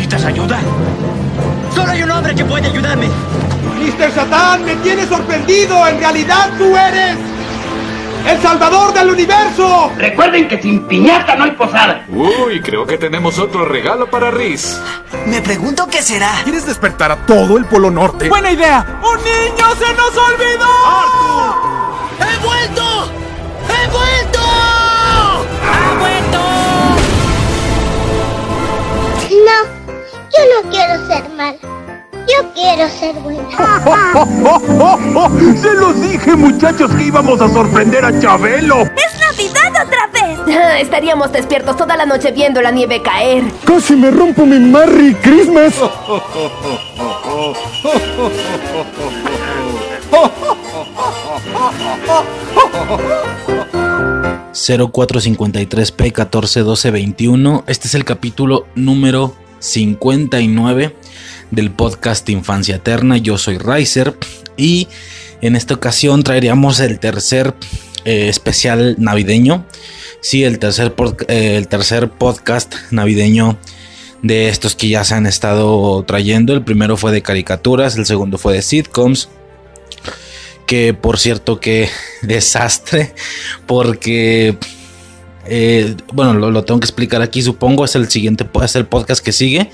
¿Necesitas ayuda? Solo hay un hombre que puede ayudarme. Mr. Satan, me tienes sorprendido. En realidad tú eres el salvador del universo. Recuerden que sin piñata no hay posada. Uy, creo que tenemos otro regalo para Riz. Me pregunto qué será. ¿Quieres despertar a todo el Polo Norte? ¡Buena idea! ¡Un niño se nos olvidó! ¡Arthur! ¡He vuelto! ¡He vuelto! ¡Ha vuelto! No, yo no quiero ser mal. Yo quiero ser buena. ¡Se los dije, muchachos, que íbamos a sorprender a Chabelo! ¡Es Navidad otra vez! Estaríamos despiertos toda la noche viendo la nieve caer. ¡Casi me rompo mi Merry Christmas! 0453P 141221. Este es el capítulo número 59 del podcast Infancia Eterna. Yo soy Riser y en esta ocasión traeríamos el tercer eh, especial navideño. Sí, el tercer, eh, el tercer podcast navideño de estos que ya se han estado trayendo. El primero fue de caricaturas, el segundo fue de sitcoms. Que por cierto, que desastre, porque eh, bueno, lo, tengo que explicar aquí, supongo, es el siguiente, es el podcast que sigue.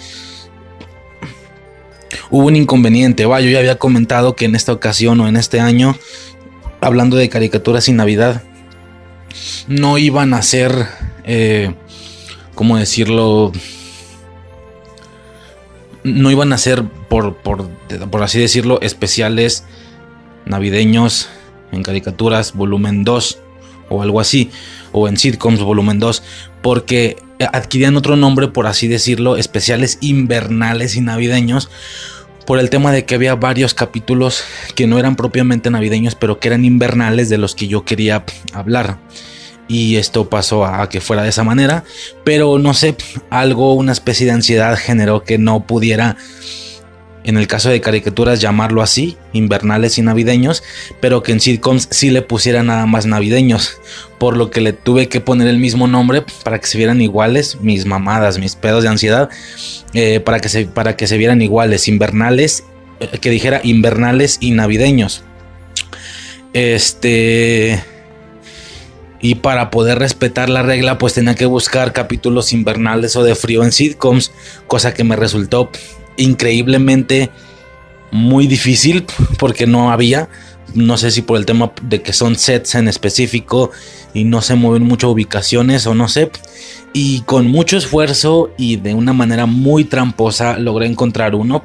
Hubo un inconveniente, va, yo ya había comentado que en esta ocasión o en este año, hablando de caricaturas y Navidad, no iban a ser, eh, ¿cómo decirlo? No iban a ser, por, por, por así decirlo, especiales navideños en caricaturas volumen 2 o algo así, o en sitcoms volumen 2, porque adquirían otro nombre, por así decirlo, especiales invernales y navideños, por el tema de que había varios capítulos que no eran propiamente navideños, pero que eran invernales de los que yo quería hablar. Y esto pasó a que fuera de esa manera, pero no sé, algo, una especie de ansiedad generó que no pudiera en el caso de caricaturas llamarlo así, invernales y navideños, pero que en sitcoms sí le pusiera nada más navideños, por lo que le tuve que poner el mismo nombre para que se vieran iguales, mis mamadas, mis pedos de ansiedad, eh, para, que se, para que se vieran iguales, invernales, eh, que dijera invernales y navideños. Este... Y para poder respetar la regla, pues tenía que buscar capítulos invernales o de frío en sitcoms, cosa que me resultó increíblemente muy difícil porque no había. No sé si por el tema de que son sets en específico y no se mueven mucho ubicaciones o no sé. Y con mucho esfuerzo y de una manera muy tramposa logré encontrar uno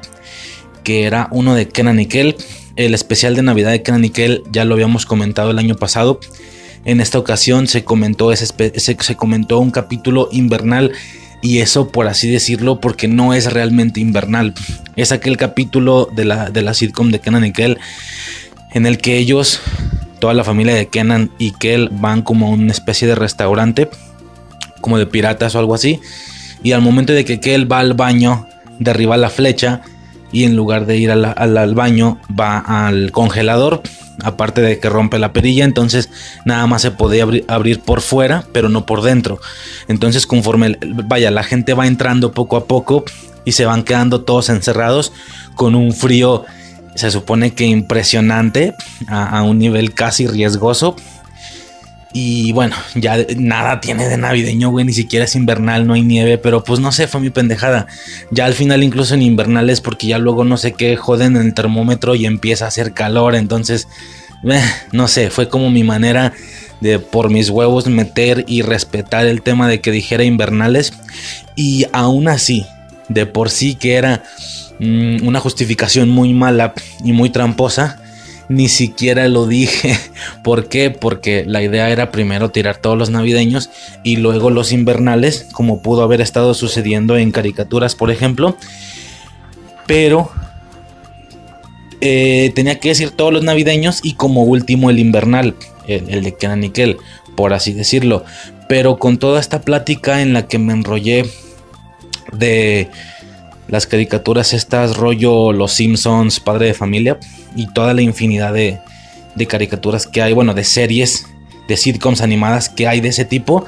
que era uno de Kenan Nickel. El especial de Navidad de Kenan Nickel ya lo habíamos comentado el año pasado. En esta ocasión se comentó, ese, se comentó un capítulo invernal y eso por así decirlo porque no es realmente invernal. Es aquel capítulo de la, de la sitcom de Kenan y Kel en el que ellos, toda la familia de Kenan y Kel van como a una especie de restaurante, como de piratas o algo así, y al momento de que Kel va al baño, derriba la flecha y en lugar de ir al, baño va al congelador aparte de que rompe la perilla, entonces nada más se podía abrir, por fuera, pero no por dentro. Entonces conforme, vaya, la gente va entrando poco a poco y se van quedando todos encerrados con un frío, se supone que impresionante, a un nivel casi riesgoso. Y bueno, ya nada tiene de navideño, güey, ni siquiera es invernal, no hay nieve, pero pues no sé, fue mi pendejada. Ya al final incluso en invernales, porque ya luego no sé qué joden en el termómetro y empieza a hacer calor, entonces, eh, no sé, fue como mi manera de por mis huevos meter y respetar el tema de que dijera invernales. Y aún así, de por sí que era mmm, una justificación muy mala y muy tramposa, ni siquiera lo dije. ¿Por qué? Porque la idea era primero tirar todos los navideños y luego los invernales, como pudo haber estado sucediendo en caricaturas, por ejemplo. Pero eh, tenía que decir todos los navideños y como último el invernal, el, de Kenan Nickel, por así decirlo. Pero con toda esta plática en la que me enrollé de las caricaturas estas rollo Los Simpsons, Padre de Familia y toda la infinidad de, caricaturas que hay, bueno, de series, de sitcoms animadas que hay de ese tipo,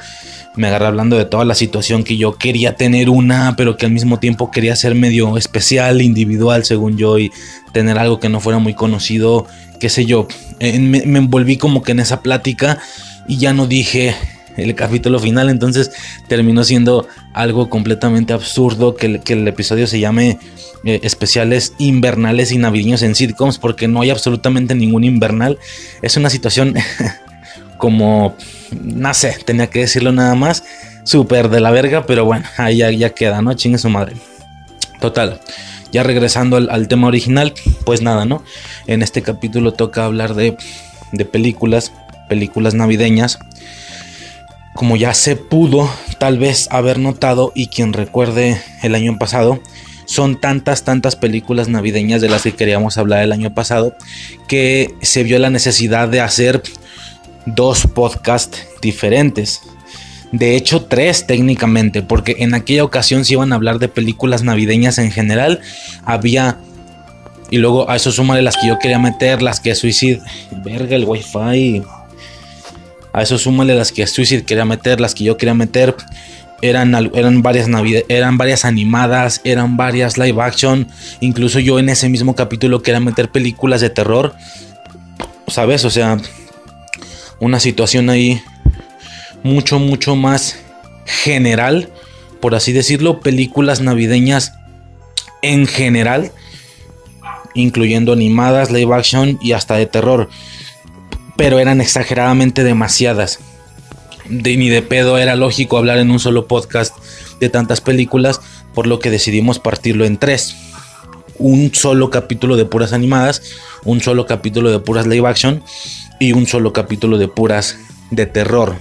me agarré hablando de toda la situación que yo quería tener una, pero que al mismo tiempo quería ser medio especial, individual, según yo, y tener algo que no fuera muy conocido, qué sé yo. Eh, me, envolví como que en esa plática y ya no dije el capítulo final, entonces terminó siendo algo completamente absurdo que, el episodio se llame eh, especiales invernales y navideños en sitcoms, porque no hay absolutamente ningún invernal. Es una situación como, no sé, tenía que decirlo nada más, súper de la verga, pero bueno, ahí ya, queda, ¿no? Chingue su madre. Total, ya regresando al, tema original, pues nada, ¿no? En este capítulo toca hablar de, de películas, películas navideñas. Como ya se pudo tal vez haber notado y quien recuerde el año pasado, son tantas, tantas películas navideñas de las que queríamos hablar el año pasado que se vio la necesidad de hacer dos podcasts diferentes. De hecho, tres técnicamente, porque en aquella ocasión se iban a hablar de películas navideñas en general. Había. Y luego a eso súmale las que yo quería meter, las que Suicide. Verga, el wifi. A eso súmale las que Suicide quería meter, las que yo quería meter. Eran, eran, varias eran varias animadas, eran varias live action. Incluso yo en ese mismo capítulo quería meter películas de terror. ¿Sabes? O sea, una situación ahí mucho, mucho más general, por así decirlo, películas navideñas en general, incluyendo animadas, live action y hasta de terror, pero eran exageradamente demasiadas. De, ni de pedo era lógico hablar en un solo podcast de tantas películas, por lo que decidimos partirlo en tres. Un solo capítulo de puras animadas, un solo capítulo de puras live action y un solo capítulo de puras de terror.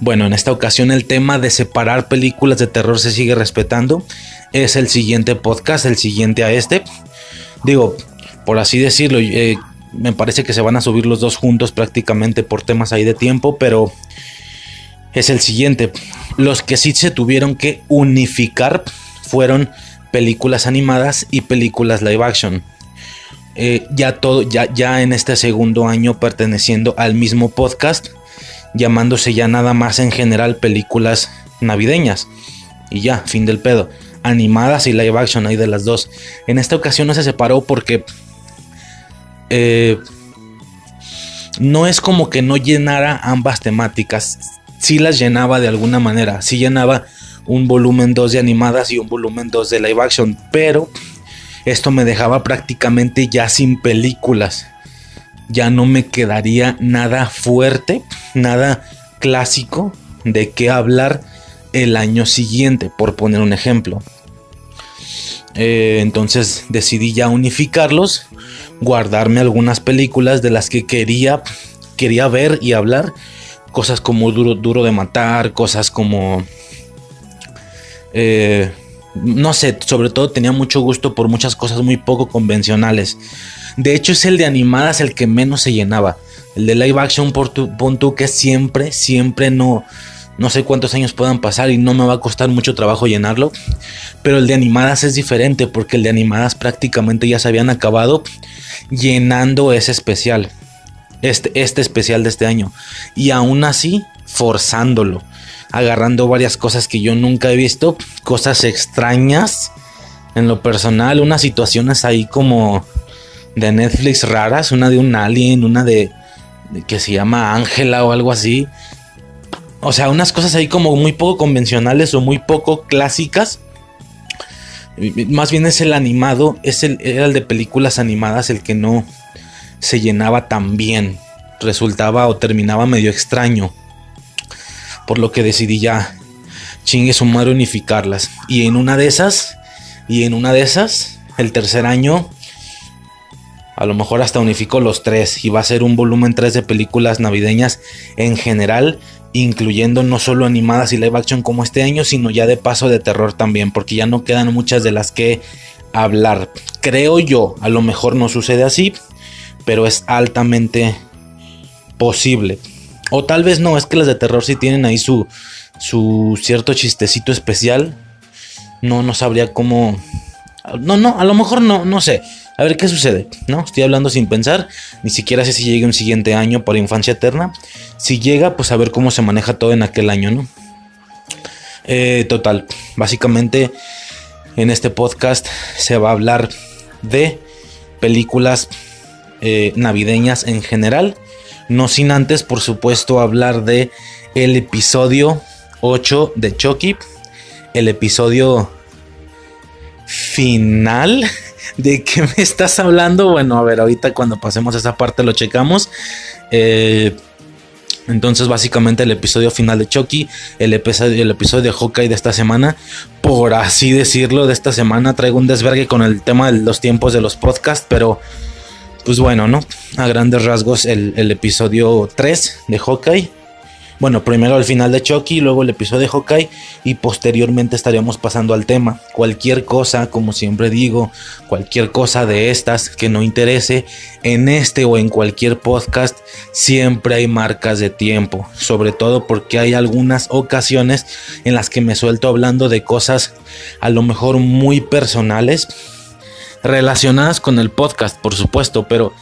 Bueno, en esta ocasión el tema de separar películas de terror se sigue respetando. Es el siguiente podcast, el siguiente a este. Digo, por así decirlo, eh, me parece que se van a subir los dos juntos prácticamente por temas ahí de tiempo, pero es el siguiente. Los que sí se tuvieron que unificar fueron películas animadas y películas live action. Eh, ya todo, ya, ya en este segundo año perteneciendo al mismo podcast, llamándose ya nada más en general películas navideñas. Y ya, fin del pedo. Animadas y live action hay de las dos. En esta ocasión no se separó porque eh, no es como que no llenara ambas temáticas. Sí las llenaba de alguna manera. Sí llenaba un volumen 2 de animadas y un volumen 2 de live action. Pero esto me dejaba prácticamente ya sin películas. Ya no me quedaría nada fuerte, nada clásico de qué hablar el año siguiente, por poner un ejemplo. Eh, entonces decidí ya unificarlos, guardarme algunas películas de las que quería, quería ver y hablar. Cosas como Duro, duro de Matar, cosas como... Eh, no sé, sobre todo tenía mucho gusto por muchas cosas muy poco convencionales. De hecho, es el de animadas el que menos se llenaba. El de live action por tu punto que siempre, siempre no, no sé cuántos años puedan pasar y no me va a costar mucho trabajo llenarlo. Pero el de animadas es diferente porque el de animadas prácticamente ya se habían acabado llenando ese especial. Este, este especial de este año. Y aún así, forzándolo agarrando varias cosas que yo nunca he visto, cosas extrañas en lo personal, unas situaciones ahí como de Netflix raras, una de un alien, una de, que se llama Ángela o algo así. O sea, unas cosas ahí como muy poco convencionales o muy poco clásicas. Más bien es el animado, es el, era el de películas animadas el que no se llenaba tan bien. Resultaba o terminaba medio extraño. Por lo que decidí ya chingue su madre unificarlas. Y en una de esas, y en una de esas, el tercer año, a lo mejor hasta unificó los tres. Y va a ser un volumen 3 de películas navideñas en general, incluyendo no solo animadas y live action como este año, sino ya de paso de terror también, porque ya no quedan muchas de las que hablar. Creo yo, a lo mejor no sucede así, pero es altamente posible. O tal vez no, es que las de terror sí tienen ahí su, su cierto chistecito especial. No, no sabría cómo... No, no, a lo mejor no, no sé. A ver qué sucede, ¿no? Estoy hablando sin pensar, ni siquiera sé si llega un siguiente año para Infancia Eterna. Si llega, pues a ver cómo se maneja todo en aquel año, ¿no? Eh, total, básicamente en este podcast se va a hablar de películas eh, navideñas en general. No sin antes, por supuesto, hablar de el episodio 8 de Chucky. El episodio final. ¿De qué me estás hablando? Bueno, a ver, ahorita cuando pasemos esa parte lo checamos. Eh, entonces, básicamente, el episodio final de Chucky, el episodio, el episodio de Hawkeye de esta semana, por así decirlo, de esta semana, traigo un desvergue con el tema de los tiempos de los podcasts, pero pues bueno, ¿no? A grandes rasgos, el, el episodio 3 de Hawkeye bueno, primero el final de Chucky, luego el episodio de Hawkeye y posteriormente estaríamos pasando al tema. Cualquier cosa, como siempre digo, cualquier cosa de estas que no interese en este o en cualquier podcast, siempre hay marcas de tiempo. Sobre todo porque hay algunas ocasiones en las que me suelto hablando de cosas a lo mejor muy personales, relacionadas con el podcast, por supuesto, pero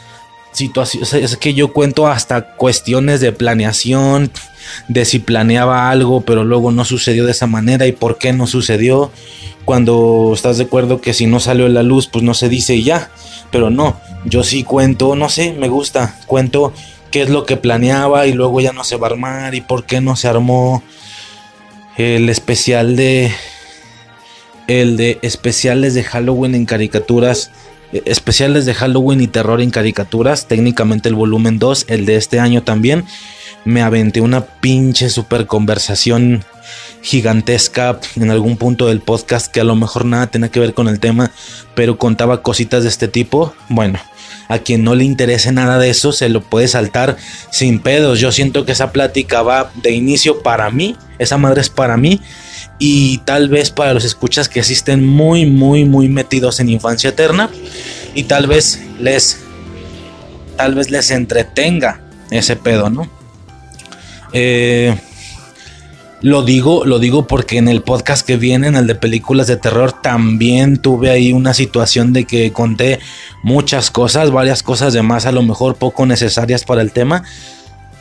situaciones, es que yo cuento hasta cuestiones de planeación, de si planeaba algo, pero luego no sucedió de esa manera y por qué no sucedió. Cuando estás de acuerdo que si no salió la luz, pues no se dice y ya. Pero no, yo sí cuento, no sé, me gusta, cuento qué es lo que planeaba y luego ya no se va a armar y por qué no se armó el especial de el de especiales de Halloween en caricaturas especiales de Halloween y terror en caricaturas, técnicamente el volumen 2, el de este año también me aventé una pinche super conversación gigantesca en algún punto del podcast que a lo mejor nada tenía que ver con el tema, pero contaba cositas de este tipo. Bueno, a quien no le interese nada de eso se lo puede saltar sin pedos. Yo siento que esa plática va de inicio para mí, esa madre es para mí y tal vez para los escuchas que asisten muy muy muy metidos en infancia eterna y tal vez les tal vez les entretenga ese pedo, ¿no? Eh, lo digo, lo digo porque en el podcast que viene, en el de películas de terror, también tuve ahí una situación de que conté muchas cosas, varias cosas de más, a lo mejor poco necesarias para el tema,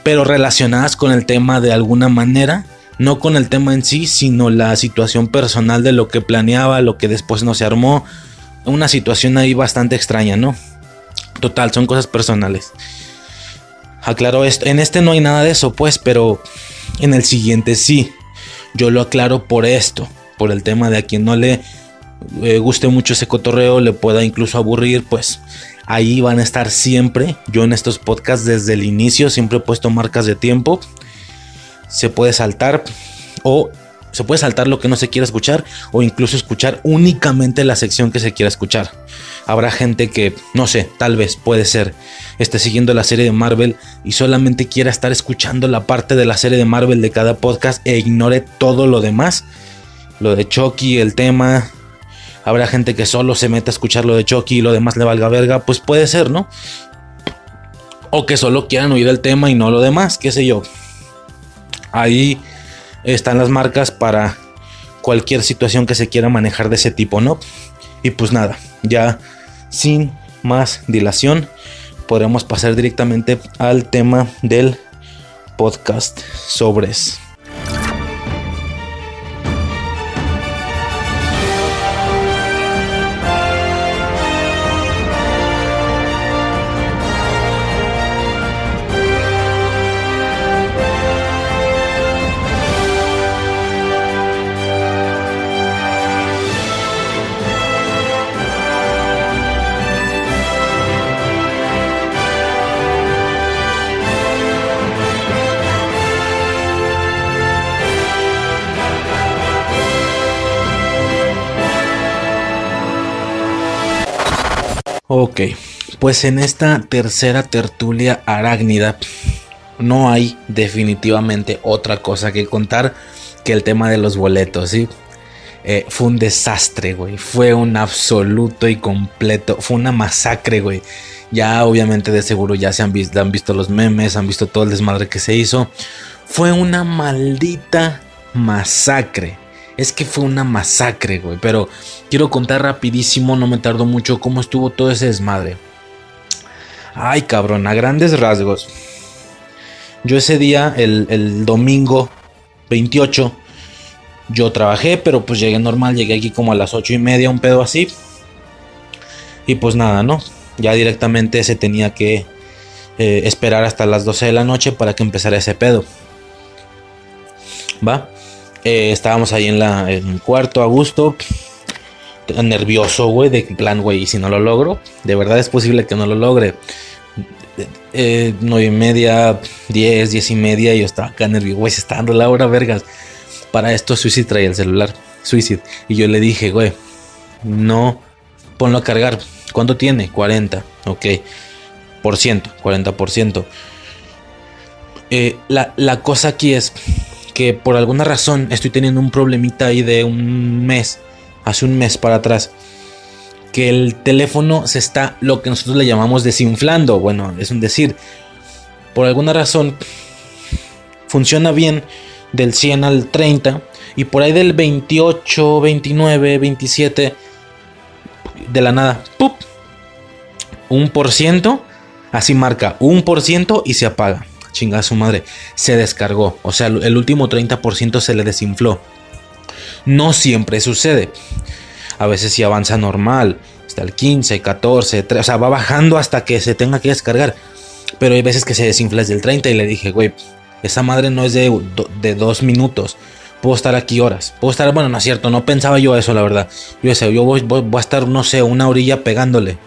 pero relacionadas con el tema de alguna manera, no con el tema en sí, sino la situación personal de lo que planeaba, lo que después no se armó, una situación ahí bastante extraña, ¿no? Total, son cosas personales. Aclaro esto. En este no hay nada de eso, pues, pero en el siguiente sí. Yo lo aclaro por esto, por el tema de a quien no le eh, guste mucho ese cotorreo, le pueda incluso aburrir, pues ahí van a estar siempre. Yo en estos podcasts desde el inicio siempre he puesto marcas de tiempo. Se puede saltar o se puede saltar lo que no se quiera escuchar o incluso escuchar únicamente la sección que se quiera escuchar. Habrá gente que, no sé, tal vez puede ser, esté siguiendo la serie de Marvel y solamente quiera estar escuchando la parte de la serie de Marvel de cada podcast e ignore todo lo demás. Lo de Chucky, el tema. Habrá gente que solo se mete a escuchar lo de Chucky y lo demás le valga verga. Pues puede ser, ¿no? O que solo quieran oír el tema y no lo demás, qué sé yo. Ahí están las marcas para cualquier situación que se quiera manejar de ese tipo, ¿no? Y pues nada, ya sin más dilación, podremos pasar directamente al tema del podcast sobres. Ok, pues en esta tercera tertulia arácnida no hay definitivamente otra cosa que contar que el tema de los boletos, ¿sí? Eh, fue un desastre, güey. Fue un absoluto y completo. Fue una masacre, güey. Ya obviamente de seguro ya se han visto, han visto los memes, han visto todo el desmadre que se hizo. Fue una maldita masacre. Es que fue una masacre, güey. Pero quiero contar rapidísimo, no me tardo mucho, cómo estuvo todo ese desmadre. Ay, cabrón, a grandes rasgos. Yo ese día, el, domingo 28, yo trabajé, pero pues llegué normal, llegué aquí como a las 8 y media, un pedo así. Y pues nada, ¿no? Ya directamente se tenía que eh, esperar hasta las 12 de la noche para que empezara ese pedo. ¿Va? Eh, estábamos ahí en, la, en el cuarto a gusto. Nervioso, güey, de plan, güey, y si no lo logro, de verdad es posible que no lo logre. Eh, 9 y media, 10, 10 y media, y yo estaba acá nervioso, güey, se está dando la hora, vergas. Para esto Suicide traía el celular, Suicide. Y yo le dije, güey, no, ponlo a cargar. ¿Cuánto tiene? 40, ok. Por ciento, 40%. Eh, la, la cosa aquí es que por alguna razón estoy teniendo un problemita ahí de un mes, hace un mes para atrás, que el teléfono se está, lo que nosotros le llamamos desinflando, bueno, es un decir, por alguna razón funciona bien del 100 al 30 y por ahí del 28, 29, 27 de la nada, un por ciento, así marca un por ciento y se apaga chingada su madre, se descargó. O sea, el último 30% se le desinfló. No siempre sucede. A veces si avanza normal, hasta el 15, 14, 13, o sea, va bajando hasta que se tenga que descargar. Pero hay veces que se desinfla desde el 30 y le dije, güey, esa madre no es de, de dos minutos. Puedo estar aquí horas. Puedo estar, bueno, no es cierto, no pensaba yo eso, la verdad. Yo decía, yo voy, voy, voy a estar, no sé, una orilla pegándole.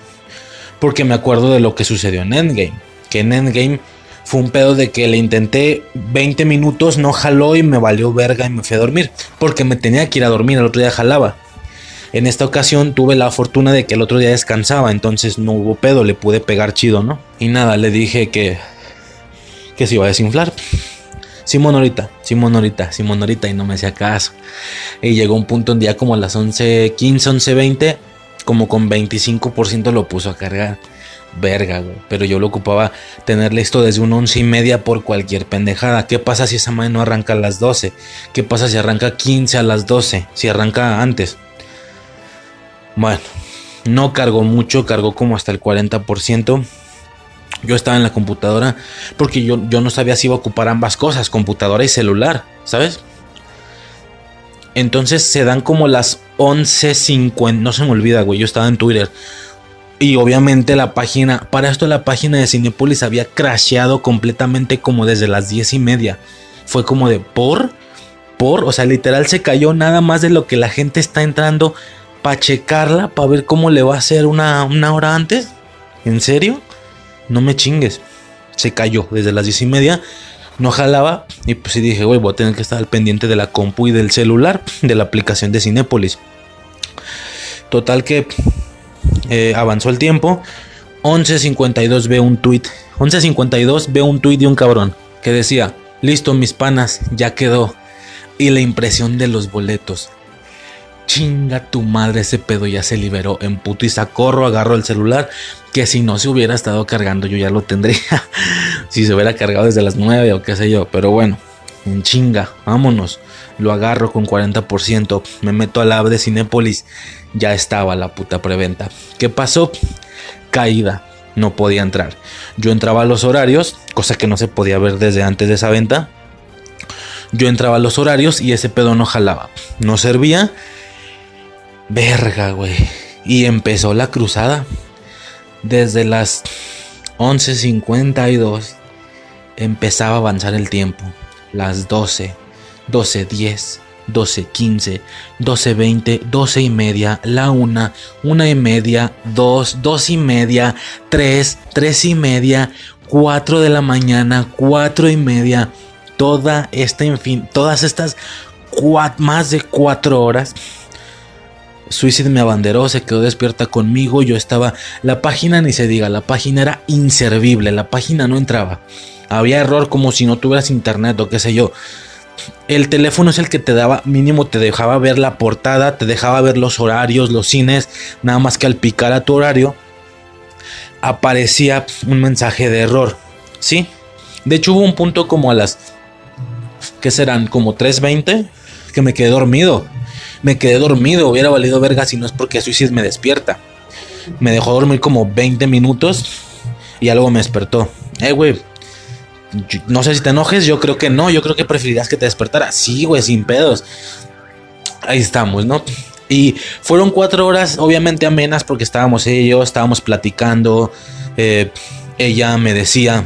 Porque me acuerdo de lo que sucedió en Endgame. Que en Endgame fue un pedo de que le intenté 20 minutos, no jaló y me valió verga y me fui a dormir. Porque me tenía que ir a dormir, el otro día jalaba. En esta ocasión tuve la fortuna de que el otro día descansaba, entonces no hubo pedo, le pude pegar chido, ¿no? Y nada, le dije que, que se iba a desinflar. Simón ahorita, Simón ahorita, Simón ahorita, y no me hacía caso. Y llegó un punto un día como a las 11, 15, 11, 20, como con 25% lo puso a cargar verga, güey. Pero yo lo ocupaba tenerle esto desde un once y media por cualquier pendejada. ¿Qué pasa si esa madre no arranca a las 12? ¿Qué pasa si arranca 15 a las 12? Si arranca antes. Bueno, no cargó mucho, cargó como hasta el 40%. Yo estaba en la computadora porque yo, yo no sabía si iba a ocupar ambas cosas, computadora y celular, ¿sabes? Entonces se dan como las 11.50, no se me olvida, güey, yo estaba en Twitter. Y obviamente la página, para esto la página de Cinepolis había crasheado completamente como desde las 10 y media. Fue como de por, por, o sea, literal se cayó nada más de lo que la gente está entrando para checarla, para ver cómo le va a hacer una, una hora antes. ¿En serio? No me chingues. Se cayó desde las 10 y media. No jalaba. Y pues sí dije, güey, voy a tener que estar al pendiente de la compu y del celular. De la aplicación de Cinépolis. Total que eh, avanzó el tiempo. 11.52 ve un tweet. 11.52 ve un tweet de un cabrón que decía, listo mis panas, ya quedó. Y la impresión de los boletos. Chinga tu madre, ese pedo ya se liberó. En putiza corro, agarro el celular. Que si no se hubiera estado cargando, yo ya lo tendría. si se hubiera cargado desde las 9 o qué sé yo. Pero bueno, en chinga, vámonos. Lo agarro con 40%. Me meto al app de Cinépolis. Ya estaba la puta preventa. ¿Qué pasó? Caída. No podía entrar. Yo entraba a los horarios, cosa que no se podía ver desde antes de esa venta. Yo entraba a los horarios y ese pedo no jalaba. No servía. Verga, güey. Y empezó la cruzada. Desde las 11.52 empezaba a avanzar el tiempo. Las 12, 12.10, 12.15, 12.20, 12 y media, la 1, 1 y media, 2, 2 y media, 3, 3 y media, 4 de la mañana, 4 y media. Toda esta, en fin, todas estas más de 4 horas Suicide me abanderó, se quedó despierta conmigo, yo estaba, la página ni se diga, la página era inservible, la página no entraba. Había error como si no tuvieras internet o qué sé yo. El teléfono es el que te daba, mínimo te dejaba ver la portada, te dejaba ver los horarios, los cines, nada más que al picar a tu horario aparecía un mensaje de error, ¿sí? De hecho hubo un punto como a las, ¿qué serán? Como 3.20, que me quedé dormido Me quedé dormido, hubiera valido verga si no es porque Suicide me despierta. Me dejó dormir como 20 minutos y algo me despertó. Eh, güey. No sé si te enojes, yo creo que no, yo creo que preferirías que te despertara. Sí, güey, sin pedos. Ahí estamos, ¿no? Y fueron cuatro horas, obviamente amenas, porque estábamos ellos, estábamos platicando. Eh, ella me decía,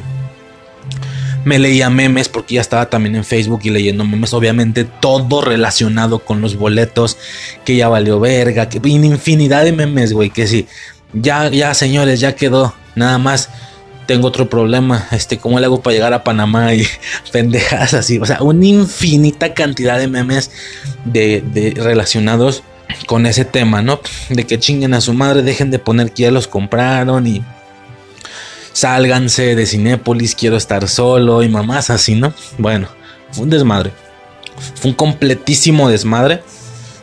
me leía memes porque ya estaba también en Facebook y leyendo memes, obviamente todo relacionado con los boletos, que ya valió verga, que infinidad de memes, güey, que sí, ya, ya señores, ya quedó, nada más tengo otro problema, este, ¿cómo le hago para llegar a Panamá? Y pendejas así, o sea, una infinita cantidad de memes de, relacionados con ese tema, ¿no? De que chinguen a su madre, dejen de poner que ya los compraron y sálganse de Cinépolis, quiero estar solo y mamás así, ¿no? Bueno, fue un desmadre. Fue un completísimo desmadre.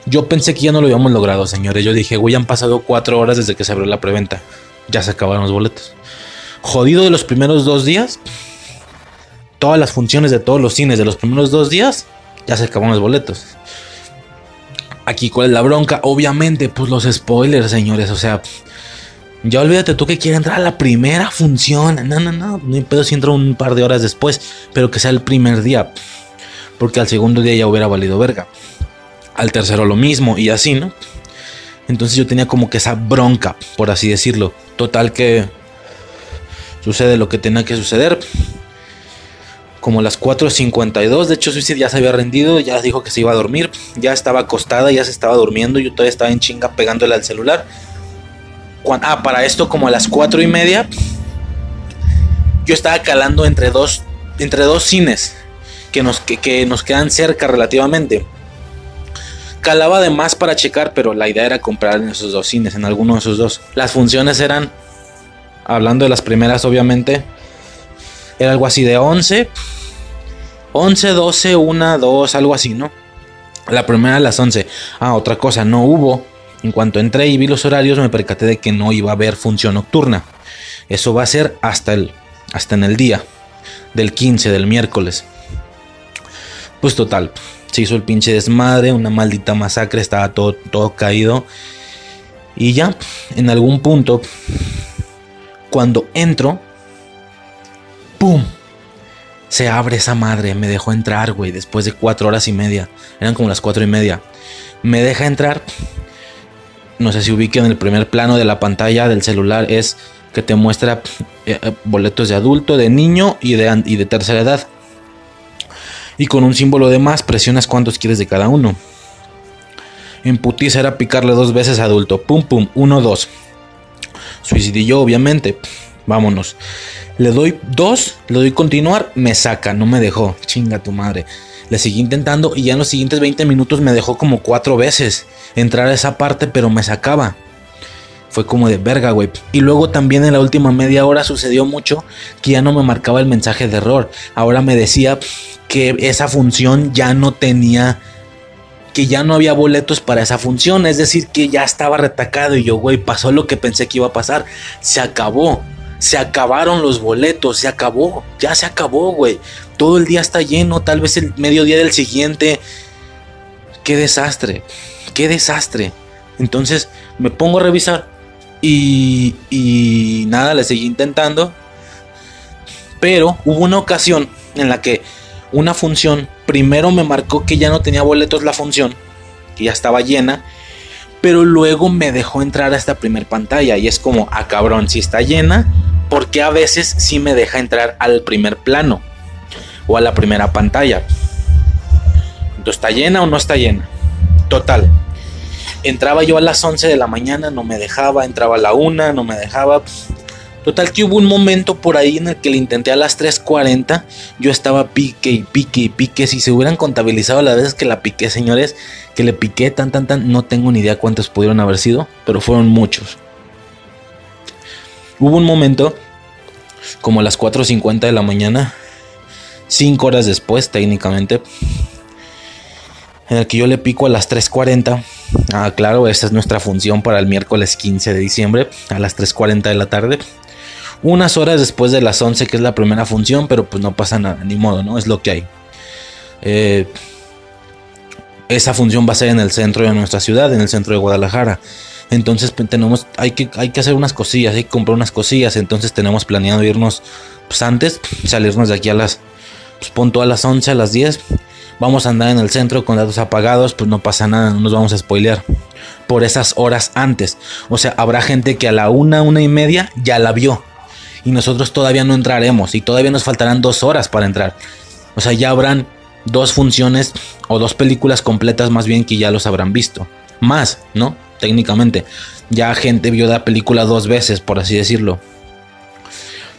Yo pensé que ya no lo habíamos logrado, señores. Yo dije, güey, han pasado cuatro horas desde que se abrió la preventa. Ya se acabaron los boletos. Jodido de los primeros dos días. Todas las funciones de todos los cines de los primeros dos días. Ya se acabaron los boletos. Aquí, ¿cuál es la bronca? Obviamente, pues los spoilers, señores. O sea, ya olvídate tú que quieres entrar a la primera función. No, no, no. No si entro un par de horas después. Pero que sea el primer día. Porque al segundo día ya hubiera valido verga. Al tercero lo mismo. Y así, ¿no? Entonces yo tenía como que esa bronca, por así decirlo. Total que sucede lo que tenía que suceder. Como las 4.52, de hecho Suicide ya se había rendido, ya dijo que se iba a dormir, ya estaba acostada, ya se estaba durmiendo, yo todavía estaba en chinga pegándole al celular ah, para esto como a las cuatro y media, yo estaba calando entre dos, entre dos cines que nos, que, nos quedan cerca relativamente. Calaba de más para checar, pero la idea era comprar en esos dos cines, en alguno de esos dos. Las funciones eran, hablando de las primeras obviamente, era algo así de 11, 11, 12, 1, 2, algo así, ¿no? La primera a las 11. Ah, otra cosa, no hubo en cuanto entré y vi los horarios me percaté de que no iba a haber función nocturna. Eso va a ser hasta, el, hasta en el día del 15 del miércoles. Pues total, se hizo el pinche desmadre, una maldita masacre, estaba todo, todo caído. Y ya, en algún punto, cuando entro, ¡pum! Se abre esa madre, me dejó entrar, güey, después de cuatro horas y media. Eran como las cuatro y media. Me deja entrar no sé si ubiquen el primer plano de la pantalla del celular, es que te muestra eh, eh, boletos de adulto, de niño y de, y de tercera edad. Y con un símbolo de más presionas cuántos quieres de cada uno. En putiza era picarle dos veces adulto. Pum, pum, uno, dos. Suicidillo, obviamente. Vámonos. Le doy dos, le doy continuar, me saca, no me dejó. Chinga tu madre. Le seguí intentando y ya en los siguientes 20 minutos me dejó como cuatro veces entrar a esa parte, pero me sacaba. Fue como de verga, güey. Y luego también en la última media hora sucedió mucho que ya no me marcaba el mensaje de error. Ahora me decía que esa función ya no tenía que ya no había boletos para esa función, es decir, que ya estaba retacado y yo, güey, pasó lo que pensé que iba a pasar, se acabó, se acabaron los boletos, se acabó, ya se acabó, güey todo el día está lleno, tal vez el mediodía del siguiente. Qué desastre, qué desastre. Entonces me pongo a revisar y, y nada, le seguí intentando. Pero hubo una ocasión en la que una función primero me marcó que ya no tenía boletos la función, que ya estaba llena, pero luego me dejó entrar a esta primer pantalla y es como, ah cabrón, si está llena, porque a veces sí me deja entrar al primer plano? o a la primera pantalla. Entonces, ¿está llena o no está llena? Total. Entraba yo a las 11 de la mañana, no me dejaba, entraba a la 1, no me dejaba. Total que hubo un momento por ahí en el que le intenté a las 3.40, yo estaba pique y pique y pique. Si se hubieran contabilizado las veces que la piqué, señores, que le piqué tan, tan, tan, no tengo ni idea cuántos pudieron haber sido, pero fueron muchos. Hubo un momento, como a las 4.50 de la mañana, Cinco horas después, técnicamente, en el que yo le pico a las 3.40. Ah, claro, esta es nuestra función para el miércoles 15 de diciembre, a las 3.40 de la tarde. Unas horas después de las 11, que es la primera función, pero pues no pasa nada, ni modo, ¿no? Es lo que hay. Eh, esa función va a ser en el centro de nuestra ciudad, en el centro de Guadalajara. Entonces pues, tenemos, hay que, hay que hacer unas cosillas, hay que comprar unas cosillas. Entonces tenemos planeado irnos pues, antes, salirnos de aquí a las, pues a las 11, a las 10. Vamos a andar en el centro con datos apagados, pues no pasa nada, no nos vamos a spoilear por esas horas antes. O sea, habrá gente que a la una, una y media ya la vio. Y nosotros todavía no entraremos. Y todavía nos faltarán dos horas para entrar. O sea, ya habrán dos funciones o dos películas completas más bien que ya los habrán visto. Más, ¿no? Técnicamente. Ya gente vio la película dos veces, por así decirlo.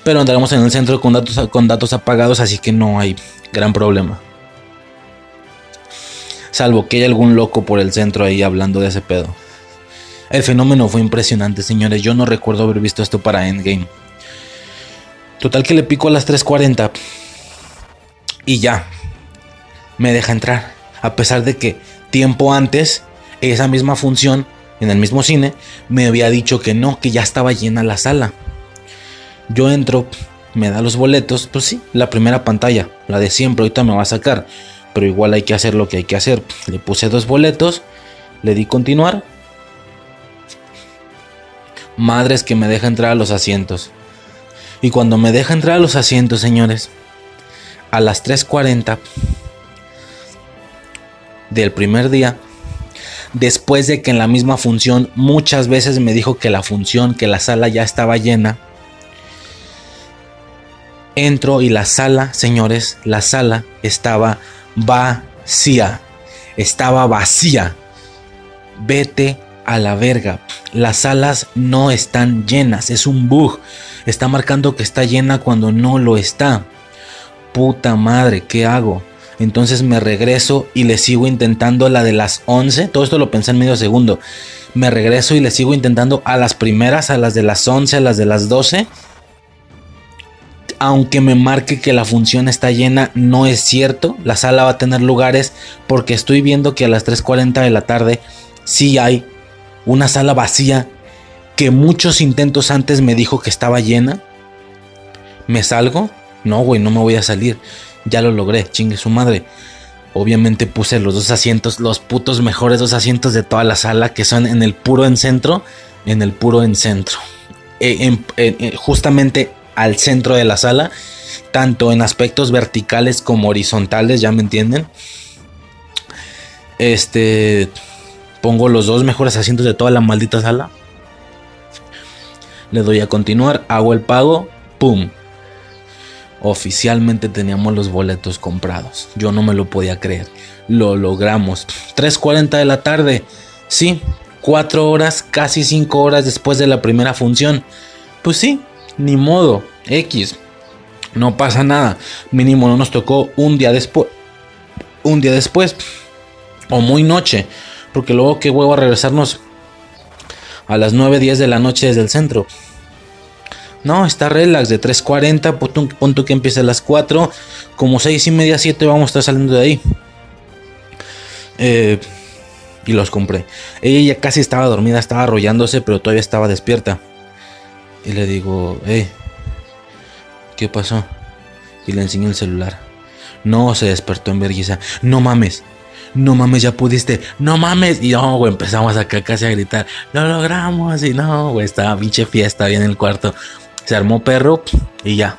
Pero andaremos en el centro con datos, con datos apagados, así que no hay gran problema. Salvo que haya algún loco por el centro ahí hablando de ese pedo. El fenómeno fue impresionante, señores. Yo no recuerdo haber visto esto para Endgame. Total que le pico a las 3.40. Y ya. Me deja entrar. A pesar de que tiempo antes, esa misma función, en el mismo cine, me había dicho que no, que ya estaba llena la sala. Yo entro, me da los boletos. Pues sí, la primera pantalla, la de siempre, ahorita me va a sacar pero igual hay que hacer lo que hay que hacer. Le puse dos boletos, le di continuar. Madres que me deja entrar a los asientos. Y cuando me deja entrar a los asientos, señores, a las 3.40 del primer día, después de que en la misma función muchas veces me dijo que la función, que la sala ya estaba llena, entro y la sala, señores, la sala estaba vacía. Estaba vacía. Vete a la verga. Las salas no están llenas. Es un bug. Está marcando que está llena cuando no lo está. Puta madre, ¿qué hago? Entonces me regreso y le sigo intentando la de las 11. Todo esto lo pensé en medio segundo. Me regreso y le sigo intentando a las primeras, a las de las 11, a las de las 12 aunque me marque que la función está llena, no es cierto. La sala va a tener lugares porque estoy viendo que a las 3.40 de la tarde sí hay una sala vacía que muchos intentos antes me dijo que estaba llena. ¿Me salgo? No, güey, no me voy a salir. Ya lo logré, chingue su madre. Obviamente puse los dos asientos, los putos mejores dos asientos de toda la sala, que son en el puro en centro, en el puro en centro. Eh, eh, justamente al centro de la sala, tanto en aspectos verticales como horizontales, ya me entienden. Este, pongo los dos mejores asientos de toda la maldita sala. Le doy a continuar, hago el pago, ¡pum! Oficialmente teníamos los boletos comprados. Yo no me lo podía creer. Lo logramos. 3.40 de la tarde. Sí, 4 horas, casi 5 horas después de la primera función. Pues sí, ni modo, X. No pasa nada. Mínimo no nos tocó un día después. Un día después. O muy noche. Porque luego que huevo a regresarnos a las 9, 10 de la noche desde el centro. No, está relax de 3.40. Punto que empiece a las 4. Como 6 y media, 7 vamos a estar saliendo de ahí. Eh, y los compré. Ella casi estaba dormida, estaba arrollándose, pero todavía estaba despierta. Y le digo, eh, ¿qué pasó? Y le enseño el celular. No, se despertó en vergüenza. No mames. No mames, ya pudiste. No mames. Y no, güey, empezamos acá casi a gritar. Lo logramos. Y no, güey, estaba pinche fiesta bien en el cuarto. Se armó perro y ya.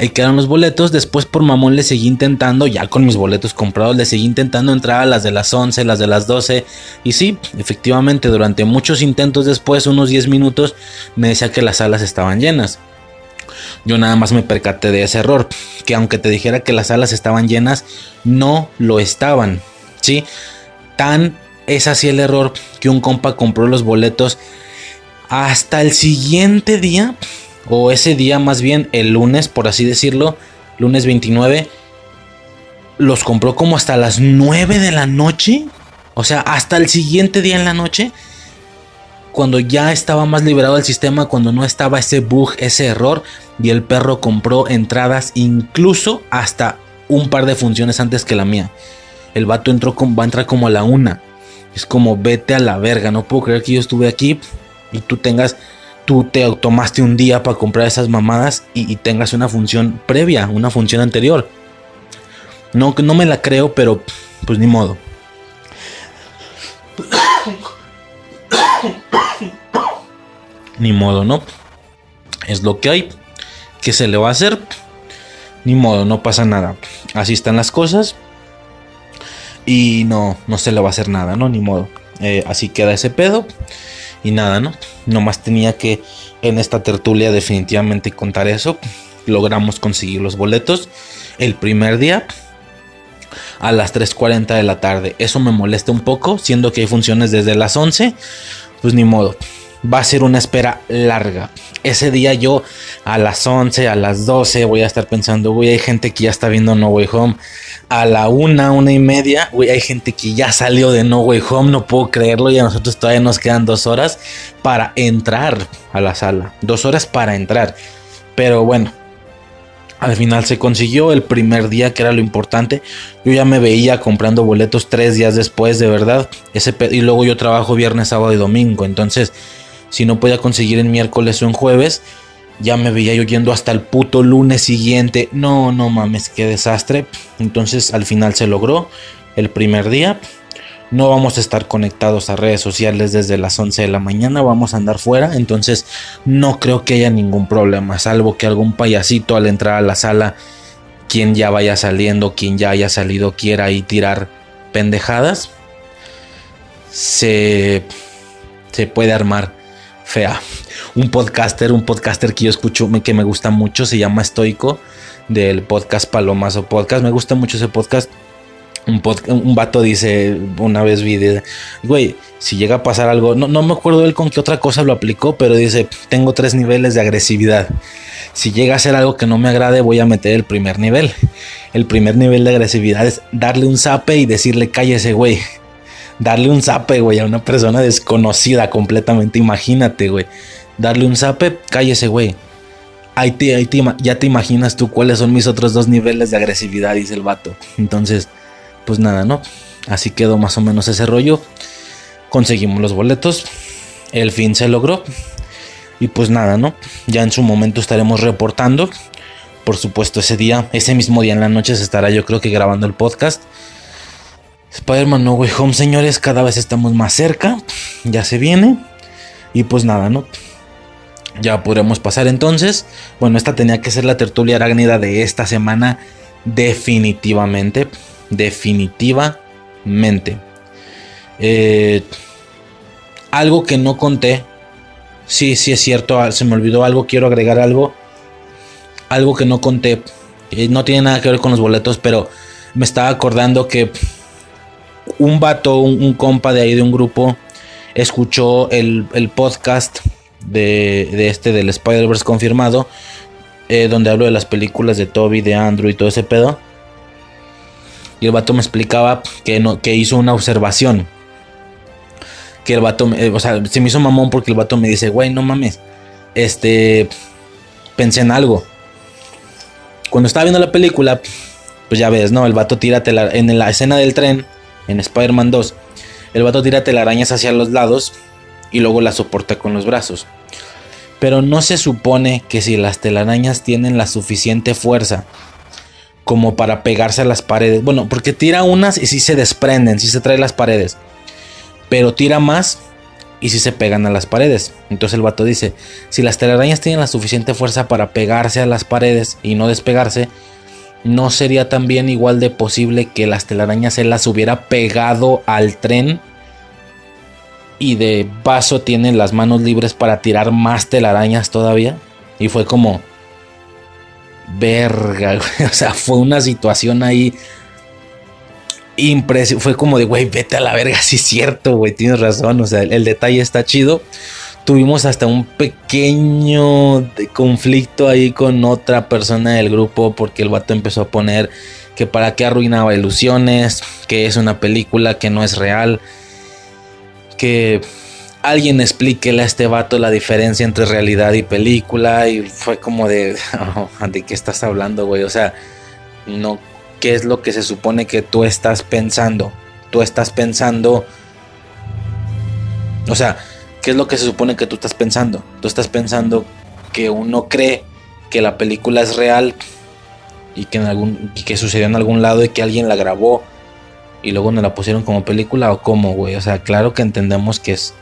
Ahí quedaron los boletos. Después por mamón le seguí intentando, ya con mis boletos comprados, le seguí intentando entrar a las de las 11, las de las 12. Y sí, efectivamente, durante muchos intentos después, unos 10 minutos, me decía que las salas estaban llenas. Yo nada más me percaté de ese error, que aunque te dijera que las salas estaban llenas, no lo estaban. ¿Sí? Tan es así el error que un compa compró los boletos hasta el siguiente día o ese día más bien el lunes, por así decirlo, lunes 29, los compró como hasta las 9 de la noche. O sea, hasta el siguiente día en la noche. Cuando ya estaba más liberado el sistema, cuando no estaba ese bug, ese error. Y el perro compró entradas incluso hasta un par de funciones antes que la mía. El vato entró con, va a entrar como a la una. Es como vete a la verga. No puedo creer que yo estuve aquí y tú tengas tú te tomaste un día para comprar esas mamadas y, tengas una función previa, una función anterior. No, no me la creo, pero pues ni modo. Ni modo, ¿no? Es lo que hay. ¿Qué se le va a hacer? Ni modo, no pasa nada. Así están las cosas. Y no, no se le va a hacer nada, ¿no? Ni modo. Eh, así queda ese pedo. Y nada, ¿no? Nomás tenía que en esta tertulia definitivamente contar eso. Logramos conseguir los boletos el primer día a las 3.40 de la tarde. Eso me molesta un poco, siendo que hay funciones desde las 11. Pues ni modo. Va a ser una espera larga. Ese día yo a las 11, a las 12 voy a estar pensando, güey, hay gente que ya está viendo No Way Home. A la una, una y media, güey, hay gente que ya salió de No Way Home, no puedo creerlo y a nosotros todavía nos quedan dos horas para entrar a la sala. Dos horas para entrar. Pero bueno, al final se consiguió el primer día, que era lo importante. Yo ya me veía comprando boletos tres días después, de verdad. Ese y luego yo trabajo viernes, sábado y domingo. Entonces, si no podía conseguir en miércoles o en jueves, ya me veía yo yendo hasta el puto lunes siguiente. No, no mames, qué desastre. Entonces, al final se logró el primer día. No vamos a estar conectados a redes sociales desde las 11 de la mañana, vamos a andar fuera, entonces no creo que haya ningún problema, salvo que algún payasito al entrar a la sala, quien ya vaya saliendo, quien ya haya salido, quiera ahí tirar pendejadas, se, se puede armar fea. Un podcaster, un podcaster que yo escucho, que me gusta mucho, se llama Estoico, del podcast Palomazo Podcast, me gusta mucho ese podcast un, un vato dice una vez vi, güey, si llega a pasar algo, no, no me acuerdo él con qué otra cosa lo aplicó, pero dice, tengo tres niveles de agresividad. Si llega a ser algo que no me agrade, voy a meter el primer nivel. El primer nivel de agresividad es darle un zape y decirle, cállese, güey. Darle un zape, güey, a una persona desconocida completamente. Imagínate, güey. Darle un zape, cállese, güey. Ahí, ya te imaginas tú cuáles son mis otros dos niveles de agresividad, dice el vato. Entonces, pues nada, ¿no? Así quedó más o menos ese rollo. Conseguimos los boletos. El fin se logró. Y pues nada, ¿no? Ya en su momento estaremos reportando. Por supuesto, ese día, ese mismo día en la noche se estará yo creo que grabando el podcast. Spider-Man No Way Home, señores, cada vez estamos más cerca. Ya se viene. Y pues nada, ¿no? Ya podremos pasar entonces. Bueno, esta tenía que ser la tertulia arácnida de esta semana. Definitivamente definitivamente. Eh, algo que no conté. Sí, sí es cierto, ah, se me olvidó algo, quiero agregar algo. Algo que no conté. Eh, no tiene nada que ver con los boletos, pero me estaba acordando que un vato, un, compa de ahí de un grupo, escuchó el, podcast de, este del Spider-Verse confirmado, eh, donde hablo de las películas de Toby, de Andrew y todo ese pedo. Y el vato me explicaba que, no, que hizo una observación. Que el vato, eh, o sea, se me hizo mamón porque el vato me dice, güey, no mames. Este, pensé en algo. Cuando estaba viendo la película, pues ya ves, ¿no? El vato tira en la escena del tren, en Spider-Man 2, el vato tira telarañas hacia los lados y luego la soporta con los brazos. Pero no se supone que si las telarañas tienen la suficiente fuerza como para pegarse a las paredes. Bueno, porque tira unas y sí se desprenden, sí se trae las paredes. Pero tira más y sí se pegan a las paredes. Entonces el vato dice, si las telarañas tienen la suficiente fuerza para pegarse a las paredes y no despegarse, ¿no sería también igual de posible que las telarañas se las hubiera pegado al tren? Y de paso tienen las manos libres para tirar más telarañas todavía. Y fue como, verga, O sea, fue una situación ahí impresionante. Fue como de, güey, vete a la verga, sí es cierto, güey, tienes razón. O sea, el, detalle está chido. Tuvimos hasta un pequeño conflicto ahí con otra persona del grupo porque el vato empezó a poner que para qué arruinaba ilusiones, que es una película que no es real, que alguien explíquele a este vato la diferencia entre realidad y película. Y fue como de, oh, ¿de qué estás hablando, güey? O sea, no, ¿qué es lo que se supone que tú estás pensando? Tú estás pensando, o sea, ¿qué es lo que se supone que tú estás pensando? Tú estás pensando que uno cree que la película es real y que, sucedió en algún lado y que alguien la grabó y luego nos la pusieron como película o cómo, güey. O sea, claro que entendemos que es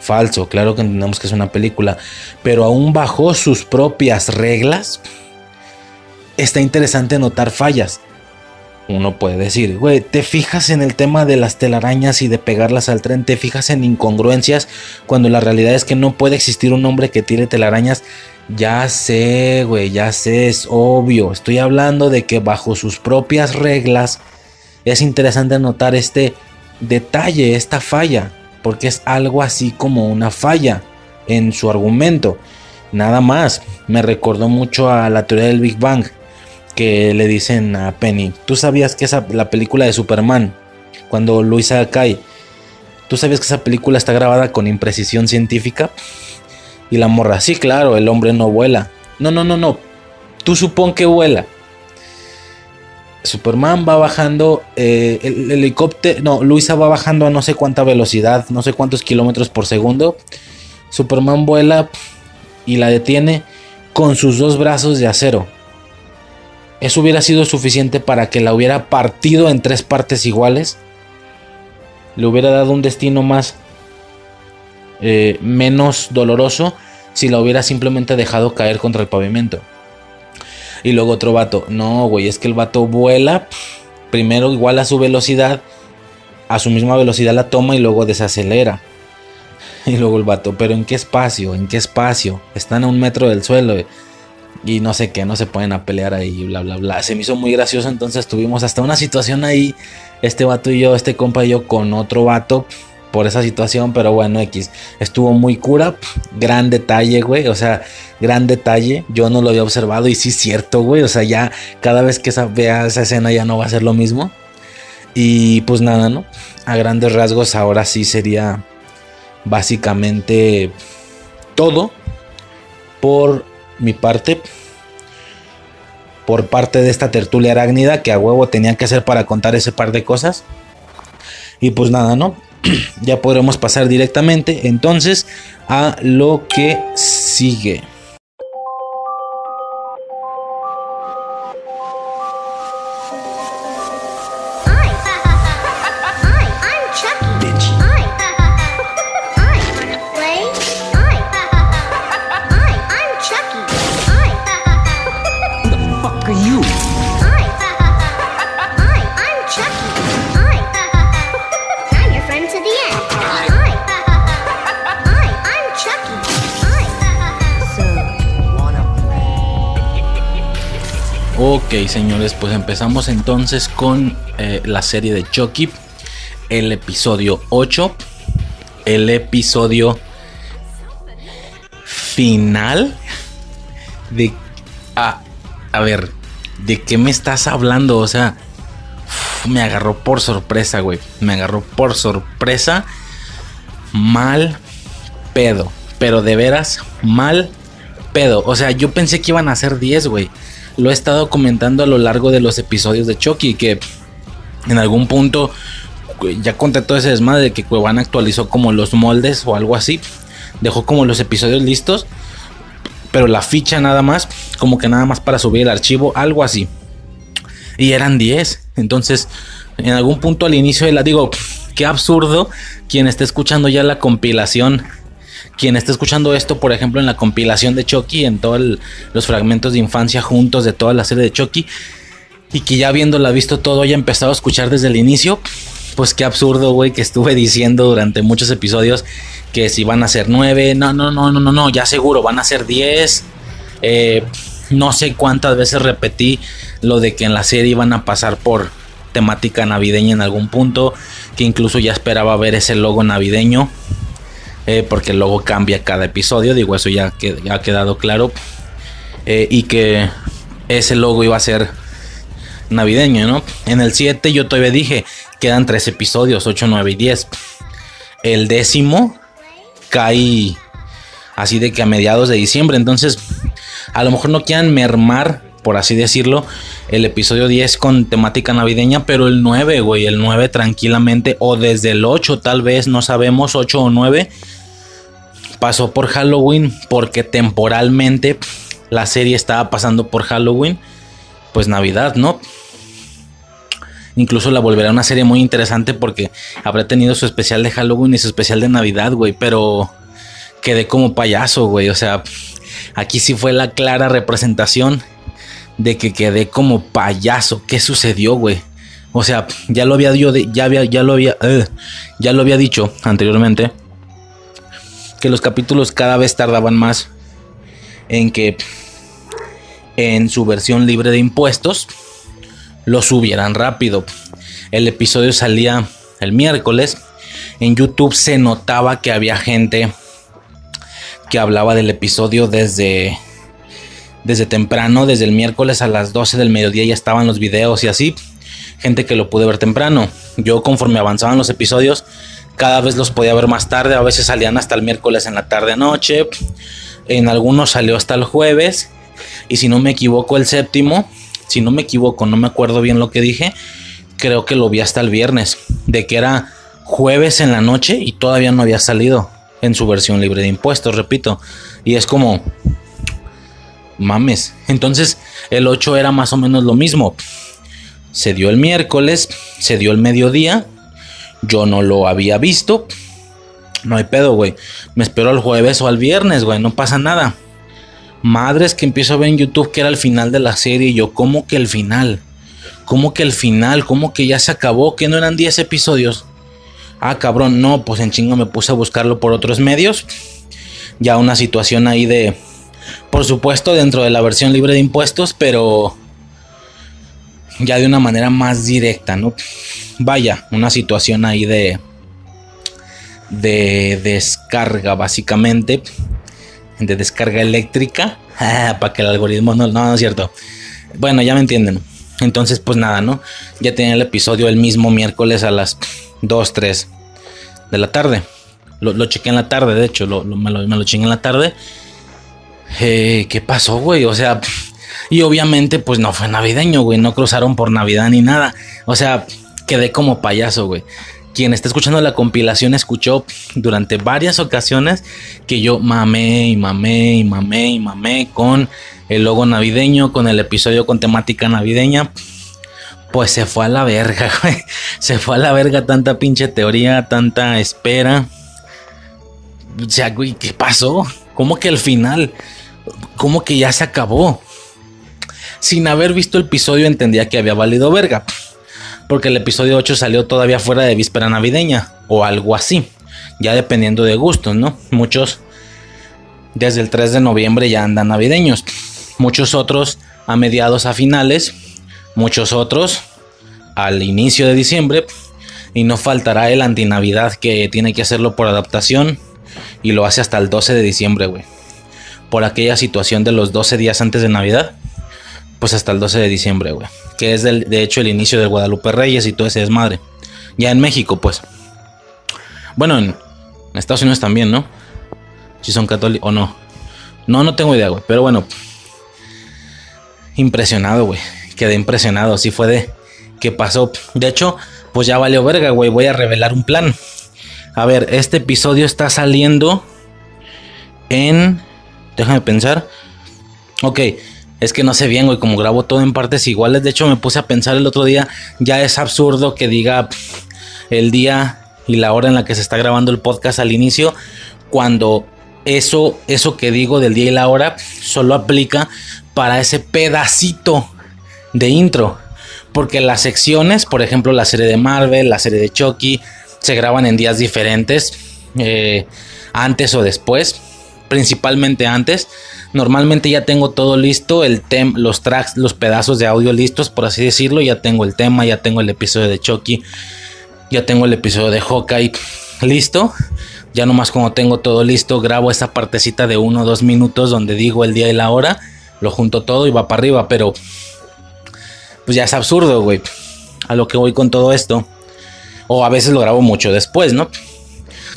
falso, claro que entendemos que es una película, pero aún bajo sus propias reglas, está interesante notar fallas. Uno puede decir, güey, te fijas en el tema de las telarañas y de pegarlas al tren, te fijas en incongruencias cuando la realidad es que no puede existir un hombre que tire telarañas. Ya sé, güey, ya sé, es obvio. Estoy hablando de que bajo sus propias reglas es interesante notar este detalle, esta falla, porque es algo así como una falla en su argumento. Nada más, me recordó mucho a la teoría del Big Bang, que le dicen a Penny, tú sabías que esa, la película de Superman, cuando Luisa cae, tú sabías que esa película está grabada con imprecisión científica. Y la morra, sí, claro, el hombre no vuela. No, no, no, no. Tú supón que vuela. Superman va bajando, eh, el, helicóptero, no, Luisa va bajando a no sé cuánta velocidad, no sé cuántos kilómetros por segundo. Superman vuela y la detiene con sus dos brazos de acero. Eso hubiera sido suficiente para que la hubiera partido en tres partes iguales. Le hubiera dado un destino más eh, menos doloroso si la hubiera simplemente dejado caer contra el pavimento. Y luego otro vato, no, güey, es que el vato vuela, primero igual a su velocidad, a su misma velocidad la toma y luego desacelera. Y luego el vato, pero ¿en qué espacio? ¿En qué espacio? Están a un metro del suelo. Y no sé qué, no se pueden a pelear ahí, bla, bla, bla. Se me hizo muy gracioso, entonces tuvimos hasta una situación ahí, este vato y yo, este compa y yo con otro vato por esa situación, pero bueno, X. Estuvo muy cura, gran detalle, güey, o sea, gran detalle. Yo no lo había observado y sí es cierto, güey, o sea, ya cada vez que vea esa escena ya no va a ser lo mismo. Y pues nada, ¿no? A grandes rasgos ahora sí sería básicamente todo por mi parte. Por parte de esta tertulia arácnida que a huevo tenía que hacer para contar ese par de cosas. Y pues nada, ¿no? ya podremos pasar directamente entonces a lo que sigue. Ok, señores, pues empezamos entonces con eh, la serie de Chucky, el episodio 8, el episodio final de... Ah, a ver, ¿de qué me estás hablando? O sea, me agarró por sorpresa, güey. Me agarró por sorpresa. Mal pedo. Pero de veras, mal pedo. O sea, yo pensé que iban a ser 10, güey lo he estado comentando a lo largo de los episodios de Chucky, que en algún punto ya conté todo ese desmadre de que Cuevana actualizó como los moldes o algo así. Dejó como los episodios listos, pero la ficha nada más, como que nada más para subir el archivo, algo así. Y eran 10. Entonces, en algún punto al inicio de la digo, qué absurdo quien esté escuchando ya la compilación quien esté escuchando esto, por ejemplo, en la compilación de Chucky, en todos los fragmentos de infancia juntos de toda la serie de Chucky, y que ya habiéndola visto todo haya empezado a escuchar desde el inicio, pues qué absurdo, güey, que estuve diciendo durante muchos episodios que si van a ser nueve, no, no, no, no, no, no, ya seguro, van a ser diez. Eh, no sé cuántas veces repetí lo de que en la serie iban a pasar por temática navideña en algún punto, que incluso ya esperaba ver ese logo navideño. Eh, porque luego cambia cada episodio, digo, eso ya, ha quedado claro. Eh, y que ese logo iba a ser navideño, ¿no? En el 7 yo todavía dije, quedan tres episodios, 8, 9 y 10. El décimo cae así de que a mediados de diciembre, entonces a lo mejor no quieran mermar, por así decirlo, el episodio 10 con temática navideña, pero el 9, güey, el 9 tranquilamente, o desde el 8 tal vez, no sabemos, 8 o 9 pasó por Halloween porque temporalmente la serie estaba pasando por Halloween, pues Navidad, ¿no? Incluso la volverá una serie muy interesante porque habrá tenido su especial de Halloween y su especial de Navidad, güey. Pero quedé como payaso, güey. O sea, aquí sí fue la clara representación de que quedé como payaso. ¿Qué sucedió, güey? O sea, ya lo había yo ya había, ya lo había, eh, ya lo había dicho anteriormente que los capítulos cada vez tardaban más en que en su versión libre de impuestos lo subieran rápido. El episodio salía el miércoles. En YouTube se notaba que había gente que hablaba del episodio desde desde temprano, desde el miércoles a las 12 del mediodía ya estaban los videos y así. Gente que lo pude ver temprano. Yo conforme avanzaban los episodios, cada vez los podía ver más tarde. A veces salían hasta el miércoles en la tarde noche. En algunos salió hasta el jueves. Y si no me equivoco, el séptimo, si no me equivoco, no me acuerdo bien lo que dije, creo que lo vi hasta el viernes. De que era jueves en la noche y todavía no había salido en su versión libre de impuestos, repito. Y es como, mames. Entonces el 8 era más o menos lo mismo. Se dio el miércoles, se dio el mediodía. Yo no lo había visto. No hay pedo, güey. Me espero al jueves o al viernes, güey. No pasa nada. Madres que empiezo a ver en YouTube que era el final de la serie. Y yo, ¿cómo que el final? ¿Cómo que el final? ¿Cómo que ya se acabó? ¿Que no eran 10 episodios? Ah, cabrón, no, pues en chingo me puse a buscarlo por otros medios. Ya una situación ahí de. Por supuesto, dentro de la versión libre de impuestos, pero ya de una manera más directa, ¿no? Vaya, una situación ahí de de descarga básicamente, de descarga eléctrica, para que el algoritmo no, no, no es cierto. Bueno, ya me entienden. Entonces, pues nada, ¿no? Ya tenía el episodio el mismo miércoles a las 2, 3 de la tarde. Lo, lo chequé en la tarde, de hecho, lo, me, lo, me chingué en la tarde. Eh, ¿Qué pasó, güey? O sea, y obviamente, pues no fue navideño, güey. No cruzaron por Navidad ni nada. O sea, quedé como payaso, güey. Quien está escuchando la compilación escuchó durante varias ocasiones que yo mamé y mamé y mamé y mamé con el logo navideño, con el episodio con temática navideña. Pues se fue a la verga, güey. Se fue a la verga tanta pinche teoría, tanta espera. O sea, güey, ¿qué pasó? ¿Cómo que el final? ¿Cómo que ya se acabó? Sin haber visto el episodio entendía que había valido verga. Porque el episodio 8 salió todavía fuera de víspera navideña. O algo así. Ya dependiendo de gustos, ¿no? Muchos desde el 3 de noviembre ya andan navideños. Muchos otros a mediados a finales. Muchos otros al inicio de diciembre. Y no faltará el antinavidad que tiene que hacerlo por adaptación. Y lo hace hasta el 12 de diciembre, güey. Por aquella situación de los 12 días antes de Navidad pues hasta el 12 de diciembre, güey. Que es del, de hecho el inicio del Guadalupe Reyes y todo ese desmadre. Ya en México, pues. Bueno, en Estados Unidos también, ¿no? Si son católicos o no. No, no tengo idea, güey. Pero bueno. Impresionado, güey. Quedé impresionado. Así fue de que pasó. De hecho, pues ya valió verga, güey. Voy a revelar un plan. A ver, este episodio está saliendo en... Déjame pensar. Ok, es que no sé bien, güey, como grabo todo en partes iguales. De hecho, me puse a pensar el otro día, ya es absurdo que diga el día y la hora en la que se está grabando el podcast al inicio, cuando eso, eso que digo del día y la hora solo aplica para ese pedacito de intro. Porque las secciones, por ejemplo, la serie de Marvel, la serie de Chucky, se graban en días diferentes, eh, antes o después, principalmente antes. Normalmente ya tengo todo listo, el tem los tracks, los pedazos de audio listos, por así decirlo. Ya tengo el tema, ya tengo el episodio de Chucky, ya tengo el episodio de Hawkeye listo. Ya nomás como tengo todo listo, grabo esa partecita de uno o dos minutos donde digo el día y la hora, lo junto todo y va para arriba, pero pues ya es absurdo, güey. A lo que voy con todo esto. O a veces lo grabo mucho después, ¿no?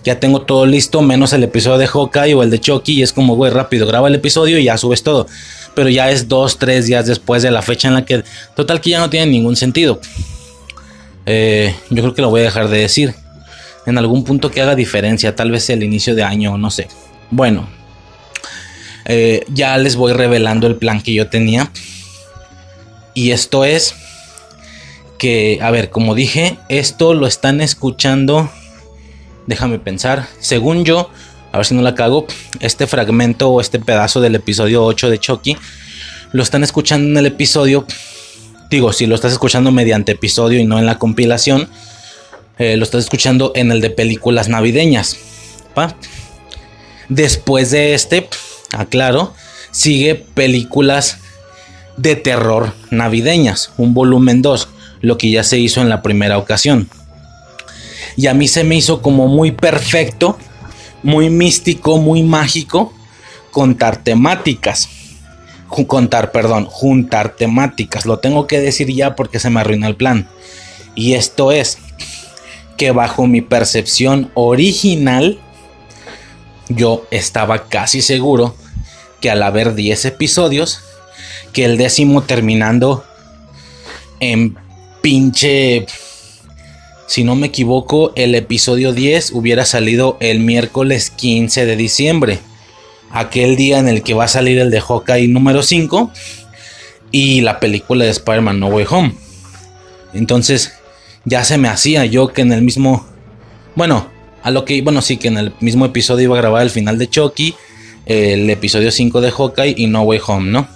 Ya tengo todo listo, menos el episodio de Hawkeye o el de Chucky, y es como, güey, rápido, graba el episodio y ya subes todo. Pero ya es dos, tres días después de la fecha en la que, total, que ya no tiene ningún sentido. Eh, yo creo que lo voy a dejar de decir. En algún punto que haga diferencia, tal vez el inicio de año, no sé. Bueno, eh, ya les voy revelando el plan que yo tenía. Y esto es que, a ver, como dije, esto lo están escuchando. Déjame pensar. Según yo, a ver si no la cago, este fragmento o este pedazo del episodio 8 de Chucky lo están escuchando en el episodio. Digo, si lo estás escuchando mediante episodio y no en la compilación, eh, lo estás escuchando en el de películas navideñas. Después de este, aclaro, sigue películas de terror navideñas, un volumen 2, lo que ya se hizo en la primera ocasión. Y a mí se me hizo como muy perfecto, muy místico, muy mágico, contar temáticas. Contar, perdón, juntar temáticas. Lo tengo que decir ya porque se me arruinó el plan. Y esto es que bajo mi percepción original, yo estaba casi seguro que al haber 10 episodios, que el décimo terminando en pinche... Si no me equivoco, el episodio 10 hubiera salido el miércoles 15 de diciembre. Aquel día en el que va a salir el de Hawkeye número 5 y la película de Spider-Man No Way Home. Entonces, ya se me hacía yo que en el mismo... Bueno, a lo que... Bueno, sí, que en el mismo episodio iba a grabar el final de Chucky el episodio 5 de Hawkeye y No Way Home, ¿no?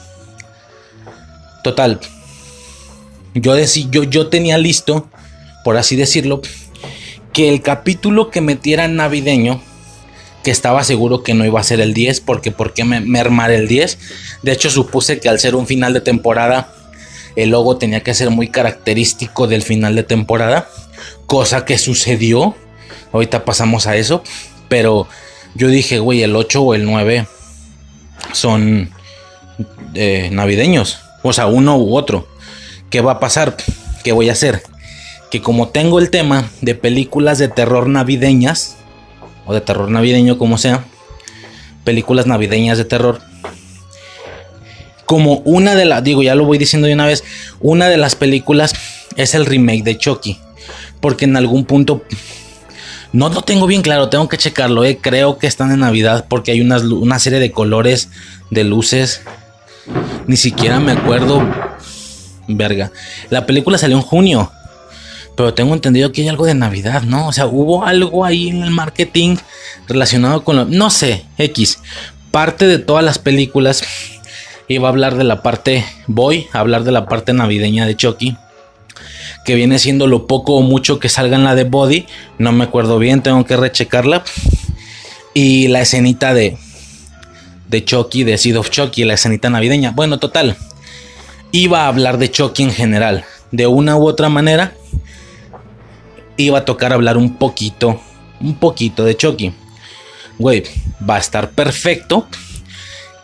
Total. Yo, yo, yo tenía listo, por así decirlo, que el capítulo que metiera navideño, que estaba seguro que no iba a ser el 10, porque ¿por qué mermar el 10? De hecho, supuse que al ser un final de temporada, el logo tenía que ser muy característico del final de temporada, cosa que sucedió. Ahorita pasamos a eso, pero yo dije, güey, el 8 o el 9 son eh, navideños. O sea, uno u otro. ¿Qué va a pasar? ¿Qué voy a hacer? Que como tengo el tema de películas de terror navideñas, o de terror navideño como sea, películas navideñas de terror, como una de las, digo, ya lo voy diciendo de una vez, una de las películas es el remake de Chucky. Porque en algún punto no lo tengo bien claro, tengo que checarlo. Eh. Creo que están en Navidad porque hay una serie de colores, de luces. Ni siquiera me acuerdo. Verga. La película salió en junio. Pero tengo entendido que hay algo de Navidad, ¿no? O sea, hubo algo ahí en el marketing relacionado con lo... No sé, X. Parte de todas las películas iba a hablar de la parte... Voy a hablar de la parte navideña de Chucky que viene siendo lo poco o mucho que salga en la de Body. No me acuerdo bien, tengo que rechecarla. Y la escenita de, de Chucky, de Seed of Chucky, la escenita navideña. Bueno, total. Iba a hablar de Chucky en general. De una u otra manera. Iba a tocar hablar un poquito. Un poquito de Chucky. Güey, va a estar perfecto.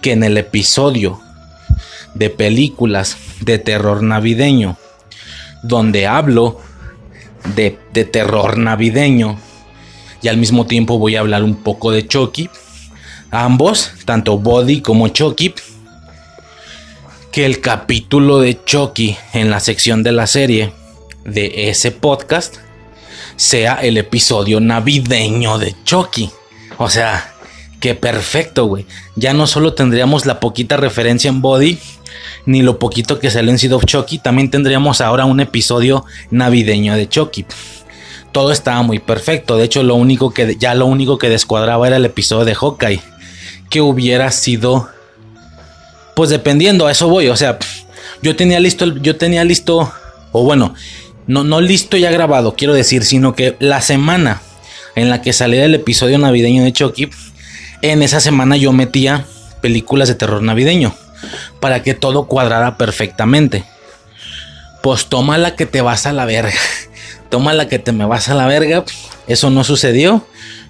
Que en el episodio de películas de terror navideño donde hablo de, terror navideño y al mismo tiempo voy a hablar un poco de Chucky. Ambos, tanto Body como Chucky. Que el capítulo de Chucky en la sección de la serie de ese podcast sea el episodio navideño de Chucky. O sea, que perfecto, güey. Ya no solo tendríamos la poquita referencia en Body, ni lo poquito que salió en Seed of Chucky, también tendríamos ahora un episodio navideño de Chucky. Todo estaba muy perfecto. De hecho, lo único que ya lo único que descuadraba era el episodio de Hawkeye. Que hubiera sido. Pues dependiendo, a eso voy. O sea, yo tenía listo. Yo tenía listo. O bueno, no, no listo ya grabado, quiero decir, sino que la semana en la que salía el episodio navideño de Chucky. En esa semana yo metía películas de terror navideño para que todo cuadrara perfectamente. Pues toma la que te vas a la verga. Toma la que te me vas a la verga. Eso no sucedió.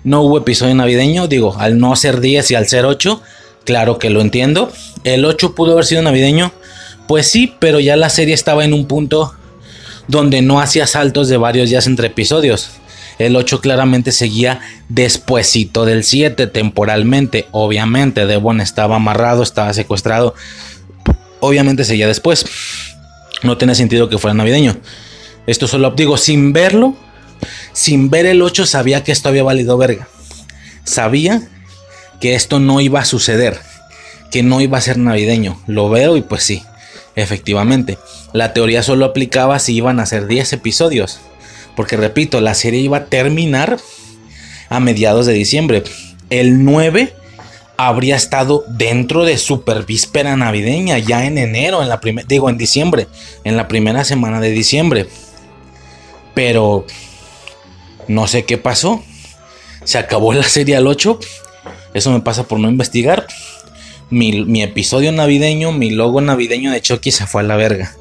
No hubo episodio navideño. Digo, al no ser 10 y al ser 8, claro que lo entiendo. El 8 pudo haber sido navideño. Pues sí, pero ya la serie estaba en un punto donde no hacía saltos de varios días entre episodios. El 8 claramente seguía despuesito del 7 temporalmente. Obviamente Devon estaba amarrado, estaba secuestrado. Obviamente seguía después. No tiene sentido que fuera navideño. Esto solo digo, sin verlo, sin ver el 8 sabía que esto había valido verga. Sabía que esto no iba a suceder, que no iba a ser navideño. Lo veo y pues sí. Efectivamente, la teoría solo aplicaba si iban a ser 10 episodios. Porque repito, la serie iba a terminar a mediados de diciembre. El 9 habría estado dentro de super víspera navideña, ya en enero, en la digo en diciembre, en la primera semana de diciembre. Pero no sé qué pasó. Se acabó la serie al 8. Eso me pasa por no investigar. Mi, episodio navideño, mi logo navideño de Chucky se fue a la verga.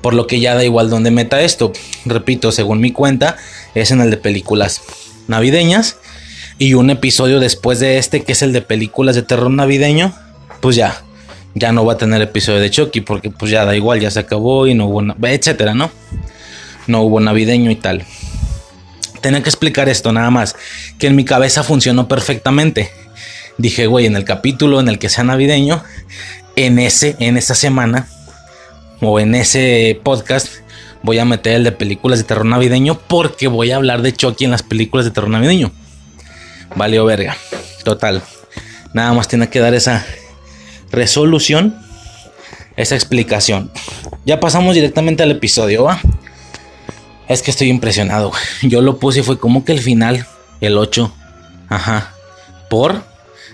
Por lo que ya da igual donde meta esto. Repito, según mi cuenta, es en el de películas navideñas. Y un episodio después de este, que es el de películas de terror navideño, pues ya, ya no va a tener episodio de Chucky, porque pues ya da igual, ya se acabó y no hubo, etcétera, ¿no? No hubo navideño y tal. Tenía que explicar esto nada más, que en mi cabeza funcionó perfectamente. Dije, güey, en el capítulo en el que sea navideño, en ese, en esa semana, o en ese podcast, voy a meter el de películas de terror navideño, porque voy a hablar de Chucky en las películas de terror navideño. Valió verga. Total. Nada más tiene que dar esa resolución, esa explicación. Ya pasamos directamente al episodio, ¿va? Es que estoy impresionado. Yo lo puse y fue como que el final, el 8. Ajá. Por.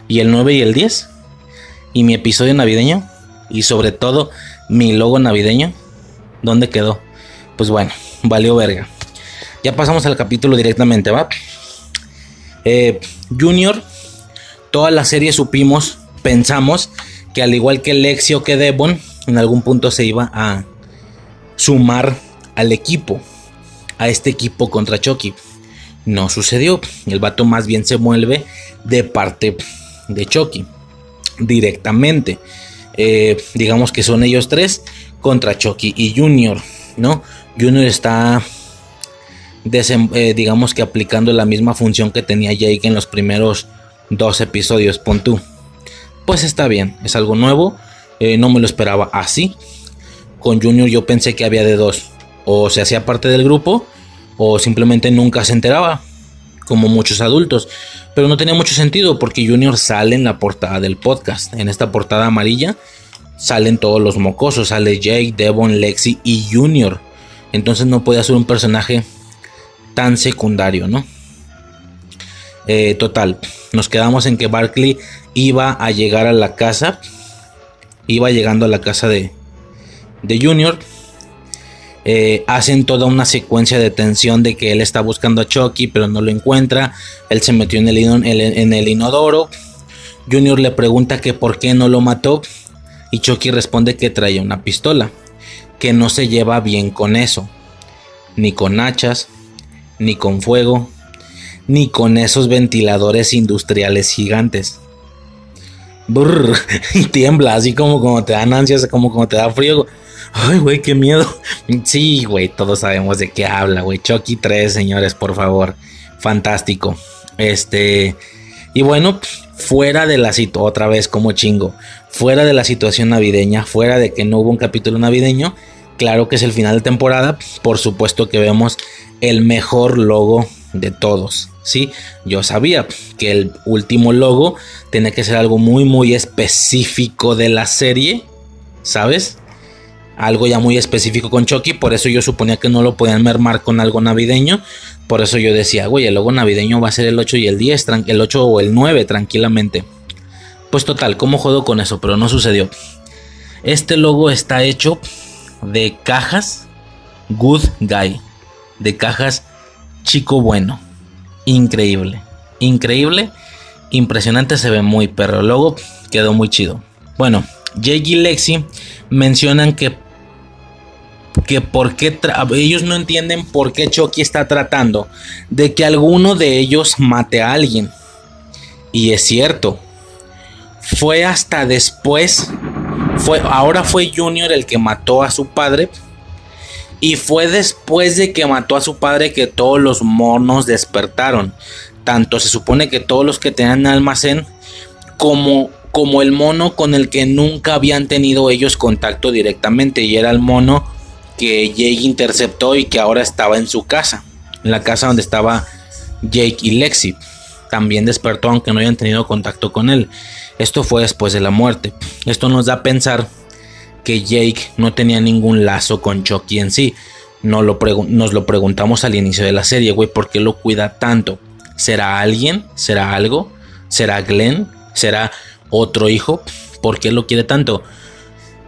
Y el 9 y el 10. Y mi episodio navideño. Y sobre todo mi logo navideño. ¿Dónde quedó? Pues bueno, valió verga. Ya pasamos al capítulo directamente, ¿va? Eh, Junior, toda la serie supimos, pensamos que al igual que Lexio que Devon, en algún punto se iba a sumar al equipo, a este equipo contra Chucky. No sucedió. El vato más bien se vuelve de parte de Chucky. Directamente. Eh, digamos que son ellos tres contra Chucky y Junior. ¿No? Junior está eh, digamos que aplicando la misma función que tenía Jake en los primeros dos episodios, pon tú. Pues está bien, es algo nuevo, eh, no me lo esperaba así. Con Junior yo pensé que había de dos, o se hacía parte del grupo, o simplemente nunca se enteraba, como muchos adultos. Pero no tenía mucho sentido porque Junior sale en la portada del podcast, en esta portada amarilla. Salen todos los mocosos, sale Jake, Devon, Lexi y Junior. Entonces no podía ser un personaje tan secundario, ¿no? Eh, total, nos quedamos en que Barkley iba a llegar a la casa, iba llegando a la casa de, de Junior. Eh, hacen toda una secuencia de tensión de que él está buscando a Chucky, pero no lo encuentra. Él se metió en el, en el inodoro. Junior le pregunta que por qué no lo mató. Y Chucky responde que traía una pistola. Que no se lleva bien con eso. Ni con hachas, ni con fuego, ni con esos ventiladores industriales gigantes. y tiembla, así como como te dan ansias, como como te da frío. Ay, güey, qué miedo. Sí, güey, todos sabemos de qué habla, güey. Chucky 3, señores, por favor. Fantástico. Este. Y bueno, fuera de la situación, otra vez como chingo, fuera de la situación navideña, fuera de que no hubo un capítulo navideño, claro que es el final de temporada, por supuesto que vemos el mejor logo de todos. Sí, yo sabía que el último logo tenía que ser algo muy, muy específico de la serie, ¿sabes? Algo ya muy específico con Chucky, por eso yo suponía que no lo podían mermar con algo navideño. Por eso yo decía, güey, el logo navideño va a ser el 8 y el 10, el 8 o el 9, tranquilamente. Pues total, ¿cómo jodo con eso? Pero no sucedió. Este logo está hecho de cajas Good Guy de cajas chico bueno. Increíble. Increíble. Impresionante. Se ve muy perro. Luego quedó muy chido. Bueno, Jake y Lexi mencionan que que por qué ellos no entienden por qué Chucky está tratando de que alguno de ellos mate a alguien. Y es cierto. Fue hasta después fue ahora fue Junior el que mató a su padre y fue después de que mató a su padre que todos los monos despertaron. Tanto se supone que todos los que tenían almacén como, como el mono con el que nunca habían tenido ellos contacto directamente. Y era el mono que Jake interceptó y que ahora estaba en su casa. En la casa donde estaba Jake y Lexi. También despertó aunque no hayan tenido contacto con él. Esto fue después de la muerte. Esto nos da a pensar que Jake no tenía ningún lazo con Chucky en sí. Nos lo, nos lo preguntamos al inicio de la serie, güey, ¿por qué lo cuida tanto? ¿Será alguien? ¿Será algo? ¿Será Glenn? ¿Será otro hijo? ¿Por qué lo quiere tanto?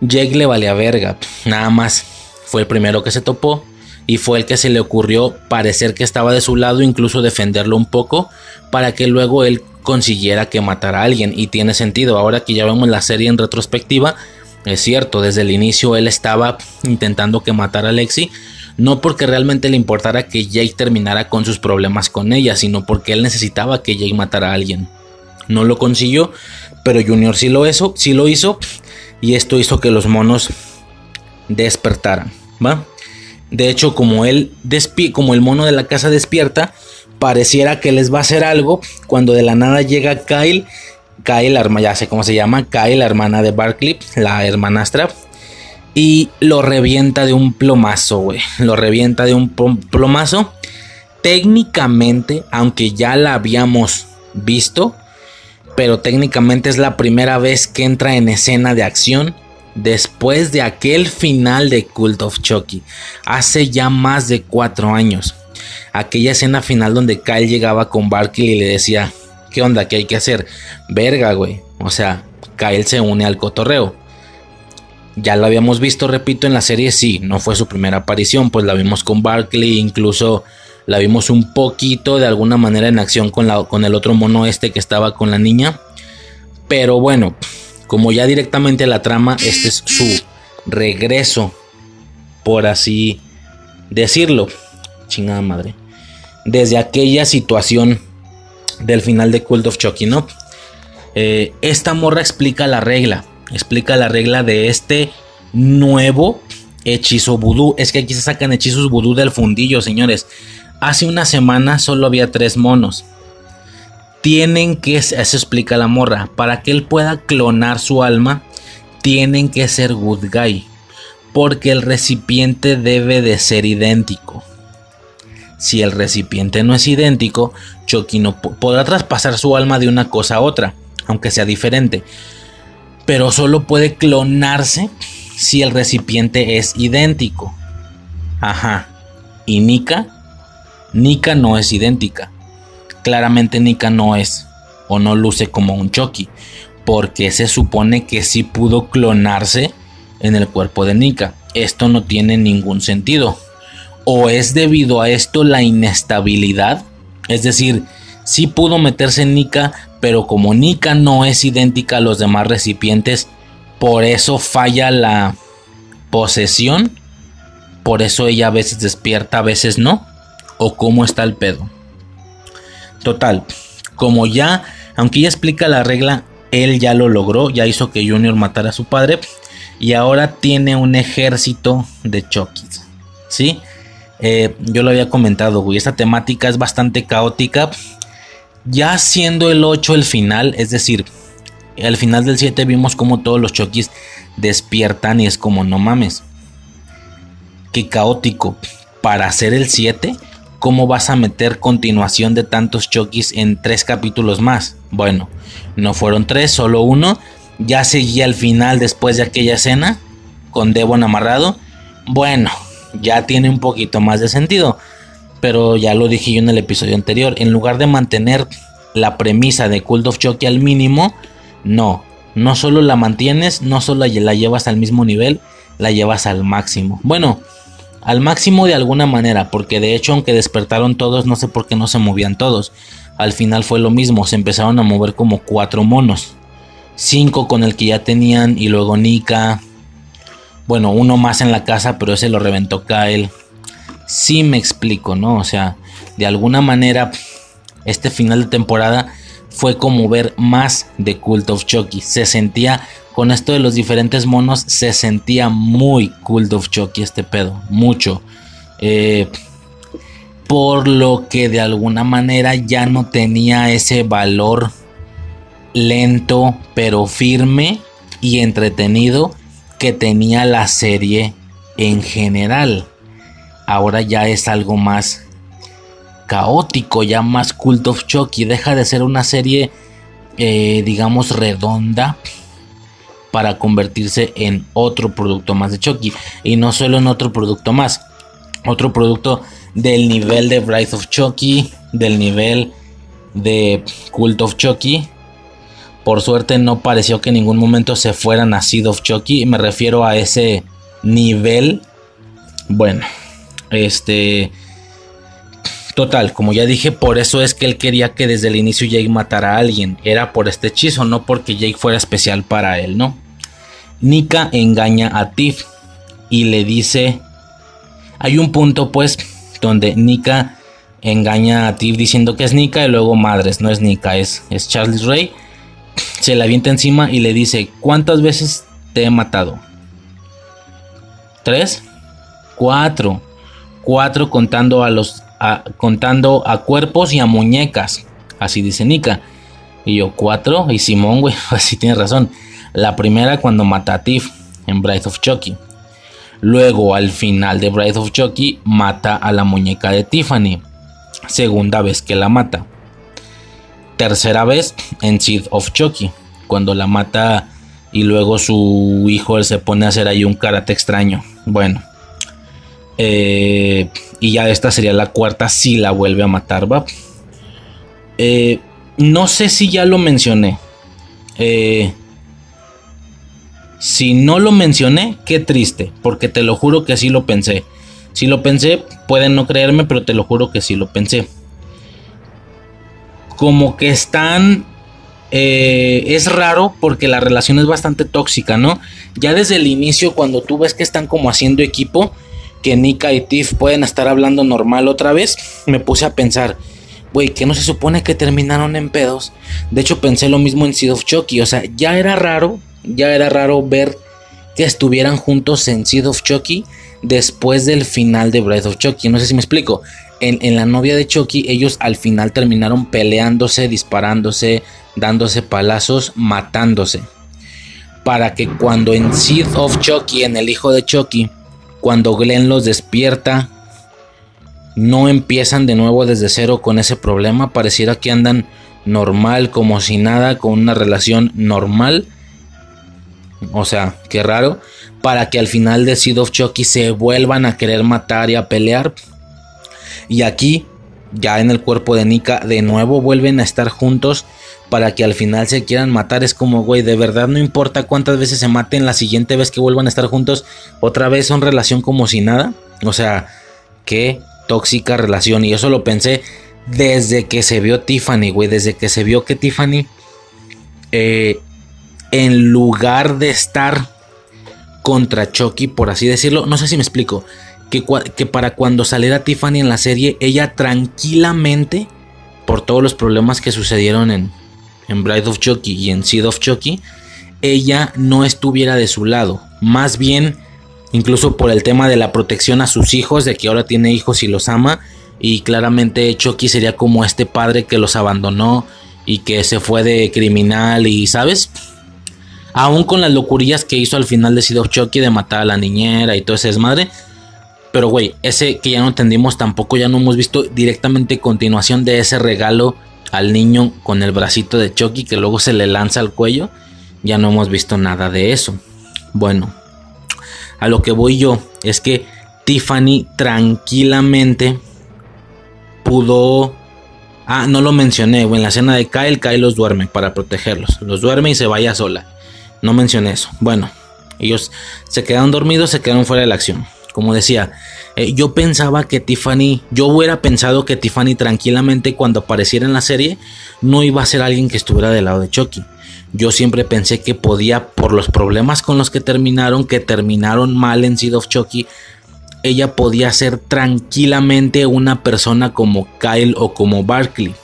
Jake le vale a verga, nada más fue el primero que se topó y fue el que se le ocurrió parecer que estaba de su lado, incluso defenderlo un poco, para que luego él consiguiera que matara a alguien. Y tiene sentido, ahora que ya vemos la serie en retrospectiva, es cierto, desde el inicio él estaba intentando que matara a Lexi, no porque realmente le importara que Jake terminara con sus problemas con ella, sino porque él necesitaba que Jake matara a alguien. No lo consiguió, pero Junior sí lo hizo, sí lo hizo, y esto hizo que los monos despertaran, ¿va? De hecho, como él como el mono de la casa despierta, pareciera que les va a hacer algo cuando de la nada llega Kyle, Kyle, ya sé cómo se llama, Kyle, la hermana de Barkley, la hermanastra, y lo revienta de un plomazo, güey. Lo revienta de un plomazo. Técnicamente, aunque ya la habíamos visto, pero técnicamente es la primera vez que entra en escena de acción después de aquel final de Cult of Chucky, hace ya más de cuatro años. Aquella escena final donde Kyle llegaba con Barkley y le decía, ¿qué onda? ¿Qué hay que hacer? Verga, güey. O sea, Kyle se une al cotorreo. Ya lo habíamos visto, repito, en la serie, sí, no fue su primera aparición, pues la vimos con Barkley, incluso la vimos un poquito de alguna manera en acción con, la, con el otro mono este que estaba con la niña. Pero bueno, como ya directamente la trama, este es su regreso, por así decirlo. Chingada madre. Desde aquella situación del final de Cult of Chucky, ¿no? Eh, esta morra explica la regla. Explica la regla de este nuevo hechizo vudú. Es que aquí se sacan hechizos vudú del fundillo, señores. Hace una semana solo había tres monos tienen que, eso explica la morra, para que él pueda clonar su alma, tienen que ser good guy, porque el recipiente debe de ser idéntico. Si el recipiente no es idéntico, Chucky no podrá traspasar su alma de una cosa a otra, aunque sea diferente. Pero solo puede clonarse si el recipiente es idéntico. Ajá. ¿Y Nika? Nika no es idéntica claramente Nika no es o no luce como un Chucky, porque se supone que sí pudo clonarse en el cuerpo de Nika. Esto no tiene ningún sentido. O es debido a esto la inestabilidad, es decir, sí pudo meterse en Nika, pero como Nika no es idéntica a los demás recipientes, por eso falla la posesión, por eso ella a veces despierta, a veces no, o cómo está el pedo. Total, como ya, aunque ya explica la regla, él ya lo logró, ya hizo que Junior matara a su padre y ahora tiene un ejército de Chokis. ¿Sí? Eh, yo lo había comentado, güey, esta temática es bastante caótica. Ya siendo el 8 el final, es decir, al final del 7 vimos como todos los Chokis despiertan y es como no mames. Qué caótico. Para hacer el 7 ¿cómo vas a meter continuación de tantos Chokis en tres capítulos más? Bueno, no fueron tres, solo uno. Ya seguía al final después de aquella escena con Devon amarrado. Bueno, ya tiene un poquito más de sentido. Pero ya lo dije yo en el episodio anterior. En lugar de mantener la premisa de Cult of Chucky al mínimo, no. No solo la mantienes, no solo la llevas al mismo nivel, la llevas al máximo. Bueno, al máximo de alguna manera, porque de hecho aunque despertaron todos, no sé por qué no se movían todos. Al final fue lo mismo, se empezaron a mover como cuatro monos. Cinco con el que ya tenían y luego Nika. Bueno, uno más en la casa, pero ese lo reventó Kyle. Sí me explico, ¿no? O sea, de alguna manera este final de temporada fue como ver más de Cult of Chucky. Se sentía con esto de los diferentes monos se sentía muy Cult of Chucky este pedo, mucho. Eh, por lo que de alguna manera ya no tenía ese valor lento pero firme y entretenido que tenía la serie en general. Ahora ya es algo más caótico, ya más Cult of Chucky. Deja de ser una serie, eh, digamos, redonda para convertirse en otro producto más de Chucky. Y no solo en otro producto más, otro producto del nivel de Bride of Chucky, del nivel de Cult of Chucky. Por suerte no pareció que en ningún momento se fueran a Seed of Chucky. Me refiero a ese nivel. Bueno, este... Total, como ya dije, por eso es que él quería que desde el inicio Jake matara a alguien. Era por este hechizo, no porque Jake fuera especial para él, ¿no? Nika engaña a Tiff y le dice... Hay un punto pues donde Nika engaña a Tiff diciendo que es Nika y luego madres, no es Nika, es, es Charles Ray. Se la avienta encima y le dice, ¿cuántas veces te he matado? ¿Tres? Cuatro. Cuatro contando a los contando a cuerpos y a muñecas. Así dice Nika. Y yo, cuatro. Y Simón, güey, así tiene razón. La primera cuando mata a Tiff en Bride of Chucky. Luego, al final de Bride of Chucky, mata a la muñeca de Tiffany. Segunda vez que la mata. Tercera vez en Seed of Chucky. Cuando la mata y luego su hijo se pone a hacer ahí un karate extraño. Bueno. Eh, y ya esta sería la cuarta si la vuelve a matar, va. Eh, no sé si ya lo mencioné. Eh, si no lo mencioné, qué triste, porque te lo juro que así lo pensé. Si lo pensé, pueden no creerme, pero te lo juro que sí lo pensé. Como que están... Eh, es raro porque la relación es bastante tóxica, ¿no? Ya desde el inicio, cuando tú ves que están como haciendo equipo, que Nika y Tiff pueden estar hablando normal otra vez, me puse a pensar, güey, que no se supone que terminaron en pedos. De hecho, pensé lo mismo en Seed of Chucky, o sea, ya era raro, ya era raro ver que estuvieran juntos en Seed of Chucky después del final de Breath of Chucky. No sé si me explico. En, en, la novia de Chucky, ellos al final terminaron peleándose, disparándose, dándose palazos, matándose. Para que cuando en Seed of Chucky, en el hijo de Chucky, cuando Glenn los despierta, no empiezan de nuevo desde cero con ese problema. Pareciera que andan normal, como si nada, con una relación normal. O sea, qué raro. Para que al final de Seed of Chucky se vuelvan a querer matar y a pelear. Y aquí, ya en el cuerpo de Nika, de nuevo vuelven a estar juntos. Para que al final se quieran matar. Es como, güey, de verdad no importa cuántas veces se maten. La siguiente vez que vuelvan a estar juntos, otra vez son relación como si nada. O sea, qué tóxica relación. Y eso lo pensé desde que se vio Tiffany, güey. Desde que se vio que Tiffany, eh, en lugar de estar contra Chucky, por así decirlo, no sé si me explico. Que, para cuando saliera Tiffany en la serie, ella tranquilamente, por todos los problemas que sucedieron en, en Bride of Chucky y en Seed of Chucky, ella no estuviera de su lado. Más bien, incluso por el tema de la protección a sus hijos, de que ahora tiene hijos y los ama. Y claramente Chucky sería como este padre que los abandonó y que se fue de criminal y, ¿sabes? Aún con las locurillas que hizo al final de Seed Chucky de matar a la niñera y todo ese desmadre. Pero, güey, ese que ya no entendimos tampoco, ya no hemos visto directamente continuación de ese regalo al niño con el bracito de Chucky que luego se le lanza al cuello. Ya no hemos visto nada de eso. Bueno, a lo que voy yo es que Tiffany tranquilamente pudo... Ah, no lo mencioné, en la escena de Kyle, Kyle los duerme para protegerlos. Los duerme y se vaya sola. No mencioné eso. Bueno, ellos se quedaron dormidos, se quedaron fuera de la acción. Como decía, eh, yo pensaba que Tiffany, yo hubiera pensado que Tiffany tranquilamente cuando apareciera en la serie no iba a ser alguien que estuviera del lado de Chucky. Yo siempre pensé que podía, por los problemas con los que terminaron, que terminaron mal en Seed of Chucky, ella podía ser tranquilamente una persona como Kyle o como Barkley.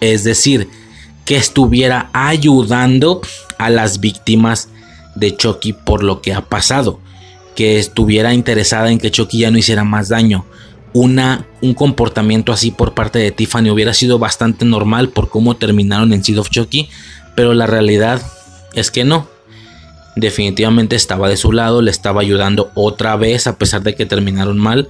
Es decir, que estuviera ayudando a las víctimas de Chucky por lo que ha pasado que estuviera interesada en que Chucky ya no hiciera más daño. Una, un comportamiento así por parte de Tiffany hubiera sido bastante normal por cómo terminaron en Seed of Chucky, pero la realidad es que no. Definitivamente estaba de su lado, le estaba ayudando otra vez a pesar de que terminaron mal.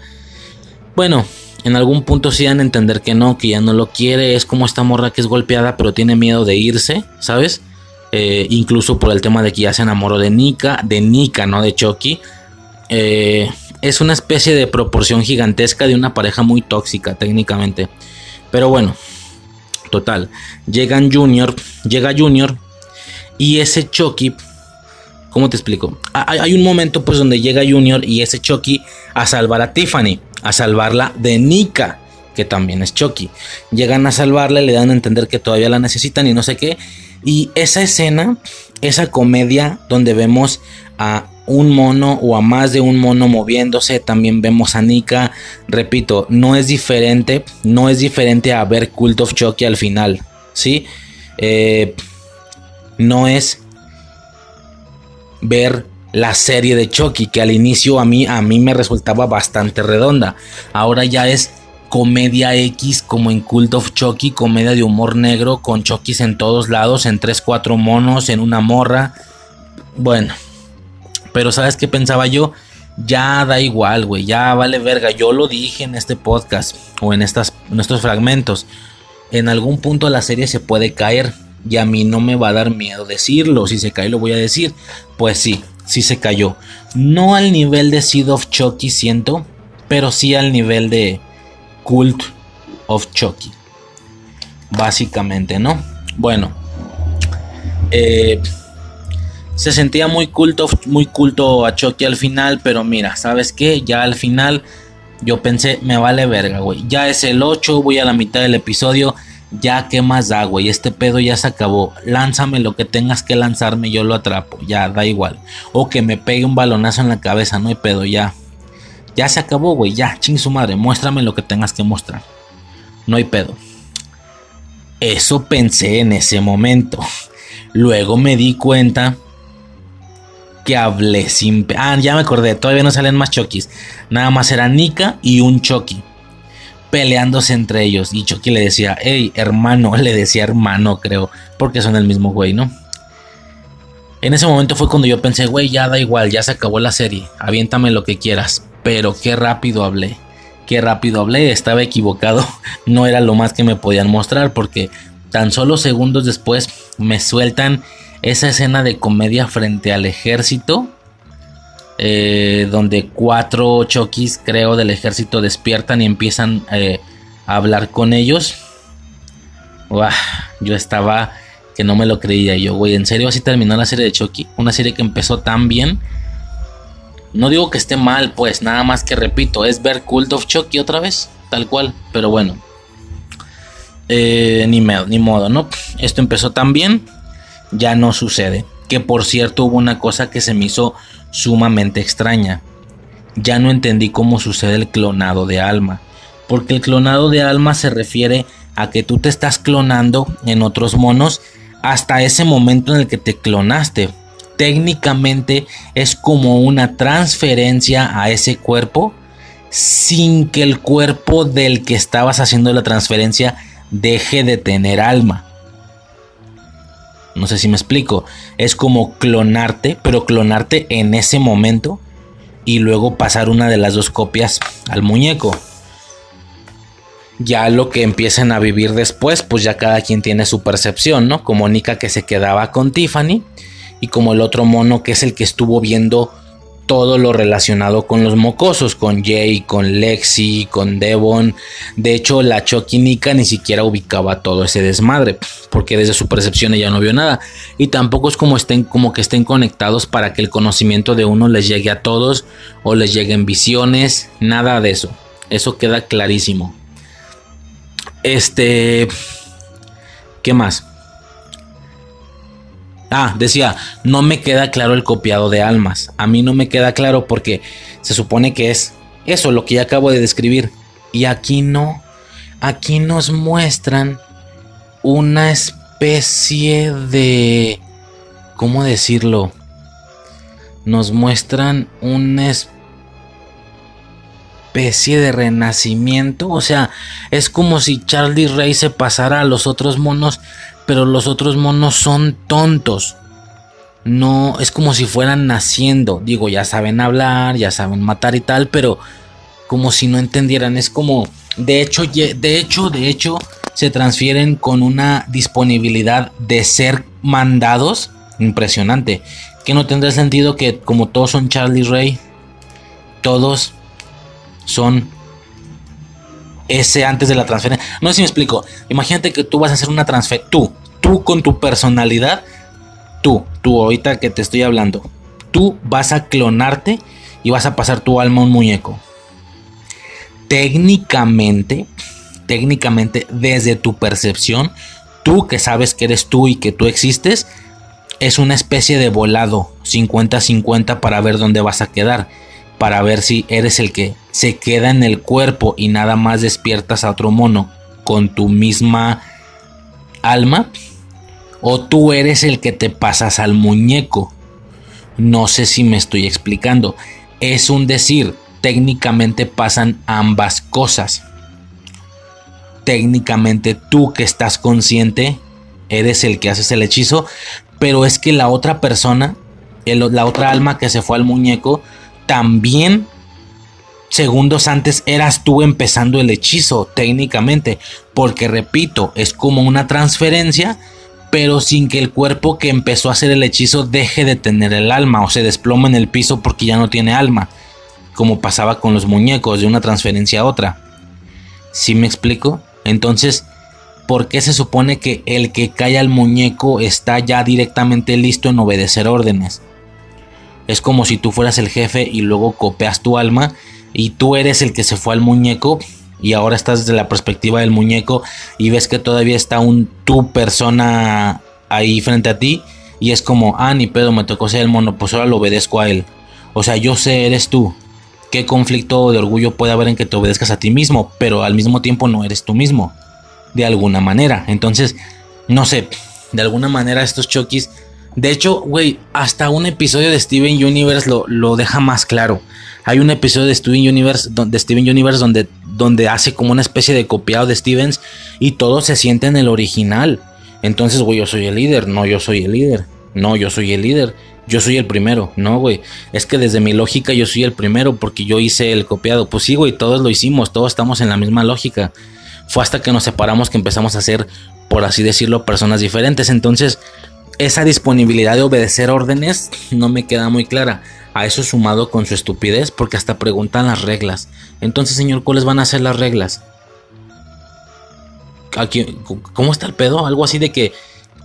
Bueno, en algún punto sí dan a entender que no, que ya no lo quiere, es como esta morra que es golpeada pero tiene miedo de irse, ¿sabes? Eh, incluso por el tema de que ya se enamoró de Nika, de Nika, no de Chucky. Eh, es una especie de proporción gigantesca de una pareja muy tóxica técnicamente. Pero bueno, total. Llegan Junior, llega Junior y ese Chucky, ¿cómo te explico? Hay, un momento pues donde llega Junior y ese Chucky a salvar a Tiffany, a salvarla de Nika, que también es Chucky. Llegan a salvarla, le dan a entender que todavía la necesitan y no sé qué. Y esa escena, esa comedia donde vemos a un mono o a más de un mono moviéndose, también vemos a Nika, repito, no es diferente, no es diferente a ver Cult of Chucky al final, ¿sí? Eh, no es ver la serie de Chucky que al inicio a mí a mí me resultaba bastante redonda. Ahora ya es comedia X como en Cult of Chucky, comedia de humor negro con Chucky en todos lados, en 3 4 monos, en una morra. Bueno, pero ¿sabes qué pensaba yo? Ya da igual, güey, ya vale verga. Yo lo dije en este podcast o en, estas, en estos fragmentos. En algún punto la serie se puede caer y a mí no me va a dar miedo decirlo. Si se cae lo voy a decir. Pues sí, sí se cayó. No al nivel de Seed of Chucky siento, pero sí al nivel de Cult of Chucky. Básicamente, ¿no? Bueno. Eh, se sentía muy culto, muy culto a Chucky al final, pero mira, ¿sabes qué? Ya al final yo pensé, me vale verga, güey. Ya es el 8, voy a la mitad del episodio. Ya, ¿qué más da, güey? Este pedo ya se acabó. Lánzame lo que tengas que lanzarme, yo lo atrapo. Ya, da igual. O que me pegue un balonazo en la cabeza, no hay pedo, ya. Ya se acabó, güey. Ya, ching su madre. Muéstrame lo que tengas que mostrar. No hay pedo. Eso pensé en ese momento. Luego me di cuenta que hablé sin... Ah, ya me acordé. Todavía no salen más Chokis. Nada más era Nika y un Chucky. Peleándose entre ellos. Y Chucky le decía, hey, hermano. Le decía hermano, creo. Porque son el mismo güey, ¿no? En ese momento fue cuando yo pensé, güey, ya da igual, ya se acabó la serie. Aviéntame lo que quieras. Pero qué rápido hablé. Qué rápido hablé. Estaba equivocado. No era lo más que me podían mostrar porque tan solo segundos después me sueltan esa escena de comedia frente al ejército. Eh, donde cuatro chokis, creo, del ejército despiertan y empiezan eh, a hablar con ellos. yo estaba que no me lo creía yo, güey. En serio, así terminó la serie de Chucky. Una serie que empezó tan bien no digo que esté mal, pues, nada más que repito, es ver Cult of Chucky otra vez, tal cual, pero bueno. Eh, ni, ni modo, ¿no? Esto empezó tan bien, ya no sucede. Que por cierto hubo una cosa que se me hizo sumamente extraña. Ya no entendí cómo sucede el clonado de alma. Porque el clonado de alma se refiere a que tú te estás clonando en otros monos hasta ese momento en el que te clonaste técnicamente es como una transferencia a ese cuerpo sin que el cuerpo del que estabas haciendo la transferencia deje de tener alma. No sé si me explico. Es como clonarte, pero clonarte en ese momento y luego pasar una de las dos copias al muñeco. Ya lo que empiezan a vivir después, pues ya cada quien tiene su percepción, ¿no? Como Nika que se quedaba con Tiffany y como el otro mono que es el que estuvo viendo todo lo relacionado con los mocosos, con Jay, con Lexi, con Devon. De hecho, la Chucky Nika ni siquiera ubicaba todo ese desmadre, porque desde su percepción ella no vio nada. Y tampoco es como estén, como que estén conectados para que el conocimiento de uno les llegue a todos o les lleguen visiones, nada de eso. Eso queda clarísimo. Este, ¿qué más? Ah, decía, no me queda claro el copiado de almas. A mí no me queda claro porque se supone que es eso lo que ya acabo de describir. Y aquí no. Aquí nos muestran una especie de... ¿Cómo decirlo? Nos muestran una especie de renacimiento. O sea, es como si Charlie Ray se pasara a los otros monos pero los otros monos son tontos. No, es como si fueran naciendo. Digo, ya saben hablar, ya saben matar y tal, pero como si no entendieran. Es como, de hecho, de hecho, de hecho, se transfieren con una disponibilidad de ser mandados. Impresionante. Que no tendrá sentido que como todos son Charlie Ray, todos son ese antes de la transferencia. No sé si me explico. Imagínate que tú vas a hacer una transferencia. Tú, tú con tu personalidad, tú, tú ahorita que te estoy hablando, tú vas a clonarte y vas a pasar tu alma a un muñeco. Técnicamente, técnicamente, desde tu percepción, tú que sabes que eres tú y que tú existes, es una especie de volado 50-50 para ver dónde vas a quedar para ver si eres el que se queda en el cuerpo y nada más despiertas a otro mono con tu misma alma o tú eres el que te pasas al muñeco. No sé si me estoy explicando. Es un decir, técnicamente pasan ambas cosas. Técnicamente tú que estás consciente eres el que haces el hechizo, pero es que la otra persona, la otra alma que se fue al muñeco, también segundos antes eras tú empezando el hechizo técnicamente, porque repito, es como una transferencia, pero sin que el cuerpo que empezó a hacer el hechizo deje de tener el alma o se desploma en el piso porque ya no tiene alma, como pasaba con los muñecos de una transferencia a otra. ¿Sí me explico? Entonces, ¿por qué se supone que el que cae al muñeco está ya directamente listo en obedecer órdenes? Es como si tú fueras el jefe y luego copias tu alma y tú eres el que se fue al muñeco y ahora estás desde la perspectiva del muñeco y ves que todavía está un tu persona ahí frente a ti y es como, ah, ni pedo, me tocó ser el mono, pues ahora lo obedezco a él. O sea, yo sé, eres tú. ¿Qué conflicto de orgullo puede haber en que te obedezcas a ti mismo, pero al mismo tiempo no eres tú mismo? De alguna manera. Entonces, no sé, de alguna manera estos chokis de hecho, güey, hasta un episodio de Steven Universe lo, lo, deja más claro. Hay un episodio de Steven Universe, de Steven Universe donde, donde hace como una especie de copiado de Stevens y todo se siente en el original. Entonces, güey, yo soy el líder. No, yo soy el líder. No, yo soy el líder. Yo soy el primero. No, güey. Es que desde mi lógica yo soy el primero porque yo hice el copiado. Pues sí, güey, todos lo hicimos. Todos estamos en la misma lógica. Fue hasta que nos separamos que empezamos a ser, por así decirlo, personas diferentes. Entonces, esa disponibilidad de obedecer órdenes no me queda muy clara. A eso sumado con su estupidez, porque hasta preguntan las reglas. Entonces, señor, ¿cuáles van a ser las reglas? ¿Cómo está el pedo? Algo así de que,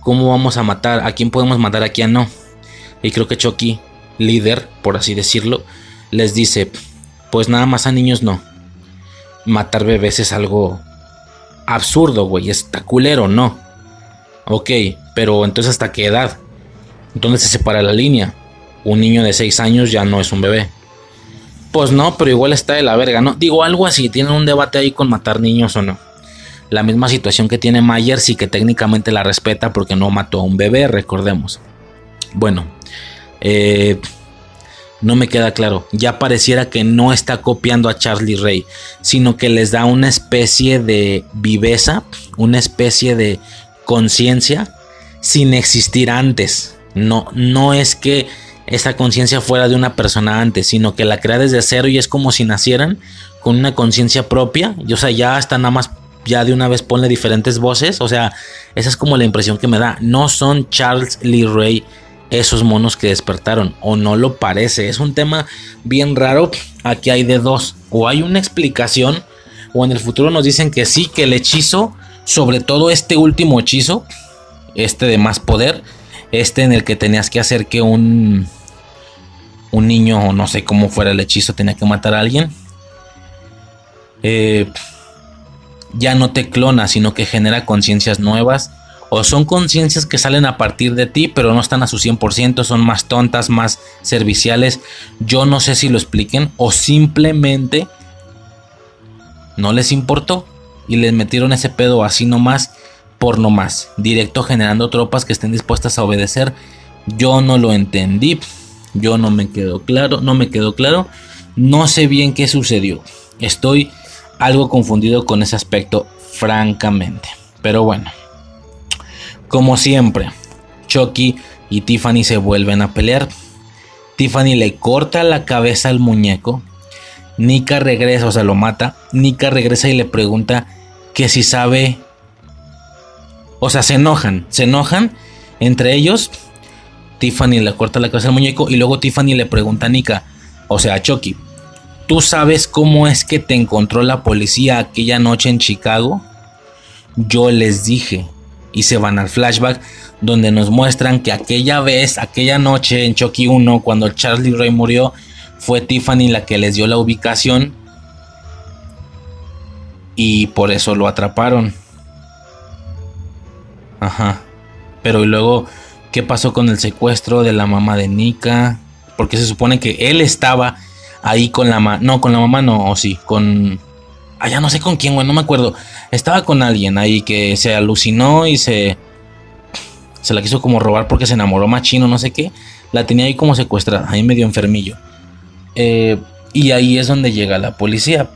¿cómo vamos a matar? ¿A quién podemos matar? ¿A quién no? Y creo que Chucky, líder, por así decirlo, les dice, pues nada más a niños no. Matar bebés es algo absurdo, güey, está culero, no. Ok, pero entonces hasta qué edad? ¿Dónde se separa la línea? Un niño de 6 años ya no es un bebé. Pues no, pero igual está de la verga, ¿no? Digo algo así, tienen un debate ahí con matar niños o no. La misma situación que tiene Mayer, sí que técnicamente la respeta porque no mató a un bebé, recordemos. Bueno, eh, no me queda claro. Ya pareciera que no está copiando a Charlie Ray, sino que les da una especie de viveza, una especie de conciencia sin existir antes. No, no es que esa conciencia fuera de una persona antes, sino que la crea desde cero y es como si nacieran con una conciencia propia. Y, o sea, ya hasta nada más, ya de una vez ponle diferentes voces. O sea, esa es como la impresión que me da. No son Charles Lee Ray esos monos que despertaron, o no lo parece. Es un tema bien raro. Aquí hay de dos. O hay una explicación, o en el futuro nos dicen que sí, que el hechizo sobre todo este último hechizo, este de más poder, este en el que tenías que hacer que un un niño o no sé cómo fuera el hechizo tenía que matar a alguien. Eh, ya no te clona, sino que genera conciencias nuevas. O son conciencias que salen a partir de ti, pero no están a su 100%, son más tontas, más serviciales. Yo no sé si lo expliquen o simplemente no les importó y les metieron ese pedo así nomás por nomás, directo generando tropas que estén dispuestas a obedecer. Yo no lo entendí, yo no me quedó claro, no me quedó claro, no sé bien qué sucedió. Estoy algo confundido con ese aspecto, francamente. Pero bueno, como siempre, Chucky y Tiffany se vuelven a pelear. Tiffany le corta la cabeza al muñeco. Nika regresa, o sea, lo mata. Nika regresa y le pregunta que si sabe... O sea, se enojan, se enojan Entre ellos, Tiffany le corta la cabeza al muñeco y luego Tiffany le pregunta a Nika, o sea, Chucky, ¿tú sabes cómo es que te encontró la policía aquella noche en Chicago? Yo les dije. Y se van al flashback donde nos muestran que aquella vez, aquella noche en Chucky 1, cuando Charlie Ray murió, fue Tiffany la que les dio la ubicación y por eso lo atraparon. Ajá. Pero y luego, ¿qué pasó con el secuestro de la mamá de Nika? Porque se supone que él estaba ahí con la mamá. No, con la mamá no, o sí, con. Ah, ya no sé con quién, güey, no me acuerdo. Estaba con alguien ahí que se alucinó y se. Se la quiso como robar porque se enamoró machino, no sé qué. La tenía ahí como secuestrada, ahí medio enfermillo. Eh, y ahí es donde llega la policía.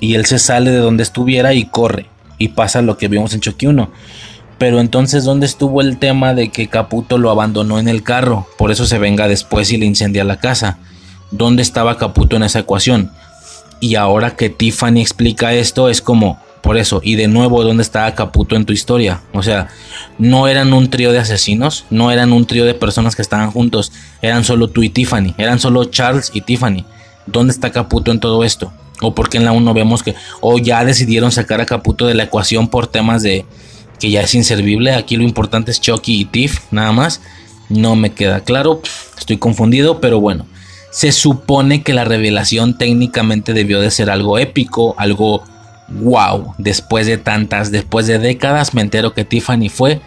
Y él se sale de donde estuviera y corre. Y pasa lo que vimos en Chucky 1. Pero entonces, ¿dónde estuvo el tema de que Caputo lo abandonó en el carro? Por eso se venga después y le incendia la casa. ¿Dónde estaba Caputo en esa ecuación? Y ahora que Tiffany explica esto, es como, por eso, y de nuevo, ¿dónde estaba Caputo en tu historia? O sea, no eran un trío de asesinos, no eran un trío de personas que estaban juntos, eran solo tú y Tiffany, eran solo Charles y Tiffany. ¿Dónde está Caputo en todo esto? O porque en la 1 vemos que, o ya decidieron sacar a Caputo de la ecuación por temas de que ya es inservible. Aquí lo importante es Chucky y Tiff, nada más. No me queda claro, estoy confundido, pero bueno. Se supone que la revelación técnicamente debió de ser algo épico, algo wow. Después de tantas, después de décadas, me entero que Tiffany fue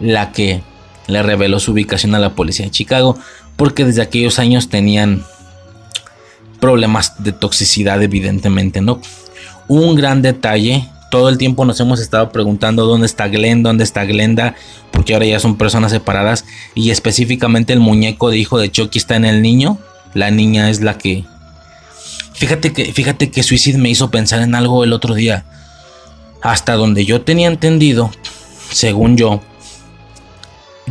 la que le reveló su ubicación a la policía de Chicago, porque desde aquellos años tenían problemas de toxicidad, evidentemente, ¿no? Un gran detalle todo el tiempo nos hemos estado preguntando dónde está Glenn, dónde está Glenda, porque ahora ya son personas separadas y específicamente el muñeco de hijo de Chucky está en el niño. La niña es la que Fíjate que fíjate que Suicide me hizo pensar en algo el otro día. Hasta donde yo tenía entendido, según yo,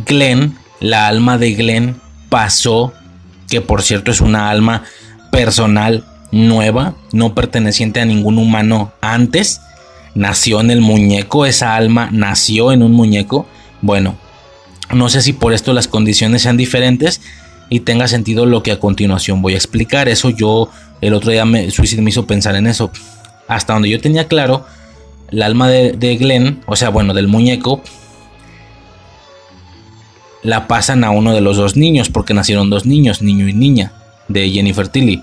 Glenn, la alma de Glenn pasó, que por cierto es una alma personal nueva, no perteneciente a ningún humano antes nació en el muñeco, esa alma nació en un muñeco. Bueno, no sé si por esto las condiciones sean diferentes y tenga sentido lo que a continuación voy a explicar. Eso yo el otro día me, Suicide me hizo pensar en eso. Hasta donde yo tenía claro, el alma de, de Glenn, o sea, bueno, del muñeco, la pasan a uno de los dos niños, porque nacieron dos niños, niño y niña, de Jennifer Tilly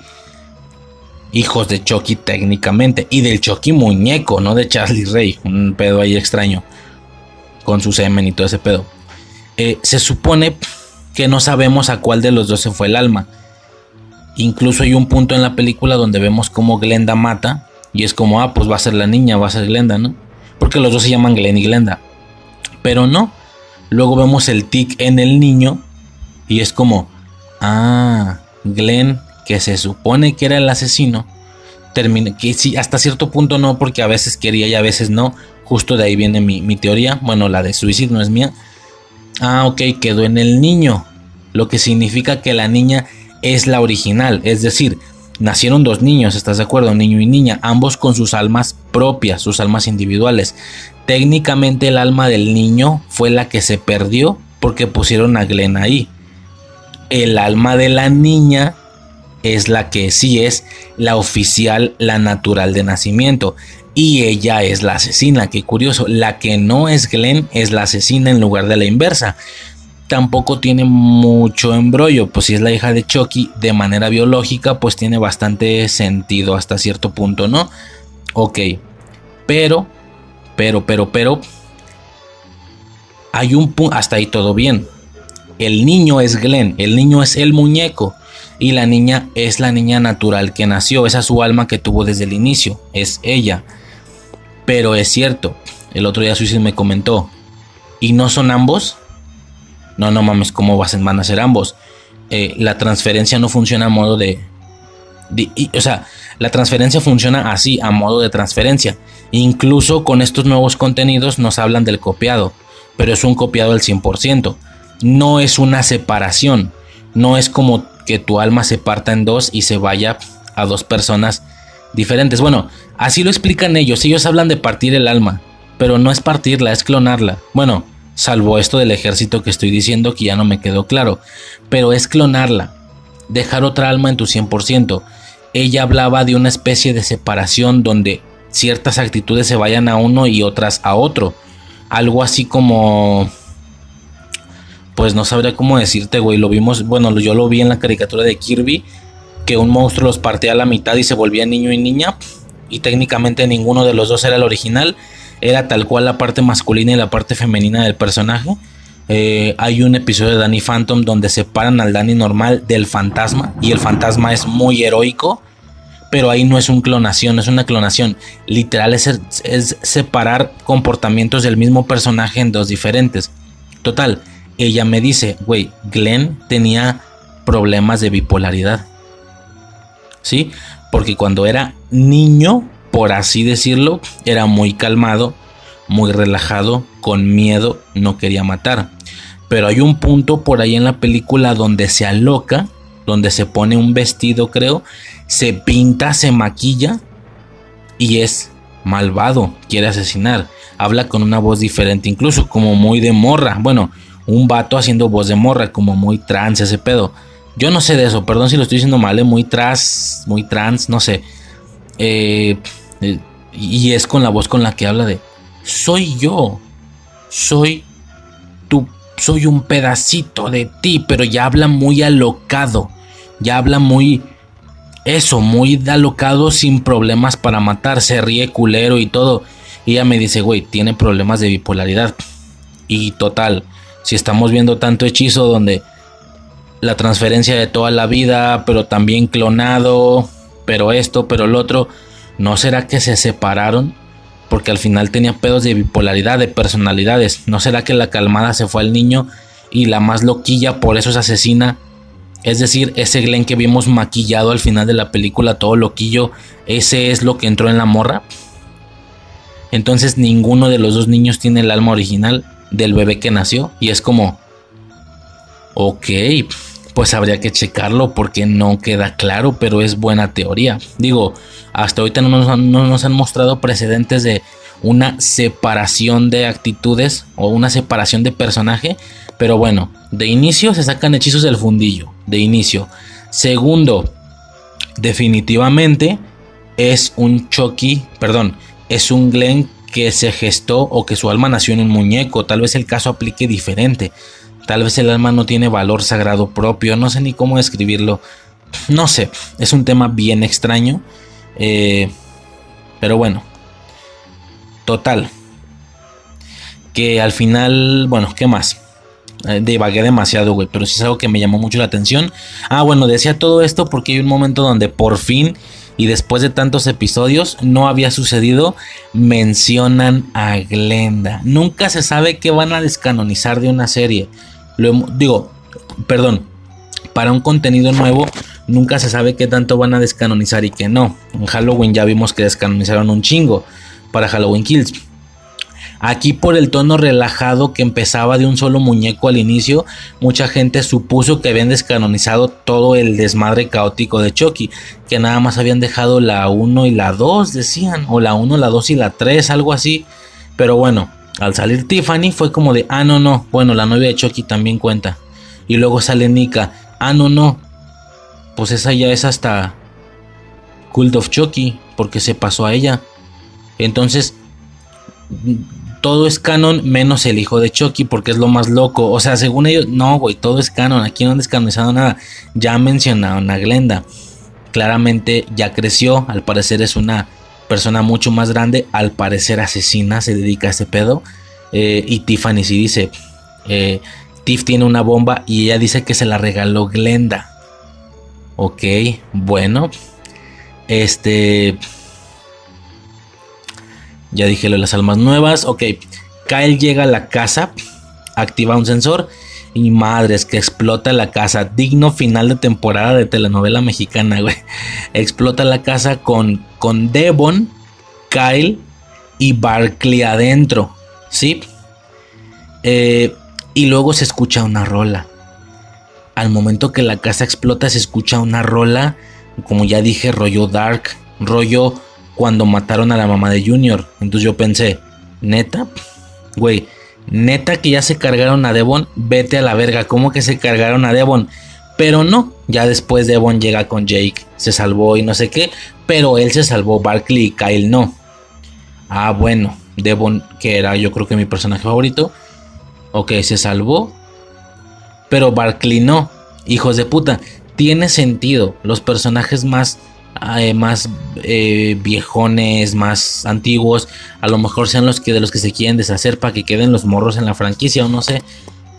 hijos de Chucky técnicamente y del Chucky muñeco, no de Charlie Ray, un pedo ahí extraño con su semen y todo ese pedo. Eh, se supone que no sabemos a cuál de los dos se fue el alma. Incluso hay un punto en la película donde vemos como Glenda mata y es como, ah, pues va a ser la niña, va a ser Glenda, ¿no? Porque los dos se llaman Glenn y Glenda. Pero no. Luego vemos el tic en el niño y es como, ah, Glenn que se supone que era el asesino, termina, que sí, hasta cierto punto no, porque a veces quería y a veces no, justo de ahí viene mi, teoría, bueno, la de suicidio no es mía. Ah, ok, quedó en el niño, lo que significa que la niña es la original, es decir, nacieron dos niños, ¿estás de acuerdo? Niño y niña, ambos con sus almas propias, sus almas individuales. Técnicamente el alma del niño fue la que se perdió porque pusieron a Glenn ahí. El alma de la niña es la que sí es la oficial, la natural de nacimiento. Y ella es la asesina, qué curioso. La que no es Glenn es la asesina en lugar de la inversa. Tampoco tiene mucho embrollo, pues si es la hija de Chucky de manera biológica, pues tiene bastante sentido hasta cierto punto, ¿no? Ok, pero, pero, pero, pero, hay un punto, hasta ahí todo bien. El niño es Glenn, el niño es el muñeco y la niña es la niña natural que nació, esa es su alma que tuvo desde el inicio, es ella. Pero es cierto, el otro día Suicide me comentó, ¿y no son ambos? No, no mames, ¿cómo van a ser ambos? Eh, la transferencia no funciona a modo de, o sea, la transferencia funciona así, a modo de transferencia. Incluso con estos nuevos contenidos nos hablan del copiado, pero es un copiado al 100%. No es una separación, no es como que tu alma se parta en dos y se vaya a dos personas diferentes. Bueno, así lo explican ellos. Ellos hablan de partir el alma, pero no es partirla, es clonarla. Bueno, salvo esto del ejército que estoy diciendo que ya no me quedó claro, pero es clonarla, dejar otra alma en tu 100%. Ella hablaba de una especie de separación donde ciertas actitudes se vayan a uno y otras a otro. Algo así como... Pues no sabría cómo decirte, güey. Lo vimos, bueno, yo lo vi en la caricatura de Kirby, que un monstruo los partía a la mitad y se volvía niño y niña. Y técnicamente ninguno de los dos era el original. Era tal cual la parte masculina y la parte femenina del personaje. Eh, hay un episodio de Danny Phantom donde separan al Danny normal del fantasma. Y el fantasma es muy heroico pero ahí no es una clonación, es una clonación. Literal es, separar comportamientos del mismo personaje en dos diferentes. Total, ella me dice, güey, Glenn tenía problemas de bipolaridad. ¿Sí? Porque cuando era niño, por así decirlo, era muy calmado, muy relajado, con miedo, no quería matar. Pero hay un punto por ahí en la película donde se aloca, donde se pone un vestido, creo, se pinta, se maquilla y es malvado, quiere asesinar. Habla con una voz diferente, incluso como muy de morra. Bueno, un vato haciendo voz de morra, como muy trans ese pedo. Yo no sé de eso, perdón si lo estoy diciendo mal, ¿eh? muy trans, muy trans, no sé. Eh, y es con la voz con la que habla de soy yo, soy tu, soy un pedacito de ti, pero ya habla muy alocado, ya habla muy eso, muy alocado sin problemas para matar, se ríe culero y todo. Y ella me dice, güey, tiene problemas de bipolaridad. Y total, si estamos viendo tanto hechizo donde la transferencia de toda la vida, pero también clonado, pero esto, pero el otro, ¿no será que se separaron? Porque al final tenía pedos de bipolaridad, de personalidades. ¿No será que la calmada se fue al niño y la más loquilla por eso es asesina? Es decir, ese Glenn que vimos maquillado al final de la película, todo loquillo, ese es lo que entró en la morra. Entonces ninguno de los dos niños tiene el alma original del bebé que nació. Y es como, ok, pues habría que checarlo porque no queda claro, pero es buena teoría. Digo, hasta ahorita no nos, no nos han mostrado precedentes de una separación de actitudes o una separación de personaje. Pero bueno, de inicio se sacan hechizos del fundillo. De inicio. Segundo, definitivamente es un Chucky, perdón, es un Glenn que se gestó o que su alma nació en un muñeco. Tal vez el caso aplique diferente. Tal vez el alma no tiene valor sagrado propio. No sé ni cómo describirlo. No sé. Es un tema bien extraño. Eh, pero bueno. Total. Que al final, bueno, ¿qué más? Eh, divagué demasiado, güey, pero sí es algo que me llamó mucho la atención. Ah, bueno, decía todo esto porque hay un momento donde por fin y después de tantos episodios no había sucedido, mencionan a Glenda. Nunca se sabe qué van a descanonizar de una serie. Lo, digo, perdón, para un contenido nuevo nunca se sabe qué tanto van a descanonizar y qué no. En Halloween ya vimos que descanonizaron un chingo para Halloween Kills. Aquí por el tono relajado que empezaba de un solo muñeco al inicio, mucha gente supuso que habían descanonizado todo el desmadre caótico de Chucky, que nada más habían dejado la 1 y la 2, decían, o la 1, la 2 y la 3, algo así. Pero bueno, al salir Tiffany fue como de, ah, no, no, bueno, la novia de Chucky también cuenta. Y luego sale Nika, ah, no, no, pues esa ya es hasta Cult of Chucky, porque se pasó a ella. Entonces, todo es canon menos el hijo de Chucky porque es lo más loco. O sea, según ellos, no, güey, todo es canon. Aquí no han descanonizado nada. Ya mencionaron a Glenda. Claramente ya creció. Al parecer es una persona mucho más grande. Al parecer asesina, se dedica a ese pedo. Eh, y Tiffany sí dice, eh, Tiff tiene una bomba y ella dice que se la regaló Glenda. Ok, bueno. Este... Ya dije lo de las almas nuevas. Ok, Kyle llega a la casa, activa un sensor y madres que explota la casa. Digno final de temporada de telenovela mexicana, güey. Explota la casa con, con Devon, Kyle y Barkley adentro. ¿Sí? Eh, y luego se escucha una rola. Al momento que la casa explota se escucha una rola, como ya dije, rollo dark, rollo cuando mataron a la mamá de Junior. Entonces yo pensé, neta, güey, neta que ya se cargaron a Devon, vete a la verga, ¿cómo que se cargaron a Devon? Pero no, ya después Devon llega con Jake, se salvó y no sé qué, pero él se salvó, Barkley y Kyle no. Ah, bueno, Devon, que era yo creo que mi personaje favorito, ok, se salvó, pero Barkley no, hijos de puta, tiene sentido, los personajes más eh, más eh, viejones, más antiguos, a lo mejor sean los que de los que se quieren deshacer para que queden los morros en la franquicia o no sé.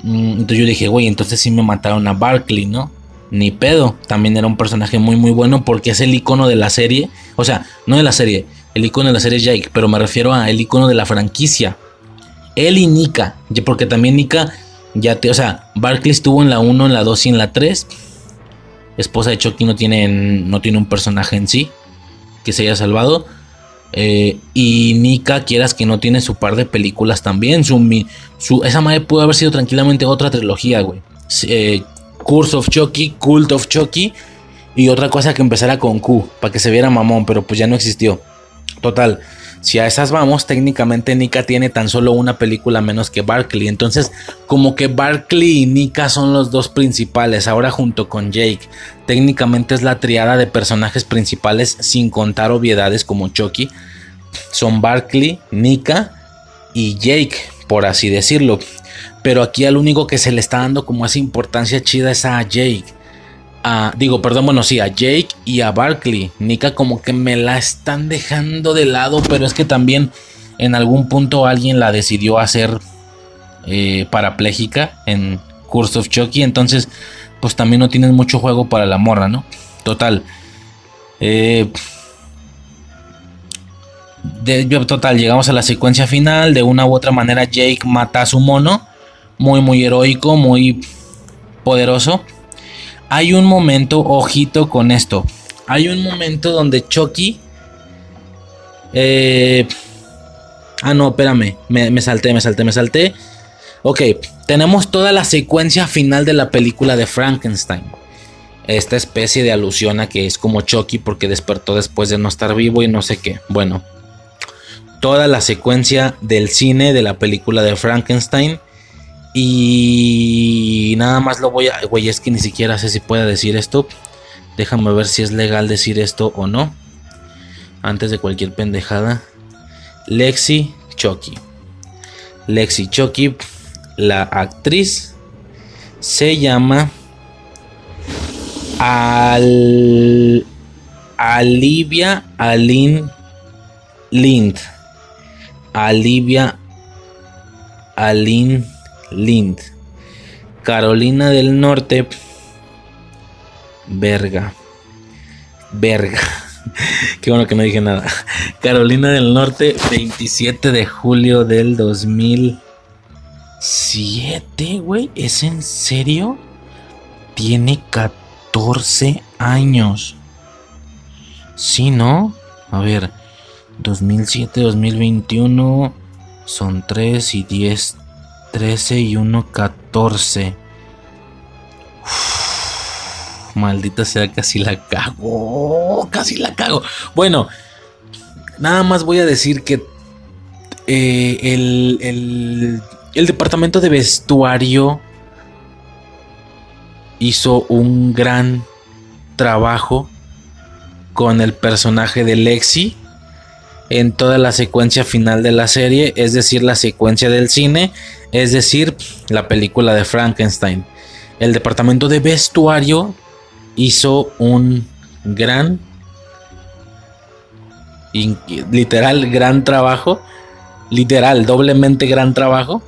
Mm, entonces yo dije, güey, entonces sí me mataron a Barkley, ¿no? Ni pedo, también era un personaje muy muy bueno porque es el icono de la serie, o sea, no de la serie, el icono de la serie Jake, pero me refiero a el icono de la franquicia. Él y Nika, porque también Nika ya te, o sea, Barkley estuvo en la 1, en la 2 y en la 3 esposa de Chucky no tiene, no tiene un personaje en sí que se haya salvado. Eh, y Nika, quieras que no tiene su par de películas también. Su, esa madre pudo haber sido tranquilamente otra trilogía, güey. Eh, Curse of Chucky, Cult of Chucky. Y otra cosa que empezara con Q, para que se viera mamón, pero pues ya no existió. Total, si a esas vamos, técnicamente Nika tiene tan solo una película menos que Barkley. Entonces, como que Barkley y Nika son los dos principales, ahora junto con Jake. Técnicamente es la triada de personajes principales sin contar obviedades como Chucky. Son Barkley, Nika y Jake, por así decirlo. Pero aquí al único que se le está dando como esa importancia chida es a Jake digo, perdón, bueno, sí, a Jake y a Barkley. Nika como que me la están dejando de lado, pero es que también en algún punto alguien la decidió hacer eh, parapléjica en Curse of Chucky, entonces pues también no tienes mucho juego para la morra, ¿no? Total. Eh, total, llegamos a la secuencia final. De una u otra manera, Jake mata a su mono. Muy, muy heroico, muy poderoso hay un momento, ojito con esto. Hay un momento donde Chucky. Eh, ah, no, espérame. Me, me, salté, me salté, me salté. Ok, tenemos toda la secuencia final de la película de Frankenstein. Esta especie de alusión a que es como Chucky porque despertó después de no estar vivo y no sé qué. Bueno, toda la secuencia del cine de la película de Frankenstein y nada más lo voy a... Güey, es que ni siquiera sé si puedo decir esto. Déjame ver si es legal decir esto o no. Antes de cualquier pendejada. Lexi Chucky. Lexi Chucky, la actriz, se llama Al... Alivia Alin Lind. Alivia Alin Lind. Carolina del Norte. Verga. Verga. Qué bueno que no dije nada. Carolina del Norte, 27 de julio del 2007, güey. ¿Es en serio? Tiene 14 años. Sí, ¿no? A ver, 2007, 2021 son 3 y 10, 13 y 1, 14. maldita sea, casi la cago. Casi la cago. Bueno, nada más voy a decir que eh, el, el, el departamento de vestuario hizo un gran trabajo con el personaje de Lexi en toda la secuencia final de la serie, es decir, la secuencia del cine, es decir, la película de Frankenstein. El departamento de vestuario hizo un gran, literal, gran trabajo, literal, doblemente gran trabajo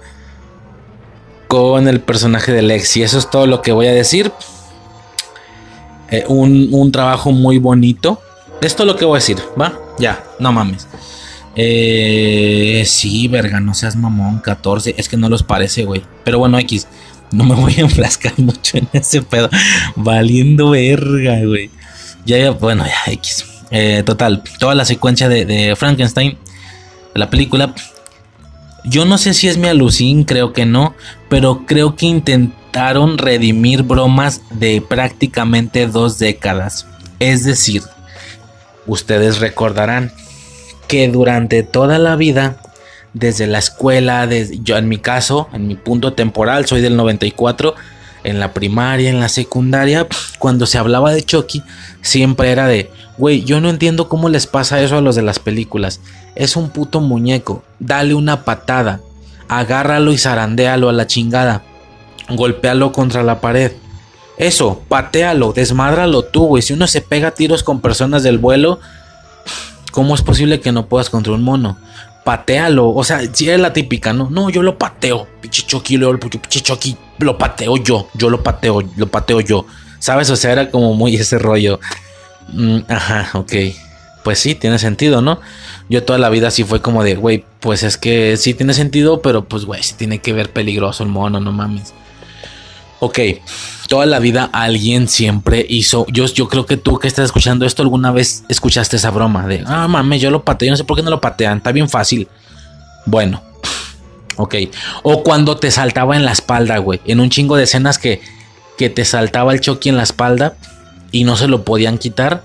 con el personaje de Lexi. Eso es todo lo que voy a decir. Eh, un, un trabajo muy bonito. Esto es lo que voy a decir, ¿va? Ya, no mames. Eh, sí, verga, no seas mamón, 14. Es que no los parece, güey. Pero bueno, X. No me voy a enflascar mucho en ese pedo. Valiendo verga, güey. Ya, ya, bueno, ya, X. Eh, total, toda la secuencia de, Frankenstein, la película. Yo no sé si es mi alucín, creo que no. Pero creo que intentaron redimir bromas de prácticamente dos décadas. Es decir, ustedes recordarán que durante toda la vida desde la escuela, yo en mi caso, en mi punto temporal, soy del 94, en la primaria, en la secundaria, cuando se hablaba de Chucky, siempre era de, güey, yo no entiendo cómo les pasa eso a los de las películas. Es un puto muñeco, dale una patada, agárralo y zarandéalo a la chingada, golpéalo contra la pared. Eso, patealo, desmádralo tú, güey. Si uno se pega tiros con personas del vuelo, ¿cómo es posible que no puedas contra un mono? Patealo, o sea, si es la típica, ¿no? No, yo lo pateo, pinche Chucky, lo, pinche lo pateo yo, yo lo pateo, lo pateo yo. ¿Sabes? O sea, era como muy ese rollo. Mm, ajá, ok. Pues sí, tiene sentido, ¿no? Yo toda la vida sí fue como de, güey, pues es que sí tiene sentido, pero pues, güey, sí tiene que ver peligroso el mono, no mames. Ok, toda la vida alguien siempre hizo. Yo, yo creo que tú que estás escuchando esto alguna vez escuchaste esa broma de, ah, mames, yo lo pateo, yo no sé por qué no lo patean, está bien fácil. Bueno, ok. O cuando te saltaba en la espalda, güey, en un chingo de escenas que, que te saltaba el Chucky en la espalda y no se lo podían quitar.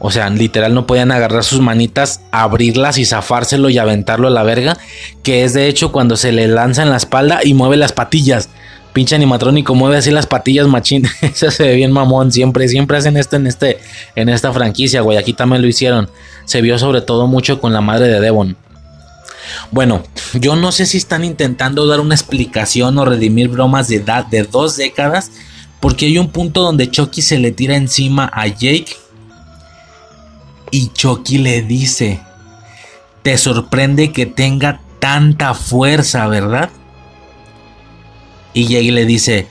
O sea, literal no podían agarrar sus manitas, abrirlas y zafárselo y aventarlo a la verga. Que es de hecho cuando se le lanza en la espalda y mueve las patillas pinche animatrónico mueve así las patillas machín. Eso se ve bien mamón. Siempre, siempre hacen esto en este, en esta franquicia, güey. También lo hicieron. Se vio sobre todo mucho con la madre de Devon. Bueno, yo no sé si están intentando dar una explicación o redimir bromas de edad de dos décadas. Porque hay un punto donde Chucky se le tira encima a Jake. Y Chucky le dice. Te sorprende que tenga tanta fuerza, ¿verdad? Y Jay le dice,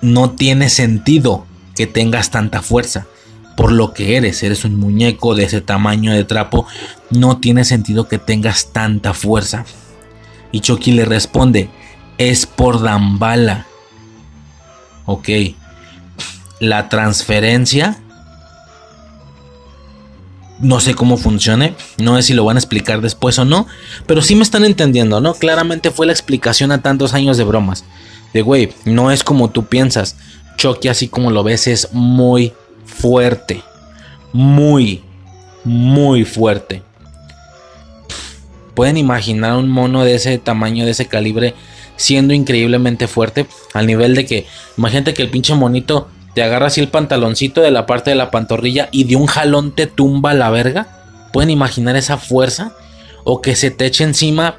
no tiene sentido que tengas tanta fuerza. Por lo que eres, eres un muñeco de ese tamaño de trapo, no tiene sentido que tengas tanta fuerza. Y Chucky le responde, es por Dambala. Ok. La transferencia no sé cómo funcione, no sé si lo van a explicar después o no, pero sí me están entendiendo, ¿no? Claramente fue la explicación a tantos años de bromas. De güey, no es como tú piensas. Chucky, así como lo ves, es muy fuerte. Muy, muy fuerte. Pueden imaginar un mono de ese tamaño, de ese calibre, siendo increíblemente fuerte. Al nivel de que, imagínate que el pinche monito te agarra así el pantaloncito de la parte de la pantorrilla y de un jalón te tumba la verga. ¿Pueden imaginar esa fuerza? O que se te eche encima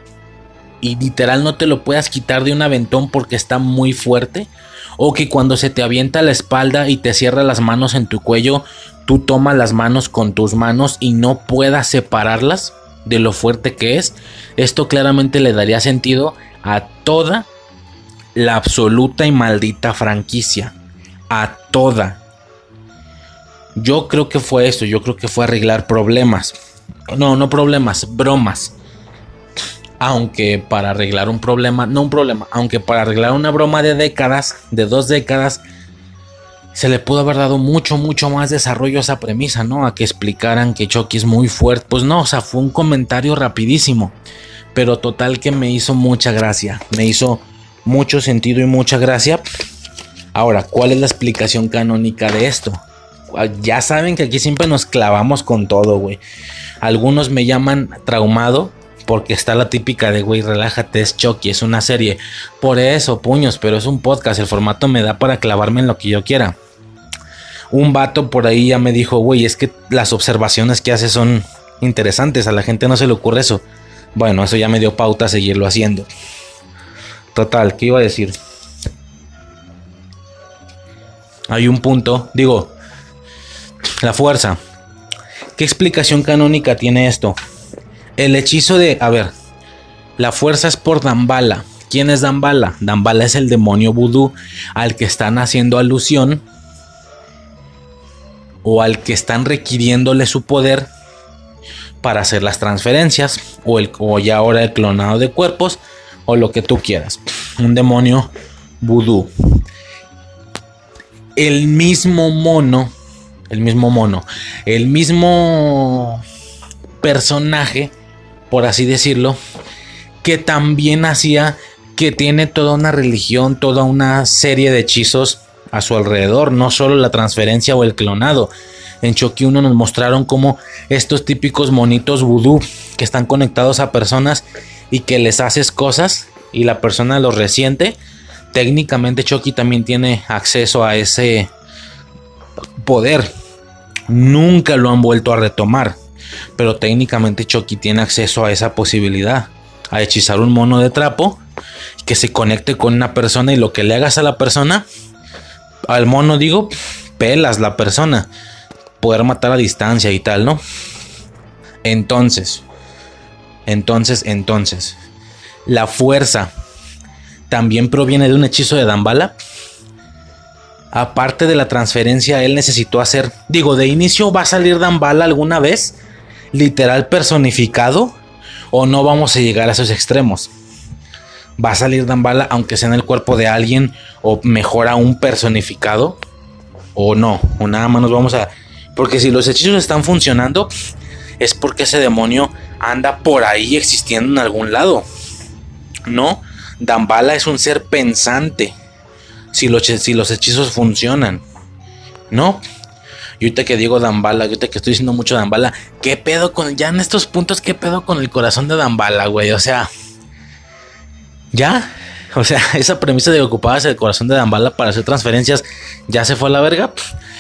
y literal no te lo puedas quitar de un aventón porque está muy fuerte. O que cuando se te avienta la espalda y te cierra las manos en tu cuello, tú tomas las manos con tus manos y no puedas separarlas de lo fuerte que es. Esto claramente le daría sentido a toda la absoluta y maldita franquicia a toda. Yo creo que fue eso, yo creo que fue arreglar problemas. No, no problemas, bromas. Aunque para arreglar un problema, no un problema, aunque para arreglar una broma de décadas, de dos décadas, se le pudo haber dado mucho, mucho más desarrollo a esa premisa, ¿no? A que explicaran que Chucky es muy fuerte. Pues no, o sea, fue un comentario rapidísimo. Pero total que me hizo mucha gracia. Me hizo mucho sentido y mucha gracia. Ahora, ¿cuál es la explicación canónica de esto? Ah, ya saben que aquí siempre nos clavamos con todo, güey. Algunos me llaman traumado porque está la típica de, güey, relájate, es Chucky, es una serie. Por eso, puños, pero es un podcast, el formato me da para clavarme en lo que yo quiera. Un vato por ahí ya me dijo, güey, es que las observaciones que hace son interesantes, a la gente no se le ocurre eso. Bueno, eso ya me dio pauta a seguirlo haciendo. Total, ¿qué iba a decir? Hay un punto, digo, la fuerza. ¿Qué explicación canónica tiene esto? El hechizo de, a ver, la fuerza es por Dambala. ¿Quién es Dambala? Dambala es el demonio vudú al que están haciendo alusión o al que están requiriéndole su poder para hacer las transferencias o, el, o ya ahora el clonado de cuerpos o lo que tú quieras. Un demonio vudú el mismo mono, el mismo mono, el mismo personaje, por así decirlo, que también hacía que tiene toda una religión, toda una serie de hechizos a su alrededor, no solo la transferencia o el clonado. En Chucky 1 nos mostraron cómo estos típicos monitos vudú que están conectados a personas y que les haces cosas y la persona los resiente, técnicamente Chucky también tiene acceso a ese poder. Nunca lo han vuelto a retomar, pero técnicamente Chucky tiene acceso a esa posibilidad, a hechizar un mono de trapo que se conecte con una persona y lo que le hagas a la persona, al mono digo, pelas la persona, poder matar a distancia y tal, ¿no? Entonces, entonces, entonces, la fuerza también proviene de un hechizo de Dambala. Aparte de la transferencia, él necesitó hacer, digo, de inicio va a salir Dambala alguna vez, literal personificado, o no vamos a llegar a esos extremos. Va a salir Dambala aunque sea en el cuerpo de alguien, o mejor aún personificado, o no, o nada más nos vamos a... Porque si los hechizos están funcionando, es porque ese demonio anda por ahí existiendo en algún lado. No, Dambala es un ser pensante. Si los, hechizos funcionan. No. Y ahorita que digo Dambala, ahorita que estoy diciendo mucho Dambala, ¿qué pedo con, ya en estos puntos, qué pedo con el corazón de Dambala, güey? O sea, ya, o sea, esa premisa de que ocupabas el corazón de Dambala para hacer transferencias ya se fue a la verga.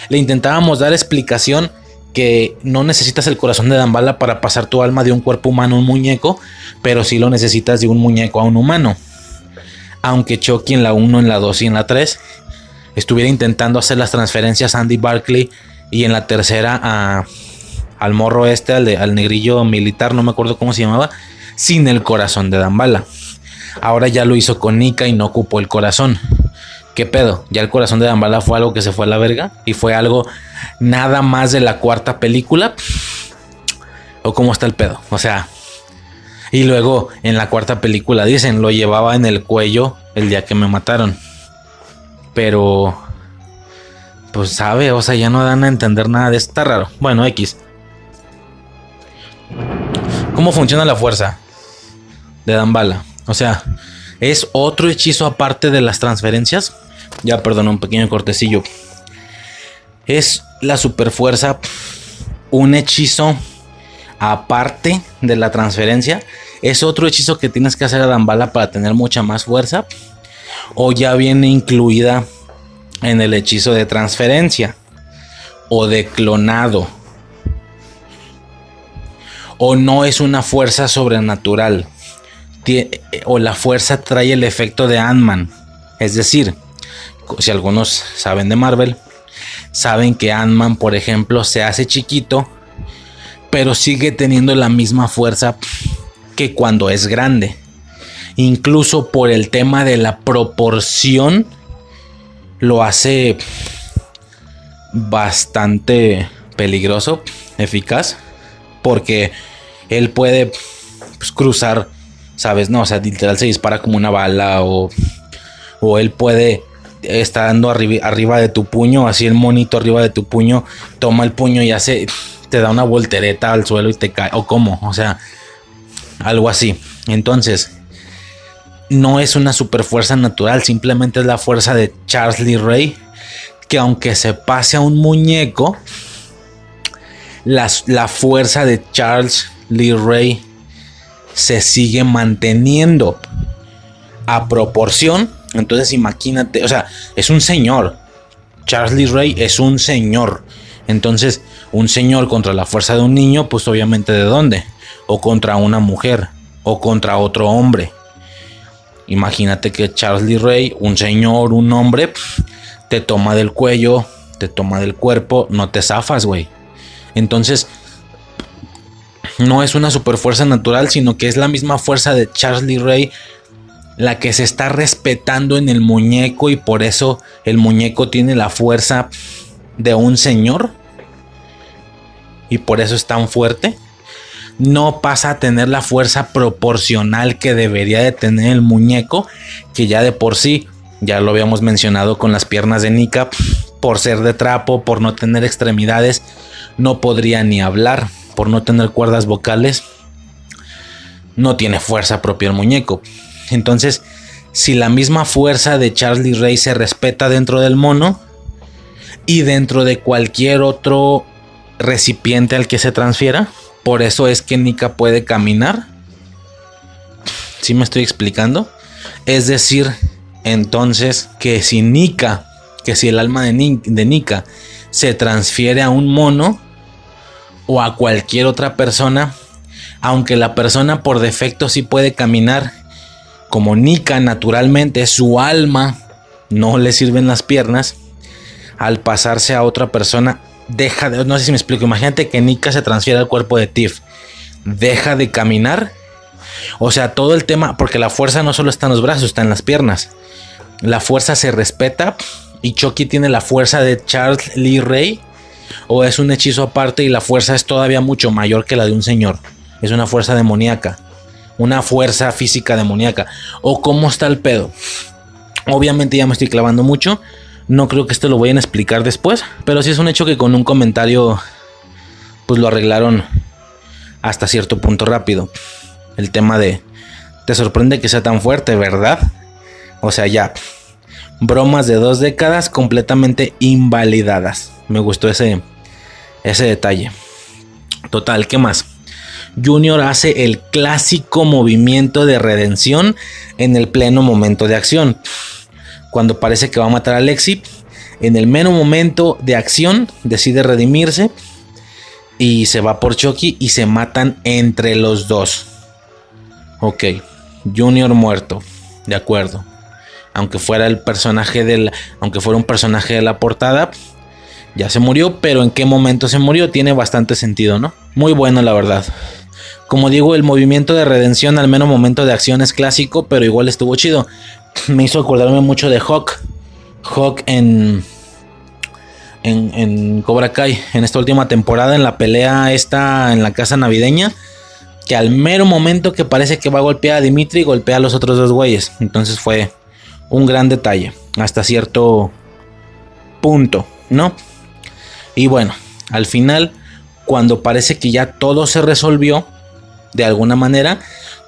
Le intentábamos dar explicación que no necesitas el corazón de Dambala para pasar tu alma de un cuerpo humano a un muñeco, pero sí lo necesitas de un muñeco a un humano. Aunque Chucky en la 1, en la 2 y en la 3 estuviera intentando hacer las transferencias a Andy Barkley y en la tercera al morro este, al, al negrillo militar, no me acuerdo cómo se llamaba, sin el corazón de Dambala. Ahora ya lo hizo con Nika y no ocupó el corazón. ¿Qué pedo? Ya el corazón de Dambala fue algo que se fue a la verga y fue algo nada más de la cuarta película. ¿O cómo está el pedo? O sea, y luego en la cuarta película dicen, lo llevaba en el cuello el día que me mataron. Pero, pues sabe, o sea, ya no dan a entender nada de esto. Está raro. Bueno, X. ¿Cómo funciona la fuerza de Dambala? O sea, es otro hechizo aparte de las transferencias. Ya, perdón, un pequeño cortecillo. Es la superfuerza un hechizo aparte de la transferencia. Es otro hechizo que tienes que hacer a Dambala para tener mucha más fuerza. O ya viene incluida en el hechizo de transferencia. O de clonado. O no es una fuerza sobrenatural o la fuerza trae el efecto de Ant-Man. Es decir, si algunos saben de Marvel, saben que Ant-Man, por ejemplo, se hace chiquito, pero sigue teniendo la misma fuerza que cuando es grande. Incluso por el tema de la proporción, lo hace bastante peligroso, eficaz, porque él puede pues, cruzar ¿sabes? No, o sea, literal se dispara como una bala o, o él puede estando arriba, arriba de tu puño, así el monito arriba de tu puño, toma el puño y hace, te da una voltereta al suelo y te cae, o como, o sea, algo así. Entonces, no es una super fuerza natural, simplemente es la fuerza de Charles Lee Ray, que aunque se pase a un muñeco, la, la fuerza de Charles Lee Ray se sigue manteniendo a proporción. Entonces imagínate, o sea, es un señor. Charles Ray es un señor. Entonces, un señor contra la fuerza de un niño, pues obviamente de dónde? O contra una mujer, o contra otro hombre. Imagínate que Charles Lee Ray, un señor, un hombre, te toma del cuello, te toma del cuerpo, no te zafas, güey. Entonces, no es una super fuerza natural, sino que es la misma fuerza de Charlie Ray la que se está respetando en el muñeco y por eso el muñeco tiene la fuerza de un señor y por eso es tan fuerte. No pasa a tener la fuerza proporcional que debería de tener el muñeco, que ya de por sí, ya lo habíamos mencionado con las piernas de Nika, por ser de trapo, por no tener extremidades, no podría ni hablar por no tener cuerdas vocales, no tiene fuerza propia el muñeco. Entonces, si la misma fuerza de Charlie Ray se respeta dentro del mono y dentro de cualquier otro recipiente al que se transfiera, Por eso es que Nika puede caminar. ¿Sí me estoy explicando? Es decir, entonces que si Nika, que si el alma de, de Nika se transfiere a un mono o a cualquier otra persona, aunque la persona por defecto sí puede caminar, como Nika naturalmente su alma no le sirven las piernas, al pasarse a otra persona deja de, no sé si me explico, imagínate que Nika se transfiere al cuerpo de Tiff, deja de caminar, o sea, todo el tema, porque la fuerza no solo está en los brazos, está en las piernas, la fuerza se respeta y Chucky tiene la fuerza de Charles Lee Ray, o es un hechizo aparte y la fuerza es todavía mucho mayor que la de un señor, es una fuerza demoníaca, una fuerza física demoníaca, o cómo está el pedo. Obviamente ya me estoy clavando mucho. No creo que esto lo vayan a explicar después. Pero sí es un hecho que con un comentario. Pues lo arreglaron hasta cierto punto rápido. El tema de. Te sorprende que sea tan fuerte, ¿verdad? O sea, ya. Bromas de dos décadas completamente invalidadas. Me gustó ese, ese detalle. Total, ¿qué más? Junior hace el clásico movimiento de redención en el pleno momento de acción cuando parece que va a matar a Lexi. En el mero momento de acción decide redimirse y se va por Chucky y se matan entre los dos. Ok, Junior muerto, de acuerdo. Aunque fuera el personaje del, aunque fuera un personaje de la portada, ya se murió, pero en qué momento se murió tiene bastante sentido, ¿no? Muy bueno la verdad. Como digo, el movimiento de redención al menos momento de acción es clásico, pero igual estuvo chido me hizo acordarme mucho de Hawk. Hawk en, en, Cobra Kai, en esta última temporada, en la pelea esta en la casa navideña, que al mero momento que parece que va a golpear a Dimitri, golpea a los otros dos güeyes. Entonces fue un gran detalle, hasta cierto punto, ¿no? Y bueno, al final, cuando parece que ya todo se resolvió, de alguna manera,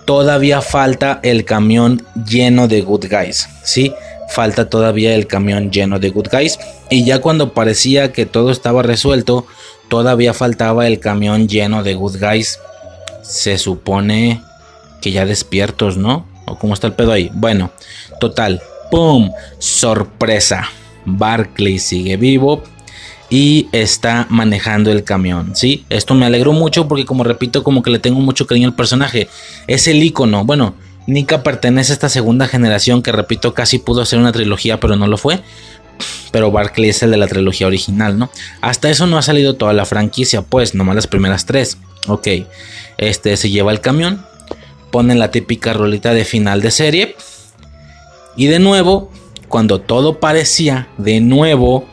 todavía falta el camión lleno de good guys, ¿sí? Falta todavía el camión lleno de good guys. Y ya cuando parecía que todo estaba resuelto, todavía faltaba el camión lleno de good guys. Se supone que ya despiertos, ¿no? ¿O cómo está el pedo ahí? Bueno, total. ¡Pum! Sorpresa. Barclay sigue vivo y está manejando el camión, ¿sí? Esto me alegró mucho porque como repito, como que le tengo mucho cariño al personaje. Es el icono, bueno, Nika pertenece a esta segunda generación que repito casi pudo ser una trilogía pero no lo fue. Pero Barkley es el de la trilogía original, ¿no? Hasta eso no ha salido toda la franquicia, pues, nomás las primeras tres. Ok, este se lleva el camión, pone la típica rolita de final de serie. Y de nuevo, cuando todo parecía de nuevo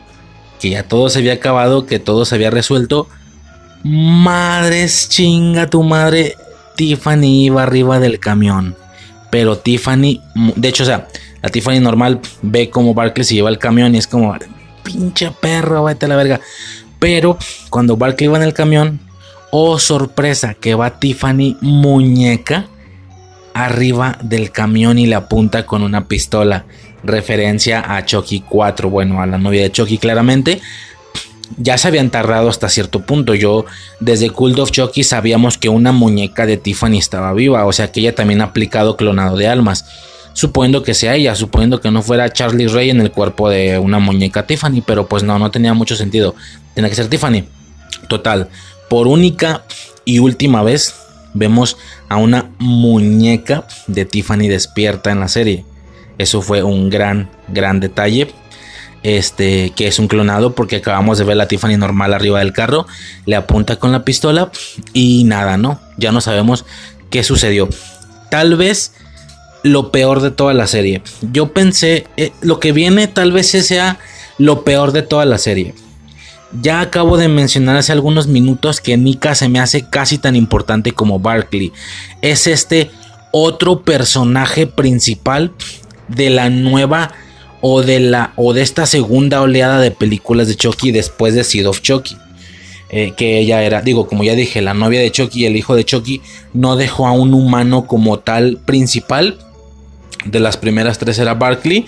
que ya todo se había acabado, que todo se había resuelto. Madres, chinga tu madre. Tiffany iba arriba del camión. Pero Tiffany, de hecho, o sea, la Tiffany normal ve como Barkley se lleva el camión y es como, pinche perro, vete a la verga. Pero cuando Barkley va en el camión, oh sorpresa, que va Tiffany muñeca arriba del camión y le apunta con una pistola referencia a Chucky 4, bueno, a la novia de Chucky claramente. Ya se habían tardado hasta cierto punto. Yo, desde Cult of Chucky, sabíamos que una muñeca de Tiffany estaba viva. O sea que ella también ha aplicado clonado de almas. Suponiendo que sea ella, suponiendo que no fuera Charlie Ray en el cuerpo de una muñeca Tiffany. Pero pues no, no tenía mucho sentido. Tenía que ser Tiffany. Total. Por única y última vez, vemos a una muñeca de Tiffany despierta en la serie. Eso fue un gran, gran detalle. Este, que es un clonado porque acabamos de ver la Tiffany normal arriba del carro. Le apunta con la pistola y nada, ¿no? Ya no sabemos qué sucedió. Tal vez lo peor de toda la serie. Yo pensé, eh, lo que viene tal vez sea lo peor de toda la serie. Ya acabo de mencionar hace algunos minutos que Nika se me hace casi tan importante como Barkley. Es este otro personaje principal de la nueva o de la o de esta segunda oleada de películas de Chucky después de Seed of Chucky. Eh, que ella era, digo, como ya dije, la novia de Chucky y el hijo de Chucky no dejó a un humano como tal principal. De las primeras tres era Barkley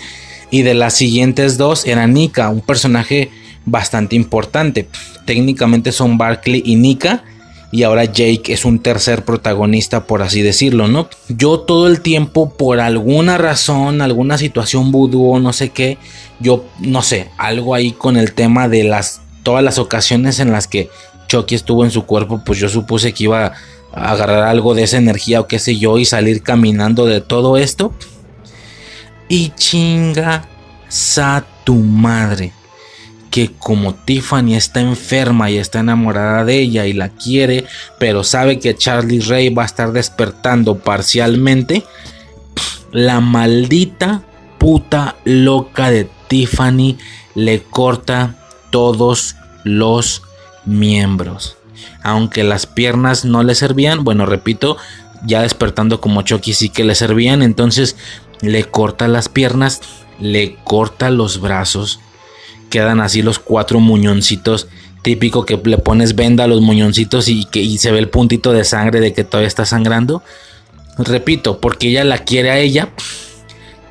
y de las siguientes dos era Nika, un personaje bastante importante. Técnicamente son Barkley y Nika y ahora Jake es un tercer protagonista, por así decirlo, ¿no? Yo todo el tiempo, por alguna razón, alguna situación vudú no sé qué, yo no sé, algo ahí con el tema de las todas las ocasiones en las que Chucky estuvo en su cuerpo, pues yo supuse que iba a agarrar algo de esa energía o qué sé yo y salir caminando de todo esto. Y chinga sa tu madre que como Tiffany está enferma y está enamorada de ella y la quiere, pero sabe que Charlie Ray va a estar despertando parcialmente, la maldita puta loca de Tiffany le corta todos los miembros. Aunque las piernas no le servían, bueno, repito, ya despertando como Chucky sí que le servían, entonces le corta las piernas, le corta los brazos, quedan así los cuatro muñoncitos. Típico que le pones venda a los muñoncitos y que se ve el puntito de sangre de que todavía está sangrando. Repito, porque ella la quiere a ella.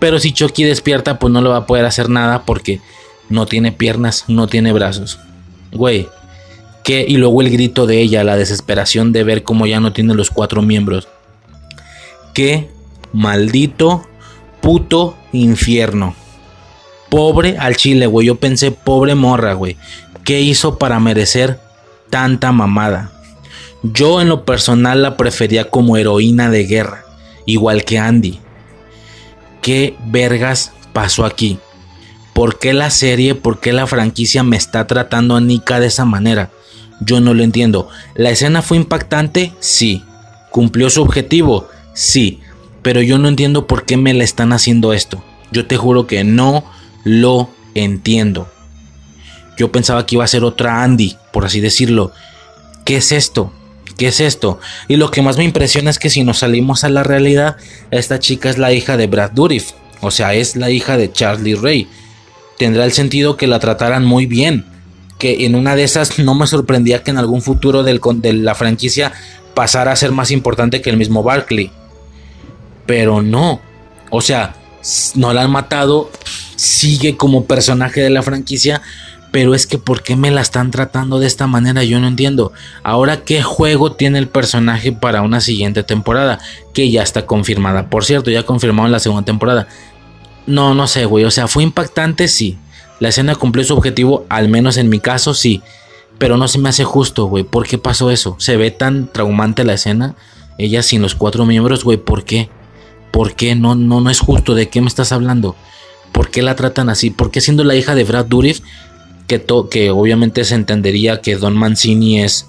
Pero si Chucky despierta, pues no le va a poder hacer nada porque no tiene piernas, no tiene brazos. Güey. Que, y luego el grito de ella, la desesperación de ver cómo ya no tiene los cuatro miembros. Qué maldito puto infierno. Pobre al chile, güey. Yo pensé, pobre morra, güey. ¿Qué hizo para merecer tanta mamada? Yo en lo personal la prefería como heroína de guerra, igual que Andy. ¿Qué vergas pasó aquí? ¿Por qué la serie, por qué la franquicia me está tratando a Nika de esa manera? Yo no lo entiendo. ¿La escena fue impactante? Sí. ¿Cumplió su objetivo? Sí. Pero yo no entiendo por qué me le están haciendo esto. Yo te juro que no lo entiendo. Yo pensaba que iba a ser otra Andy, por así decirlo. ¿Qué es esto? ¿Qué es esto? Y lo que más me impresiona es que si nos salimos a la realidad, esta chica es la hija de Brad Dourif, o sea, es la hija de Charlie Ray. Tendrá el sentido que la trataran muy bien, que en una de esas no me sorprendía que en algún futuro de la franquicia pasara a ser más importante que el mismo Barkley. Pero no, o sea, no la han matado, sigue como personaje de la franquicia, pero es que ¿por qué me la están tratando de esta manera? Yo no entiendo. Ahora, ¿qué juego tiene el personaje para una siguiente temporada? Que ya está confirmada. Por cierto, ya confirmado en la segunda temporada. No, no sé, güey. O sea, fue impactante, sí. La escena cumplió su objetivo, al menos en mi caso, sí. Pero no se me hace justo, güey. ¿Por qué pasó eso? Se ve tan traumante la escena. Ella sin los cuatro miembros, güey. ¿Por qué? ¿Por qué? No, no, no es justo. ¿De qué me estás hablando? ¿Por qué la tratan así? ¿Por qué siendo la hija de Brad Dourif, que, que obviamente se entendería que Don Mancini es,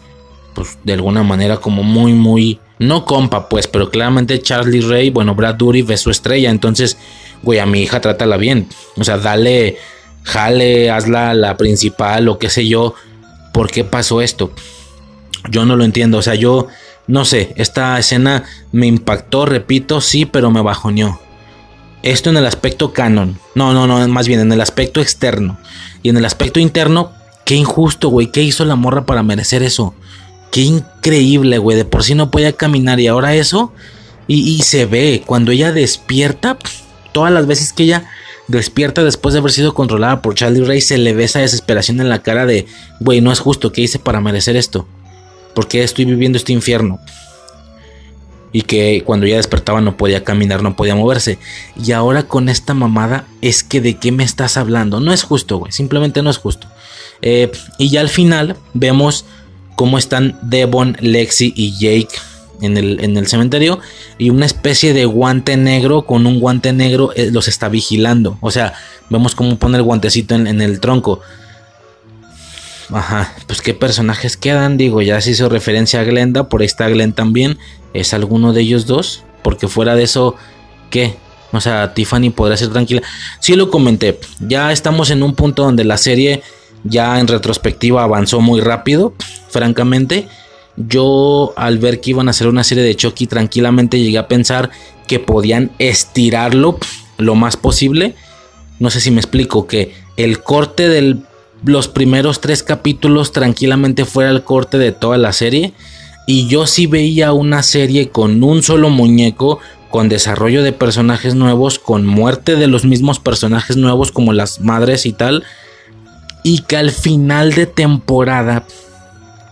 pues, de alguna manera como muy, muy, no compa, pues, pero claramente Charlie Ray, bueno, Brad Dourif es su estrella, entonces, güey, a mi hija trátala bien, o sea, dale, jale, hazla la principal o qué sé yo, ¿por qué pasó esto? Yo no lo entiendo, o sea, yo, no sé, esta escena me impactó, repito, sí, pero me bajoneó. Esto en el aspecto canon. No, no, no, más bien en el aspecto externo. Y en el aspecto interno, qué injusto, güey. ¿Qué hizo la morra para merecer eso? Qué increíble, güey. De por sí no podía caminar y ahora eso. Y, se ve, cuando ella despierta, todas las veces que ella despierta después de haber sido controlada por Charlie Ray, se le ve esa desesperación en la cara de, güey, no es justo. ¿Qué hice para merecer esto? ¿Por qué estoy viviendo este infierno? y que cuando ya despertaba no podía caminar, no podía moverse. Y ahora con esta mamada es que de qué me estás hablando. No es justo, güey, simplemente no es justo. Eh, y ya al final vemos cómo están Devon, Lexi y Jake en el, en el cementerio y una especie de guante negro con un guante negro eh, los está vigilando. O sea, vemos cómo pone el guantecito en el tronco. Ajá, pues qué personajes quedan, digo, ya se hizo referencia a Glenda, por ahí está Glenn también, ¿es alguno de ellos dos? Porque fuera de eso, ¿qué? O sea, Tiffany podrá ser tranquila. Sí lo comenté, ya estamos en un punto donde la serie ya en retrospectiva avanzó muy rápido, francamente. Yo al ver que iban a hacer una serie de Chucky tranquilamente llegué a pensar que podían estirarlo lo más posible. No sé si me explico, que el corte del los primeros tres capítulos tranquilamente fuera el corte de toda la serie. Y yo sí veía una serie con un solo muñeco, con desarrollo de personajes nuevos, con muerte de los mismos personajes nuevos como las madres y tal. Y que al final de temporada,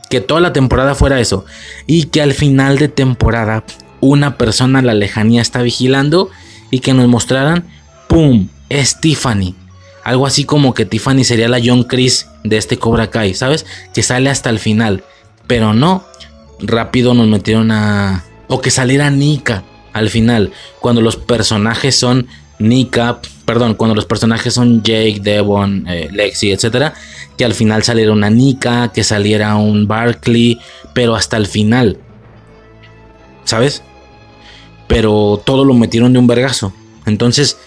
Que toda la temporada fuera eso. Y que al final de temporada una persona a la lejanía está vigilando y que nos mostraran, ¡pum! Tiffany. Algo así como que Tiffany sería la John Chris de este Cobra Kai, ¿sabes? Que sale hasta el final. Pero no, rápido nos metieron a... O que saliera Nika al final, cuando los personajes son Nika, perdón, cuando los personajes son Jake, Devon, eh, Lexi, etcétera, que al final saliera una Nika, que saliera un Barkley, pero hasta el final, ¿sabes? Pero todo lo metieron de un vergazo. Entonces,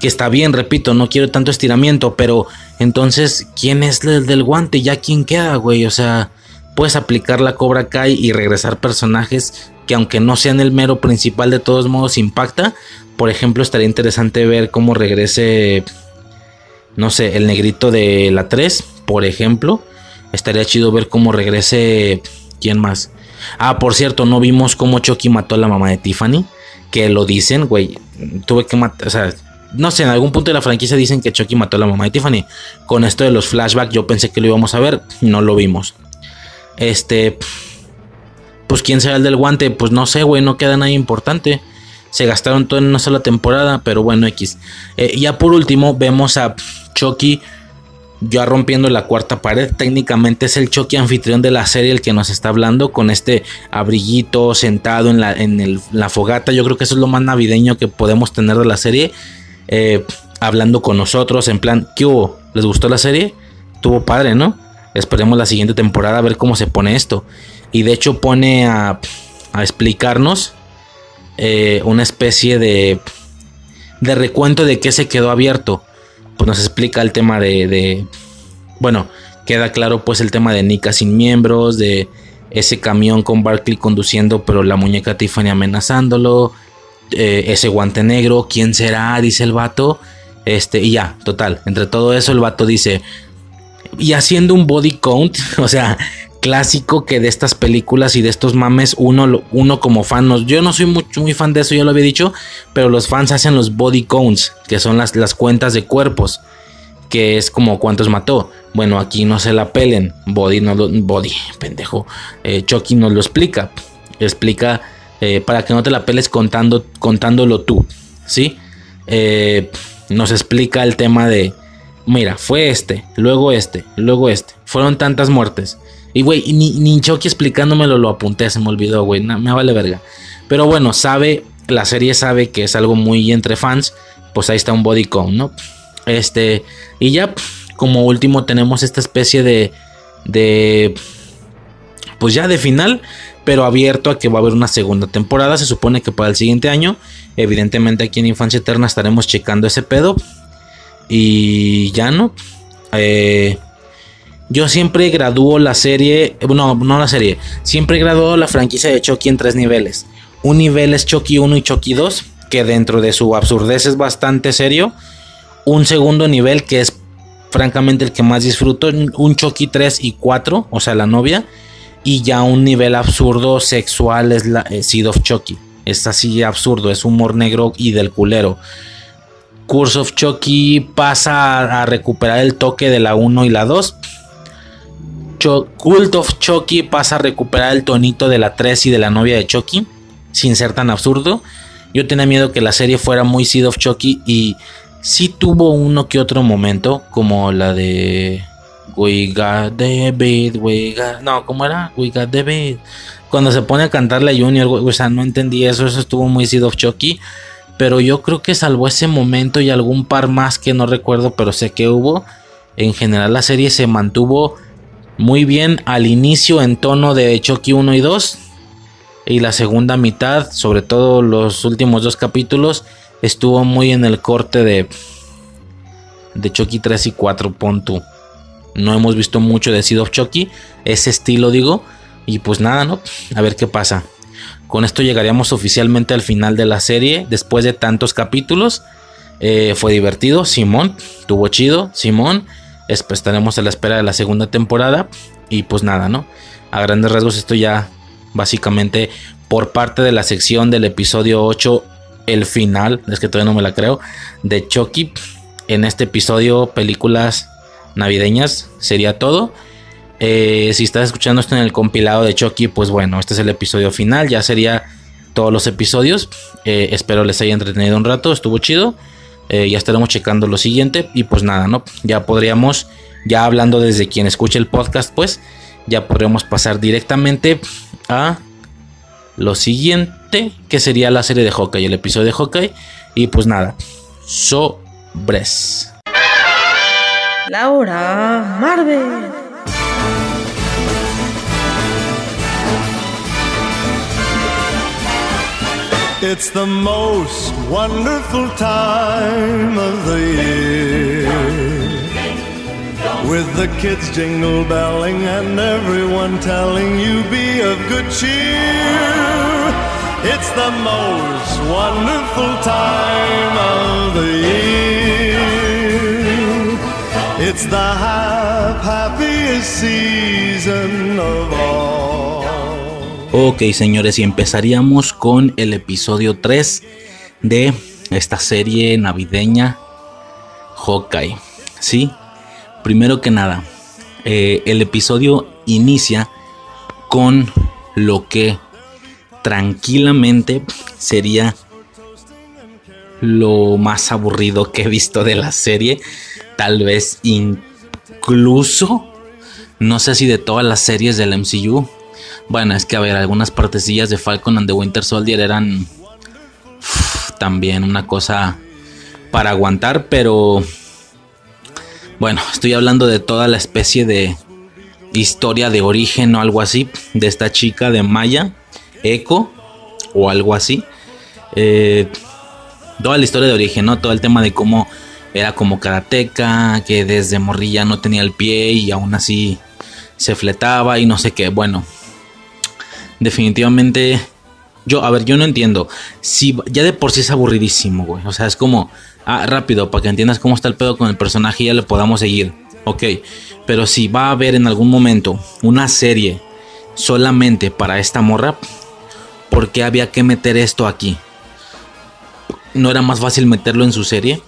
que está bien, repito, no quiero tanto estiramiento, pero entonces, ¿quién es el del guante? ¿Ya quién queda, güey? O sea, puedes aplicar la Cobra Kai y regresar personajes que aunque no sean el mero principal de todos modos impacta. Por ejemplo, estaría interesante ver cómo regrese, no sé, el negrito de la 3, por ejemplo. Estaría chido ver cómo regrese, ¿quién más? Ah, por cierto, no vimos cómo Chucky mató a la mamá de Tiffany. Que lo dicen, güey. Tuve que matar, o sea, no sé, en algún punto de la franquicia dicen que Chucky mató a la mamá de Tiffany. Con esto de los flashbacks yo pensé que lo íbamos a ver, no lo vimos. Este, pues quién será el del guante, pues no sé, güey, no queda nada importante. Se gastaron todo en una sola temporada, pero bueno, X. Eh, ya por último, vemos a Chucky ya rompiendo la cuarta pared. Técnicamente es el Chucky anfitrión de la serie el que nos está hablando con este abriguito sentado en la, en la fogata. Yo creo que eso es lo más navideño que podemos tener de la serie. Eh, hablando con nosotros en plan, ¿qué hubo? ¿Les gustó la serie? Tuvo padre, ¿no? Esperemos la siguiente temporada a ver cómo se pone esto. Y de hecho pone a, explicarnos eh, una especie de, de recuento de qué se quedó abierto. Pues nos explica el tema de, de, bueno, queda claro pues el tema de Nika sin miembros, de ese camión con Barkley conduciendo pero la muñeca Tiffany amenazándolo, eh, ese guante negro, ¿quién será? Dice el vato. Este, y ya, total. Entre todo eso, el vato dice. Y haciendo un body count, o sea, clásico que de estas películas y de estos mames, uno, uno como fan, yo no soy muy, fan de eso, ya lo había dicho, pero los fans hacen los body counts, que son las, las cuentas de cuerpos, que es como cuántos mató. Bueno, aquí no se la pelen, body, no lo, body, pendejo. Eh, Chucky nos lo explica, explica eh, para que no te la peles contando, contándolo tú, ¿sí? Eh, nos explica el tema de, mira, fue este, luego este, luego este, fueron tantas muertes. Y güey, ni, Chucky explicándomelo lo apunté, se me olvidó, güey, me vale verga. Pero bueno, sabe, la serie sabe que es algo muy entre fans, pues ahí está un body count, ¿no? Este, y ya como último tenemos esta especie de, de, pues ya de final pero abierto a que va a haber una segunda temporada. Se supone que para el siguiente año, evidentemente aquí en Infancia Eterna estaremos checando ese pedo. Y ya no. Eh, yo siempre gradúo la serie, no, no la serie, siempre gradúo la franquicia de Chucky en tres niveles. Un nivel es Chucky 1 y Chucky 2, que dentro de su absurdez es bastante serio. Un segundo nivel que es francamente el que más disfruto, un Chucky 3 y 4, o sea, la novia y ya un nivel absurdo sexual es la eh, Seed of Chucky. Es así absurdo, es humor negro y del culero. Curse of Chucky pasa a, recuperar el toque de la 1 y la 2. Cult of Chucky pasa a recuperar el tonito de la 3 y de la novia de Chucky, sin ser tan absurdo. Yo tenía miedo que la serie fuera muy Seed of Chucky y sí tuvo uno que otro momento, como la de We got the we got... No, ¿cómo era? We got the. Cuando se pone a cantarle a Junior, o sea, no entendí eso, eso estuvo muy Seed of Chucky. Pero yo creo que salvo ese momento y algún par más que no recuerdo, pero sé que hubo. En general la serie se mantuvo muy bien al inicio en tono de Chucky 1 y 2. Y la segunda mitad, sobre todo los últimos dos capítulos, estuvo muy en el corte de, de Chucky 3 y 4. No hemos visto mucho de Seed of Chucky, ese estilo digo. Y pues nada, ¿no? A ver qué pasa. Con esto llegaríamos oficialmente al final de la serie, después de tantos capítulos. Eh, fue divertido, Simón, tuvo chido, Simón. estaremos a la espera de la segunda temporada. Y pues nada, ¿no? A grandes rasgos esto ya básicamente por parte de la sección del episodio 8, el final, es que todavía no me la creo, de Chucky. En este episodio, películas navideñas sería todo. Eh, si estás escuchando esto en el compilado de Chucky, pues bueno, este es el episodio final. Ya sería todos los episodios. Eh, espero les haya entretenido un rato. Estuvo chido. Eh, ya estaremos checando lo siguiente. Y pues nada, ¿no? Ya podríamos, ya hablando desde quien escuche el podcast, pues ya podríamos pasar directamente a lo siguiente, que sería la serie de Hawkeye, el episodio de Hawkeye. Y pues nada, sobres. Laura Marvel. It's the most wonderful time of the year. With the kids jingle belling and everyone telling you be of good cheer. It's the most wonderful time of the year. It's the hap- happiest season of all. Ok, señores, y empezaríamos con el episodio 3 de esta serie navideña Hawkeye. Sí, primero que nada, eh, el episodio inicia con lo que tranquilamente sería lo más aburrido que he visto de la serie. Tal vez incluso, no sé si de todas las series del MCU. Bueno, es que a ver, algunas partecillas de Falcon and the Winter Soldier eran también una cosa para aguantar, pero bueno, estoy hablando de toda la especie de historia de origen o algo así de esta chica de Maya, Echo o algo así. Eh, toda la historia de origen, ¿no? Todo el tema de cómo era como karateca, que desde morrilla no tenía el pie y aún así se fletaba y no sé qué. Bueno, definitivamente yo, a ver, yo no entiendo. Si ya de por sí es aburridísimo, güey. O sea, es como, ah, rápido, para que entiendas cómo está el pedo con el personaje y ya le podamos seguir. Ok, pero si va a haber en algún momento una serie solamente para esta morra, ¿por qué había que meter esto aquí? ¿No era más fácil meterlo en su serie?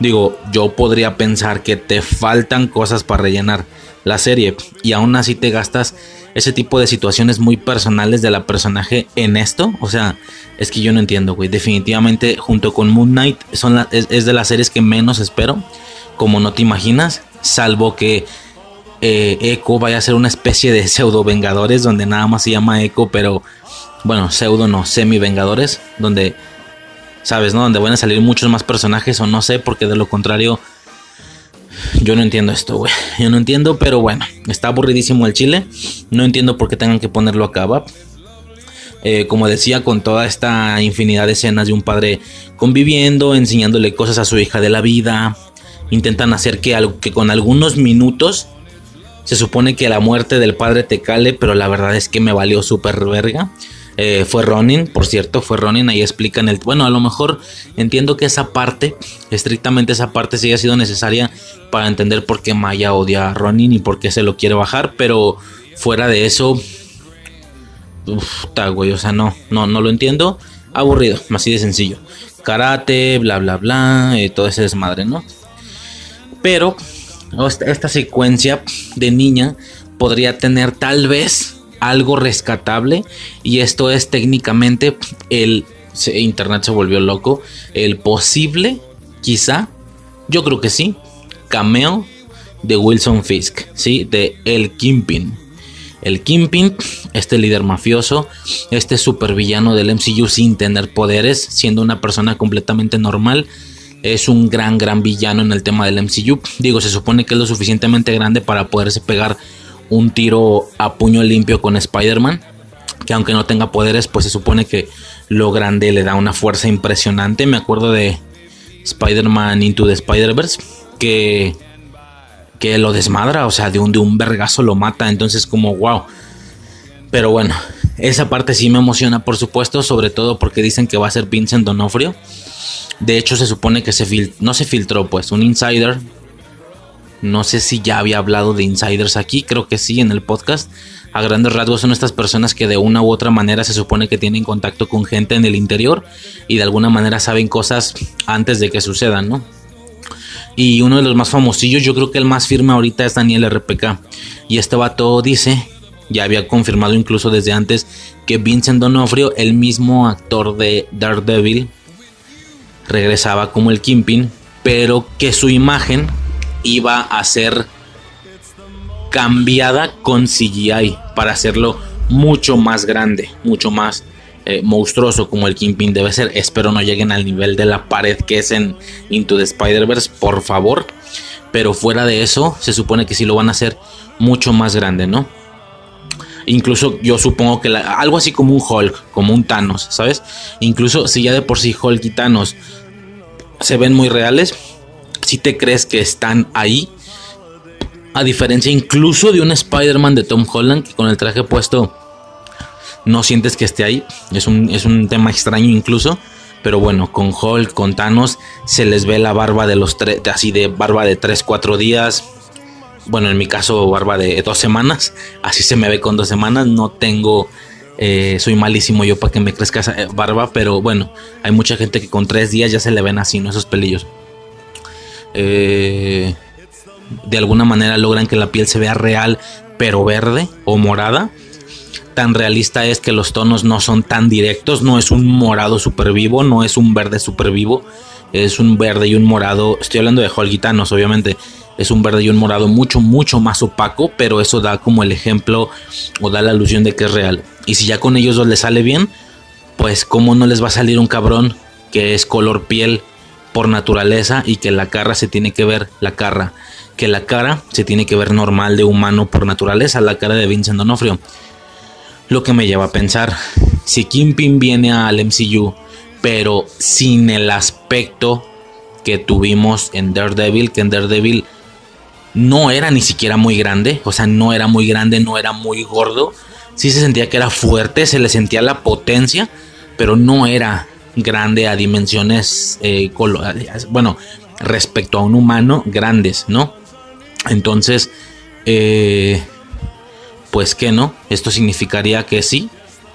Digo, yo podría pensar que te faltan cosas para rellenar la serie y aún así te gastas ese tipo de situaciones muy personales de la personaje en esto. O sea, es que yo no entiendo, güey. Definitivamente, junto con Moon Knight, son es de las series que menos espero. Como no te imaginas. Salvo que eh, Echo vaya a ser una especie de pseudo Vengadores. Donde nada más se llama Echo, pero bueno, pseudo no, semi Vengadores. Donde, ¿sabes, no? Donde van a salir muchos más personajes o no sé, porque de lo contrario. Yo no entiendo esto, güey. Yo no entiendo, pero bueno, está aburridísimo el chile. No entiendo por qué tengan que ponerlo acá, va. Eh, como decía, con toda esta infinidad de escenas de un padre conviviendo, enseñándole cosas a su hija de la vida. Intentan hacer que, que con algunos minutos se supone que la muerte del padre te cale, pero la verdad es que me valió súper verga. Eh, fue Ronin, por cierto, fue Ronin. Ahí explican el. Bueno, a lo mejor entiendo que esa parte, estrictamente esa parte, sí ha sido necesaria para entender por qué Maya odia a Ronin y por qué se lo quiere bajar. Pero fuera de eso, Uf, ta, güey, o sea, no, no, no lo entiendo. Aburrido, así de sencillo. Karate, bla, bla, bla, eh, todo ese desmadre, ¿no? Pero esta, esta secuencia de niña podría tener tal vez algo rescatable y esto es técnicamente el se- internet se volvió loco el posible quizá yo creo que sí cameo de Wilson Fisk sí de el Kingpin el Kingpin, este líder mafioso, este supervillano del MCU sin tener poderes, siendo una persona completamente normal, es un gran, gran villano en el tema del MCU. Digo, se supone que es lo suficientemente grande para poderse pegar un tiro a puño limpio con Spider-Man. Que aunque no tenga poderes, pues se supone que lo grande le da una fuerza impresionante. Me acuerdo de Spider-Man Into the Spider-Verse, que que lo desmadra, o sea, de un, de un vergazo lo mata, entonces como wow. Pero bueno, esa parte sí me emociona, por supuesto, sobre todo porque dicen que va a ser Vincent Donofrio. De hecho, se supone que se no se filtró, pues, un insider. No sé si ya había hablado de insiders aquí, creo que sí en el podcast. A grandes rasgos son estas personas que de una u otra manera se supone que tienen contacto con gente en el interior y de alguna manera saben cosas antes de que sucedan, ¿no? Y uno de los más famosillos, yo creo que el más firme ahorita es Daniel RPK. Y este vato dice, ya había confirmado incluso desde antes, que Vincent Donofrio, el mismo actor de Daredevil, regresaba como el Kimpin, pero que su imagen iba a ser cambiada con CGI para hacerlo mucho más grande, mucho más eh, monstruoso como el Kingpin debe ser. Espero no lleguen al nivel de la pared que es en Into the Spider-Verse, por favor. Pero fuera de eso, se supone que sí lo van a hacer mucho más grande, ¿no? Incluso yo supongo que algo así como un Hulk, como un Thanos, ¿sabes? Incluso si ya de por sí Hulk y Thanos se ven muy reales, si te crees que están ahí. A diferencia incluso de un Spider-Man de Tom Holland que con el traje puesto no sientes que esté ahí. Es un, es un tema extraño incluso. Pero bueno, con Hulk, con Thanos, se les ve la barba de los tres, así de barba de 3, 4 días. Bueno, en mi caso, barba de dos semanas. Así se me ve con dos semanas. No tengo, eh, soy malísimo yo para que me crezca esa eh, barba. Pero bueno, hay mucha gente que con tres días ya se le ven así, ¿no? Esos pelillos. Eh, de alguna manera logran que la piel se vea real, pero verde o morada tan realista es que los tonos no son tan directos, no es un morado super vivo, no es un verde super vivo, es un verde y un morado, estoy hablando de Holgitanos obviamente, es un verde y un morado mucho, mucho más opaco, pero eso da como el ejemplo o da la alusión de que es real. Y si ya con ellos dos les sale bien, pues cómo no les va a salir un cabrón que es color piel por naturaleza y que la cara se tiene que ver, la cara, que la cara se tiene que ver normal de humano por naturaleza, la cara de Vincent Donofrio. Lo que me lleva a pensar, si Kingpin viene al MCU, pero sin el aspecto que tuvimos en Daredevil, que en Daredevil no era ni siquiera muy grande, o sea, no era muy grande, no era muy gordo, sí se sentía que era fuerte, se le sentía la potencia, pero no era grande a dimensiones, eh, bueno, respecto a un humano, grandes, ¿no? Entonces, eh, pues que no, esto significaría que sí,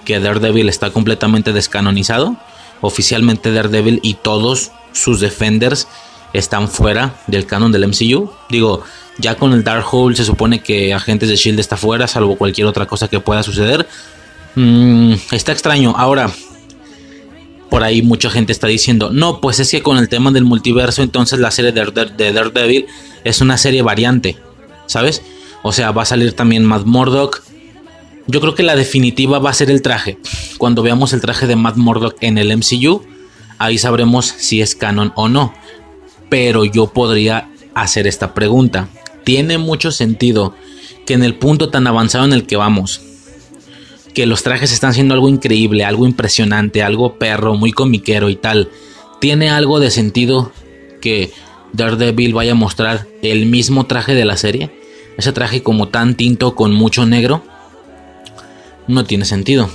que Daredevil está completamente descanonizado. Oficialmente Daredevil y todos sus defenders están fuera del canon del MCU. Digo, ya con el Darkhold se supone que Agentes de Shield está fuera, salvo cualquier otra cosa que pueda suceder. Mm, está extraño. Ahora, por ahí mucha gente está diciendo, no, pues es que con el tema del multiverso, entonces la serie de Daredevil es una serie variante, ¿sabes? O sea, va a salir también Matt Murdock. Yo creo que la definitiva va a ser el traje. Cuando veamos el traje de Matt Murdock en el MCU, ahí sabremos si es canon o no. Pero yo podría hacer esta pregunta. Tiene mucho sentido que en el punto tan avanzado en el que vamos, que los trajes están siendo algo increíble, algo impresionante, algo perro, muy comiquero y tal. Tiene algo de sentido que Daredevil vaya a mostrar el mismo traje de la serie ese traje como tan tinto con mucho negro no tiene sentido.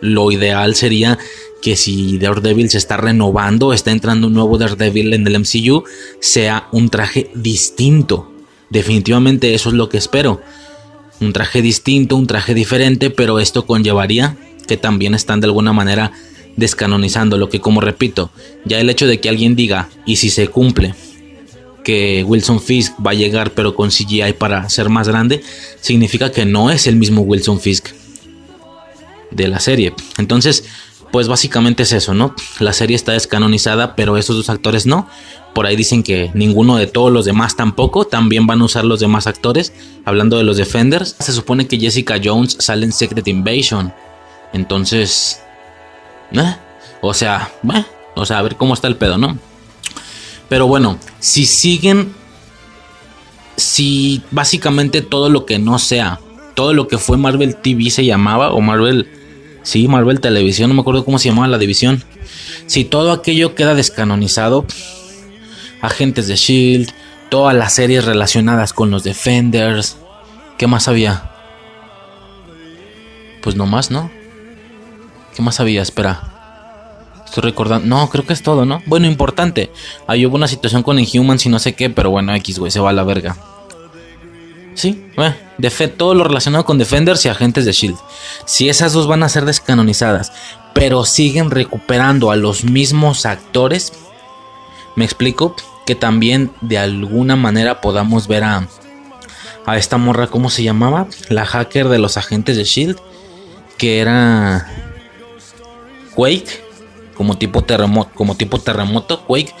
Lo ideal sería que si Daredevil se está renovando, está entrando un nuevo Daredevil en el MCU, sea un traje distinto. Definitivamente eso es lo que espero. Un traje distinto, un traje diferente, pero esto conllevaría que también están de alguna manera descanonizando lo que como repito, ya el hecho de que alguien diga y si se cumple que Wilson Fisk va a llegar pero con CGI para ser más grande, significa que no es el mismo Wilson Fisk de la serie. Entonces, pues básicamente es eso, ¿no? La serie está descanonizada, pero esos dos actores no. Por ahí dicen que ninguno de todos los demás tampoco. También van a usar los demás actores. Hablando de los Defenders, se supone que Jessica Jones sale en Secret Invasion. Entonces, ¿eh? o sea, ¿eh? o sea, a ver cómo está el pedo, ¿no? Pero bueno, si siguen, si básicamente todo lo que no sea, todo lo que fue Marvel TV se llamaba, o Marvel, sí, Marvel Televisión, no me acuerdo cómo se llamaba la división. Si todo aquello queda descanonizado, agentes de Shield, todas las series relacionadas con los Defenders, ¿qué más había? Pues no más, ¿no? ¿Qué más había? Espera. Estoy recordando. No, creo que es todo, ¿no? Bueno, importante. Ahí hubo una situación con Inhumans y no sé qué, pero bueno, X, güey, se va a la verga. Sí, bueno, todo lo relacionado con Defenders y Agentes de Shield. Si esas dos van a ser descanonizadas, pero siguen recuperando a los mismos actores, me explico. que también de alguna manera podamos ver a, a esta morra, ¿cómo se llamaba? La hacker de los agentes de Shield, que era Quake, como tipo terremoto, como tipo terremoto, Quake.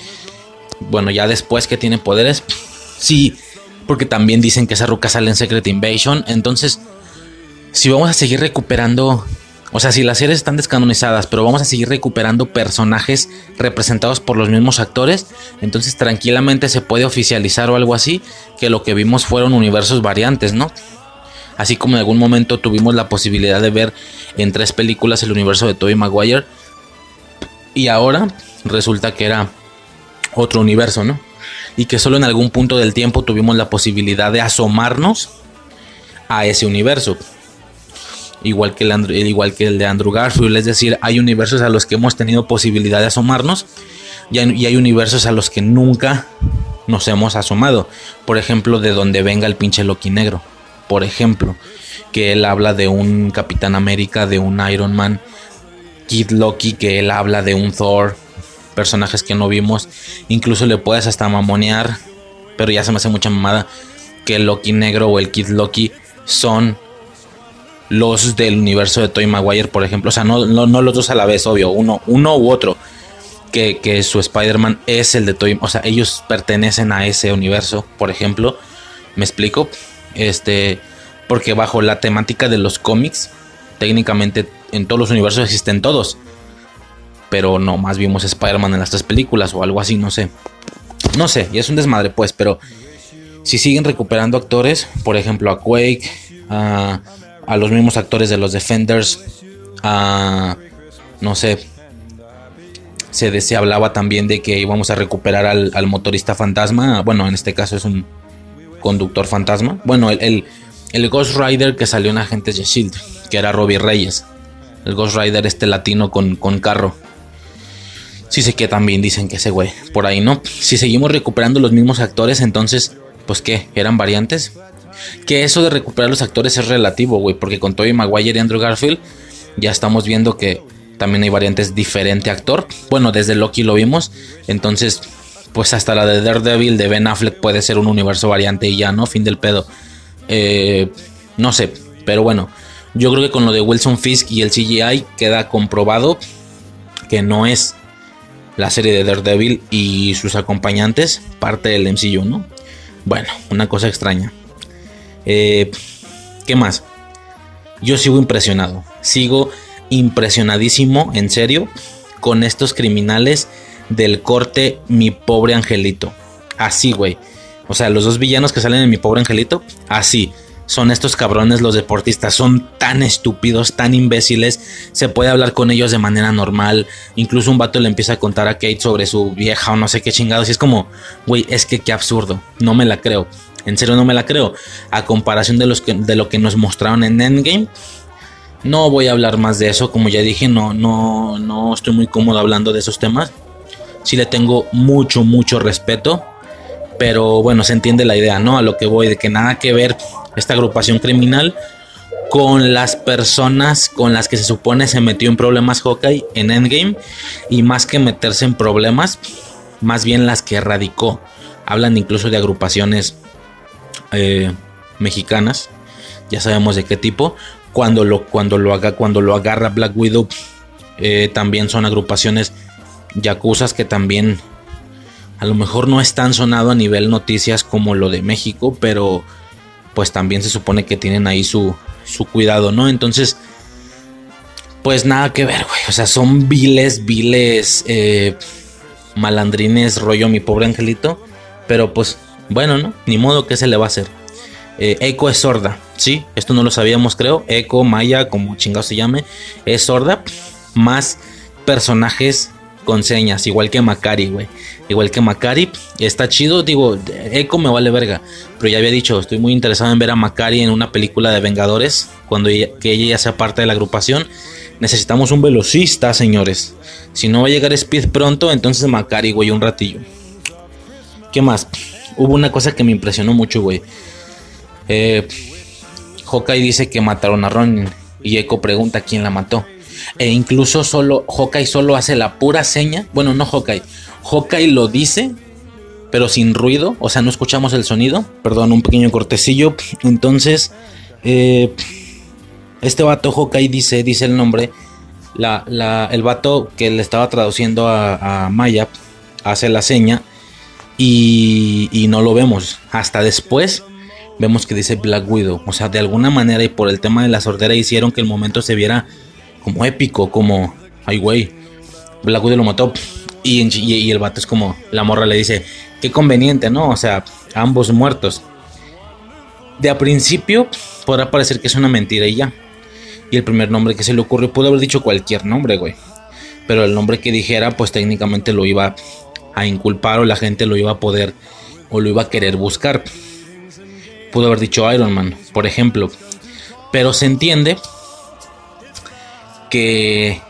Bueno, ya después que tiene poderes, sí, porque también dicen que esa ruca sale en Secret Invasion, entonces si vamos a seguir recuperando o sea, si las series están descanonizadas, pero vamos a seguir recuperando personajes representados por los mismos actores, entonces tranquilamente se puede oficializar o algo así, que lo que vimos fueron universos variantes, ¿no? Así como en algún momento tuvimos la posibilidad de ver en tres películas el universo de Tobey Maguire, y ahora resulta que era otro universo, ¿no? Y que solo en algún punto del tiempo tuvimos la posibilidad de asomarnos a ese universo igual que, el, igual que el de Andrew Garfield. Es decir, hay universos a los que hemos tenido posibilidad de asomarnos y hay, universos a los que nunca nos hemos asomado. Por ejemplo, de donde venga el pinche Loki negro. Por ejemplo, que él habla de un Capitán América, de un Iron Man, Kid Loki, que él habla de un Thor, personajes que no vimos. Incluso le puedes hasta mamonear, pero ya se me hace mucha mamada, que el Loki negro o el Kid Loki son los del universo de Toy Maguire, por ejemplo. O sea, no, no, los dos a la vez, obvio, uno, uno u otro. Que, que su Spider-Man es el de Toy. O sea, ellos pertenecen a ese universo, por ejemplo. ¿Me explico? Este. Porque bajo la temática de los cómics, técnicamente en todos los universos existen todos. Pero no, más vimos Spider-Man en las tres películas o algo así, no sé. No sé, y es un desmadre, pues, pero si siguen recuperando actores, por ejemplo, a Quake, a los mismos actores de los Defenders, a, no sé, se, se hablaba también de que íbamos a recuperar al, motorista fantasma, bueno, en este caso es un conductor fantasma, bueno, el, el, Ghost Rider que salió en Agentes de Shield, que era Robbie Reyes, el Ghost Rider este latino con, con carro. Sí sé que también dicen que ese güey, por ahí no. Si seguimos recuperando los mismos actores, entonces, pues qué, eran variantes. Que eso de recuperar los actores es relativo, güey, porque con Tobey Maguire y Andrew Garfield ya estamos viendo que también hay variantes diferente actor. Bueno, desde Loki lo vimos, entonces pues hasta la de Daredevil de Ben Affleck puede ser un universo variante y ya, ¿no? Fin del pedo. Eh, no sé, pero bueno, yo creo que con lo de Wilson Fisk y el CGI queda comprobado que no es la serie de Daredevil y sus acompañantes parte del MCU, ¿no? Bueno, una cosa extraña. Eh, ¿Qué más? Yo sigo impresionado. Sigo impresionadísimo, en serio, con estos criminales del corte Mi Pobre Angelito. Así, güey. O sea, los dos villanos que salen en Mi Pobre Angelito, así. Son estos cabrones los deportistas, son tan estúpidos, tan imbéciles, se puede hablar con ellos de manera normal, incluso un vato le empieza a contar a Kate sobre su vieja o no sé qué chingados, y es como, güey, es que qué absurdo, no me la creo. En serio no me la creo. A comparación de, que, lo que nos mostraron en Endgame. No voy a hablar más de eso. Como ya dije, no, no, no estoy muy cómodo hablando de esos temas. Sí le tengo mucho, mucho respeto. Pero bueno, se entiende la idea, ¿no? A lo que voy, de que nada que ver esta agrupación criminal con las personas con las que se supone se metió en problemas Hawkeye en Endgame. Y más que meterse en problemas, más bien las que erradicó. Hablan incluso de agrupaciones eh, mexicanas, ya sabemos de qué tipo. Cuando lo, cuando lo, haga, cuando lo agarra Black Widow, eh, también son agrupaciones yacuzas que también a lo mejor no es tan sonado a nivel noticias como lo de México, pero pues también se supone que tienen ahí su, su cuidado, ¿no? Entonces, pues nada que ver, güey. O sea, son viles, viles eh, malandrines, rollo mi pobre angelito. Pero pues bueno, ¿no? Ni modo que se le va a hacer. Eh, Echo es sorda, ¿sí? Esto no lo sabíamos, creo. Echo, Maya, como chingado se llame, es sorda. Más personajes con señas, igual que Macari, güey. Igual que Macari, está chido. Digo, Echo me vale verga. Pero ya había dicho, estoy muy interesado en ver a Macari en una película de Vengadores. Cuando ella, que ella ya sea parte de la agrupación. Necesitamos un velocista, señores. Si no va a llegar Speed pronto, entonces Macari, güey, un ratillo. ¿Qué más? hubo una cosa que me impresionó mucho, güey. Eh, Hawkeye dice que mataron a Ronin y Echo pregunta quién la mató. E incluso solo Hawkeye solo hace la pura seña. Bueno, no Hawkeye. Hawkeye lo dice pero sin ruido, o sea, no escuchamos el sonido. Perdón, un pequeño cortecillo. Entonces, eh, este vato Hawkeye dice, dice el nombre. La, el vato que le estaba traduciendo a, Maya hace la seña y, y no lo vemos. Hasta después vemos que dice Black Widow. O sea, de alguna manera y por el tema de la sordera hicieron que el momento se viera como épico, como, ay güey, Black Widow lo mató. Y, el vato es como, la morra le dice, qué conveniente, ¿no? O sea, ambos muertos. De a principio podrá parecer que es una mentira y ya. Y el primer nombre que se le ocurrió pudo haber dicho cualquier nombre, güey. Pero el nombre que dijera, pues técnicamente lo iba a inculpar o la gente lo iba a poder o lo iba a querer buscar pudo haber dicho Iron Man, por ejemplo. Pero se entiende que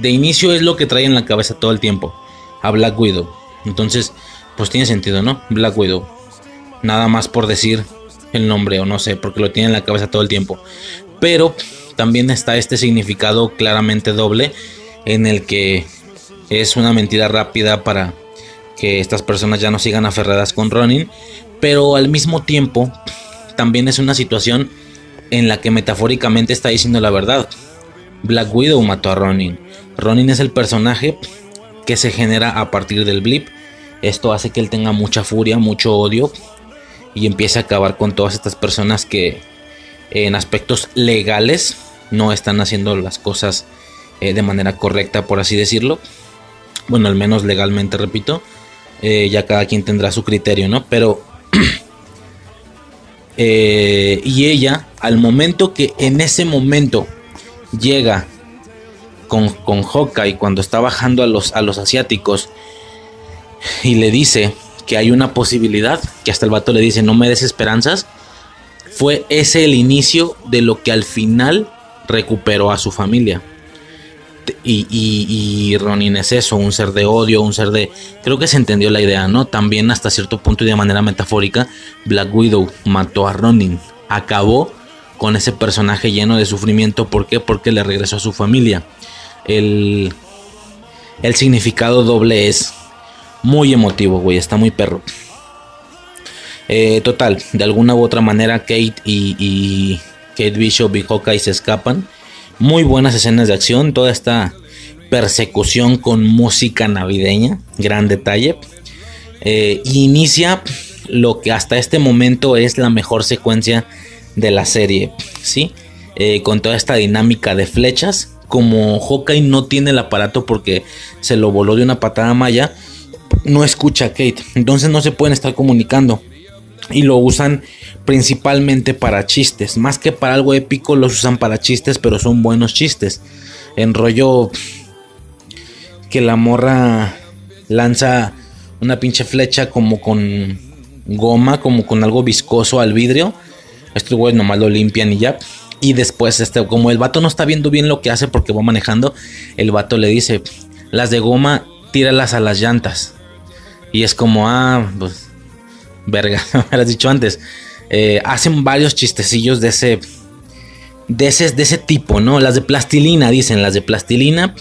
de inicio es lo que trae en la cabeza todo el tiempo. A Black Widow. Entonces, pues tiene sentido, ¿no? Black Widow. Nada más por decir el nombre o no sé, porque lo tiene en la cabeza todo el tiempo. Pero también está este significado claramente doble en el que es una mentira rápida para que estas personas ya no sigan aferradas con Ronin, pero al mismo tiempo también es una situación en la que metafóricamente está diciendo la verdad. Black Widow mató a Ronin. Ronin es el personaje que se genera a partir del blip. Esto hace que él tenga mucha furia, mucho odio y empiece a acabar con todas estas personas que en aspectos legales no están haciendo las cosas eh, de manera correcta, por así decirlo. Bueno, al menos legalmente, repito. Eh, ya cada quien tendrá su criterio, ¿no? Pero Eh, y ella, al momento que en ese momento llega con, con Hawkeye cuando está bajando a los, a los asiáticos y le dice que hay una posibilidad, que hasta el vato le dice no me des esperanzas, fue ese el inicio de lo que al final recuperó a su familia. Y, y, Ronin es eso, un ser de odio, un ser de... Creo que se entendió la idea, ¿no? También hasta cierto punto y de manera metafórica, Black Widow mató a Ronin, acabó con ese personaje lleno de sufrimiento. ¿Por qué? Porque le regresó a su familia. El, el significado doble es muy emotivo, güey, está muy perro. Eh, total, de alguna u otra manera Kate y, Kate Bishop y Hawkeye se escapan muy buenas escenas de acción, toda esta persecución con música navideña, gran detalle. Eh, inicia lo que hasta este momento es la mejor secuencia de la serie, ¿sí? Eh, con toda esta dinámica de flechas. Como Hawkeye no tiene el aparato porque se lo voló de una patada maya, no escucha a Kate, entonces no se pueden estar comunicando y lo usan principalmente para chistes. Más que para algo épico, los usan para chistes, pero son buenos chistes. En rollo que la morra lanza una pinche flecha como con goma, como con algo viscoso al vidrio. Estos güeyes nomás lo limpian y ya. Y después, este, como el vato no está viendo bien lo que hace porque va manejando, el vato le dice: Las de goma, tíralas a las llantas. Y es como, ah, pues verga, me has dicho antes. Eh, hacen varios chistecillos de ese, de ese, de ese tipo, ¿no? Las de plastilina, dicen, las de plastilina.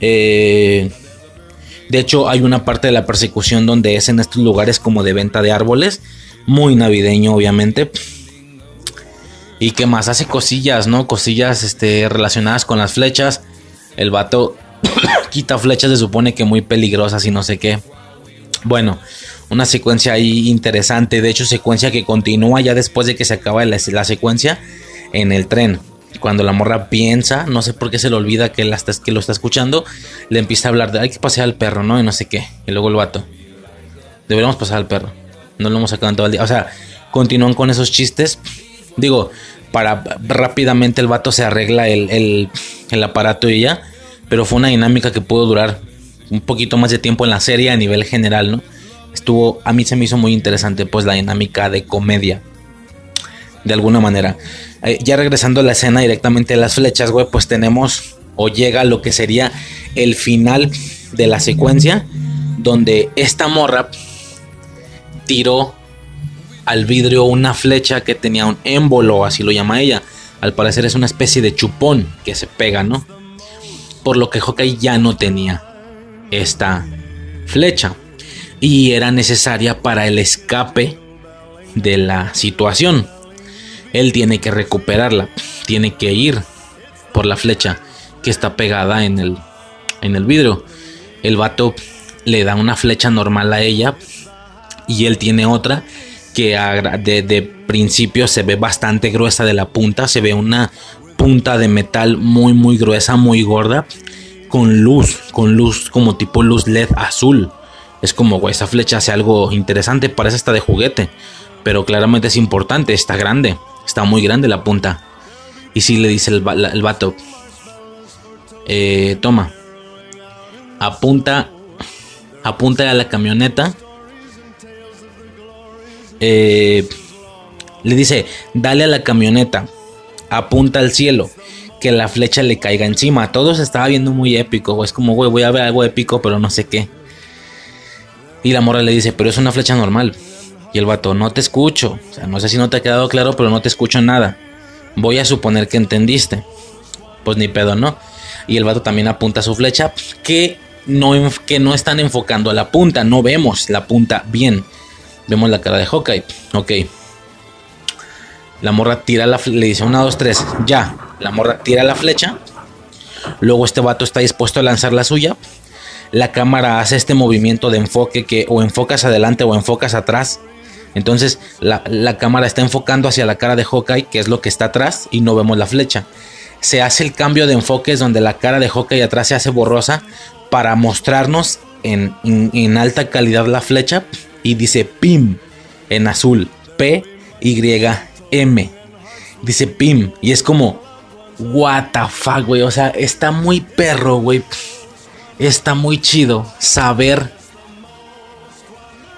Eh, de hecho, hay una parte de la persecución donde es en estos lugares como de venta de árboles. Muy navideño, obviamente. Y que más hace cosillas, ¿no? Cosillas este, relacionadas con las flechas. El vato quita flechas, se supone que muy peligrosas y no sé qué. Bueno, una secuencia ahí interesante. De hecho, secuencia que continúa ya después de que se acaba la, secuencia en el tren. Cuando la morra piensa, no sé por qué se le olvida que, la que lo está escuchando, le empieza a hablar de hay que pasear al perro, ¿no? Y no sé qué. Y luego el vato. Deberíamos pasar al perro. No lo hemos sacado en todo el día. O sea, continúan con esos chistes. Digo, para rápidamente el vato se arregla el, el aparato y ya. Pero fue una dinámica que pudo durar un poquito más de tiempo en la serie a nivel general, ¿no? estuvo, a mí se me hizo muy interesante pues la dinámica de comedia. De alguna manera. Eh, ya regresando a la escena directamente de las flechas, güey, pues tenemos o llega lo que sería el final de la secuencia donde esta morra tiró al vidrio una flecha que tenía un émbolo, así lo llama ella. Al parecer es una especie de chupón que se pega, ¿no? Por lo que Hawkeye ya no tenía esta flecha. y era necesaria para el escape de la situación. Él tiene que recuperarla, tiene que ir por la flecha que está pegada en el, en el vidrio. El vato le da una flecha normal a ella y él tiene otra que de, principio se ve bastante gruesa de la punta, se ve una punta de metal muy muy gruesa, muy gorda, con luz, con luz como tipo luz LED azul. Es como, güey, esa flecha hace algo interesante, parece hasta de juguete, pero claramente es importante, está grande, está muy grande la punta. Y si le dice el, el vato, eh, toma, apunta, apunta a la camioneta eh, le dice, dale a la camioneta, apunta al cielo, que la flecha le caiga encima. Todo se estaba viendo muy épico, es como, güey, voy a ver algo épico, pero no sé qué. Y la morra le dice, pero es una flecha normal. Y el vato, no te escucho. O sea, no sé si no te ha quedado claro, pero no te escucho nada. Voy a suponer que entendiste. Pues ni pedo, ¿no? Y el vato también apunta su flecha, que no, que no están enfocando a la punta, no vemos la punta bien. Vemos la cara de Hawkeye. Ok. La morra tira la le dice una, dos, tres. Ya. La morra tira la flecha. Luego este vato está dispuesto a lanzar la suya. La cámara hace este movimiento de enfoque que o enfocas adelante o enfocas atrás. Entonces la, la cámara está enfocando hacia la cara de Hawkeye, que es lo que está atrás, y no vemos la flecha. Se hace el cambio de enfoques donde la cara de Hawkeye atrás se hace borrosa para mostrarnos en, en alta calidad la flecha y dice PIM en azul. P Y M. Dice PIM y es como what the fuck, güey, o sea, está muy perro, güey. Está muy chido saber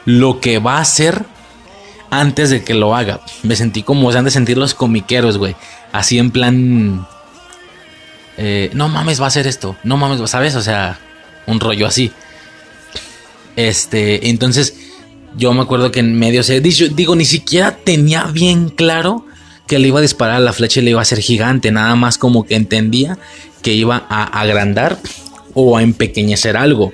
lo que va a hacer antes de que lo haga. Me sentí como se han de sentir los comiqueros, güey. Así en plan. Eh, no mames, va a hacer esto. No mames, ¿sabes? O sea, un rollo así. Este, entonces yo me acuerdo que en medio se digo, ni siquiera tenía bien claro que le iba a disparar la flecha y le iba a hacer gigante, nada más como que entendía que iba a agrandar o a empequeñecer algo,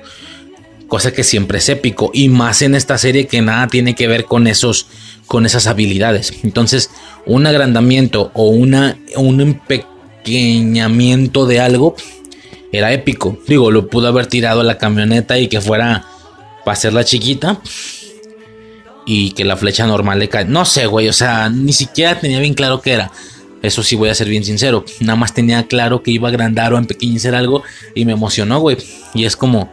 cosa que siempre es épico y más en esta serie que nada tiene que ver con esos con esas habilidades. Entonces, un agrandamiento o una un empequeñamiento de algo era épico. Digo, lo pudo haber tirado a la camioneta y que fuera para hacerla chiquita y que la flecha normal le cae. No sé, güey, o sea, ni siquiera tenía bien claro qué era. Eso sí voy a ser bien sincero. Nada más tenía claro que iba a agrandar o a empequeñecer algo y me emocionó, güey. Y es como,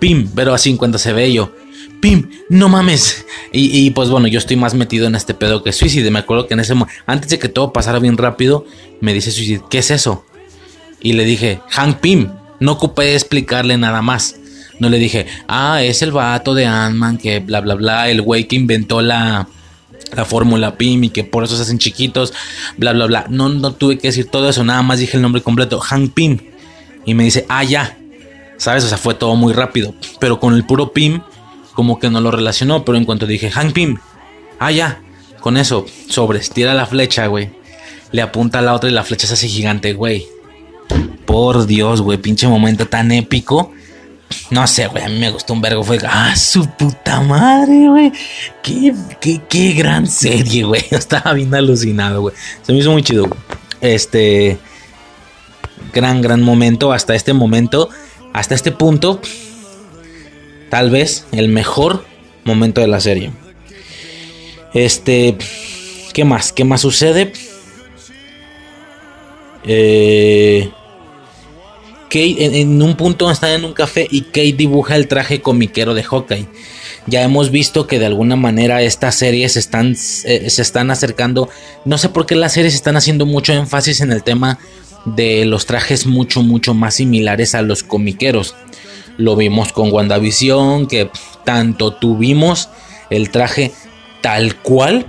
pim, pero así en cuanto se ve yo. Pim, no mames. Y, pues bueno, yo estoy más metido en este pedo que Suicide. Me acuerdo que en ese momento, antes de que todo pasara bien rápido, me dice Suicide, ¿qué es eso? Y le dije, Hank Pim. No ocupé explicarle nada más. No le dije, ah, es el vato de Ant-Man que bla, bla, bla, el güey que inventó la, la fórmula PIM y que por eso se hacen chiquitos, bla, bla, bla. No, no tuve que decir todo eso, nada más dije el nombre completo, Hank Pym. Y me dice, ah, ya. ¿Sabes? O sea, fue todo muy rápido. Pero con el puro Pim, como que no lo relacionó. Pero en cuanto dije, Hank Pym, ah, ya. Con eso, sobres, tira la flecha, güey. Le apunta a la otra y la flecha se hace gigante, güey. Por Dios, güey, pinche momento tan épico no sé, güey, a mí me gustó un vergo. Fue, ah, su puta madre, güey. Qué, qué, qué gran serie, güey. Estaba bien alucinado, güey. Se me hizo muy chido. Este. Gran, gran momento. Hasta este momento. Hasta este punto. Tal vez el mejor momento de la serie. Este. ¿Qué más? ¿Qué más sucede? Eh. Kate en, un punto están en un café y Kate dibuja el traje comiquero de Hawkeye. Ya hemos visto que de alguna manera estas series están, eh, se están acercando. No sé por qué las series están haciendo mucho énfasis en el tema de los trajes mucho, mucho más similares a los comiqueros. Lo vimos con WandaVision, que tanto tuvimos el traje tal cual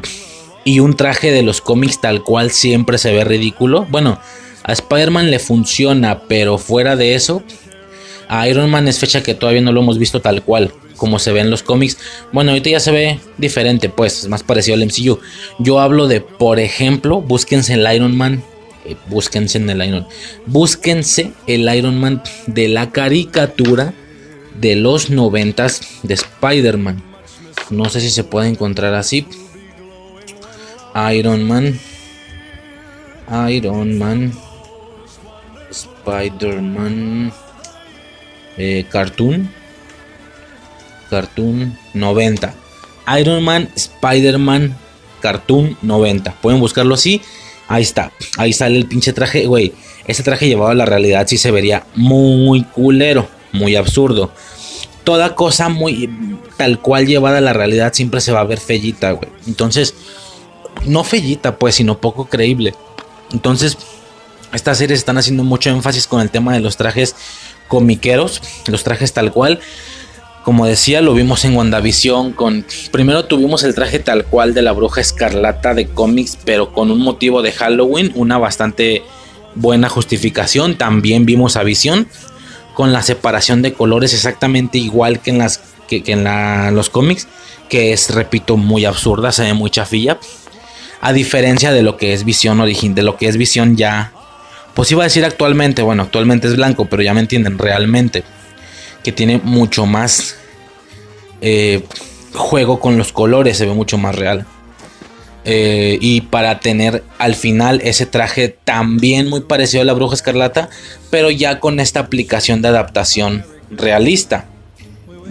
y un traje de los cómics tal cual siempre se ve ridículo. Bueno, a Spider-Man le funciona, pero fuera de eso, a Iron Man es fecha que todavía no lo hemos visto tal cual, como se ve en los cómics. Bueno, ahorita ya se ve diferente, pues, es más parecido al MCU. Yo hablo de, por ejemplo, búsquense el Iron Man. Eh, búsquense en el Iron. Búsquense el Iron Man de la caricatura de los noventas de Spider-Man. No sé si se puede encontrar así. Iron Man. Iron Man. Spider-Man. Eh, cartoon. Cartoon 90. Iron Man, Spider-Man, Cartoon 90. Pueden buscarlo así. Ahí está. Ahí sale el pinche traje. Güey, ese traje llevado a la realidad sí se vería muy culero. Muy absurdo. Toda cosa muy tal cual llevada a la realidad siempre se va a ver fellita, güey. Entonces, no fellita, pues, sino poco creíble. Entonces, estas series están haciendo mucho énfasis con el tema de los trajes comiqueros, los trajes tal cual. Como decía, lo vimos en WandaVision con... Primero tuvimos el traje tal cual de la bruja escarlata de cómics, pero con un motivo de Halloween, una bastante buena justificación. También vimos a Visión con la separación de colores exactamente igual que en, las, que, en los cómics, que es, repito, muy absurda, se ve muy chafilla. A diferencia de lo que es Visión origen, de lo que es Visión ya... Pues iba a decir actualmente, bueno, actualmente es blanco, pero ya me entienden, realmente que tiene mucho más eh, juego con los colores, se ve mucho más real. Eh, y para tener al final ese traje también muy parecido a la bruja escarlata, pero ya con esta aplicación de adaptación realista.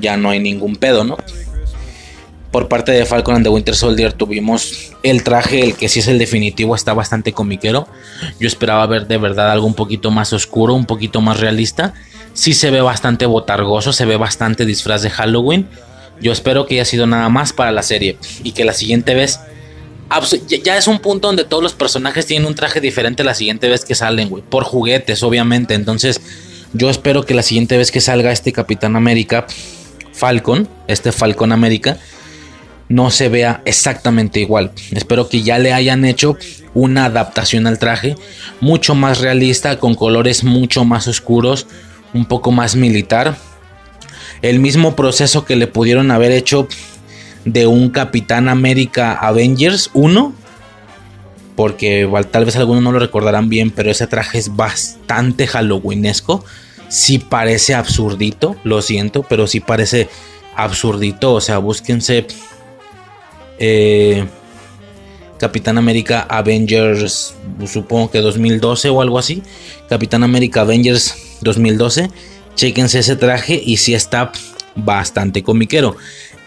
Ya no hay ningún pedo, ¿no? Por parte de Falcon and the Winter Soldier tuvimos el traje, el que sí es el definitivo, está bastante comiquero. Yo esperaba ver de verdad algo un poquito más oscuro, un poquito más realista sí se ve bastante botargoso, se ve bastante disfraz de Halloween. Yo espero que haya sido nada más para la serie y que la siguiente vez ya es un punto donde todos los personajes tienen un traje diferente la siguiente vez que salen, güey, por juguetes, obviamente. Entonces, yo espero que la siguiente vez que salga este Capitán América Falcon, este Falcon América, no se vea exactamente igual. Espero que ya le hayan hecho una adaptación al traje mucho más realista, con colores mucho más oscuros, un poco más militar. El mismo proceso que le pudieron haber hecho de un Capitán América Avengers 1. Porque tal vez algunos no lo recordarán bien, pero ese traje es bastante halloweenesco. Sí parece absurdito, lo siento, pero sí parece absurdito. O sea, búsquense eh, Capitán América Avengers, supongo que 2012 o algo así. Capitán América Avengers 2012. Chequense ese traje y si está bastante comiquero.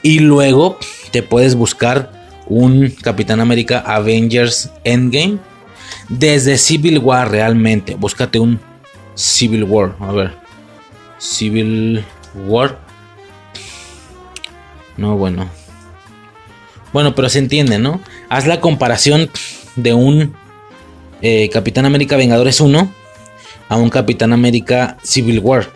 Y luego te puedes buscar un Capitán América Avengers Endgame desde Civil War realmente. Búscate un Civil War. A ver. Civil War. No, bueno. Bueno, pero se entiende, ¿no? Haz la comparación de un eh, Capitán América Vengadores 1 a un Capitán América Civil War.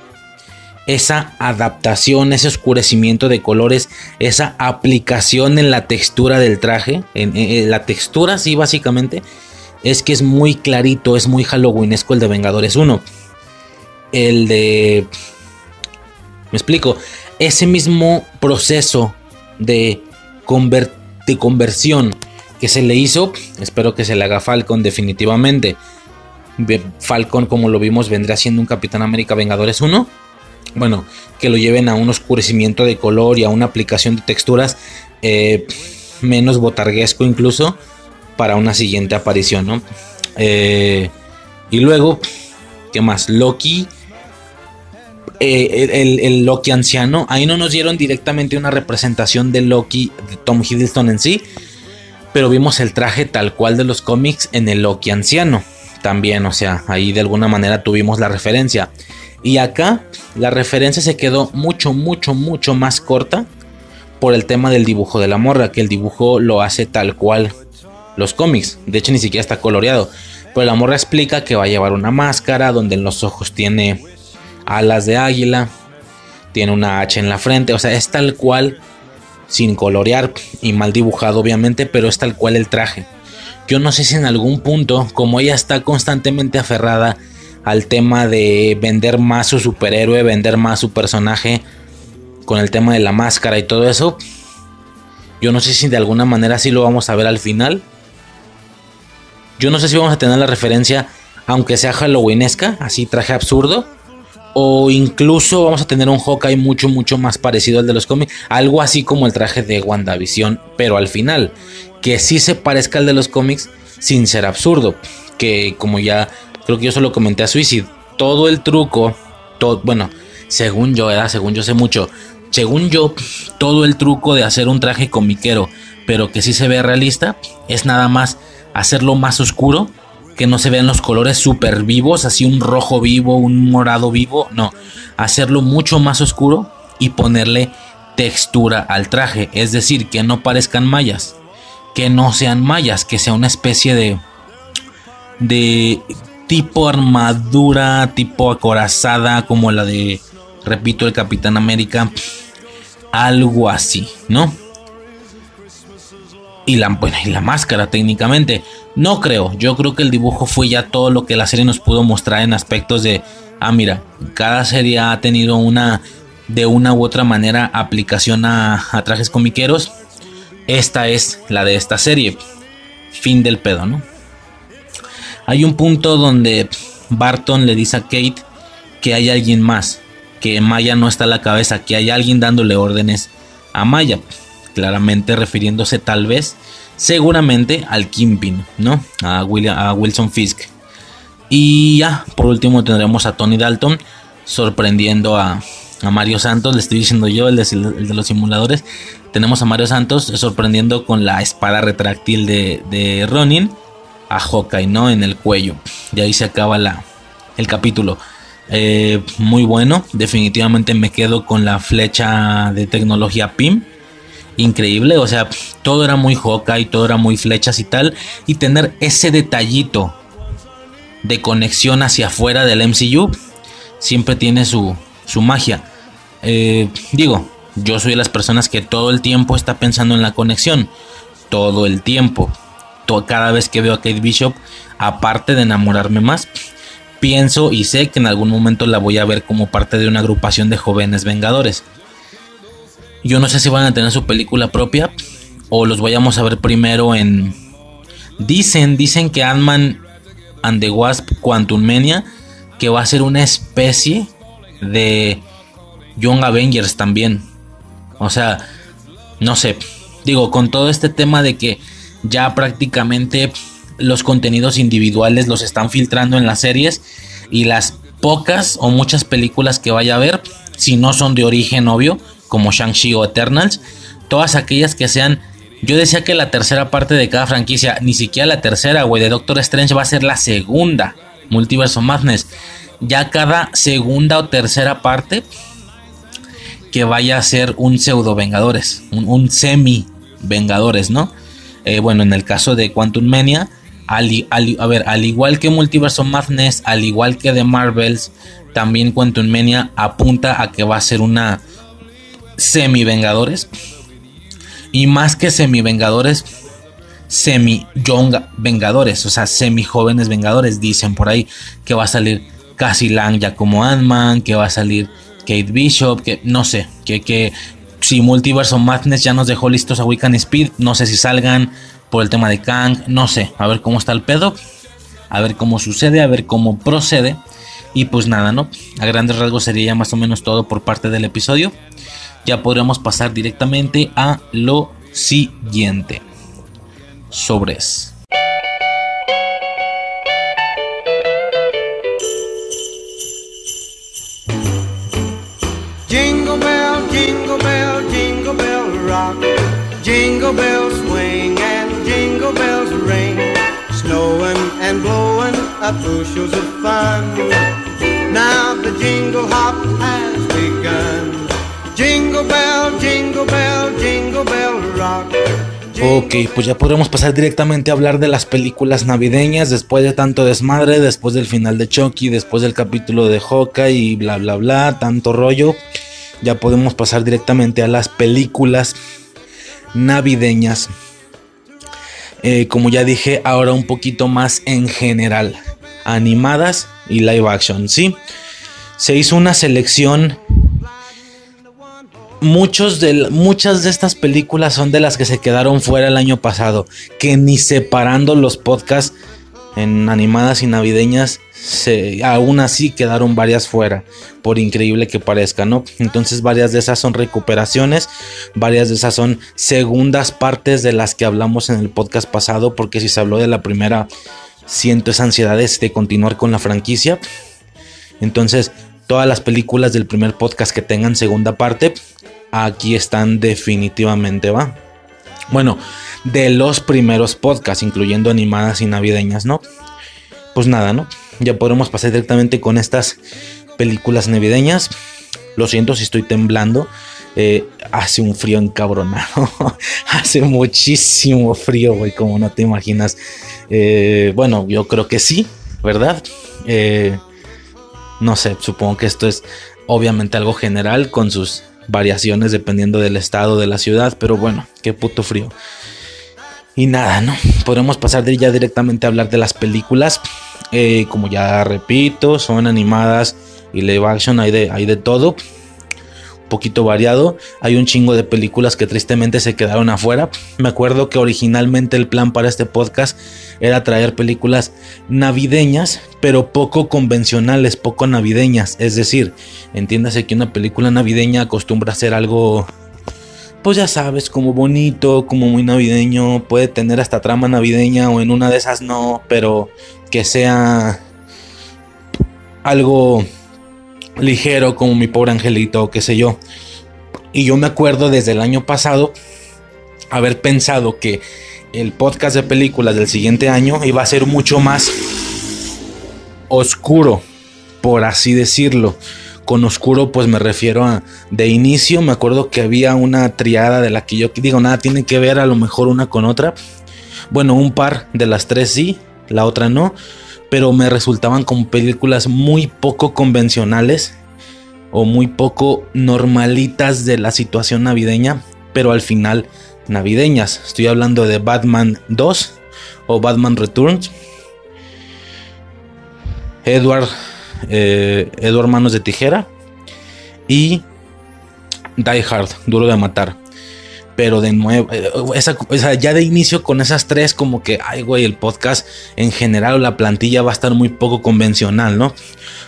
Esa adaptación, ese oscurecimiento de colores, esa aplicación en la textura del traje, en, la textura, sí, básicamente, es que es muy clarito, es muy Halloweenesco el de Vengadores 1. El de. Me explico. Ese mismo proceso de, de conversión que se le hizo, espero que se le haga Falcon definitivamente Falcon, como lo vimos, vendrá siendo un Capitán América Vengadores 1. Bueno, que lo lleven a un oscurecimiento de color y a una aplicación de texturas eh, menos botarguesco incluso para una siguiente aparición, ¿no? Eh, y luego, ¿qué más? Loki. Eh, el, el, Loki anciano. Ahí no nos dieron directamente una representación de Loki de Tom Hiddleston en sí. Pero vimos el traje tal cual de los cómics en el Loki anciano también, o sea, ahí de alguna manera tuvimos la referencia. Y acá la referencia se quedó mucho, mucho, mucho más corta por el tema del dibujo de la morra, que el dibujo lo hace tal cual los cómics. De hecho, ni siquiera está coloreado. Pero la morra explica que va a llevar una máscara donde en los ojos tiene alas de águila, tiene una H en la frente, o sea, es tal cual, sin colorear y mal dibujado obviamente, pero es tal cual el traje. Yo no sé si en algún punto, como ella está constantemente aferrada al tema de vender más su superhéroe, vender más su personaje, con el tema de la máscara y todo eso, yo no sé si de alguna manera sí lo vamos a ver al final. Yo no sé si vamos a tener la referencia, aunque sea halloweenesca, así traje absurdo, O incluso vamos a tener un Hawkeye mucho, mucho más parecido al de los cómics. Algo así como el traje de WandaVision, pero al final. Que sí se parezca al de los cómics sin ser absurdo. Que como ya creo que yo solo comenté a Suicide. Todo el truco, todo, bueno, según yo, ¿verdad? según yo sé mucho. Según yo, todo el truco de hacer un traje comiquero, pero que sí se ve realista, es nada más hacerlo más oscuro que no se vean los colores súper vivos, así un rojo vivo, un morado vivo, no, hacerlo mucho más oscuro y ponerle textura al traje, es decir, que no parezcan mallas, que no sean mallas, que sea una especie de de tipo armadura, tipo acorazada como la de repito el Capitán América, algo así, ¿no? Y la, bueno, y la máscara técnicamente. No creo, yo creo que el dibujo fue ya todo lo que la serie nos pudo mostrar en aspectos de, ah, mira, cada serie ha tenido una, de una u otra manera, aplicación a, trajes comiqueros. Esta es la de esta serie. Fin del pedo, ¿no? Hay un punto donde Barton le dice a Kate que hay alguien más, que Maya no está a la cabeza, que hay alguien dándole órdenes a Maya, claramente refiriéndose tal vez seguramente al Kimpin, ¿no? A, Wilson Fisk. Y ya, por último tendremos a Tony Dalton sorprendiendo a, Mario Santos, le estoy diciendo yo, el de, los simuladores. Tenemos a Mario Santos sorprendiendo con la espada retráctil de, Ronin a Hawkeye, ¿no? En el cuello. Y ahí se acaba la, el capítulo. Eh, muy bueno, definitivamente me quedo con la flecha de tecnología PIM increíble. O sea, todo era muy y todo era muy flechas y tal. Y tener ese detallito de conexión hacia afuera del MCU siempre tiene su, su magia. Eh, digo, yo soy de las personas que todo el tiempo está pensando en la conexión. Todo el tiempo. cada vez que veo a Kate Bishop, aparte de enamorarme más, pienso y sé que en algún momento la voy a ver como parte de una agrupación de jóvenes vengadores. Yo no sé si van a tener su película propia o los vayamos a ver primero en... Dicen, dicen que Ant-Man and the Wasp Quantum Mania, que va a ser una especie de Young Avengers también. O sea, no sé. Digo, con todo este tema de que ya prácticamente los contenidos individuales los están filtrando en las series y las pocas o muchas películas que vaya a ver, si no son de origen obvio, como Shang-Chi o Eternals, todas aquellas que sean yo decía que la tercera parte de cada franquicia, ni siquiera la tercera, güey, de Doctor Strange va a ser la segunda. Multiverso Madness. Ya cada segunda o tercera parte que vaya a ser un pseudo Vengadores, un, semi Vengadores, ¿no? Eh, bueno, en el caso de Quantum Mania, al, a ver, al igual que Multiverso Madness, al igual que de Marvels, también Quantum Mania apunta a que va a ser una semi vengadores. Y más que semi vengadores, semi young vengadores, o sea, semi jóvenes vengadores. Dicen por ahí que va a salir Cassie Lang ya como Ant-Man, que va a salir Kate Bishop, que no sé, que, que si Multiverso Madness ya nos dejó listos a Wiccan Speed, no sé si salgan por el tema de Kang, no sé, a ver cómo está el pedo, a ver cómo sucede, a ver cómo procede. Y pues nada, ¿no? A grandes rasgos sería ya más o menos todo por parte del episodio ya podríamos pasar directamente a lo siguiente. Sobres. Jingle bell, jingle bell, jingle bell rock. Jingle bells swing and jingle bells ring. Snowing and blowing up bushels of fun. Now the jingle hop has begun. Jingle bell, jingle bell, jingle bell rock. Ok, pues ya podremos pasar directamente a hablar de las películas navideñas después de tanto desmadre, después del final de Chucky, después del capítulo de Hawkeye y bla bla bla, tanto rollo. Ya podemos pasar directamente a las películas navideñas. Eh, como ya dije, ahora un poquito más en general, animadas y live action, ¿sí? Se hizo una selección muchos de, muchas de estas películas son de las que se quedaron fuera el año pasado, que ni separando los podcasts en animadas y navideñas, se, aún así quedaron varias fuera, por increíble que parezca, ¿no? Entonces varias de esas son recuperaciones, varias de esas son segundas partes de las que hablamos en el podcast pasado, porque si se habló de la primera, siento esa ansiedad de continuar con la franquicia. Entonces, todas las películas del primer podcast que tengan segunda parte, aquí están definitivamente, ¿va? Bueno, de los primeros podcasts, incluyendo animadas y navideñas, ¿no? Pues nada, ¿no? Ya podremos pasar directamente con estas películas navideñas. Lo siento si estoy temblando. Eh, hace un frío encabronado. hace muchísimo frío, güey, como no te imaginas. Eh, bueno, yo creo que sí, ¿verdad? Eh, no sé, supongo que esto es obviamente algo general con sus variaciones dependiendo del estado de la ciudad, pero bueno, qué puto frío. Y nada, ¿no? Podremos pasar de ya directamente a hablar de las películas. Eh, como ya repito, son animadas y live action, hay de, hay de todo. Poquito variado. Hay un chingo de películas que tristemente se quedaron afuera. Me acuerdo que originalmente el plan para este podcast era traer películas navideñas, pero poco convencionales, poco navideñas. Es decir, entiéndase que una película navideña acostumbra a ser algo pues ya sabes, como bonito, como muy navideño, puede tener hasta trama navideña o en una de esas no, pero que sea algo ligero como mi pobre angelito o qué sé yo. Y yo me acuerdo desde el año pasado haber pensado que el podcast de películas del siguiente año iba a ser mucho más oscuro, por así decirlo con oscuro, pues me refiero a de inicio. Me acuerdo que había una triada de la que yo digo, nada tiene que ver a lo mejor una con otra. Bueno, un par de las tres sí, la otra no. Pero me resultaban como películas muy poco convencionales o muy poco normalitas de la situación navideña, pero al final navideñas. Estoy hablando de Batman 2 o Batman Returns. Edward eh, Edward Manos de Tijera y Die Hard, Duro de Matar. Pero de nuevo, eh, ya de inicio con esas tres, como que, ay, güey, el podcast en general, la plantilla va a estar muy poco convencional, ¿no?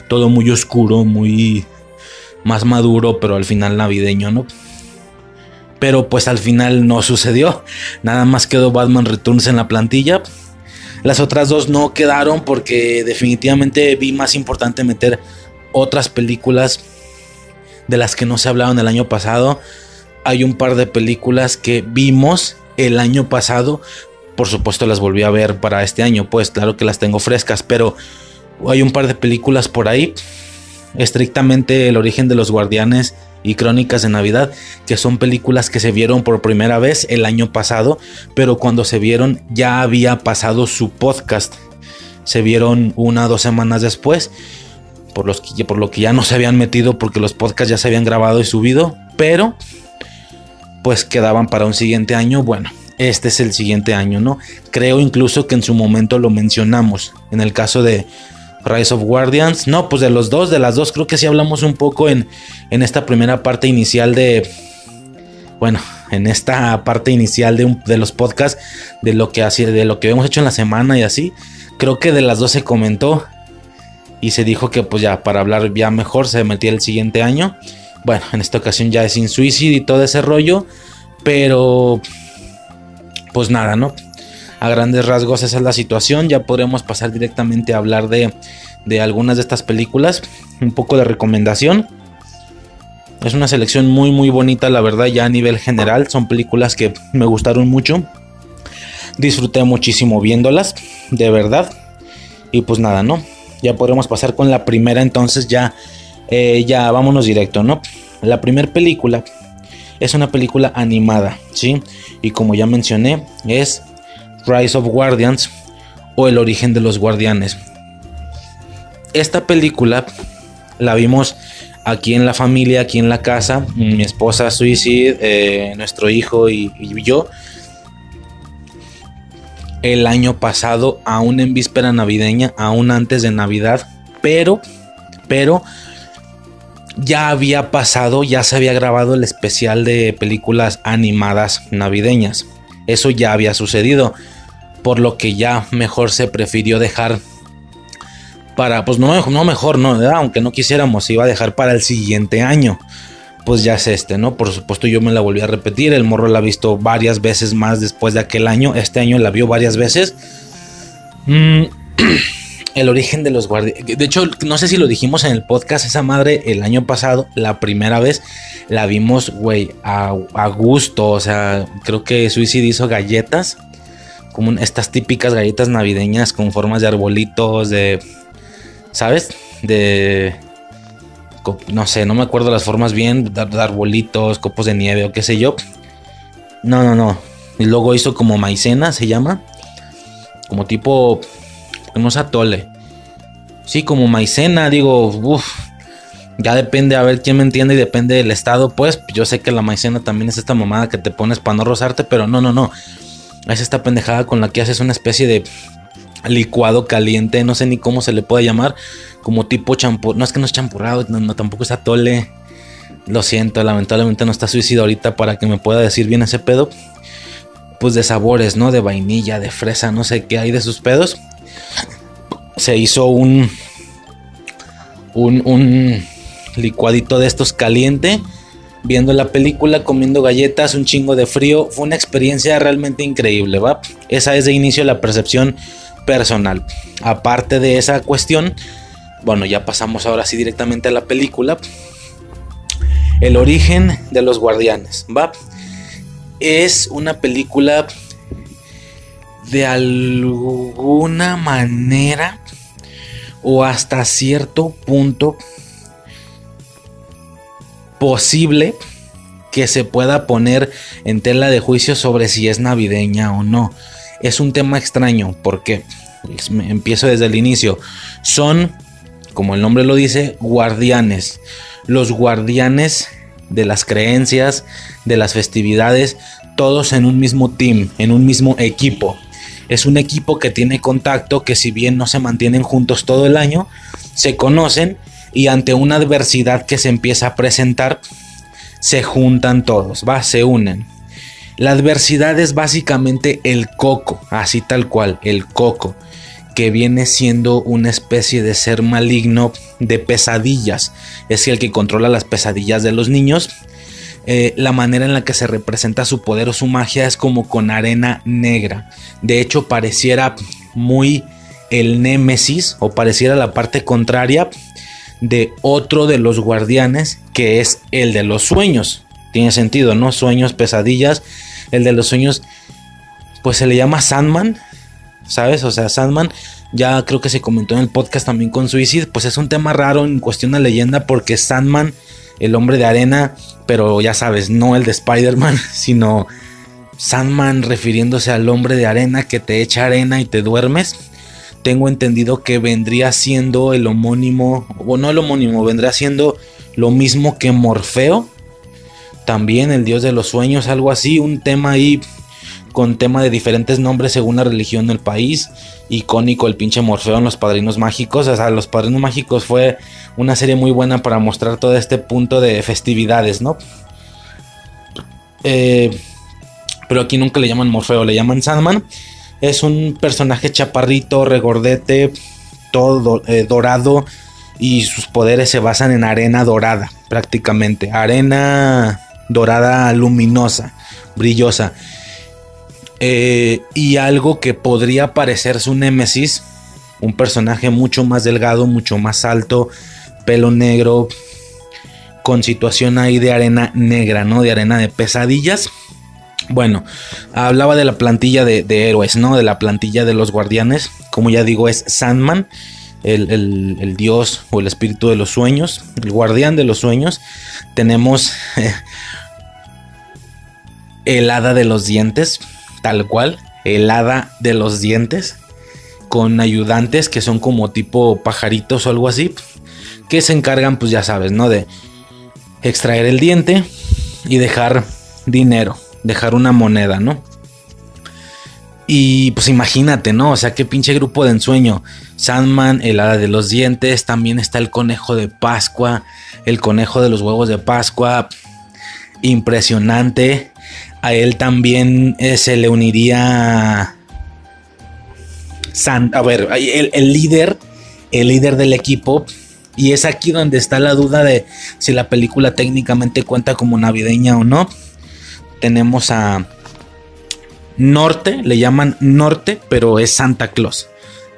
Todo muy oscuro, muy más maduro, pero al final navideño, ¿no? Pero pues al final no sucedió. Nada más quedó Batman Returns en la plantilla. Las otras dos no quedaron porque definitivamente vi más importante meter otras películas de las que no se hablaron el año pasado. Hay un par de películas que vimos el año pasado. Por supuesto las volví a ver para este año, pues claro que las tengo frescas, pero hay un par de películas por ahí. Estrictamente el origen de los guardianes y Crónicas de Navidad, que son películas que se vieron por primera vez el año pasado, pero cuando se vieron ya había pasado su podcast. Se vieron una o dos semanas después, por, los que, por lo que ya no se habían metido porque los podcasts ya se habían grabado y subido, pero pues quedaban para un siguiente año. Bueno, este es el siguiente año, ¿no? Creo incluso que en su momento lo mencionamos. En el caso de Rise of Guardians. No, pues de los dos, de las dos creo que sí hablamos un poco en, en esta primera parte inicial de... Bueno, en esta parte inicial de, de los podcasts, de lo, que así, de lo que hemos hecho en la semana y así. Creo que de las dos se comentó y se dijo que pues ya para hablar ya mejor se metía el siguiente año. Bueno, en esta ocasión ya es sin suicidio y todo ese rollo, pero pues nada, ¿no? A grandes rasgos esa es la situación. Ya podremos pasar directamente a hablar de, de algunas de estas películas. Un poco de recomendación. Es una selección muy muy bonita, la verdad, ya a nivel general. Son películas que me gustaron mucho. Disfruté muchísimo viéndolas, de verdad. Y pues nada, ¿no? Ya podremos pasar con la primera, entonces ya, eh, ya vámonos directo, ¿no? La primera película es una película animada, ¿sí? Y como ya mencioné, es Rise of Guardians o El origen de los guardianes. Esta película la vimos aquí en la familia, aquí en la casa, mi esposa Suicide, eh, nuestro hijo y, y, yo. El año pasado, aún en víspera navideña, aún antes de Navidad, pero, pero ya había pasado, ya se había grabado el especial de películas animadas navideñas. Eso ya había sucedido. por lo que ya mejor se prefirió dejar para, pues no, no mejor, no, aunque no quisiéramos, iba a dejar para el siguiente año. Pues ya es este, ¿no? Por supuesto yo me la volví a repetir, el morro la ha visto varias veces más después de aquel año, este año la vio varias veces. Mm, el origen de los guardianes. De hecho, no sé si lo dijimos en el podcast, esa madre el año pasado, la primera vez, la vimos, güey, a, gusto. O sea, creo que Suicide hizo galletas, como estas típicas galletas navideñas con formas de arbolitos, de ¿sabes? De... No sé, no me acuerdo las formas bien, de arbolitos, copos de nieve o qué sé yo. No, no, no. Y luego hizo como maicena, se llama. Como tipo... No es atole. Sí, como maicena, digo, uff. Ya depende a ver quién me entiende y depende del estado. Pues yo sé que la maicena también es esta mamada que te pones para no rozarte, pero no, no, no. Es esta pendejada con la que haces una especie de licuado caliente, no sé ni cómo se le puede llamar, como tipo champur, no es que no es champurrado, no, tampoco es atole. Lo siento, lamentablemente no está suicidio ahorita para que me pueda decir bien ese pedo. Pues de sabores, ¿no? De vainilla, de fresa, no sé qué hay de sus pedos. Se hizo un un, licuadito de estos caliente viendo la película, comiendo galletas, un chingo de frío. Fue una experiencia realmente increíble, ¿va? Esa es de inicio la percepción personal. Aparte de esa cuestión, bueno, ya pasamos ahora sí directamente a la película. El origen de los guardianes, ¿va? Es una película de alguna manera o hasta cierto punto posible que se pueda poner en tela de juicio sobre si es navideña o no es un tema extraño porque empiezo desde el inicio. Son, como el nombre lo dice, guardianes. Los guardianes de las creencias, de las festividades, todos en un mismo team, en un mismo equipo. Es un equipo que tiene contacto, que si bien no se mantienen juntos todo el año, se conocen y ante una adversidad que se empieza a presentar, se juntan todos, va, se unen. La adversidad es básicamente el coco, así tal cual, el coco, que viene siendo una especie de ser maligno de pesadillas. Es el que controla las pesadillas de los niños. Eh, la manera en la que se representa su poder o su magia es como con arena negra. De hecho, pareciera muy el némesis o pareciera la parte contraria de otro de los guardianes que es el de los sueños. Tiene sentido, ¿no? Sueños, pesadillas el de los sueños, pues se le llama Sandman, ¿sabes? O sea, Sandman, ya creo que se comentó en el podcast también con Suicide, pues es un tema raro en cuestión de leyenda porque Sandman, el hombre de arena, pero ya sabes, no el de Spider-Man, sino Sandman refiriéndose al hombre de arena que te echa arena y te duermes. Tengo entendido que vendría siendo el homónimo, o no el homónimo, vendría siendo lo mismo que Morfeo, también el dios de los sueños, algo así, un tema ahí con tema de diferentes nombres según la religión del país. Icónico el pinche Morfeo en Los Padrinos Mágicos. O sea, Los Padrinos Mágicos fue una serie muy buena para mostrar todo este punto de festividades, ¿no? Eh, pero aquí nunca le llaman Morfeo, le llaman Sandman. Es un personaje chaparrito, regordete, todo eh, dorado. Y sus poderes se basan en arena dorada, prácticamente. Arena dorada luminosa, brillosa. Eh, y algo que podría parecerse un Némesis, un personaje mucho más delgado, mucho más alto, pelo negro, con situación ahí de arena negra, ¿no? De arena de pesadillas. Bueno, hablaba de la plantilla de, héroes, ¿no? De la plantilla de los guardianes. Como ya digo, es Sandman, el, dios o el espíritu de los sueños, el guardián de los sueños. Tenemos el hada de los dientes, tal cual, el hada de los dientes, con ayudantes que son como tipo pajaritos o algo así, que se encargan, pues ya sabes, ¿no? De extraer el diente y dejar dinero, dejar una moneda, ¿no? Y pues imagínate, ¿no? O sea, qué pinche grupo de ensueño. Sandman, el hada de los dientes, también está el conejo de Pascua, el conejo de los huevos de Pascua. Impresionante a él también eh, se le uniría a ver, el, líder, el líder del equipo, y es aquí donde está la duda de si la película técnicamente cuenta como navideña o no. Tenemos a Norte, le llaman Norte, pero es Santa Claus,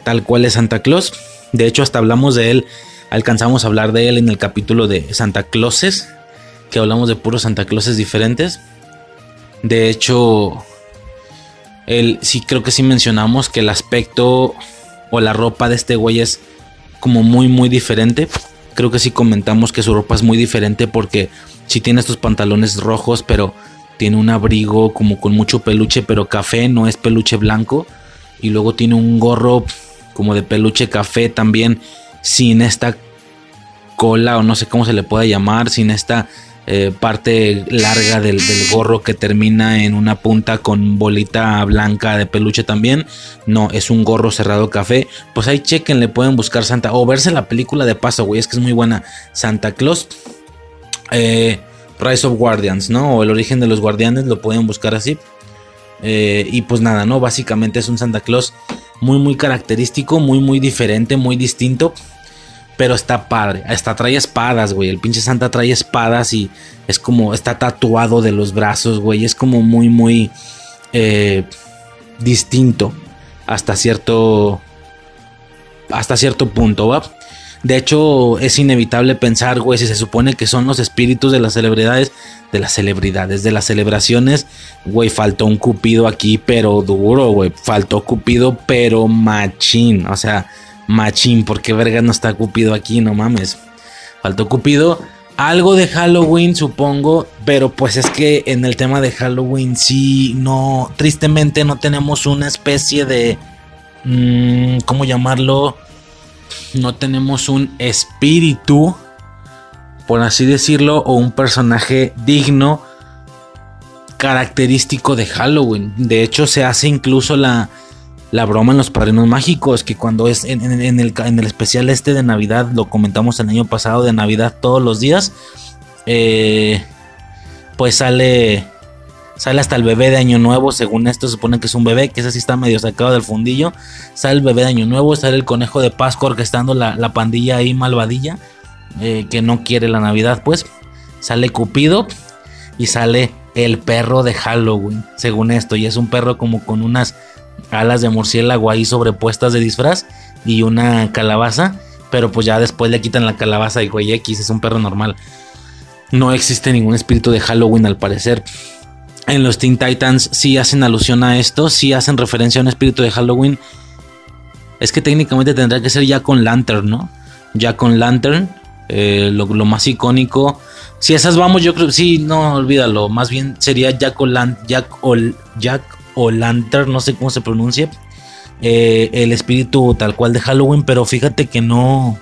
tal cual es Santa Claus. De hecho, hasta hablamos de él, alcanzamos a hablar de él en el capítulo de Santa Clauses, que hablamos de puros Santa Clauses diferentes. De hecho, el, sí creo que sí mencionamos que el aspecto o la ropa de este güey es como muy muy diferente. Creo que sí comentamos que su ropa es muy diferente porque sí tiene estos pantalones rojos, pero tiene un abrigo como con mucho peluche, pero café, no es peluche blanco. Y luego tiene un gorro como de peluche café también, sin esta cola o no sé cómo se le puede llamar, sin esta eh, parte larga del, gorro que termina en una punta con bolita blanca de peluche también. No, es un gorro cerrado café. Pues ahí chequen, le pueden buscar Santa. O verse la película de paso, güey. Es que es muy buena. Santa Claus. Eh, Rise of Guardians, ¿no? O el origen de los guardianes, lo pueden buscar así. Eh, y pues nada, ¿no? Básicamente es un Santa Claus muy, muy característico, muy, muy diferente, muy distinto. Pero está padre. Hasta trae espadas, güey. El pinche Santa trae espadas y es como. Está tatuado de los brazos, güey. Es como muy, muy. Eh, distinto. Hasta cierto. Hasta cierto punto, ¿va? De hecho, es inevitable pensar, güey, si se supone que son los espíritus de las celebridades, de las celebridades, de las celebraciones, güey, faltó un cupido aquí, pero duro, güey. Faltó cupido, pero machín. O sea, Machín, porque verga no está Cupido aquí, no mames. Faltó Cupido. Algo de Halloween, supongo, pero pues es que en el tema de Halloween sí, no, tristemente no tenemos una especie de, mm, ¿cómo llamarlo? No tenemos un espíritu, por así decirlo, o un personaje digno, característico de Halloween. De hecho, se hace incluso la, la broma en los padrinos mágicos, que cuando es en, el, en, el, especial este de Navidad, lo comentamos el año pasado de Navidad todos los días, eh, pues sale, sale hasta el bebé de Año Nuevo, según esto se supone que es un bebé, que ese sí está medio sacado del fundillo, sale el bebé de Año Nuevo, sale el conejo de Pascua orquestando la, la pandilla ahí malvadilla, eh, que no quiere la Navidad, pues, sale Cupido y sale el perro de Halloween, según esto, y es un perro como con unas alas de murciélago ahí sobrepuestas de disfraz y una calabaza. Pero pues ya después le quitan la calabaza y güey X es un perro normal. No existe ningún espíritu de Halloween al parecer. En los Teen Titans sí hacen alusión a esto, sí hacen referencia a un espíritu de Halloween. Es que técnicamente tendría que ser ya con Lantern, ¿no? Ya con Lantern, eh, lo, más icónico. Si esas vamos, yo creo, sí, no olvídalo. Más bien sería Jack o, Jack, o, Jack o Lantern, no sé cómo se pronuncia, eh, el espíritu tal cual de Halloween, pero fíjate que no,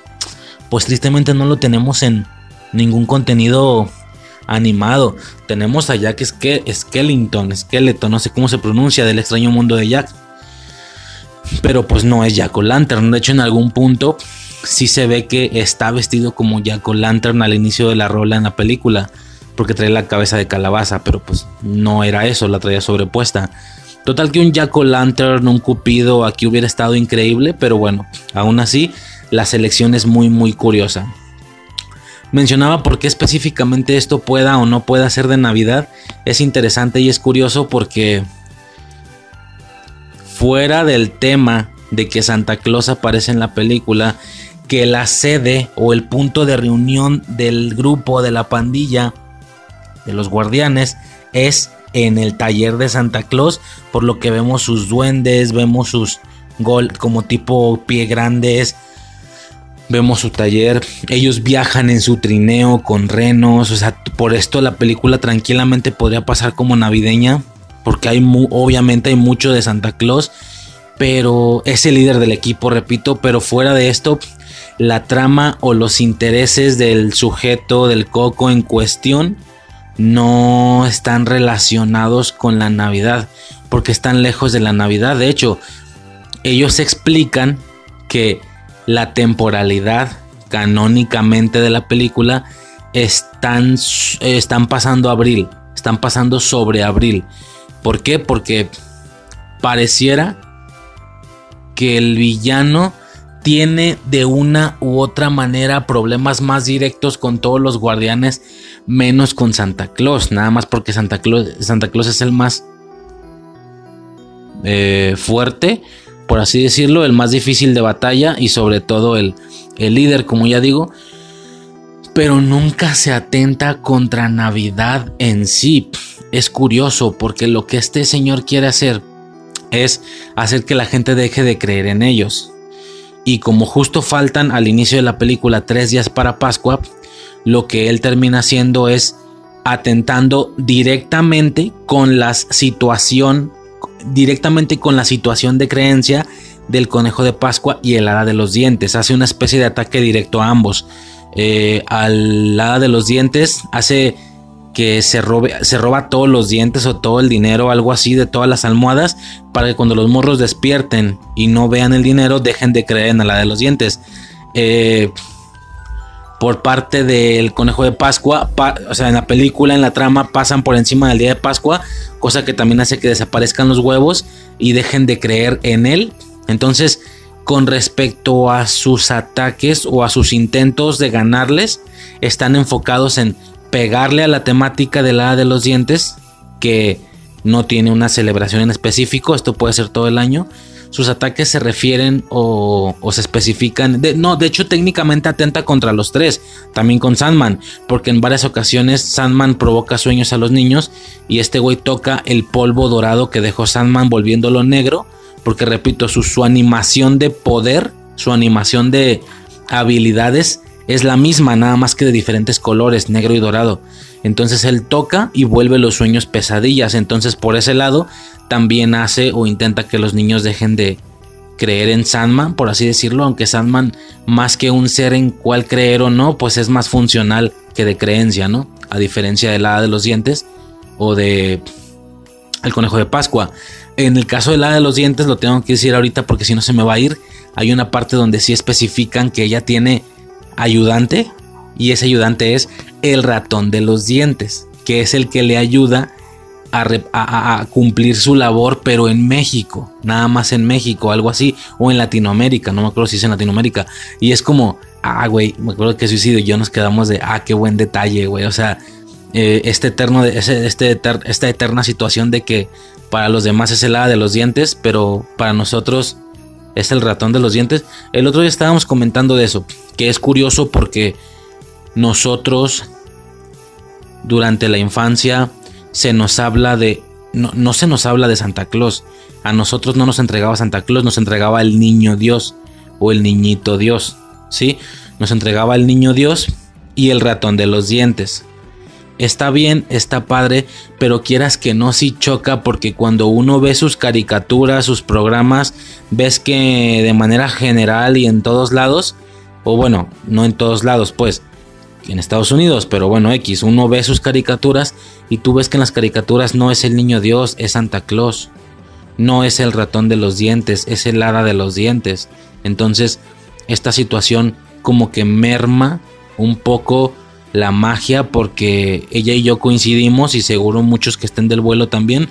pues tristemente no lo tenemos en ningún contenido animado. Tenemos a Jack Skellington, Skeleton, no sé cómo se pronuncia, del extraño mundo de Jack. Pero pues no es Jack o Lantern. De hecho, en algún punto sí se ve que está vestido como Jack o Lantern al inicio de la rola en la película. Porque trae la cabeza de calabaza, pero pues no era eso, la traía sobrepuesta. Total que un Jack o Lantern, un Cupido aquí hubiera estado increíble, pero bueno, aún así la selección es muy muy curiosa. Mencionaba por qué específicamente esto pueda o no pueda ser de Navidad. Es interesante y es curioso porque fuera del tema de que Santa Claus aparece en la película, que la sede o el punto de reunión del grupo de la pandilla de los guardianes es en el taller de Santa Claus, por lo que vemos sus duendes, vemos sus gol como tipo pie grandes, vemos su taller, ellos viajan en su trineo con renos, o sea, por esto la película tranquilamente podría pasar como navideña, porque hay obviamente hay mucho de Santa Claus, pero es el líder del equipo, repito, pero fuera de esto, la trama o los intereses del sujeto del coco en cuestión no están relacionados con la Navidad, porque están lejos de la Navidad. De hecho, ellos explican que la temporalidad canónicamente de la película están, están pasando abril, están pasando sobre abril. ¿Por qué? Porque pareciera porque el villano tiene de una u otra manera problemas más directos con todos los guardianes, menos con Santa Claus. Nada más porque Santa Claus, Santa Claus es el más eh, fuerte, por así decirlo, el más difícil de batalla y sobre todo el, el líder, como ya digo. Pero nunca se atenta contra Navidad en sí. Es curioso porque lo que este señor quiere hacer es hacer que la gente deje de creer en ellos. Y como justo faltan al inicio de la película tres días para Pascua, lo que él termina haciendo es atentando directamente con la situación, directamente con la situación de creencia del conejo de Pascua y el hada de los dientes. Hace una especie de ataque directo a ambos. Eh, al hada de los dientes hace que se, robe, se roba todos los dientes o todo el dinero, algo así, de todas las almohadas, para que cuando los morros despierten y no vean el dinero, dejen de creer en la de los dientes. Eh, por parte del conejo de Pascua, o sea, en la película, en la trama, pasan por encima del día de Pascua, cosa que también hace que desaparezcan los huevos y dejen de creer en él. Entonces, con respecto a sus ataques o a sus intentos de ganarles, están enfocados en pegarle a la temática de la de los dientes, que no tiene una celebración en específico, esto puede ser todo el año. Sus ataques se refieren o, se especifican. no, de hecho, técnicamente atenta contra los tres. También con Sandman. Porque en varias ocasiones Sandman provoca sueños a los niños. Y este güey toca el polvo dorado que dejó Sandman volviéndolo negro. Porque repito, su, su animación de poder, su animación de habilidades es la misma, nada más que de diferentes colores, negro y dorado. Entonces él toca y vuelve los sueños pesadillas. Entonces por ese lado también hace o intenta que los niños dejen de creer en Sandman, por así decirlo, aunque Sandman más que un ser en cual creer o no, pues es más funcional que de creencia, ¿no? A diferencia del hada de los dientes o de el conejo de Pascua. En el caso del hada de los dientes lo tengo que decir ahorita porque si no se me va a ir. Hay una parte donde sí especifican que ella tiene ayudante y ese ayudante es el ratón de los dientes, que es el que le ayuda a, cumplir su labor, pero en México, nada más en México, algo así, o en Latinoamérica, no me acuerdo si es en Latinoamérica, y es como, ah, güey, me acuerdo que Suicidio y yo nos quedamos de, ah, qué buen detalle, güey, o sea, eh, este este, esta eterna situación de que para los demás es el hada de los dientes, pero para nosotros es el ratón de los dientes. El otro día estábamos comentando de eso, que es curioso porque nosotros durante la infancia se nos habla de... No, se nos habla de Santa Claus. A nosotros no nos entregaba Santa Claus, nos entregaba el niño Dios o el niñito Dios. ¿Sí? Nos entregaba el niño Dios y el ratón de los dientes está bien, está padre, pero quieras que no, sí choca porque cuando uno ve sus caricaturas, sus programas, ves que de manera general y en todos lados, o bueno, no en todos lados, pues, en Estados Unidos, pero bueno, X, uno ve sus caricaturas y tú ves que en las caricaturas no es el niño Dios, es Santa Claus. No es el ratón de los dientes, es el hada de los dientes. Entonces, esta situación como que merma un poco la magia porque ella y yo coincidimos y seguro muchos que estén del vuelo también.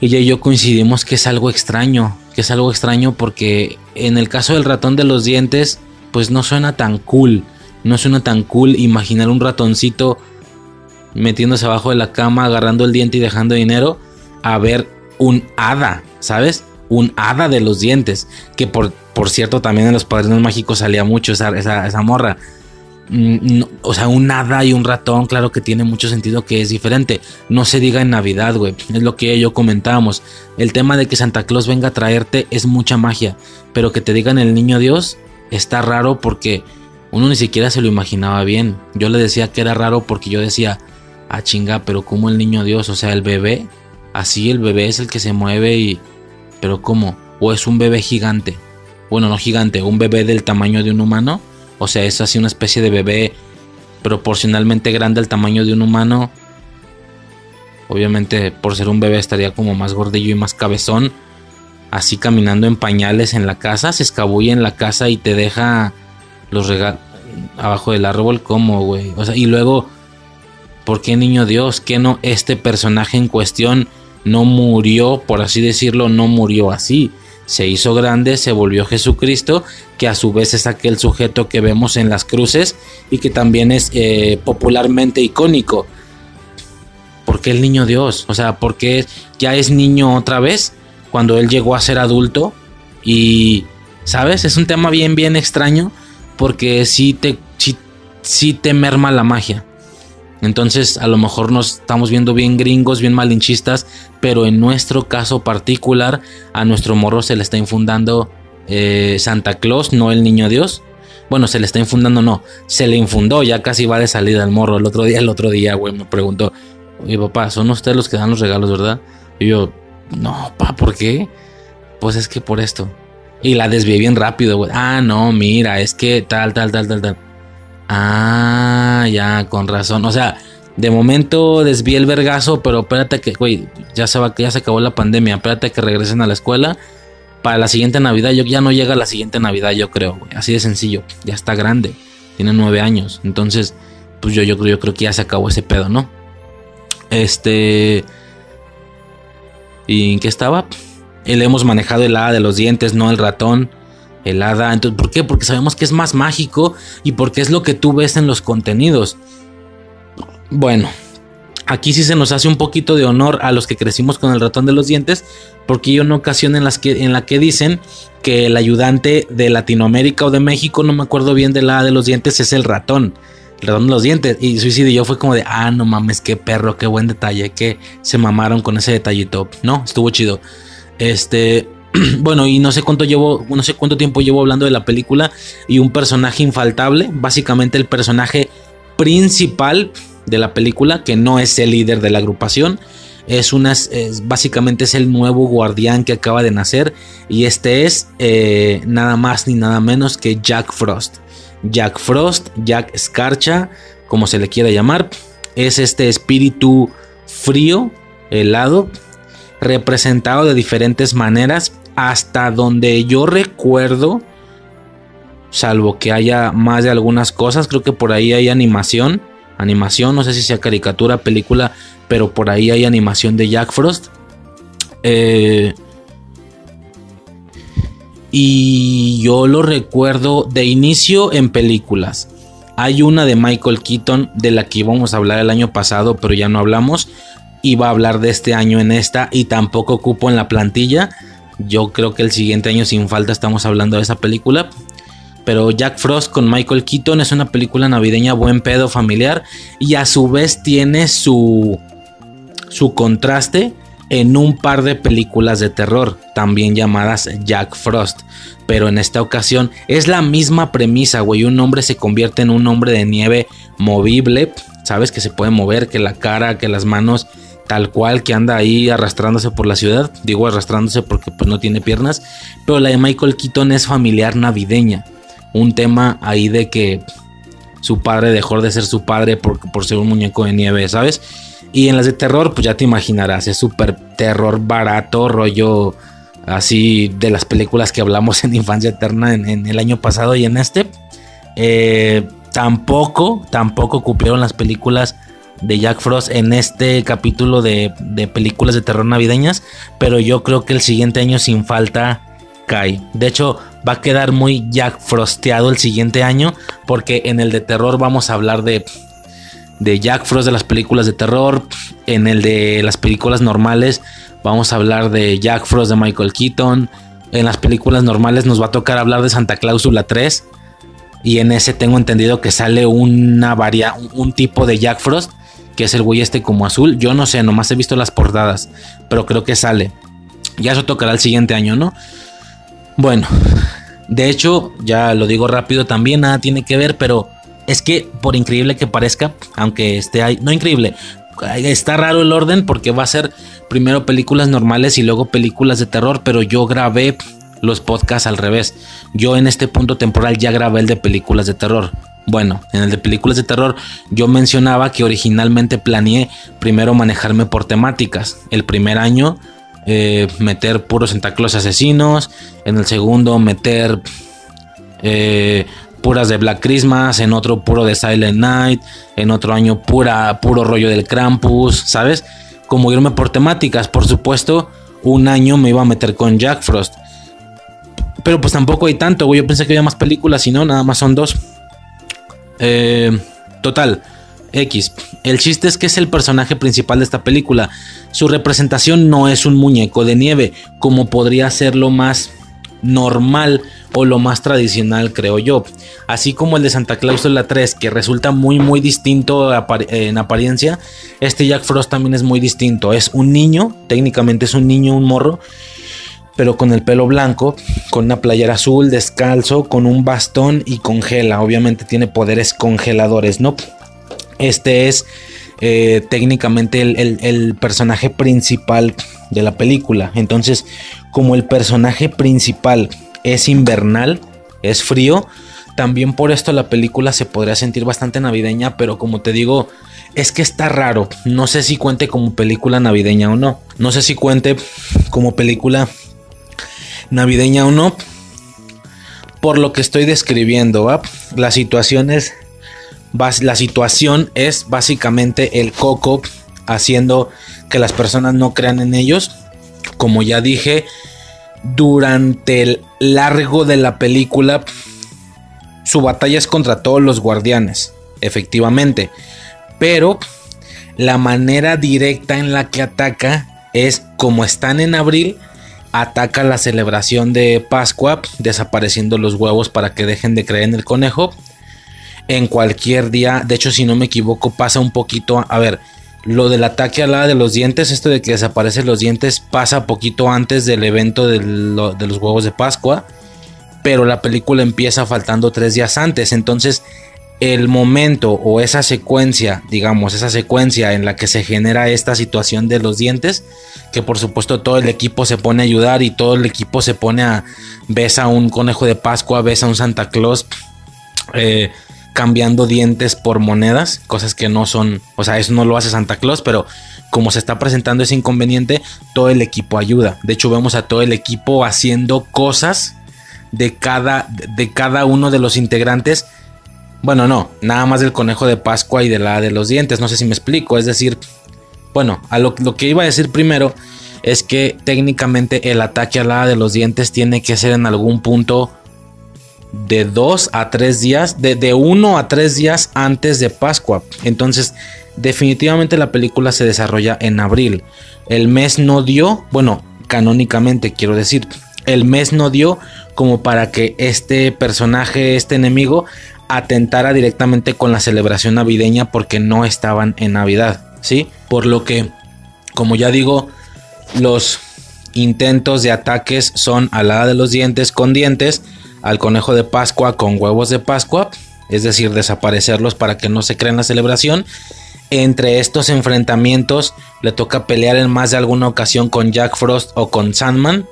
Ella y yo coincidimos que es algo extraño, que es algo extraño porque en el caso del ratón de los dientes pues no suena tan cool, no suena tan cool imaginar un ratoncito metiéndose abajo de la cama, agarrando el diente y dejando dinero a ver un hada, ¿sabes? Un hada de los dientes, que por, por cierto también en los padrinos mágicos salía mucho esa, esa, esa morra. Mm, o sea, un hada y un ratón, claro que tiene mucho sentido que es diferente. No se diga en Navidad, güey. Es lo que yo comentábamos. El tema de que Santa Claus venga a traerte es mucha magia. Pero que te digan el niño Dios está raro porque uno ni siquiera se lo imaginaba bien. Yo le decía que era raro porque yo decía, ah chinga, pero como el niño Dios, o sea, el bebé, así el bebé es el que se mueve y... Pero ¿cómo? ¿O es un bebé gigante? Bueno, no gigante, un bebé del tamaño de un humano o sea, es así una especie de bebé proporcionalmente grande al tamaño de un humano. Obviamente por ser un bebé estaría como más gordillo y más cabezón. Así caminando en pañales en la casa, se escabulle en la casa y te deja los regalos abajo del árbol como, güey. O sea, y luego, ¿por qué niño Dios? Que no este personaje en cuestión no murió, por así decirlo, no murió así, se hizo grande, se volvió Jesucristo, que a su vez es aquel sujeto que vemos en las cruces y que también es eh, popularmente icónico. ¿Por qué el niño Dios? O sea, ¿por qué ya es niño otra vez cuando él llegó a ser adulto? Y, ¿sabes? Es un tema bien, bien extraño porque sí te, sí te merma la magia. Entonces, a lo mejor nos estamos viendo bien gringos, bien malinchistas, pero en nuestro caso particular, a nuestro morro se le está infundando eh, Santa Claus, no el niño Dios. Bueno, se le está infundando, no, se le infundó, ya casi va de salida el morro. El otro día, el otro día, güey, me preguntó, oye, papá, ¿son ustedes los que dan los regalos, verdad? Y yo, no, papá, ¿por qué? Pues es que por esto. Y la desvié bien rápido, güey. Ah, no, mira, es que tal, tal, tal, tal, tal. Ah, ya, con razón. O sea, de momento desvié el vergazo, pero espérate que, güey, ya se va, ya se acabó la pandemia. Espérate que regresen a la escuela. Para la siguiente Navidad, yo ya no llega la siguiente Navidad, yo creo, güey. Así de sencillo. Ya está grande. Tiene nueve años. Entonces, pues yo, yo, yo creo que ya se acabó ese pedo, ¿no? Este. ¿Y en qué estaba? Le hemos manejado el hada de los dientes, no el ratón el hada. Entonces, ¿por qué? Porque sabemos que es más mágico y porque es lo que tú ves en los contenidos. Bueno, aquí sí se nos hace un poquito de honor a los que crecimos con el ratón de los dientes, porque hay una ocasión en, que, en la que dicen que el ayudante de Latinoamérica o de México, no me acuerdo bien de la de los dientes, es el ratón. El ratón de los dientes. Y Suicidio yo fue como de, ah, no mames, qué perro, qué buen detalle, que se mamaron con ese detallito. No, estuvo chido. Este, bueno, y no sé cuánto llevo, no sé cuánto tiempo llevo hablando de la película y un personaje infaltable, básicamente el personaje principal de la película, que no es el líder de la agrupación, es una, básicamente es el nuevo guardián que acaba de nacer y este es eh, nada más ni nada menos que Jack Frost. Jack Frost, Jack Escarcha, como se le quiera llamar, es este espíritu frío, helado, representado de diferentes maneras hasta donde yo recuerdo, salvo que haya más de algunas cosas, creo que por ahí hay animación, animación, no sé si sea caricatura, película, pero por ahí hay animación de Jack Frost. Eh, y yo lo recuerdo de inicio en películas. Hay una de Michael Keaton de la que íbamos a hablar el año pasado, pero ya no hablamos. Iba a hablar de este año en esta y tampoco cupo en la plantilla. Yo creo que el siguiente año sin falta estamos hablando de esa película. Pero Jack Frost con Michael Keaton es una película navideña buen pedo familiar y a su vez tiene su su contraste en un par de películas de terror, también llamadas Jack Frost. Pero en esta ocasión es la misma premisa, güey. Un hombre se convierte en un hombre de nieve movible, sabes que se puede mover, que la cara, que las manos tal cual que anda ahí arrastrándose por la ciudad. Digo arrastrándose porque pues no tiene piernas. Pero la de Michael Keaton es familiar navideña. Un tema ahí de que su padre dejó de ser su padre por, por ser un muñeco de nieve, ¿sabes? Y en las de terror, pues ya te imaginarás, es súper terror barato, rollo así de las películas que hablamos en Infancia Eterna en, el año pasado y en este. Eh, tampoco, tampoco cumplieron las películas de Jack Frost en este capítulo de, películas de terror navideñas, pero yo creo que el siguiente año sin falta cae. De hecho, va a quedar muy Jack Frosteado el siguiente año, porque en el de terror vamos a hablar de, de Jack Frost de las películas de terror, en el de las películas normales vamos a hablar de Jack Frost de Michael Keaton, en las películas normales nos va a tocar hablar de Santa Cláusula 3. Y en ese tengo entendido que sale una varia, un tipo de Jack Frost que es el güey este como azul. Yo no sé, nomás he visto las portadas, pero creo que sale. Ya eso tocará el siguiente año, ¿no? Bueno, de hecho, ya lo digo rápido también, nada tiene que ver, pero es que por increíble que parezca, aunque esté ahí, no increíble, está raro el orden porque va a ser primero películas normales y luego películas de terror, pero yo grabé los podcasts al revés. Yo en este punto temporal ya grabé el de películas de terror. Bueno, en el de películas de terror yo mencionaba que originalmente planeé primero manejarme por temáticas. El primer año eh, meter puros Santa asesinos, en el segundo meter eh, puras de Black Christmas, en otro puro de Silent Night, en otro año pura, puro rollo del Krampus, ¿sabes? Como irme por temáticas, por supuesto, un año me iba a meter con Jack Frost. Pero pues tampoco hay tanto, güey. Yo pensé que había más películas y no, nada más son dos. Eh, total. X. El chiste es que es el personaje principal de esta película. Su representación no es un muñeco de nieve, como podría ser lo más normal o lo más tradicional, creo yo. Así como el de Santa Claus la 3, que resulta muy muy distinto en apariencia, este Jack Frost también es muy distinto. Es un niño, técnicamente es un niño, un morro, pero con el pelo blanco, con una playera azul, descalzo, con un bastón y congela. Obviamente tiene poderes congeladores, ¿no? Este es eh, técnicamente el, personaje principal de la película. Entonces, como el personaje principal es invernal, es frío, también por esto la película se podría sentir bastante navideña, pero como te digo, es que está raro. No sé si cuente como película navideña o no. No sé si cuente como película navideña o no. Por lo que estoy describiendo, la situación es la situación es básicamente el coco haciendo que las personas no crean en ellos. Como ya dije, durante el largo de la película, su batalla es contra todos los guardianes, efectivamente. Pero la manera directa en la que ataca es como están en abril, ataca la celebración de Pascua, desapareciendo los huevos para que dejen de creer en el conejo en cualquier día. De hecho, si no me equivoco, pasa un poquito. A ver, lo del ataque a la de los dientes, esto de que desaparecen los dientes, pasa poquito antes del evento de, de los huevos de Pascua. Pero la película empieza faltando tres días antes. Entonces, el momento o esa secuencia, digamos, esa secuencia en la que se genera esta situación de los dientes, que por supuesto todo el equipo se pone a ayudar y todo el equipo se pone a, ves a un conejo de Pascua, ves a un Santa Claus, eh, cambiando dientes por monedas, cosas que no son, o sea, eso no lo hace Santa Claus, pero como se está presentando ese inconveniente, todo el equipo ayuda. De hecho, vemos a todo el equipo haciendo cosas de cada, de cada uno de los integrantes. Bueno, no, nada más del conejo de Pascua y de la de los dientes, no sé si me explico, es decir, bueno, a lo, que iba a decir primero es que técnicamente el ataque a la de los dientes tiene que ser en algún punto de dos a tres días, de, de uno a tres días antes de Pascua. Entonces, definitivamente la película se desarrolla en abril. El mes no dio, bueno, canónicamente quiero decir, el mes no dio como para que este personaje, este enemigo, atentara directamente con la celebración navideña porque no estaban en Navidad, ¿sí? Por lo que, como ya digo, los intentos de ataques son alada de los dientes con dientes al conejo de Pascua con huevos de Pascua, es decir, desaparecerlos para que no se creen la celebración. Entre estos enfrentamientos le toca pelear en más de alguna ocasión con Jack Frost o con Sandman.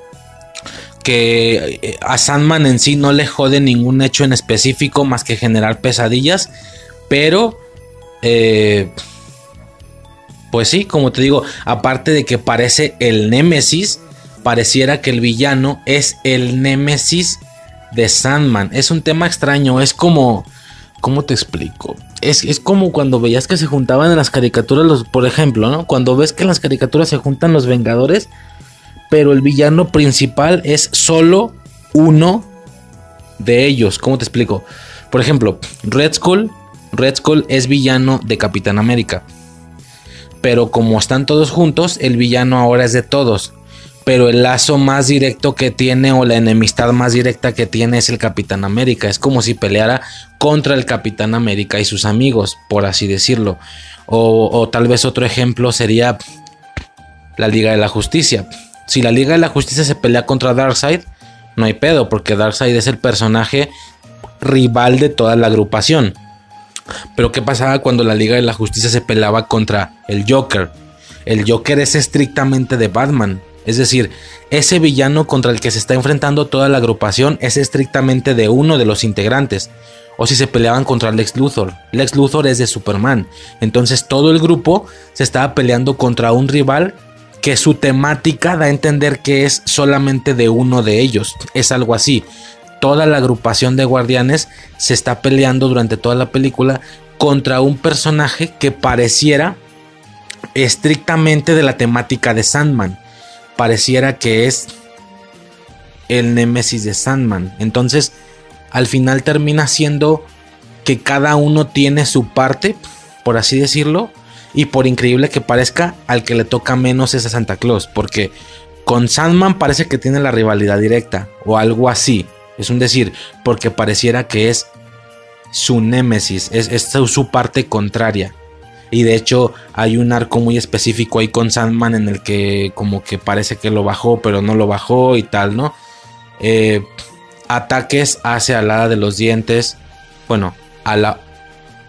Que eh, a Sandman en sí no le jode ningún hecho en específico más que generar pesadillas. Pero, eh, pues sí, como te digo, aparte de que parece el Némesis, pareciera que el villano es el Némesis de Sandman. Es un tema extraño, es como... ¿Cómo te explico? Es, es, como cuando veías que se juntaban en las caricaturas, los, por ejemplo, ¿no? Cuando ves que en las caricaturas se juntan los Vengadores, pero el villano principal es solo uno de ellos. ¿Cómo te explico? Por ejemplo, Red Skull, Red Skull es villano de Capitán América. Pero como están todos juntos, el villano ahora es de todos pero el lazo más directo que tiene o la enemistad más directa que tiene es el Capitán América. Es como si peleara contra el Capitán América y sus amigos, por así decirlo. O, tal vez otro ejemplo sería la Liga de la Justicia. Si la Liga de la Justicia se pelea contra Darkseid, no hay pedo, porque Darkseid es el personaje rival de toda la agrupación. Pero ¿qué pasaba cuando la Liga de la Justicia se peleaba contra el Joker? El Joker es estrictamente de Batman. Es decir, ese villano contra el que se está enfrentando toda la agrupación es estrictamente de uno de los integrantes. O si se peleaban contra Lex Luthor. Lex Luthor es de Superman. Entonces todo el grupo se estaba peleando contra un rival que su temática da a entender que es solamente de uno de ellos. Es algo así. Toda la agrupación de guardianes se está peleando durante toda la película contra un personaje que pareciera estrictamente de la temática de Sandman pareciera que es el némesis de Sandman. Entonces, al final termina siendo que cada uno tiene su parte, por así decirlo, y por increíble que parezca, al que le toca menos es a Santa Claus, porque con Sandman parece que tiene la rivalidad directa, o algo así. Es un decir, porque pareciera que es su némesis, es, su parte contraria. Y de hecho hay un arco muy específico ahí con Sandman en el que como que parece que lo bajó, pero no lo bajó y tal, ¿no? Eh, ataques hacia la hada de los dientes. Bueno, a la,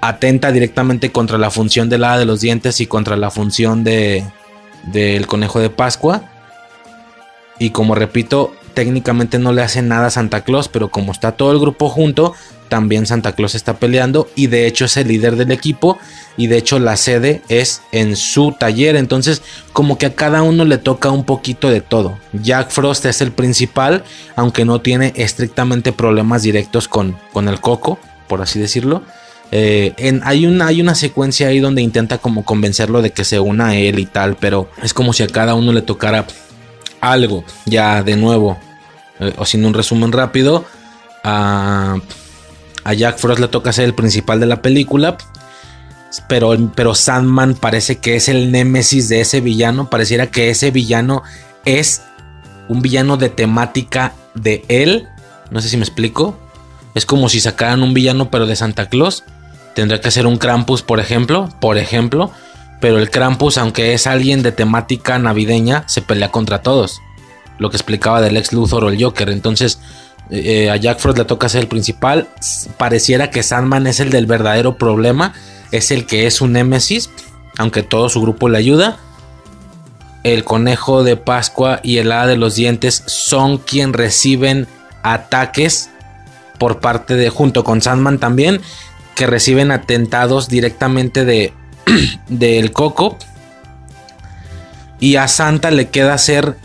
atenta directamente contra la función del hada de los dientes y contra la función de del conejo de Pascua. Y como repito, técnicamente no le hace nada a Santa Claus, pero como está todo el grupo junto, también Santa Claus está peleando y de hecho es el líder del equipo y de hecho la sede es en su taller, entonces como que a cada uno le toca un poquito de todo. Jack Frost es el principal, aunque no tiene estrictamente problemas directos con, con el coco, por así decirlo. Eh, hay, una, hay una secuencia ahí donde intenta como convencerlo de que se una a él y tal, pero es como si a cada uno le tocara algo, ya de nuevo, eh, o sin un resumen rápido. a a Jack Frost le toca ser el principal de la película. Pero, pero Sandman parece que es el némesis de ese villano. Pareciera que ese villano es un villano de temática de él. No sé si me explico. Es como si sacaran un villano pero de Santa Claus. Tendría que ser un Krampus, por ejemplo. Por ejemplo. Pero el Krampus, aunque es alguien de temática navideña, se pelea contra todos. Lo que explicaba del ex Luthor o el Joker. Entonces, eh, a Jack Frost le toca ser el principal. Pareciera que Sandman es el del verdadero problema. Es el que es un némesis. Aunque todo su grupo le ayuda. El conejo de Pascua y el hada de los dientes son quien reciben ataques por parte de, junto con Sandman también, que reciben atentados directamente de del Coco. Y a Santa le queda ser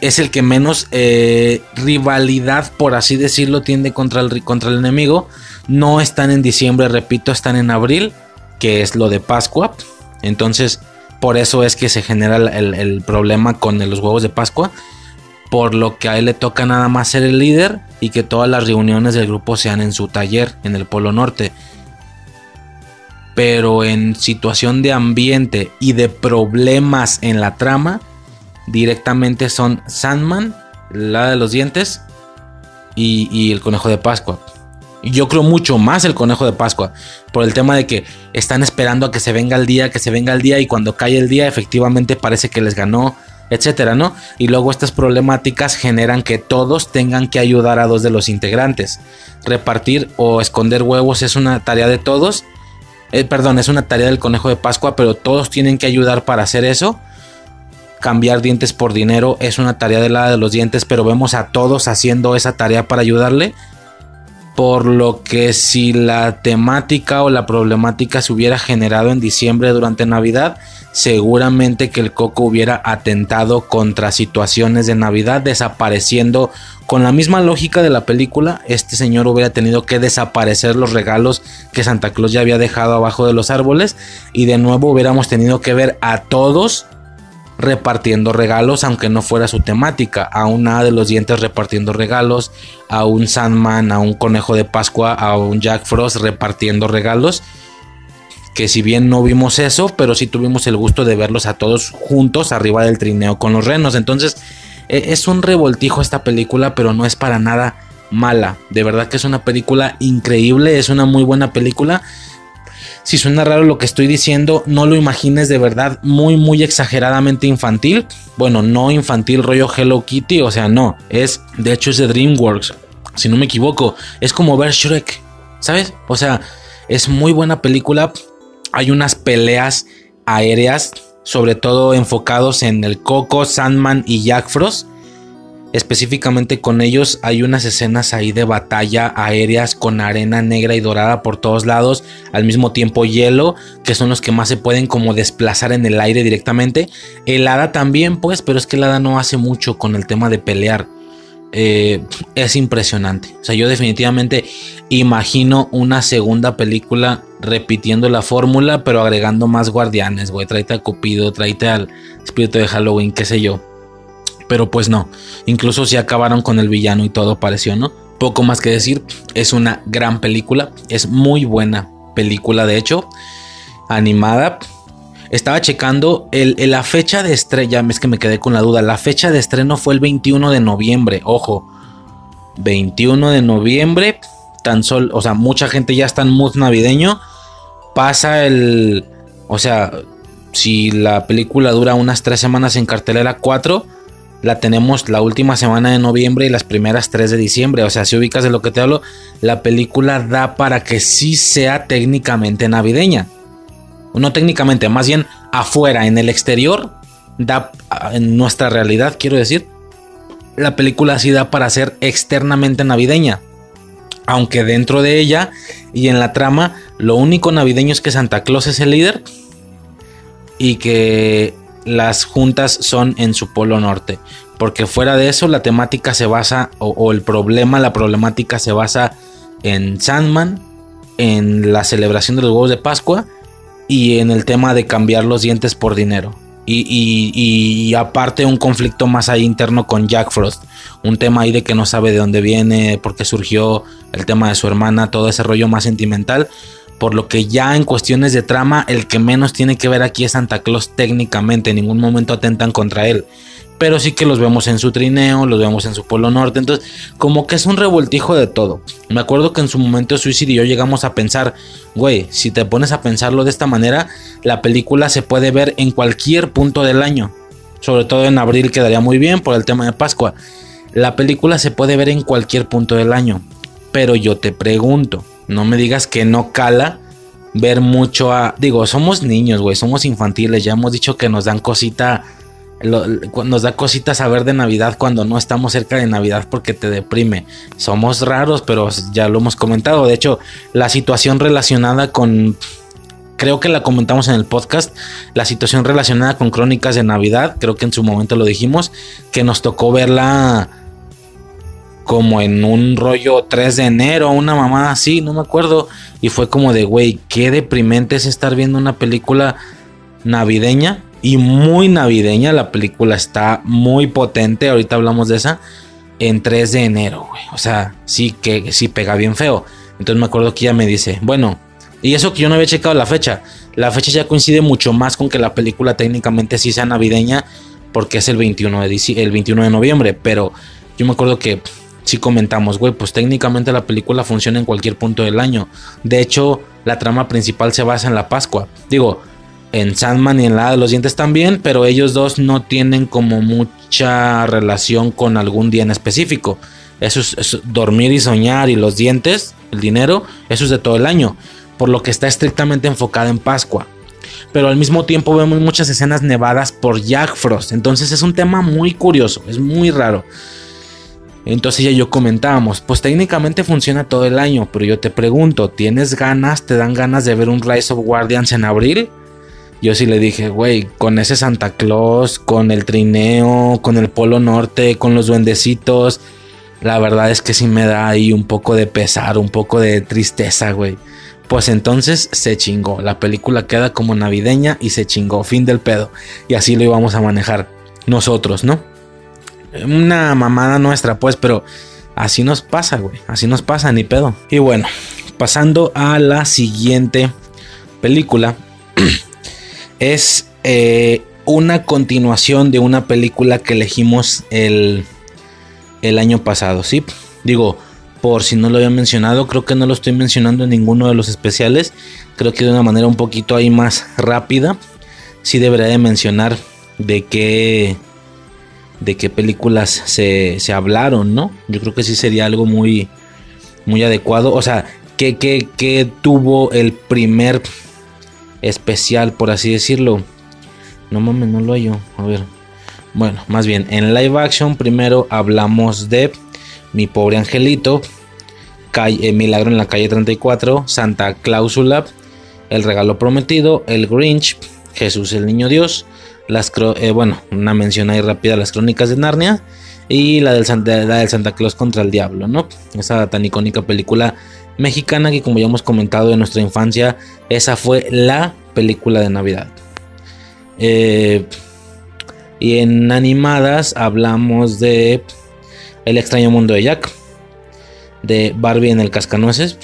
es el que menos eh, rivalidad, por así decirlo, tiende contra el, contra el enemigo. No están en diciembre, repito, están en abril, que es lo de Pascua. Entonces, por eso es que se genera el, problema con los huevos de Pascua. Por lo que a él le toca nada más ser el líder y que todas las reuniones del grupo sean en su taller, en el Polo Norte. Pero en situación de ambiente y de problemas en la trama, directamente son Sandman, la de los dientes y, el conejo de Pascua. Yo creo mucho más el conejo de Pascua. Por el tema de que están esperando a que se venga el día, que se venga el día. Y cuando cae el día, efectivamente parece que les ganó, etcétera, ¿no? Y luego estas problemáticas generan que todos tengan que ayudar a dos de los integrantes. Repartir o esconder huevos es una tarea de todos. Eh, perdón, es una tarea del conejo de Pascua, pero todos tienen que ayudar para hacer eso cambiar dientes por dinero es una tarea de la de los dientes, pero vemos a todos haciendo esa tarea para ayudarle. Por lo que si la temática o la problemática se hubiera generado en diciembre durante Navidad, seguramente que el Coco hubiera atentado contra situaciones de Navidad, desapareciendo con la misma lógica de la película, este señor hubiera tenido que desaparecer los regalos que Santa Claus ya había dejado abajo de los árboles y de nuevo hubiéramos tenido que ver a todos repartiendo regalos, aunque no fuera su temática. A una de los dientes repartiendo regalos, a un Sandman, a un conejo de Pascua, a un Jack Frost repartiendo regalos. Que si bien no vimos eso, pero sí tuvimos el gusto de verlos a todos juntos arriba del trineo con los renos. Entonces, es un revoltijo esta película, pero no es para nada mala. De verdad que es una película increíble, es una muy buena película. Si suena raro lo que estoy diciendo, no lo imagines de verdad muy, muy exageradamente infantil. Bueno, no infantil rollo Hello Kitty, o sea, no. Es, de hecho, es de DreamWorks. Si no me equivoco, es como ver Shrek, ¿sabes? O sea, es muy buena película. Hay unas peleas aéreas, sobre todo enfocados en el Coco, Sandman y Jack Frost Específicamente con ellos hay unas escenas ahí de batalla aéreas con arena negra y dorada por todos lados, al mismo tiempo hielo, que son los que más se pueden como desplazar en el aire directamente. El hada también, pues, pero es que el hada no hace mucho con el tema de pelear. Eh, es impresionante. O sea, yo definitivamente imagino una segunda película repitiendo la fórmula, pero agregando más guardianes, güey. A Cupido, tráete al espíritu de Halloween, qué sé yo Pero pues no, incluso si acabaron con el villano y todo pareció, ¿no? Poco más que decir, es una gran película, es muy buena película de hecho, animada. Estaba checando el, la fecha de estrella, es que me quedé con la duda, la fecha de estreno fue el 21 de noviembre, ojo, 21 de noviembre, tan solo, o sea, mucha gente ya está en mood navideño, pasa el, o sea, si la película dura unas tres semanas en cartelera 4, la tenemos la última semana de noviembre y las primeras 3 de diciembre. O sea, si ubicas de lo que te hablo, la película da para que sí sea técnicamente navideña. No técnicamente, más bien afuera, en el exterior, en nuestra realidad, quiero decir. La película sí da para ser externamente navideña. Aunque dentro de ella y en la trama, lo único navideño es que Santa Claus es el líder y que las juntas son en su polo norte. Porque fuera de eso la temática se basa, o, el problema, la problemática se basa en Sandman, en la celebración de los huevos de Pascua y en el tema de cambiar los dientes por dinero. Y, y, aparte un conflicto más ahí interno con Jack Frost. Un tema ahí de que no sabe de dónde viene, por qué surgió el tema de su hermana, todo ese rollo más sentimental por lo que ya en cuestiones de trama el que menos tiene que ver aquí es Santa Claus técnicamente, en ningún momento atentan contra él. Pero sí que los vemos en su trineo, los vemos en su polo norte, entonces como que es un revoltijo de todo. Me acuerdo que en su momento Suicide y yo llegamos a pensar, güey, si te pones a pensarlo de esta manera, la película se puede ver en cualquier punto del año. Sobre todo en abril quedaría muy bien por el tema de Pascua. La película se puede ver en cualquier punto del año. Pero yo te pregunto, no me digas que no cala ver mucho a. Digo, somos niños, güey, somos infantiles. Ya hemos dicho que nos dan cosita. Nos da cosita saber de Navidad cuando no estamos cerca de Navidad porque te deprime. Somos raros, pero ya lo hemos comentado. De hecho, la situación relacionada con. Creo que la comentamos en el podcast. La situación relacionada con crónicas de Navidad. Creo que en su momento lo dijimos. Que nos tocó verla como en un rollo 3 de enero, una mamá así, no me acuerdo. Y fue como de, güey, qué deprimente es estar viendo una película navideña y muy navideña. La película está muy potente, ahorita hablamos de esa, en 3 de enero, güey. O sea, sí que sí pega bien feo. Entonces me acuerdo que ella me dice, bueno, y eso que yo no había checado la fecha. La fecha ya coincide mucho más con que la película técnicamente sí sea navideña, porque es el 21 de, el 21 de noviembre, pero yo me acuerdo que si comentamos, güey, pues técnicamente la película funciona en cualquier punto del año. De hecho, la trama principal se basa en la Pascua. Digo, en Sandman y en la de los dientes también, pero ellos dos no tienen como mucha relación con algún día en específico. Eso es, dormir y soñar y los dientes, el dinero, eso es de todo el año, por lo que está estrictamente enfocada en Pascua. Pero al mismo tiempo vemos muchas escenas nevadas por Jack Frost, entonces es un tema muy curioso, es muy raro. Entonces ya yo comentábamos, pues técnicamente funciona todo el año, pero yo te pregunto, ¿tienes ganas, te dan ganas de ver un Rise of Guardians en abril? Yo sí le dije, güey, con ese Santa Claus, con el trineo, con el Polo Norte, con los duendecitos, la verdad es que sí me da ahí un poco de pesar, un poco de tristeza, güey. Pues entonces se chingó, la película queda como navideña y se chingó, fin del pedo. Y así lo íbamos a manejar nosotros, ¿no? una mamada nuestra, pues, pero así nos pasa, güey. Así nos pasa, ni pedo. Y bueno, pasando a la siguiente película. Es eh, una continuación de una película que elegimos el, el año pasado, ¿sí? Digo, por si no lo había mencionado, creo que no lo estoy mencionando en ninguno de los especiales. Creo que de una manera un poquito ahí más rápida. Sí debería de mencionar de qué de qué películas se, hablaron, ¿no? Yo creo que sí sería algo muy, muy adecuado. O sea, ¿qué, qué, tuvo el primer especial, por así decirlo? No mames, no lo hallo. A ver. Bueno, más bien, en live action primero hablamos de Mi pobre angelito, calle, eh, Milagro en la calle 34, Santa Cláusula, El regalo prometido, El Grinch, Jesús el niño Dios, las eh, bueno, una mención ahí rápida, las crónicas de Narnia y la del, Santa, del Santa Claus contra el Diablo, ¿no? Esa tan icónica película mexicana que como ya hemos comentado en nuestra infancia, esa fue la película de Navidad. Eh, Y en animadas hablamos de El extraño mundo de Jack, de Barbie en el cascanueces,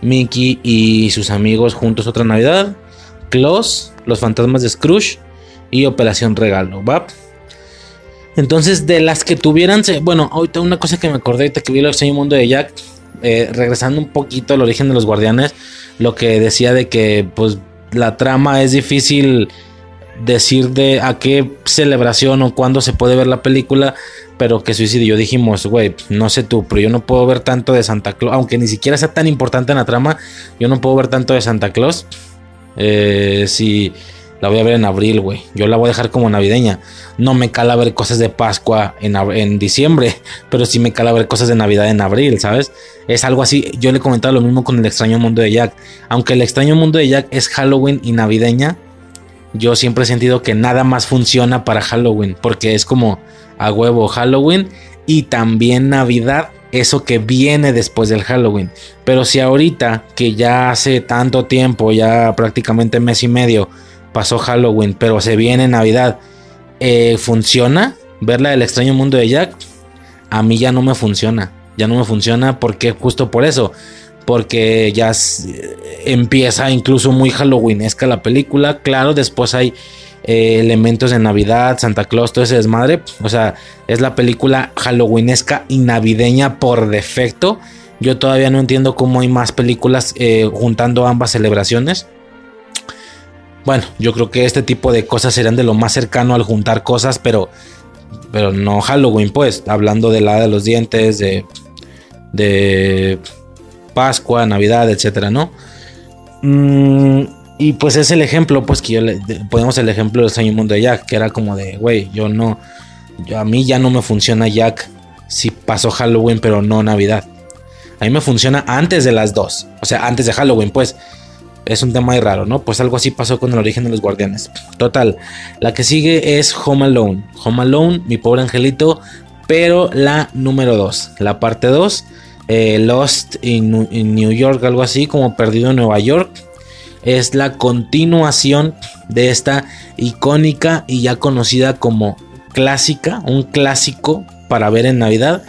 Mickey y sus amigos juntos otra Navidad, Klaus, Los fantasmas de Scrooge y Operación Regalo, ¿va? Entonces, de las que tuvieran, bueno, ahorita una cosa que me acordé que vi el extraño mundo de Jack, eh, regresando un poquito al origen de los guardianes, lo que decía de que pues la trama es difícil decir de a qué celebración o cuándo se puede ver la película, pero que suicidio dijimos, güey, no sé tú, pero yo no puedo ver tanto de Santa Claus, aunque ni siquiera sea tan importante en la trama, yo no puedo ver tanto de Santa Claus. Eh, si la voy a ver en abril, güey. Yo la voy a dejar como navideña. No me cala ver cosas de Pascua en, en, diciembre, pero sí me cala ver cosas de Navidad en abril, ¿sabes? Es algo así. Yo le he comentado lo mismo con el extraño mundo de Jack. Aunque el extraño mundo de Jack es Halloween y navideña, yo siempre he sentido que nada más funciona para Halloween, porque es como a huevo Halloween y también Navidad, eso que viene después del Halloween. Pero si ahorita, que ya hace tanto tiempo, ya prácticamente mes y medio, pasó Halloween, pero se viene Navidad, eh, ¿funciona? Verla del extraño mundo de Jack, a mí ya no me funciona. Ya no me funciona porque justo por eso. Porque ya empieza incluso muy halloweenesca la película. Claro, después hay eh, elementos de Navidad, Santa Claus, todo ese desmadre. O sea, es la película halloweenesca y navideña por defecto. Yo todavía no entiendo cómo hay más películas eh, juntando ambas celebraciones. Bueno, yo creo que este tipo de cosas serían de lo más cercano al juntar cosas, pero, pero no Halloween, pues, hablando de la de los dientes, de, de Pascua, Navidad, etcétera, ¿no? Mm, y pues es el ejemplo, pues que yo le ponemos el ejemplo del Sueño Mundo de Jack, que era como de, güey, yo no, yo, a mí ya no me funciona Jack si pasó Halloween, pero no Navidad. A mí me funciona antes de las dos, o sea, antes de Halloween, pues es un tema muy raro, ¿no? Pues algo así pasó con el origen de los guardianes. Total, la que sigue es Home Alone. Home Alone, mi pobre angelito, pero la número 2, la parte 2, eh, Lost in, New York, algo así como Perdido en Nueva York. Es la continuación de esta icónica y ya conocida como clásica, un clásico para ver en Navidad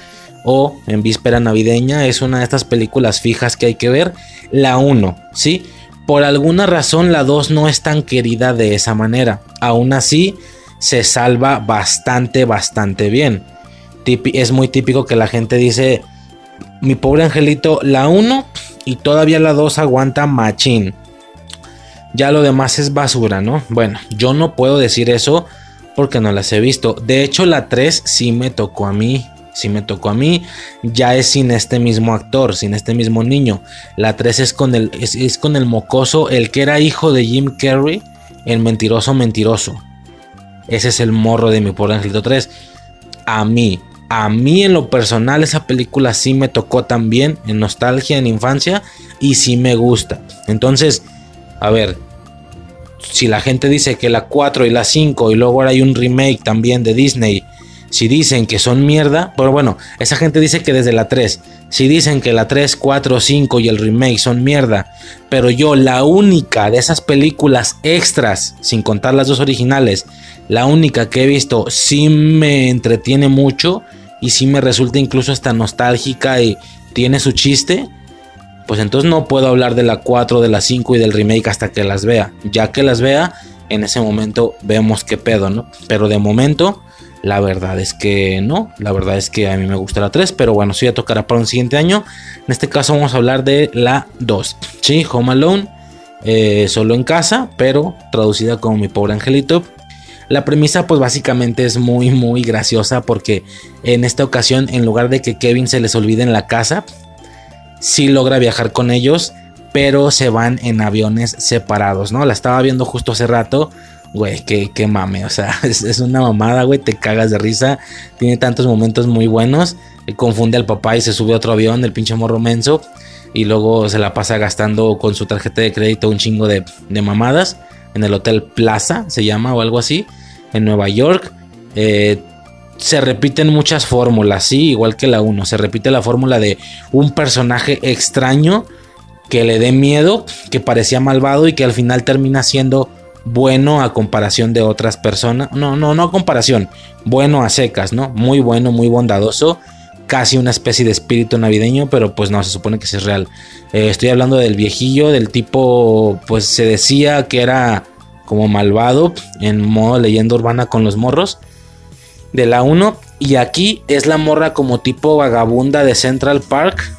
o en víspera navideña. Es una de estas películas fijas que hay que ver. La 1, ¿sí? Por alguna razón la 2 no es tan querida de esa manera. Aún así, se salva bastante, bastante bien. Es muy típico que la gente dice, mi pobre angelito, la 1 y todavía la 2 aguanta machín. Ya lo demás es basura, ¿no? Bueno, yo no puedo decir eso porque no las he visto. De hecho, la 3 sí me tocó a mí si me tocó a mí, ya es sin este mismo actor, sin este mismo niño. La 3 es con el, es, con el mocoso, el que era hijo de Jim Carrey, el mentiroso mentiroso. Ese es el morro de mi pobre angelito 3. A mí, a mí en lo personal esa película sí me tocó también en nostalgia, en infancia, y sí me gusta. Entonces, a ver, si la gente dice que la 4 y la 5 y luego ahora hay un remake también de Disney si dicen que son mierda, pero bueno, esa gente dice que desde la 3. Si dicen que la 3, 4, 5 y el remake son mierda, pero yo la única de esas películas extras, sin contar las dos originales, la única que he visto sí me entretiene mucho y sí me resulta incluso hasta nostálgica y tiene su chiste, pues entonces no puedo hablar de la 4, de la 5 y del remake hasta que las vea. Ya que las vea, en ese momento vemos qué pedo, ¿no? Pero de momento la verdad es que no, la verdad es que a mí me gusta la 3, pero bueno, sí ya tocará para un siguiente año. En este caso vamos a hablar de la 2, ¿sí? Home Alone, eh, solo en casa, pero traducida como mi pobre angelito. La premisa pues básicamente es muy muy graciosa porque en esta ocasión en lugar de que Kevin se les olvide en la casa, sí logra viajar con ellos, pero se van en aviones separados, ¿no? La estaba viendo justo hace rato güey, qué, mame, o sea, es, una mamada, güey, te cagas de risa, tiene tantos momentos muy buenos, confunde al papá y se sube a otro avión, el pinche morro menso, y luego se la pasa gastando con su tarjeta de crédito un chingo de, mamadas, en el Hotel Plaza, se llama, o algo así, en Nueva York, eh, se repiten muchas fórmulas, sí, igual que la 1, se repite la fórmula de un personaje extraño que le dé miedo, que parecía malvado y que al final termina siendo bueno a comparación de otras personas. No, no, no a comparación. Bueno a secas, ¿no? Muy bueno, muy bondadoso. Casi una especie de espíritu navideño, pero pues no, se supone que sí es real. Eh, estoy hablando del viejillo, del tipo, pues se decía que era como malvado en modo leyenda urbana con los morros de la 1. Y aquí es la morra como tipo vagabunda de Central Park.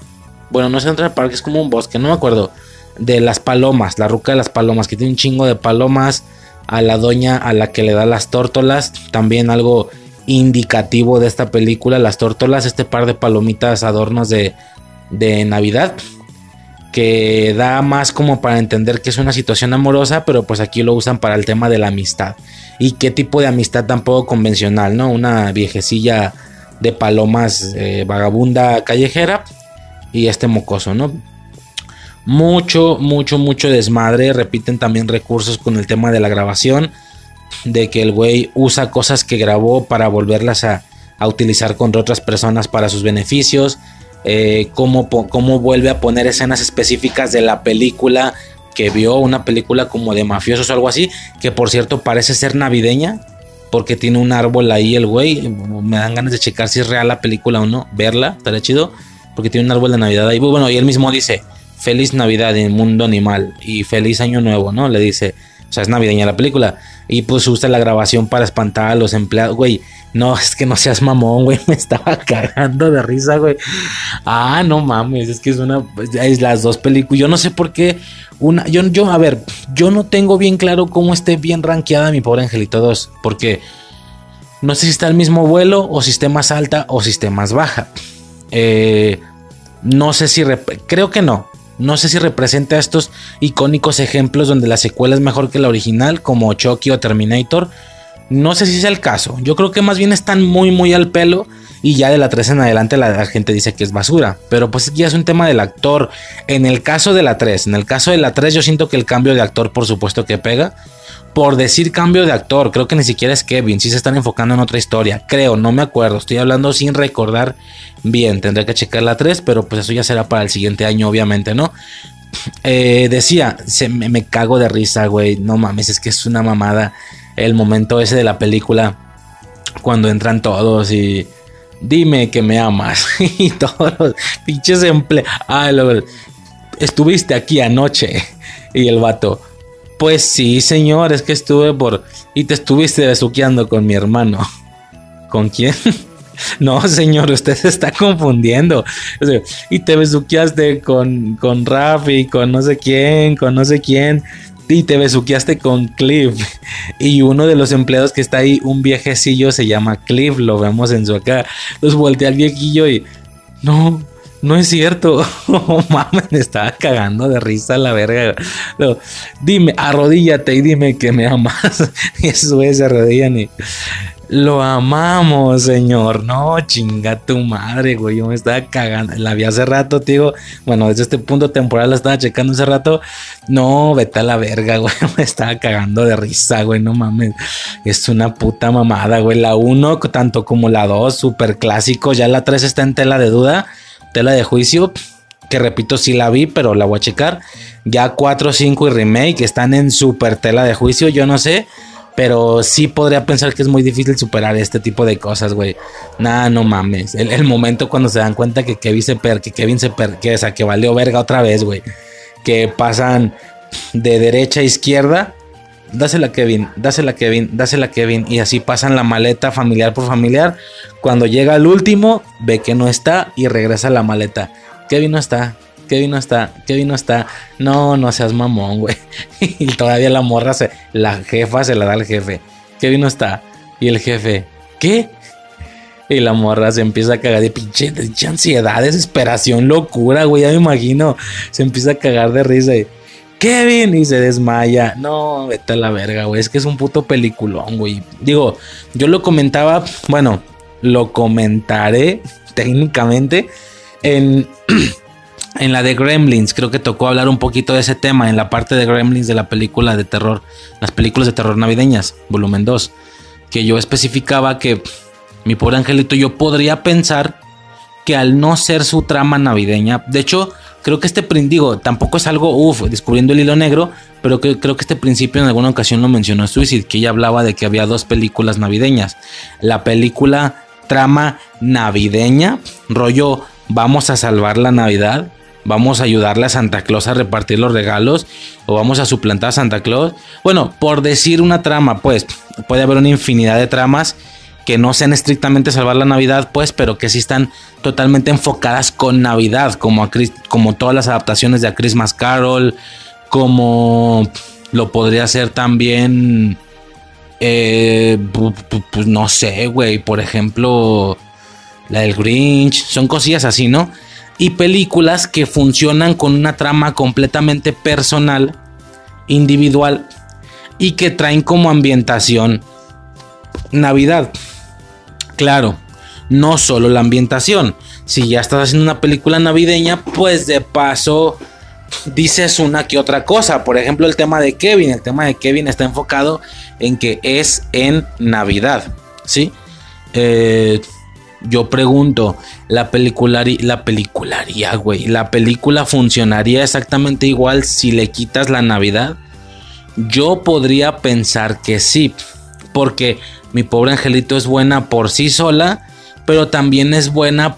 Bueno, no Central Park, es como un bosque, no me acuerdo de las palomas, la ruca de las palomas, que tiene un chingo de palomas, a la doña a la que le da las tórtolas, también algo indicativo de esta película, las tórtolas, este par de palomitas adornos de, de Navidad, que da más como para entender que es una situación amorosa, pero pues aquí lo usan para el tema de la amistad. Y qué tipo de amistad tampoco convencional, ¿no? Una viejecilla de palomas eh, vagabunda callejera y este mocoso, ¿no? Mucho, mucho, mucho desmadre. Repiten también recursos con el tema de la grabación. De que el güey usa cosas que grabó para volverlas a, utilizar con otras personas para sus beneficios. Eh, cómo, vuelve a poner escenas específicas de la película que vio, una película como de mafiosos o algo así, que por cierto parece ser navideña, porque tiene un árbol ahí el güey. Me dan ganas de checar si es real la película o no, verla, estaría chido, porque tiene un árbol de Navidad ahí. Bueno, y él mismo dice, feliz Navidad en el mundo animal y feliz año nuevo, ¿no? Le dice, o sea, es navideña la película. Y pues usa la grabación para espantar a los empleados, güey. No, es que no seas mamón, güey. Me estaba cagando de risa, güey. Ah, no mames, es que es una. Es las dos películas. Yo no sé por qué. Una. Yo, yo, a ver, yo no tengo bien claro cómo esté bien rankeada mi pobre Angelito 2. Porque no sé si está al mismo vuelo, o si esté más alta, o si esté más baja. Eh, no sé si. Creo que no. No sé si representa estos icónicos ejemplos donde la secuela es mejor que la original, como Chucky o Terminator. No sé si es el caso. Yo creo que más bien están muy, muy al pelo. Y ya de la 3 en adelante la gente dice que es basura. Pero pues ya es un tema del actor. En el caso de la 3, en el caso de la 3 yo siento que el cambio de actor por supuesto que pega por decir cambio de actor. Creo que ni siquiera es Kevin. Sí se están enfocando en otra historia. Creo, no me acuerdo. Estoy hablando sin recordar bien. Tendré que checar la 3, pero pues eso ya será para el siguiente año, obviamente, ¿no? Eh, decía, se, me, cago de risa, güey. No mames, es que es una mamada. El momento ese de la película. Cuando entran todos y. Dime que me amas. y todos los pinches empleados. Ah, estuviste aquí anoche. Y el vato. Pues sí, señor, es que estuve por... Y te estuviste besuqueando con mi hermano. ¿Con quién? No, señor, usted se está confundiendo. y te besuqueaste con, con Rafi, con no sé quién, con no sé quién. Y te besuqueaste con Cliff. Y uno de los empleados que está ahí, un viejecillo, se llama Cliff. Lo vemos en su acá. Los voltea al viejillo y... No, no es cierto. Oh, mames, me estaba cagando de risa la verga. dime, arrodíllate y dime que me amas. Y eso es, se arrodillan y. Lo amamos, señor. No, chinga tu madre, güey. Yo me estaba cagando. La vi hace rato, tío. Bueno, desde este punto temporal la estaba checando hace rato. No, vete a la verga, güey. Me estaba cagando de risa, güey. No mames. Es una puta mamada, güey. La 1, tanto como la 2, súper clásico. Ya la 3 está en tela de duda tela de juicio, que repito, sí la vi, pero la voy a checar. Ya 4, 5 y remake están en super tela de juicio, yo no sé. Pero sí podría pensar que es muy difícil superar este tipo de cosas, güey. Nada, no mames. El, momento cuando se dan cuenta que Kevin se per, que Kevin se per, que, esa que valió verga otra vez, güey. Que pasan de derecha a izquierda. Dásela Kevin, dásela Kevin, dásela Kevin. Y así pasan la maleta familiar por familiar. Cuando llega el último, ve que no está y regresa la maleta. Kevin no está, Kevin no está, Kevin no está. No, no seas mamón, güey. y todavía la morra, se, la jefa se la da al jefe. Kevin no está. Y el jefe, ¿qué? Y la morra se empieza a cagar de pinche, ansiedad, desesperación, locura, güey. Ya me imagino. Se empieza a cagar de risa. Kevin y se desmaya. No, vete a la verga, güey. Es que es un puto peliculón, güey. Digo, yo lo comentaba, bueno, lo comentaré técnicamente en, en la de Gremlins. Creo que tocó hablar un poquito de ese tema en la parte de Gremlins de la película de terror, las películas de terror navideñas, volumen 2, que yo especificaba que mi pobre angelito yo podría pensar que al no ser su trama navideña, de hecho creo que este digo, tampoco es algo, uff, descubriendo el hilo negro, pero que, creo que este principio en alguna ocasión lo mencionó Suicide, que ella hablaba de que había dos películas navideñas. La película trama navideña, rollo, vamos a salvar la Navidad, vamos a ayudarle a Santa Claus a repartir los regalos o vamos a suplantar a Santa Claus. Bueno, por decir una trama, pues puede haber una infinidad de tramas que no sean estrictamente salvar la Navidad, pues, pero que sí están totalmente enfocadas con Navidad, como, a como todas las adaptaciones de A Christmas Carol, como lo podría ser también, eh, no sé, güey, por ejemplo, la del Grinch, son cosillas así, ¿no? Y películas que funcionan con una trama completamente personal, individual, y que traen como ambientación Navidad. Claro, no solo la ambientación. Si ya estás haciendo una película navideña, pues de paso dices una que otra cosa. Por ejemplo, el tema de Kevin. El tema de Kevin está enfocado en que es en Navidad. ¿Sí? Eh, yo pregunto, ¿la la pelicularía, güey? ¿La película funcionaría exactamente igual si le quitas la Navidad? Yo podría pensar que sí. Porque mi pobre angelito es buena por sí sola, pero también es buena,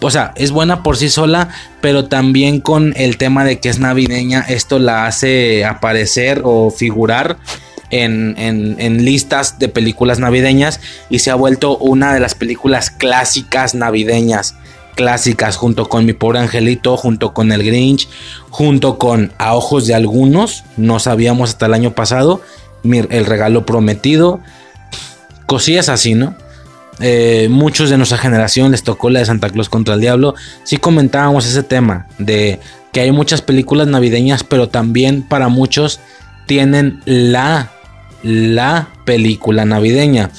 o sea, es buena por sí sola, pero también con el tema de que es navideña, esto la hace aparecer o figurar en, en, listas de películas navideñas y se ha vuelto una de las películas clásicas navideñas. Clásicas, junto con Mi Pobre Angelito, junto con El Grinch, junto con A Ojos de Algunos, no sabíamos hasta el año pasado, El Regalo Prometido, cosillas así, ¿no? Eh, muchos de nuestra generación les tocó la de Santa Claus contra el Diablo. Sí comentábamos ese tema de que hay muchas películas navideñas, pero también para muchos tienen la, la película navideña.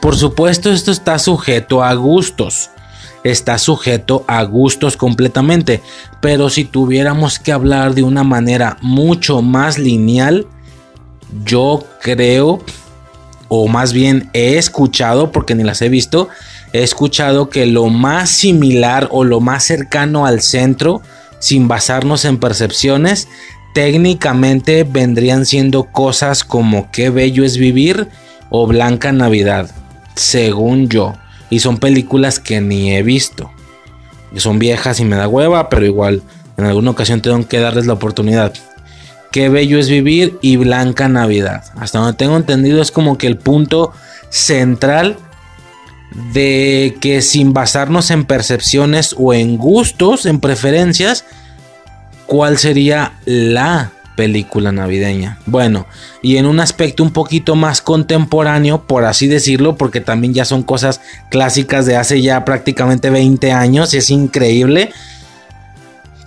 Por supuesto, esto está sujeto a gustos. Está sujeto a gustos completamente. Pero si tuviéramos que hablar de una manera mucho más lineal, yo creo o más bien he escuchado, porque ni las he visto, he escuchado que lo más similar o lo más cercano al centro, sin basarnos en percepciones, técnicamente vendrían siendo cosas como qué bello es vivir o Blanca Navidad, según yo. Y son películas que ni he visto. Son viejas y me da hueva, pero igual en alguna ocasión tengo que darles la oportunidad. Qué bello es vivir y Blanca Navidad. Hasta donde tengo entendido es como que el punto central de que sin basarnos en percepciones o en gustos, en preferencias, ¿cuál sería la película navideña? Bueno, y en un aspecto un poquito más contemporáneo, por así decirlo, porque también ya son cosas clásicas de hace ya prácticamente 20 años, y es increíble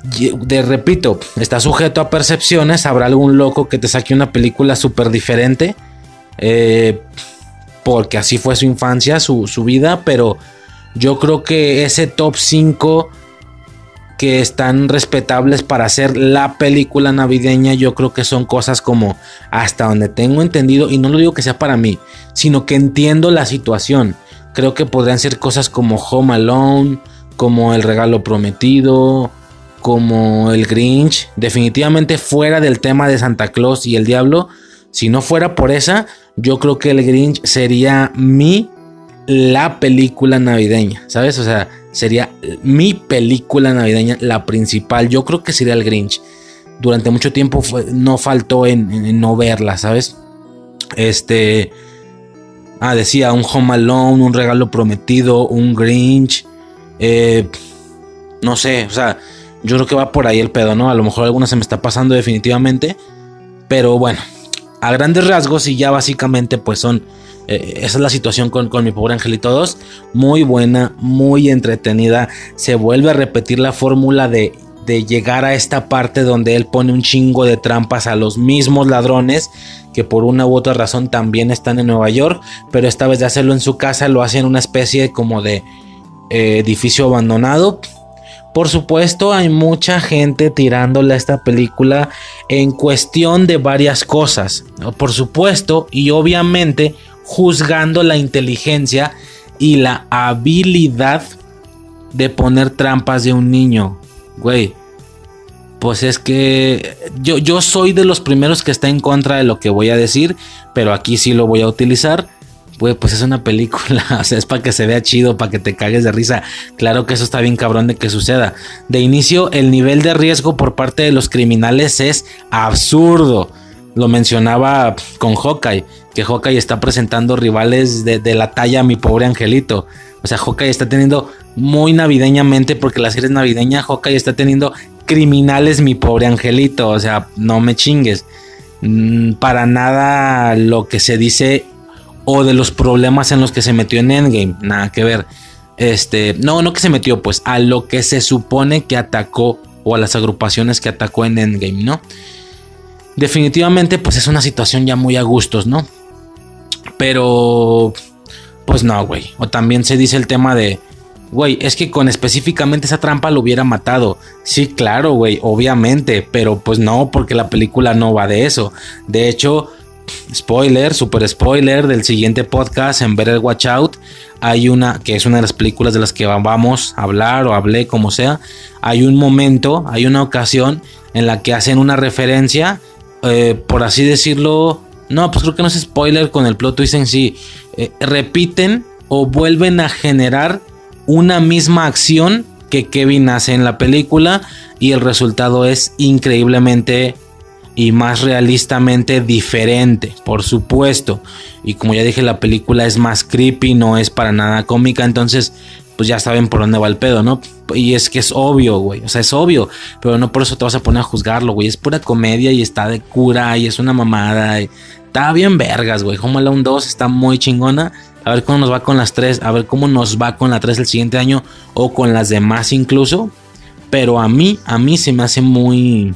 de repito, está sujeto a percepciones. Habrá algún loco que te saque una película súper diferente. Eh, porque así fue su infancia, su, vida. Pero yo creo que ese top 5 que están respetables para hacer la película navideña, yo creo que son cosas como hasta donde tengo entendido, y no lo digo que sea para mí, sino que entiendo la situación. Creo que podrían ser cosas como Home Alone, como El Regalo Prometido, como el Grinch, definitivamente fuera del tema de Santa Claus y el Diablo, si no fuera por esa, yo creo que el Grinch sería mi la película navideña, ¿sabes? O sea, sería mi película navideña, la principal. Yo creo que sería el Grinch. Durante mucho tiempo no faltó en, no verla, ¿sabes? Este. Ah, decía un Home Alone, un regalo prometido, un Grinch. Eh, no sé, o sea, yo creo que va por ahí el pedo, ¿no? A lo mejor alguna se me está pasando definitivamente. Pero bueno, a grandes rasgos y ya básicamente pues son... Eh, esa es la situación con, mi pobre angelito 2. Muy buena, muy entretenida. Se vuelve a repetir la fórmula de, de llegar a esta parte donde él pone un chingo de trampas a los mismos ladrones que por una u otra razón también están en Nueva York, pero esta vez de hacerlo en su casa lo hace en una especie como de eh, edificio abandonado por supuesto, hay mucha gente tirándole a esta película en cuestión de varias cosas. Por supuesto, y obviamente, juzgando la inteligencia y la habilidad de poner trampas de un niño. güey, pues es que yo, yo soy de los primeros que está en contra de lo que voy a decir, pero aquí sí lo voy a utilizar. Pues es una película, o sea, es para que se vea chido, para que te cagues de risa. Claro que eso está bien cabrón de que suceda. De inicio, el nivel de riesgo por parte de los criminales es absurdo. Lo mencionaba con Hawkeye, que Hawkeye está presentando rivales de, de la talla Mi Pobre Angelito. O sea, Hawkeye está teniendo muy navideñamente, porque la serie es navideña, Hawkeye está teniendo criminales, mi pobre angelito. O sea, no me chingues. Mm, para nada lo que se dice o de los problemas en los que se metió en Endgame. Nada que ver. Este, no, no que se metió, pues a lo que se supone que atacó o a las agrupaciones que atacó en Endgame, ¿no? Definitivamente, pues es una situación ya muy a gustos, ¿no? Pero, pues no, güey. O también se dice el tema de, Güey, es que con específicamente esa trampa lo hubiera matado. Sí, claro, güey, obviamente, pero pues no, porque la película no va de eso. De hecho, spoiler, super spoiler del siguiente podcast en Better Watch Out, hay una, que es una de las películas de las que vamos a hablar o hablé, como sea, hay un momento, hay una ocasión en la que hacen una referencia, eh, por así decirlo, no, pues creo que no es spoiler con el plot twist en sí, eh, repiten o vuelven a generar una misma acción que Kevin hace en la película y el resultado es increíblemente y más realistamente diferente, por supuesto. Y como ya dije, la película es más creepy, no es para nada cómica, entonces pues ya saben por dónde va el pedo, ¿no? Y es que es obvio, güey, o sea, es obvio, pero no por eso te vas a poner a juzgarlo, güey, es pura comedia y está de cura y es una mamada. Está bien vergas, güey. Home Alone 2 está muy chingona a ver cómo nos va con las tres, a ver cómo nos va con la 3 el siguiente año o con las demás incluso. Pero a mí, a mí se me hace muy,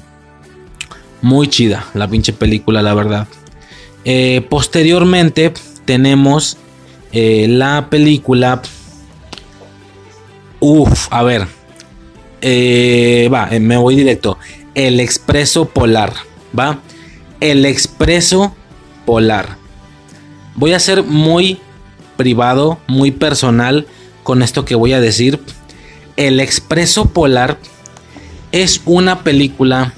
muy chida la pinche película, la verdad. Eh, posteriormente tenemos eh, la película. Uf, a ver. Eh, va, me voy directo. El Expreso Polar. Va. El Expreso Polar. Voy a ser muy privado, muy personal con esto que voy a decir. El Expreso Polar es una película...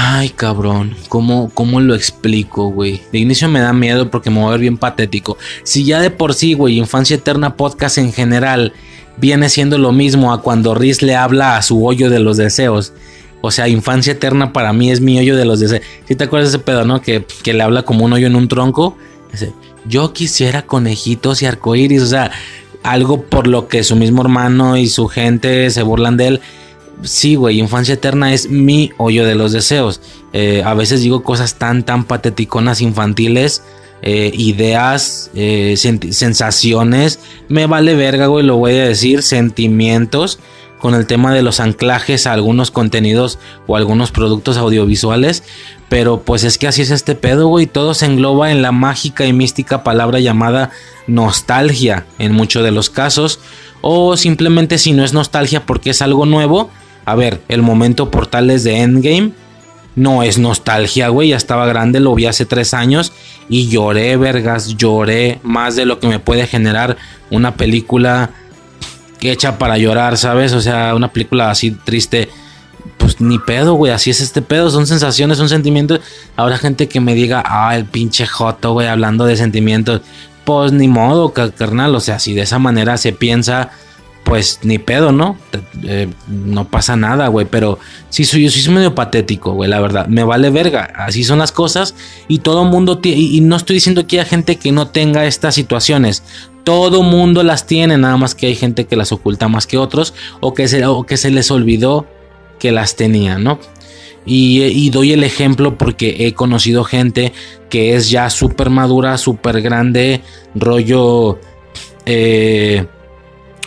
Ay, cabrón, ¿cómo, cómo lo explico, güey? De inicio me da miedo porque me voy a ver bien patético. Si ya de por sí, güey, Infancia Eterna Podcast en general viene siendo lo mismo a cuando Riz le habla a su hoyo de los deseos. O sea, Infancia Eterna para mí es mi hoyo de los deseos. Si te acuerdas de ese pedo, ¿no? Que, que le habla como un hoyo en un tronco. Ese, yo quisiera conejitos y arcoíris, o sea, algo por lo que su mismo hermano y su gente se burlan de él. Sí, güey, Infancia Eterna es mi hoyo de los deseos. Eh, a veces digo cosas tan, tan pateticonas infantiles, eh, ideas, eh, sensaciones. Me vale verga, güey, lo voy a decir, sentimientos con el tema de los anclajes a algunos contenidos o algunos productos audiovisuales. Pero pues es que así es este pedo, güey. Todo se engloba en la mágica y mística palabra llamada nostalgia en muchos de los casos. O simplemente si no es nostalgia porque es algo nuevo. A ver, el momento portales de Endgame no es nostalgia, güey. Ya estaba grande, lo vi hace tres años y lloré, vergas, lloré más de lo que me puede generar una película hecha para llorar, ¿sabes? O sea, una película así triste, pues ni pedo, güey, así es este pedo, son sensaciones, son sentimientos. Habrá gente que me diga, ah, el pinche joto, güey, hablando de sentimientos. Pues ni modo, carnal, o sea, si de esa manera se piensa, pues ni pedo, ¿no? Eh, no pasa nada, güey, pero sí soy, yo soy medio patético, güey, la verdad, me vale verga, así son las cosas y todo mundo, y, y no estoy diciendo que haya gente que no tenga estas situaciones, todo mundo las tiene, nada más que hay gente que las oculta más que otros o que se, que se les olvidó que las tenía, ¿no? Y, doy el ejemplo porque he conocido gente que es ya súper madura, súper grande, rollo... Eh,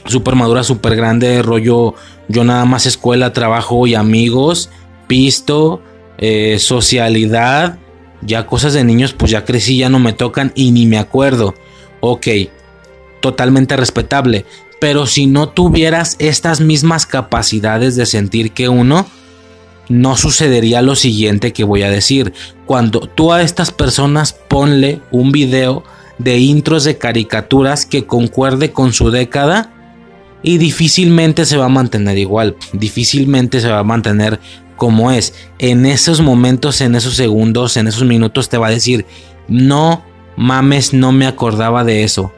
súper madura, súper grande, rollo yo nada más escuela, trabajo y amigos, pisto, eh, socialidad, ya cosas de niños pues ya crecí, ya no me tocan y ni me acuerdo. Ok, totalmente respetable. Pero si no tuvieras estas mismas capacidades de sentir que uno, no sucedería lo siguiente que voy a decir. Cuando tú a estas personas ponle un video de intros de caricaturas que concuerde con su década y difícilmente se va a mantener igual, difícilmente se va a mantener como es. En esos momentos, en esos segundos, en esos minutos te va a decir, no mames, no me acordaba de eso.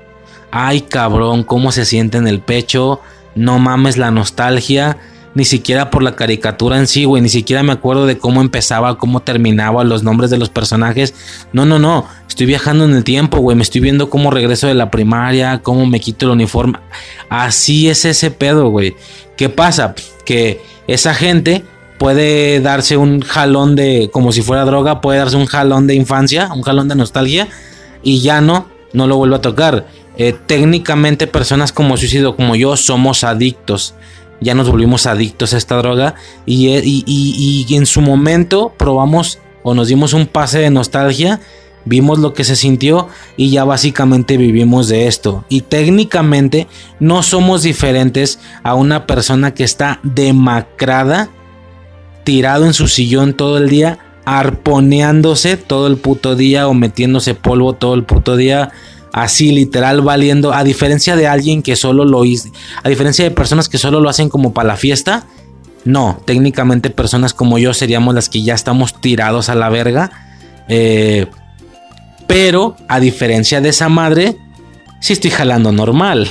Ay cabrón, cómo se siente en el pecho, no mames la nostalgia ni siquiera por la caricatura en sí, güey, ni siquiera me acuerdo de cómo empezaba, cómo terminaba, los nombres de los personajes. No, no, no, estoy viajando en el tiempo, güey, me estoy viendo cómo regreso de la primaria, cómo me quito el uniforme. Así es ese pedo, güey. ¿Qué pasa? Que esa gente puede darse un jalón de, como si fuera droga, puede darse un jalón de infancia, un jalón de nostalgia, y ya no, no lo vuelvo a tocar. Eh, técnicamente personas como suicidio como yo somos adictos ya nos volvimos adictos a esta droga y, y, en su momento probamos o nos dimos un pase de nostalgia, vimos lo que se sintió y ya básicamente vivimos de esto. Y técnicamente no somos diferentes a una persona que está demacrada, tirado en su sillón todo el día, arponeándose todo el puto día o metiéndose polvo todo el puto día así literal valiendo, a diferencia de alguien que solo lo hizo, a diferencia de personas que solo lo hacen como para la fiesta, no, técnicamente personas como yo seríamos las que ya estamos tirados a la verga, eh, pero a diferencia de esa madre, sí estoy jalando normal,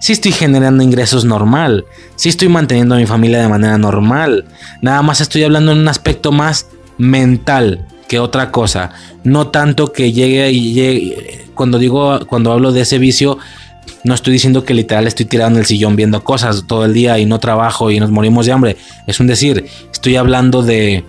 sí estoy generando ingresos normal, sí estoy manteniendo a mi familia de manera normal, nada más estoy hablando en un aspecto más mental que otra cosa, no tanto que llegue y llegue cuando digo, cuando hablo de ese vicio, no estoy diciendo que literal estoy tirado en el sillón viendo cosas todo el día y no trabajo y nos morimos de hambre. Es un decir, estoy hablando de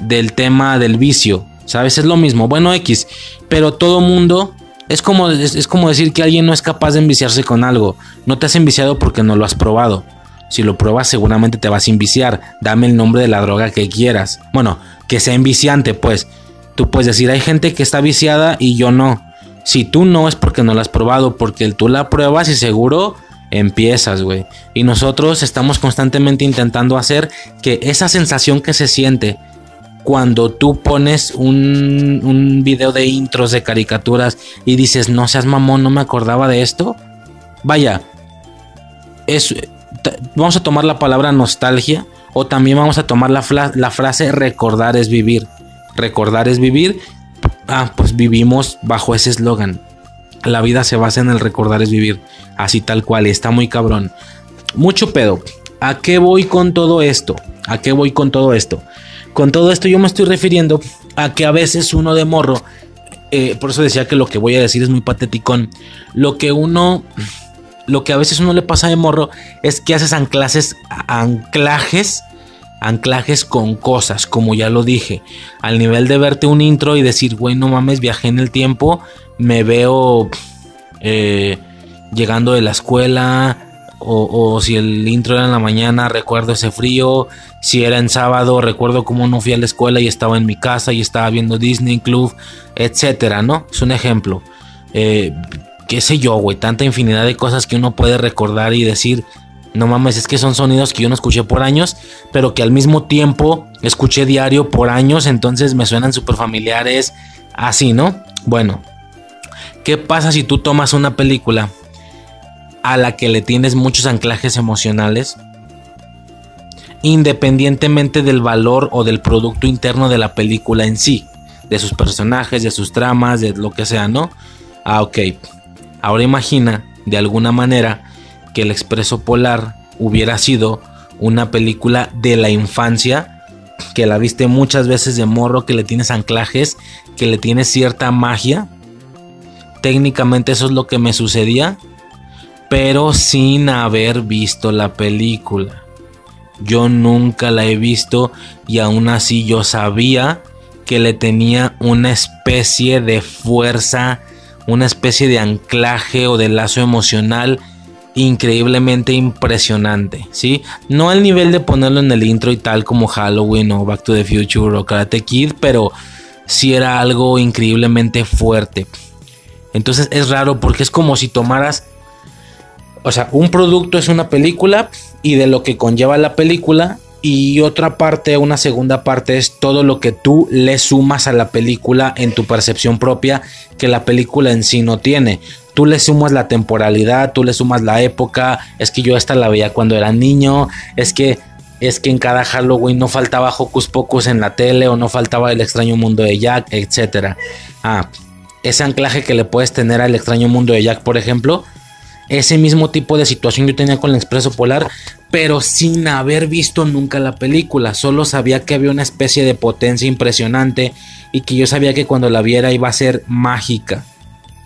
del tema del vicio, ¿sabes? Es lo mismo, bueno, X, pero todo mundo es como, es, como decir que alguien no es capaz de enviciarse con algo. No te has enviciado porque no lo has probado. Si lo pruebas, seguramente te vas a enviciar. Dame el nombre de la droga que quieras. Bueno, que sea enviciante, pues. Tú puedes decir, hay gente que está viciada y yo no. Si tú no es porque no la has probado, porque tú la pruebas y seguro empiezas, güey. Y nosotros estamos constantemente intentando hacer que esa sensación que se siente cuando tú pones un, un video de intros de caricaturas y dices, no seas mamón, no me acordaba de esto. Vaya, es, vamos a tomar la palabra nostalgia o también vamos a tomar la, la frase recordar es vivir recordar es vivir, ah, pues vivimos bajo ese eslogan. La vida se basa en el recordar es vivir, así tal cual, está muy cabrón. Mucho pedo. ¿A qué voy con todo esto? ¿A qué voy con todo esto? Con todo esto yo me estoy refiriendo a que a veces uno de morro, eh, por eso decía que lo que voy a decir es muy pateticón, lo que uno, lo que a veces uno le pasa de morro es que haces anclajes, anclajes anclajes con cosas, como ya lo dije, al nivel de verte un intro y decir, güey, no mames, viajé en el tiempo, me veo eh, llegando de la escuela, o, si el intro era en la mañana, recuerdo ese frío, si era en sábado, recuerdo cómo no fui a la escuela y estaba en mi casa y estaba viendo Disney Club, etcétera, ¿no? Es un ejemplo. Eh, qué sé yo, güey, tanta infinidad de cosas que uno puede recordar y decir, no mames, es que son sonidos que yo no escuché por años, pero que al mismo tiempo escuché diario por años, entonces me suenan súper familiares, así, ¿no? Bueno, ¿qué pasa si tú tomas una película a la que le tienes muchos anclajes emocionales? Independientemente del valor o del producto interno de la película en sí, de sus personajes, de sus tramas, de lo que sea, ¿no? Ah, ok. Ahora imagina, de alguna manera, que El Expreso Polar hubiera sido una película de la infancia, que la viste muchas veces de morro, que le tienes anclajes, que le tienes cierta magia. Técnicamente eso es lo que me sucedía, pero sin haber visto la película. Yo nunca la he visto y aún así yo sabía que le tenía una especie de fuerza, una especie de anclaje o de lazo emocional increíblemente impresionante, ¿sí? No al nivel de ponerlo en el intro y tal como Halloween o Back to the Future o Karate Kid, pero sí era algo increíblemente fuerte. Entonces es raro porque es como si tomaras, o sea, un producto es una película y de lo que conlleva la película y otra parte, una segunda parte es todo lo que tú le sumas a la película en tu percepción propia que la película en sí no tiene. Tú le sumas la temporalidad, tú le sumas la época, es que yo esta la veía cuando era niño, es que es que en cada Halloween no faltaba Hocus Pocus en la tele o no faltaba el extraño mundo de Jack, etcétera. Ah, ese anclaje que le puedes tener al extraño mundo de Jack, por ejemplo, ese mismo tipo de situación yo tenía con el Expreso Polar, pero sin haber visto nunca la película. Solo sabía que había una especie de potencia impresionante y que yo sabía que cuando la viera iba a ser mágica.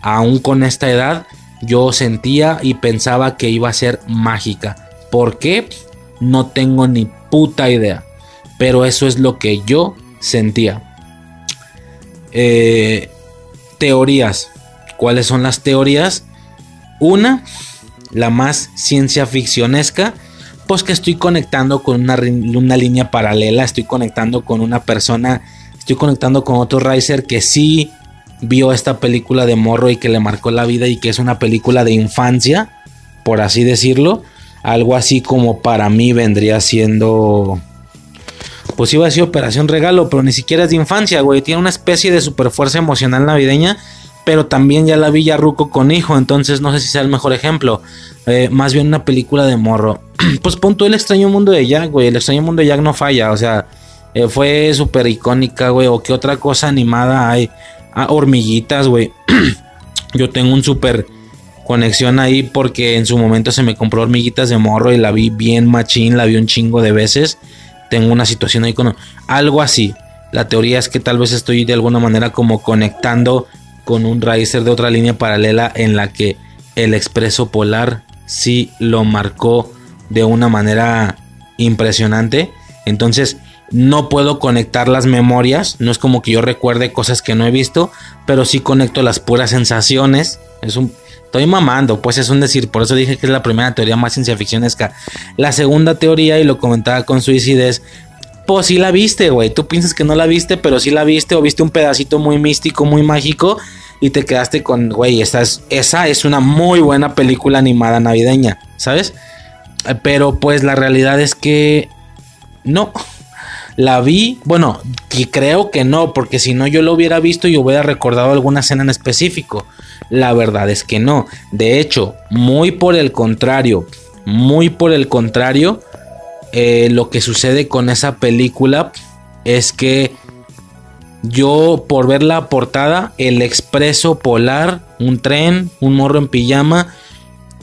Aún con esta edad, yo sentía y pensaba que iba a ser mágica. ¿Por qué? No tengo ni puta idea. Pero eso es lo que yo sentía. Eh, teorías. ¿Cuáles son las teorías? Una, la más ciencia ficcionesca, pues que estoy conectando con una, una, línea paralela, estoy conectando con una persona, estoy conectando con otro Riser que sí vio esta película de morro y que le marcó la vida y que es una película de infancia, por así decirlo. Algo así como para mí vendría siendo... Pues iba a decir Operación Regalo, pero ni siquiera es de infancia, güey. Tiene una especie de super fuerza emocional navideña pero también ya la vi ya Ruco con hijo, entonces no sé si sea el mejor ejemplo. Eh, más bien una película de morro. pues punto el extraño mundo de Jack, güey. El extraño mundo de Jack no falla, o sea, eh, fue súper icónica, güey. O qué otra cosa animada hay. Ah, hormiguitas, güey. Yo tengo un súper conexión ahí porque en su momento se me compró hormiguitas de morro y la vi bien machín, la vi un chingo de veces. Tengo una situación ahí con algo así. La teoría es que tal vez estoy de alguna manera como conectando con un Riser de otra línea paralela en la que el expreso polar sí lo marcó de una manera impresionante. Entonces no puedo conectar las memorias, no es como que yo recuerde cosas que no he visto, pero sí conecto las puras sensaciones. Es un estoy mamando, pues es un decir, por eso dije que es la primera teoría más ciencia ficcionesca. La segunda teoría y lo comentaba con Suicides, pues sí la viste, güey. Tú piensas que no la viste, pero sí la viste o viste un pedacito muy místico, muy mágico y te quedaste con, güey, esa es, esa es una muy buena película animada navideña, ¿sabes? Pero pues la realidad es que no. La vi, bueno, y creo que no, porque si no yo lo hubiera visto y hubiera recordado alguna escena en específico. La verdad es que no. De hecho, muy por el contrario, muy por el contrario, eh, lo que sucede con esa película es que yo por ver la portada, el expreso polar, un tren, un morro en pijama,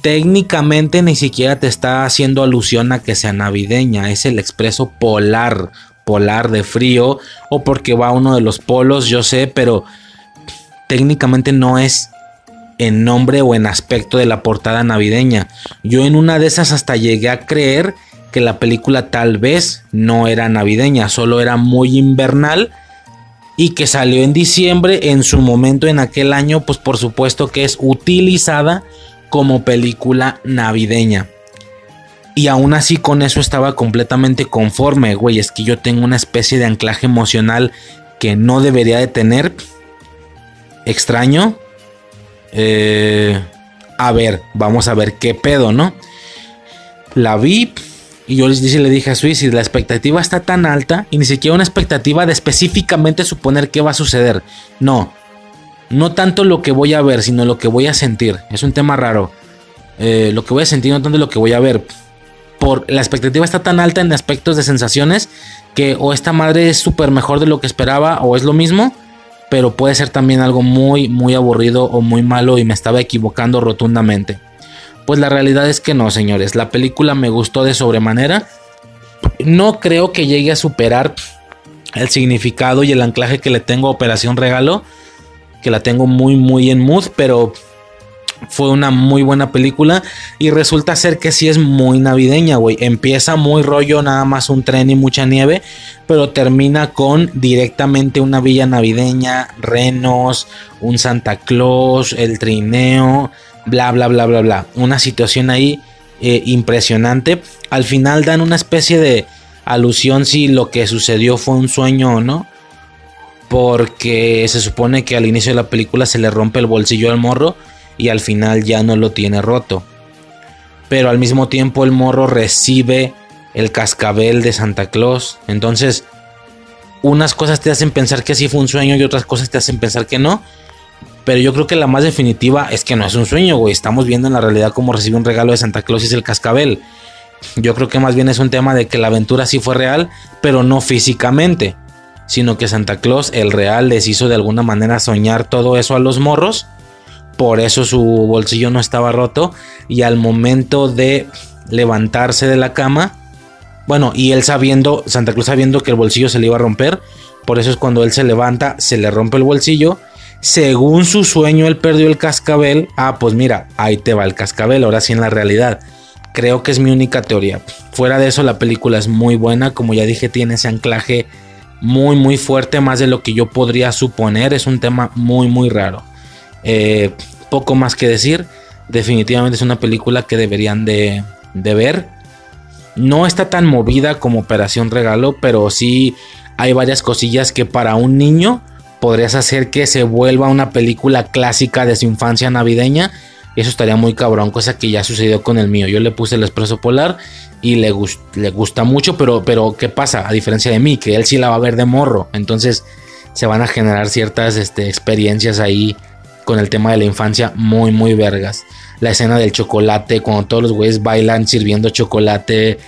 técnicamente ni siquiera te está haciendo alusión a que sea navideña, es el expreso polar, polar de frío, o porque va a uno de los polos, yo sé, pero técnicamente no es en nombre o en aspecto de la portada navideña. Yo en una de esas hasta llegué a creer que la película tal vez no era navideña, solo era muy invernal y que salió en diciembre en su momento en aquel año, pues por supuesto que es utilizada como película navideña. Y aún así con eso estaba completamente conforme, güey, es que yo tengo una especie de anclaje emocional que no debería de tener. Extraño. Eh, a ver, vamos a ver qué pedo, ¿no? La vi, y yo les dije, le dije a Suicide, la expectativa está tan alta y ni siquiera una expectativa de específicamente suponer qué va a suceder. No, no tanto lo que voy a ver, sino lo que voy a sentir. Es un tema raro. Eh, lo que voy a sentir, no tanto lo que voy a ver. Por, la expectativa está tan alta en aspectos de sensaciones que o esta madre es súper mejor de lo que esperaba o es lo mismo, pero puede ser también algo muy, muy aburrido o muy malo y me estaba equivocando rotundamente. Pues la realidad es que no, señores. La película me gustó de sobremanera. No creo que llegue a superar el significado y el anclaje que le tengo a Operación Regalo. Que la tengo muy, muy en mood, pero fue una muy buena película. Y resulta ser que sí es muy navideña, güey. Empieza muy rollo, nada más un tren y mucha nieve. Pero termina con directamente una villa navideña, renos, un Santa Claus, el trineo bla, bla, bla, bla, bla. Una situación ahí eh, impresionante. Al final dan una especie de alusión si lo que sucedió fue un sueño o no. Porque se supone que al inicio de la película se le rompe el bolsillo al morro y al final ya no lo tiene roto. Pero al mismo tiempo el morro recibe el cascabel de Santa Claus. Entonces, unas cosas te hacen pensar que sí fue un sueño y otras cosas te hacen pensar que no Pero yo creo que la más definitiva es que no es un sueño, güey. Estamos viendo en la realidad cómo recibe un regalo de Santa Claus y es el cascabel. Yo creo que más bien es un tema de que la aventura sí fue real, pero no físicamente. Sino que Santa Claus, el real, les hizo de alguna manera soñar todo eso a los morros. Por eso su bolsillo no estaba roto. Y al momento de levantarse de la cama, bueno, y él sabiendo, Santa Claus sabiendo que el bolsillo se le iba a romper, por eso es cuando él se levanta, se le rompe el bolsillo. Según su sueño, él perdió el cascabel. Ah, pues mira, ahí te va el cascabel, ahora sí en la realidad. Creo que es mi única teoría. Fuera de eso, la película es muy buena. Como ya dije, tiene ese anclaje muy, muy fuerte, más de lo que yo podría suponer. Es un tema muy, muy raro. Eh, poco más que decir. Definitivamente es una película que deberían de, de ver. No está tan movida como Operación Regalo, pero sí hay varias cosillas que para un niño podrías hacer que se vuelva una película clásica de su infancia navideña. Eso estaría muy cabrón, cosa que ya sucedió con el mío. Yo le puse el expreso polar y le, le gusta mucho, pero, pero ¿qué pasa? A diferencia de mí, que él sí la va a ver de morro. Entonces se van a generar ciertas este, experiencias ahí con el tema de la infancia muy, muy vergas. La escena del chocolate, cuando todos los güeyes bailan sirviendo chocolate.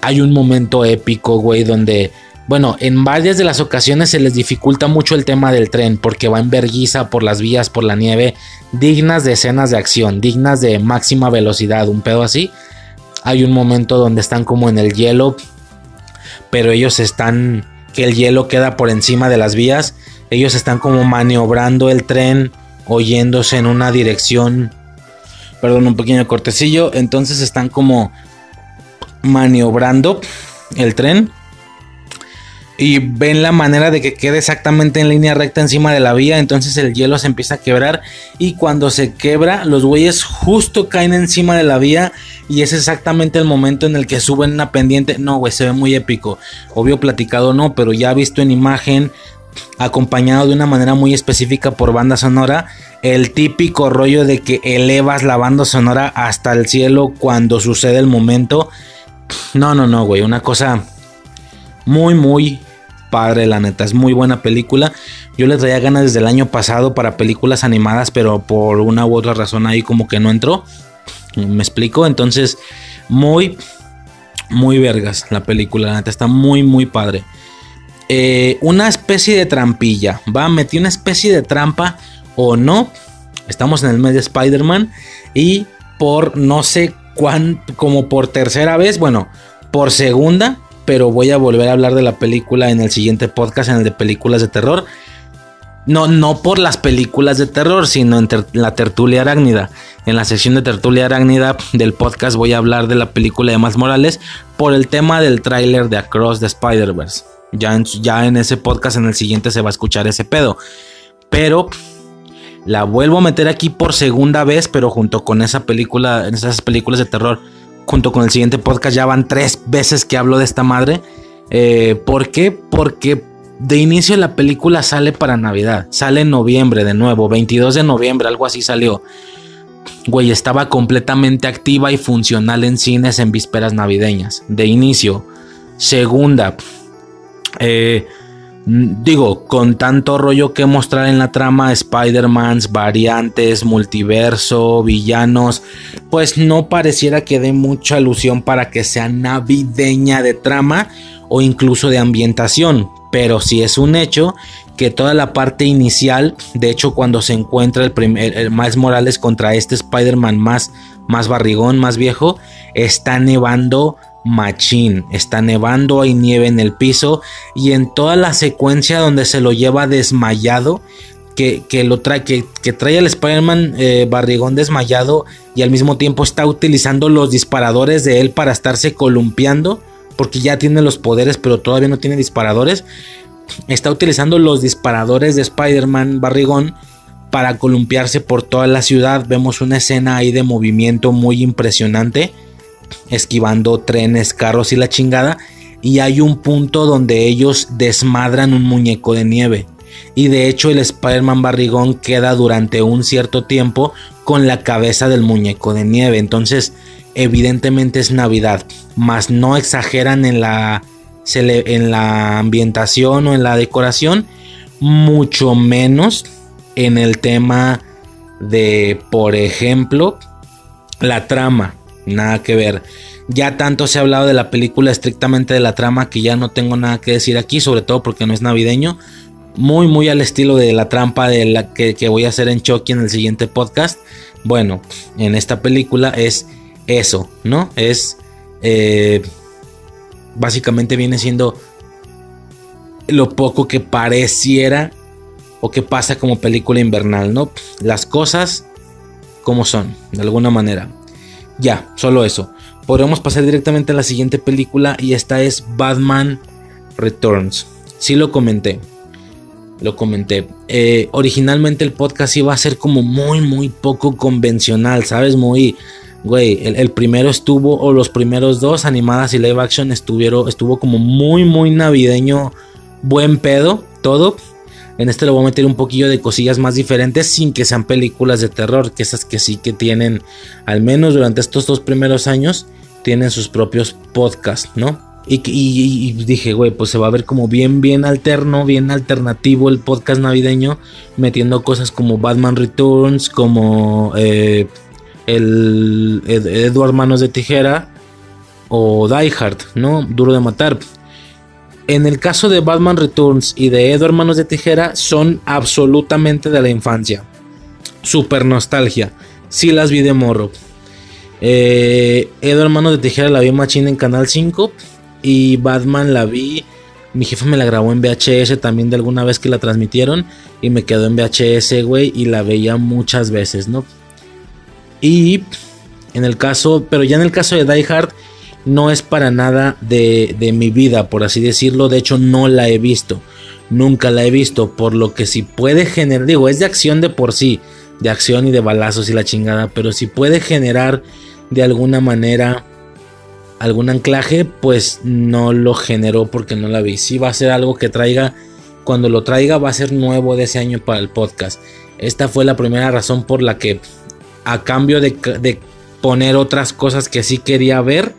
Hay un momento épico, güey, donde bueno, en varias de las ocasiones se les dificulta mucho el tema del tren porque va en verguiza por las vías, por la nieve, dignas de escenas de acción, dignas de máxima velocidad, un pedo así. Hay un momento donde están como en el hielo, pero ellos están, que el hielo queda por encima de las vías, ellos están como maniobrando el tren, oyéndose en una dirección, perdón, un pequeño cortecillo, entonces están como maniobrando el tren y ven la manera de que quede exactamente en línea recta encima de la vía, entonces el hielo se empieza a quebrar y cuando se quebra los güeyes justo caen encima de la vía y es exactamente el momento en el que suben una pendiente. No, güey, se ve muy épico. Obvio platicado no, pero ya visto en imagen acompañado de una manera muy específica por banda sonora, el típico rollo de que elevas la banda sonora hasta el cielo cuando sucede el momento. No, no, no, güey, una cosa muy, muy padre, la neta. Es muy buena película. Yo le traía ganas desde el año pasado para películas animadas, pero por una u otra razón ahí como que no entró. Me explico. Entonces, muy, muy vergas la película. La neta está muy, muy padre. Eh, una especie de trampilla. Va, metí una especie de trampa o no. Estamos en el mes de Spider-Man. Y por no sé cuán, como por tercera vez, bueno, por segunda pero voy a volver a hablar de la película en el siguiente podcast, en el de películas de terror. No, no por las películas de terror, sino en la tertulia arácnida. En la sección de tertulia arácnida del podcast voy a hablar de la película de Más Morales por el tema del tráiler de Across the Spider-Verse. Ya en, ya en ese podcast, en el siguiente, se va a escuchar ese pedo. Pero la vuelvo a meter aquí por segunda vez, pero junto con esa película, esas películas de terror junto con el siguiente podcast ya van tres veces que hablo de esta madre. Eh, ¿Por qué? Porque de inicio la película sale para Navidad. Sale en noviembre de nuevo, 22 de noviembre, algo así salió. Güey, estaba completamente activa y funcional en cines en vísperas navideñas. De inicio. Segunda. Eh, digo, con tanto rollo que mostrar en la trama, Spider-Mans, variantes, multiverso, villanos, pues no pareciera que dé mucha alusión para que sea navideña de trama o incluso de ambientación. Pero sí es un hecho que toda la parte inicial, de hecho cuando se encuentra el, primer, el Miles Morales contra este Spider-Man más, más barrigón, más viejo, está nevando machín. Está nevando, hay nieve en el piso y en toda la secuencia donde se lo lleva desmayado, que, lo trae, que, trae al Spider-Man eh, barrigón desmayado y al mismo tiempo está utilizando los disparadores de él para estarse columpiando, porque ya tiene los poderes pero todavía no tiene disparadores. Está utilizando los disparadores de Spider-Man barrigón para columpiarse por toda la ciudad. Vemos una escena ahí de movimiento muy impresionante esquivando trenes, carros y la chingada. Y hay un punto donde ellos desmadran un muñeco de nieve. Y de hecho el Spider-Man barrigón queda durante un cierto tiempo con la cabeza del muñeco de nieve. Entonces evidentemente es Navidad. Más no exageran en la, en la ambientación o en la decoración. Mucho menos en el tema de, por ejemplo, la trama. Nada que ver. Ya tanto se ha hablado de la película estrictamente de la trama que ya no tengo nada que decir aquí, sobre todo porque no es navideño. Muy, muy al estilo de la trampa de la que, voy a hacer en Chucky en el siguiente podcast. Bueno, en esta película es eso, ¿no? Es... Eh, básicamente viene siendo lo poco que pareciera o que pasa como película invernal, ¿no? Las cosas como son, de alguna manera. Ya, solo eso. Podemos pasar directamente a la siguiente película y esta es Batman Returns. Sí lo comenté. Lo comenté. Eh, originalmente el podcast iba a ser como muy, muy poco convencional, ¿sabes? Muy... Güey, el, primero estuvo, o los primeros dos, animadas y live action, estuvieron, estuvo como muy, muy navideño, buen pedo, todo. En este le voy a meter un poquillo de cosillas más diferentes sin que sean películas de terror, que esas que sí que tienen, al menos durante estos dos primeros años, tienen sus propios podcasts, ¿no? Y, dije, güey, pues se va a ver como bien, bien alterno, bien alternativo el podcast navideño, metiendo cosas como Batman Returns, como eh, el Edward Manos de Tijera o Die Hard, ¿no? Duro de matar en el caso de Batman Returns y de Edo Hermanos de Tijera son absolutamente de la infancia. Super nostalgia. Sí las vi de morro. Eh, Edo Hermanos de Tijera la vi machina en Canal 5 y Batman la vi. Mi jefe me la grabó en VHS también de alguna vez que la transmitieron y me quedó en VHS, güey, y la veía muchas veces, ¿no? Y en el caso, pero ya en el caso de Die Hard no es para nada de, mi vida, por así decirlo. De hecho, no la he visto. Nunca la he visto. Por lo que si puede generar, digo, es de acción de por sí. De acción y de balazos y la chingada. Pero si puede generar de alguna manera algún anclaje, pues no lo generó porque no la vi. Si va a ser algo que traiga, cuando lo traiga va a ser nuevo de ese año para el podcast. Esta fue la primera razón por la que a cambio de, de poner otras cosas que sí quería ver,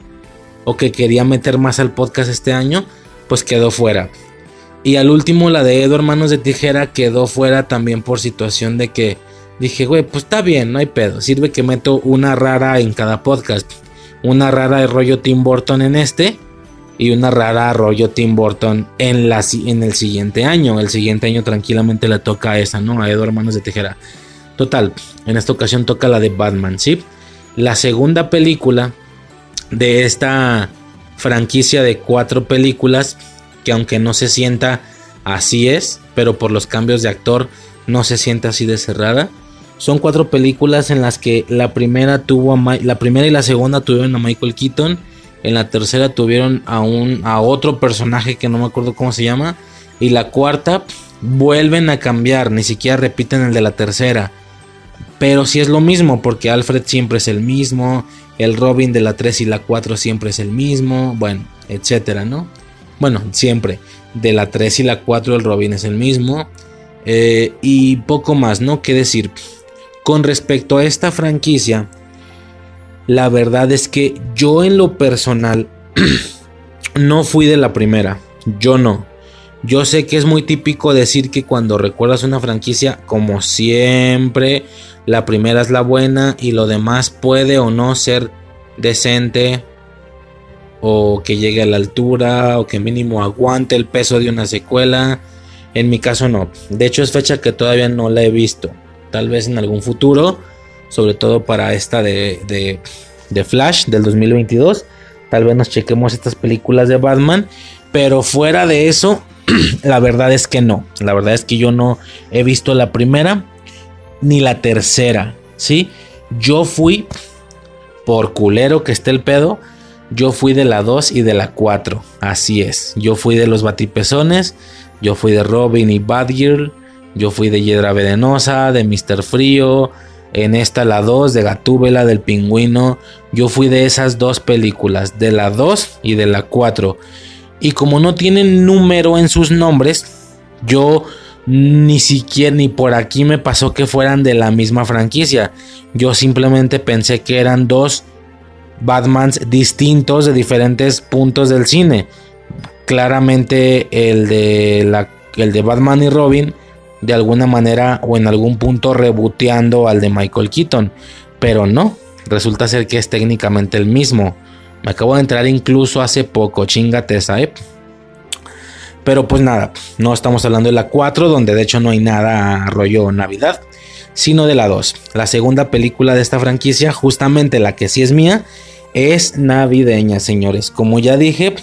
o que quería meter más al podcast este año, pues quedó fuera. Y al último, la de Edo Hermanos de Tijera quedó fuera también por situación de que dije, güey, pues está bien, no hay pedo. Sirve que meto una rara en cada podcast. Una rara de rollo Tim Burton en este y una rara rollo Tim Burton en, la, en el siguiente año. El siguiente año tranquilamente le toca a esa, ¿no? A Edo Hermanos de Tijera. Total, en esta ocasión toca la de Batman, ¿sí? La segunda película de esta franquicia de cuatro películas que aunque no se sienta así es, pero por los cambios de actor no se siente así de cerrada. Son cuatro películas en las que la primera tuvo a la primera y la segunda tuvieron a Michael Keaton, en la tercera tuvieron a un a otro personaje que no me acuerdo cómo se llama y la cuarta vuelven a cambiar, ni siquiera repiten el de la tercera. Pero si es lo mismo porque Alfred siempre es el mismo, el Robin de la 3 y la 4 siempre es el mismo, bueno, etcétera, ¿no? Bueno, siempre. De la 3 y la 4 el Robin es el mismo. Eh, y poco más, ¿no? ¿Qué decir? Con respecto a esta franquicia, la verdad es que yo en lo personal no fui de la primera. Yo no. Yo sé que es muy típico decir que cuando recuerdas una franquicia, como siempre, la primera es la buena y lo demás puede o no ser decente o que llegue a la altura o que mínimo aguante el peso de una secuela. En mi caso no. De hecho es fecha que todavía no la he visto. Tal vez en algún futuro. Sobre todo para esta de, de, Flash del 2022. Tal vez nos chequemos estas películas de Batman. Pero fuera de eso, la verdad es que no. La verdad es que yo no he visto la primera ni la tercera, ¿sí? Yo fui, por culero que esté el pedo, yo fui de la 2 y de la 4, así es. Yo fui de los batipezones, yo fui de Robin y Badgirl, yo fui de Hiedra Venenosa, de Mr. Frío, en esta la 2 de Gatúbela, del Pingüino, yo fui de esas dos películas, de la 2 y de la 4. Y como no tienen número en sus nombres, yo ni siquiera ni por aquí me pasó que fueran de la misma franquicia. Yo simplemente pensé que eran dos Batmans distintos de diferentes puntos del cine. Claramente el de, la, el de Batman y Robin de alguna manera o en algún punto reboteando al de Michael Keaton. Pero no, resulta ser que es técnicamente el mismo. Me acabo de entrar incluso hace poco, chingate esa, ¿eh? Pero pues nada, no estamos hablando de la 4, donde de hecho no hay nada rollo Navidad, sino de la 2. La segunda película de esta franquicia, justamente la que sí es mía, es navideña, señores. Como ya dije,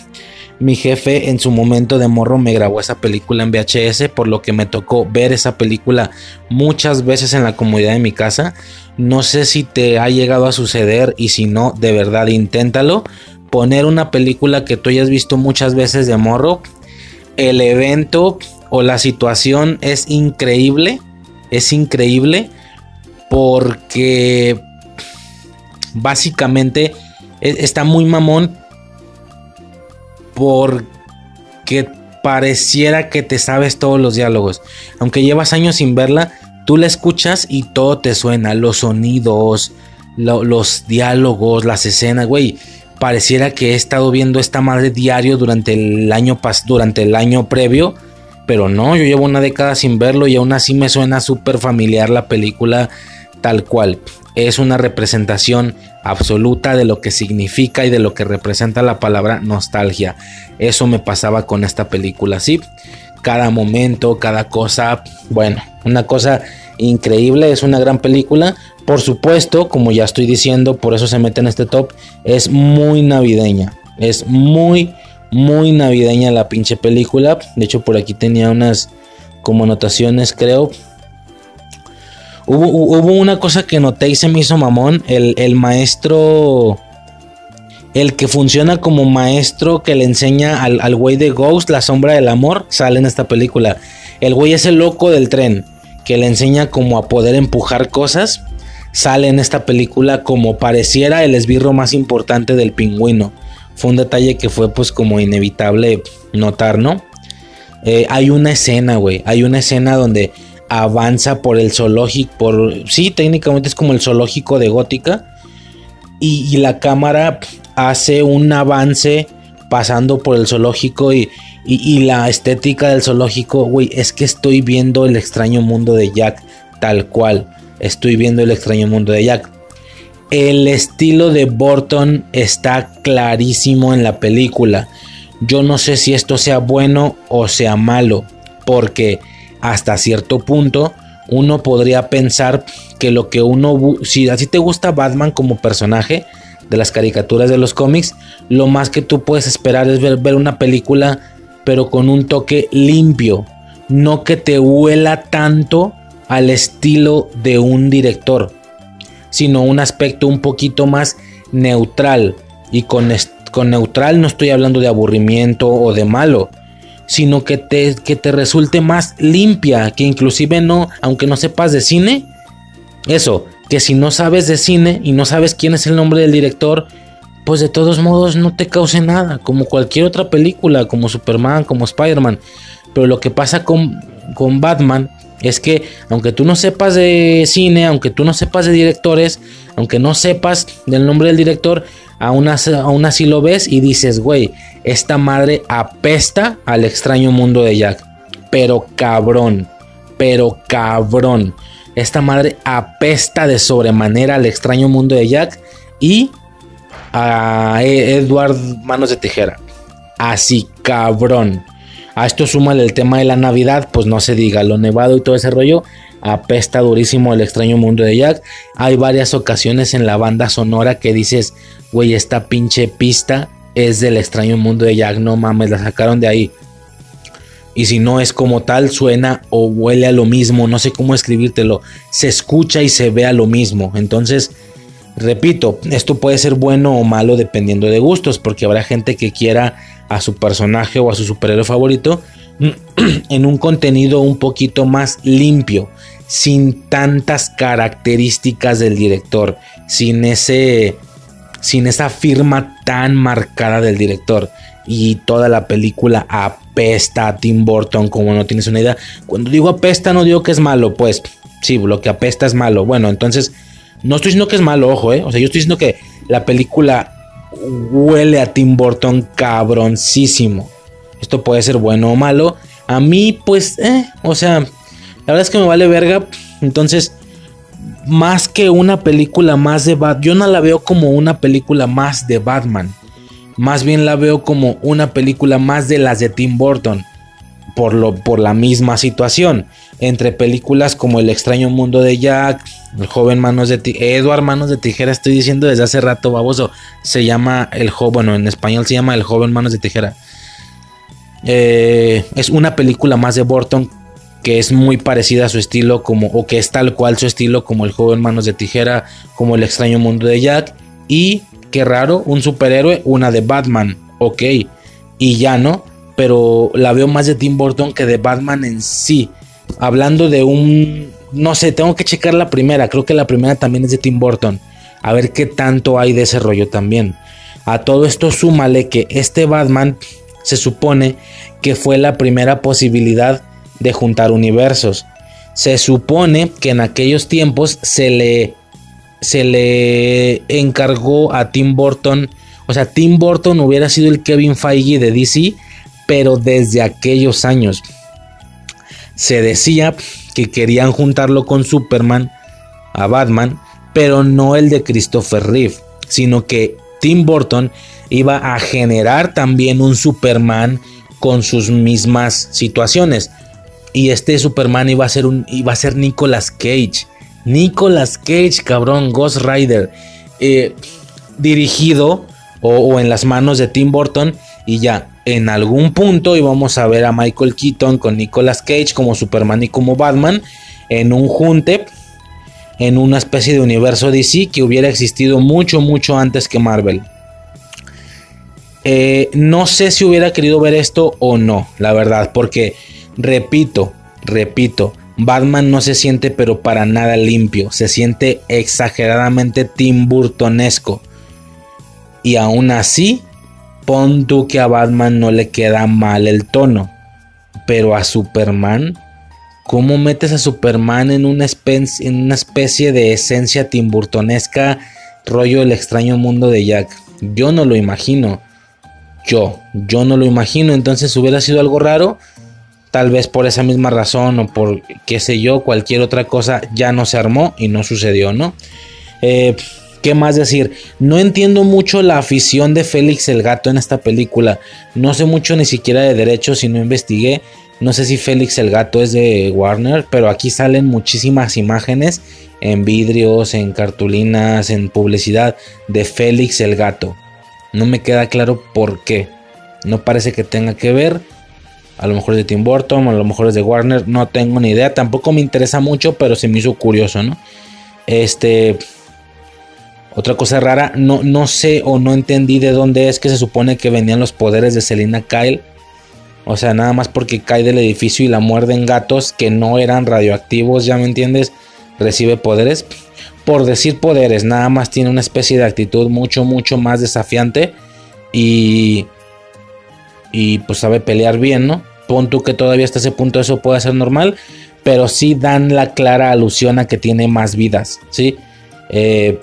mi jefe en su momento de morro me grabó esa película en VHS, por lo que me tocó ver esa película muchas veces en la comodidad de mi casa. No sé si te ha llegado a suceder y si no, de verdad inténtalo. Poner una película que tú hayas visto muchas veces de morro. El evento o la situación es increíble. Es increíble porque básicamente e, está muy mamón porque pareciera que te sabes todos los diálogos. Aunque llevas años sin verla, tú la escuchas y todo te suena. Los sonidos, los diálogos, las escenas, güey. Pareciera que he estado viendo esta madre diario durante el año durante el año previo. Pero no, yo llevo una década sin verlo y aún así me suena súper familiar la película tal cual. Es una representación absoluta de lo que significa y de lo que representa la palabra nostalgia. Eso me pasaba con esta película, sí. Cada momento, cada cosa, bueno, una cosa increíble, es una gran película. Por supuesto, como ya estoy diciendo, por eso se mete en este top, es muy navideña. Es muy, muy navideña la pinche película. De hecho, por aquí tenía unas como anotaciones, creo. Hubo, una cosa que noté y se me hizo mamón. El, maestro. El que funciona como maestro que le enseña al, al güey de Ghost, la sombra del amor, sale en esta película. El güey es el loco del tren, que le enseña como a poder empujar cosas. Sale en esta película como pareciera el esbirro más importante del pingüino. Fue un detalle que fue pues como inevitable notar, ¿no? Eh, hay una escena, güey. Hay una escena donde avanza por el zoológico, por, sí, técnicamente es como el zoológico de Gótica, y, la cámara hace un avance pasando por el zoológico y, y, la estética del zoológico, güey, es que estoy viendo el extraño mundo de Jack tal cual, estoy viendo el extraño mundo de Jack. El estilo de Burton está clarísimo en la película. Yo no sé si esto sea bueno o sea malo, porque hasta cierto punto uno podría pensar que lo que uno, si así te gusta Batman como personaje de las caricaturas de los cómics, lo más que tú puedes esperar es ver, una película pero con un toque limpio, no que te huela tanto al estilo de un director, sino un aspecto un poquito más neutral. Y con, con neutral no estoy hablando de aburrimiento o de malo, sino que te, que te resulte más limpia, que inclusive no, aunque no sepas de cine, eso, que si no sabes de cine y no sabes quién es el nombre del director, pues de todos modos no te cause nada, como cualquier otra película, como Superman, como Spider-Man. Pero lo que pasa con, con Batman es que aunque tú no sepas de cine, aunque tú no sepas de directores, aunque no sepas del nombre del director, aún así, lo ves y dices, güey, esta madre apesta al extraño mundo de Jack. Pero cabrón, pero cabrón. Esta madre apesta de sobremanera al extraño mundo de Jack y a Edward Manos de Tijera. Así, cabrón. A esto súmale el tema de la Navidad, pues no se diga, lo nevado y todo ese rollo. Apesta durísimo el extraño mundo de Jack. Hay varias ocasiones en la banda sonora que dices, güey, esta pinche pista es del extraño mundo de Jack, no mames, la sacaron de ahí. Y si no es como tal, suena o huele a lo mismo, no sé cómo escribírtelo, se escucha y se ve a lo mismo. Entonces, repito, esto puede ser bueno o malo dependiendo de gustos, porque habrá gente que quiera a su personaje o a su superhéroe favorito en un contenido un poquito más limpio, sin tantas características del director, sin ese sin esa firma tan marcada del director. Y toda la película apesta a Tim Burton, como no tienes una idea. Cuando digo apesta, no digo que es malo, pues sí, lo que apesta es malo. Bueno, entonces, no estoy diciendo que es malo, ojo, ¿eh? O sea, yo estoy diciendo que la película huele a Tim Burton cabroncísimo. Esto puede ser bueno o malo. A mí, pues, eh, o sea, La verdad es que me vale verga. Entonces, más que una película más de Batman, yo no la veo como una película más de Batman. Más bien la veo como una película más de las de Tim Burton. Por, lo, por la misma situación. Entre películas como El extraño mundo de Jack, El joven manos de tijera, Edward manos de tijera, estoy diciendo desde hace rato, baboso. Se llama El joven, bueno, en español se llama El joven manos de tijera. Eh, es una película más de Burton que es muy parecida a su estilo como o que es tal cual su estilo como el joven manos de tijera como el extraño mundo de Jack y qué raro un superhéroe una de Batman ok y ya no pero la veo más de Tim Burton que de Batman en sí. Hablando de un no sé tengo que checar la primera. Creo que la primera también es de Tim Burton. A ver qué tanto hay de ese rollo también. A todo esto súmale que este Batman se supone que fue la primera posibilidad de juntar universos. Se supone que en aquellos tiempos se le, se le encargó a Tim Burton, o sea, Tim Burton hubiera sido el Kevin Feige de DC, pero desde aquellos años. Se decía que querían juntarlo con Superman, a Batman, pero no el de Christopher Reeve, sino que Tim Burton iba a generar también un Superman con sus mismas situaciones. Y este Superman iba a ser un iba a ser Nicolas Cage. Nicolas Cage, cabrón, Ghost Rider. Eh, dirigido o, o, en las manos de Tim Burton. Y ya, en algún punto íbamos a ver a Michael Keaton con Nicolas Cage como Superman y como Batman. En un junte. En una especie de universo DC que hubiera existido mucho, mucho antes que Marvel. Eh, no sé si hubiera querido ver esto o no, la verdad, porque repito, repito, Batman no se siente pero para nada limpio, se siente exageradamente Tim Burtonesco. Y aún así, pon tú que a Batman no le queda mal el tono, pero a Superman, ¿cómo metes a Superman en una, especie, de esencia timburtonesca, rollo el extraño mundo de Jack? Yo no lo imagino yo, yo no lo imagino, entonces hubiera sido algo raro, tal vez por esa misma razón o por qué sé yo, cualquier otra cosa ya no se armó y no sucedió, ¿no? Eh, ¿Qué más decir? No entiendo mucho la afición de Félix el Gato en esta película. No sé mucho ni siquiera de derechos y no investigué. No sé si Félix el Gato es de Warner, pero aquí salen muchísimas imágenes en vidrios, en cartulinas, en publicidad de Félix el Gato. No me queda claro por qué. No parece que tenga que ver. A lo mejor es de Tim Burton, a lo mejor es de Warner, no tengo ni idea. Tampoco me interesa mucho, pero se me hizo curioso, ¿no? Este. Otra cosa rara, no, no sé o no entendí de dónde es que se supone que venían los poderes de Selina Kyle. O sea, nada más porque cae del edificio y la muerden gatos que no eran radioactivos, ya me entiendes, recibe poderes por decir poderes, nada más tiene una especie de actitud mucho, mucho más desafiante y, y pues sabe pelear bien, ¿no? Pon tú que todavía hasta ese punto eso puede ser normal, pero sí dan la clara alusión a que tiene más vidas, ¿sí? Eh,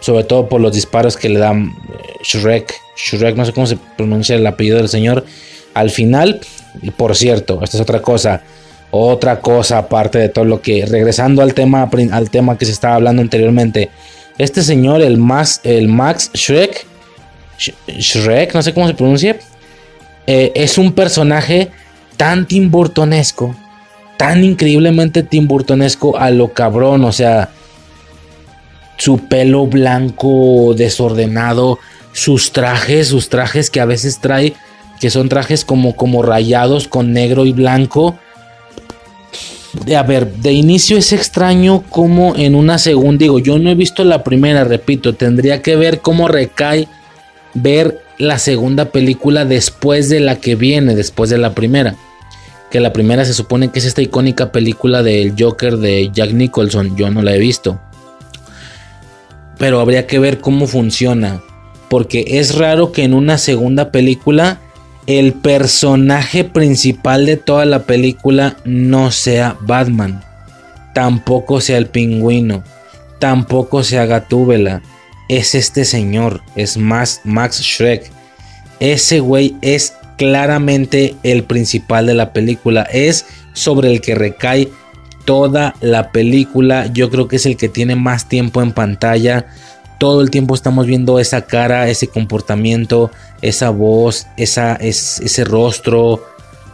sobre todo por los disparos que le dan eh, Shrek, Shrek, no sé cómo se pronuncia el apellido del señor, al final, y por cierto, esta es otra cosa, otra cosa aparte de todo lo que regresando al tema al tema que se estaba hablando anteriormente este señor el Max el Max Shrek Shrek no sé cómo se pronuncia eh, es un personaje tan timburtonesco tan increíblemente timburtonesco a lo cabrón o sea su pelo blanco desordenado sus trajes sus trajes que a veces trae que son trajes como como rayados con negro y blanco a ver, de inicio es extraño como en una segunda, digo, yo no he visto la primera, repito, tendría que ver cómo recae ver la segunda película después de la que viene, después de la primera. Que la primera se supone que es esta icónica película del Joker de Jack Nicholson, yo no la he visto. Pero habría que ver cómo funciona, porque es raro que en una segunda película el personaje principal de toda la película no sea Batman, tampoco sea el pingüino, tampoco sea Gatúbela, es este señor, es más Max Shrek. Ese güey es claramente el principal de la película. Es sobre el que recae toda la película. Yo creo que es el que tiene más tiempo en pantalla. Todo el tiempo estamos viendo esa cara, ese comportamiento, esa voz, esa, ese rostro.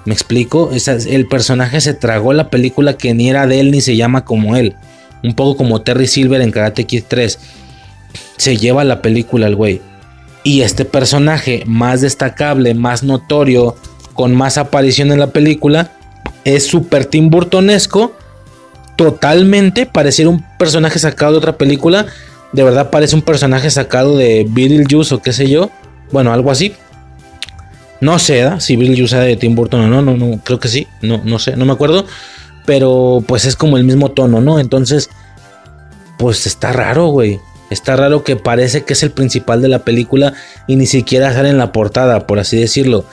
¿Me explico? el personaje se tragó la película que ni era de él ni se llama como él. Un poco como Terry Silver en Karate Kid 3. Se lleva la película el güey. Y este personaje más destacable, más notorio, con más aparición en la película, es super Tim Burtonesco. Totalmente pareciera un personaje sacado de otra película. De verdad parece un personaje sacado de Beetlejuice o qué sé yo. Bueno, algo así. No sé ¿da? si Beetlejuice era de Tim Burton o no, no, no, creo que sí. No, no sé, no me acuerdo. Pero pues es como el mismo tono, ¿no? Entonces, pues está raro, güey. Está raro que parece que es el principal de la película y ni siquiera sale en la portada, por así decirlo.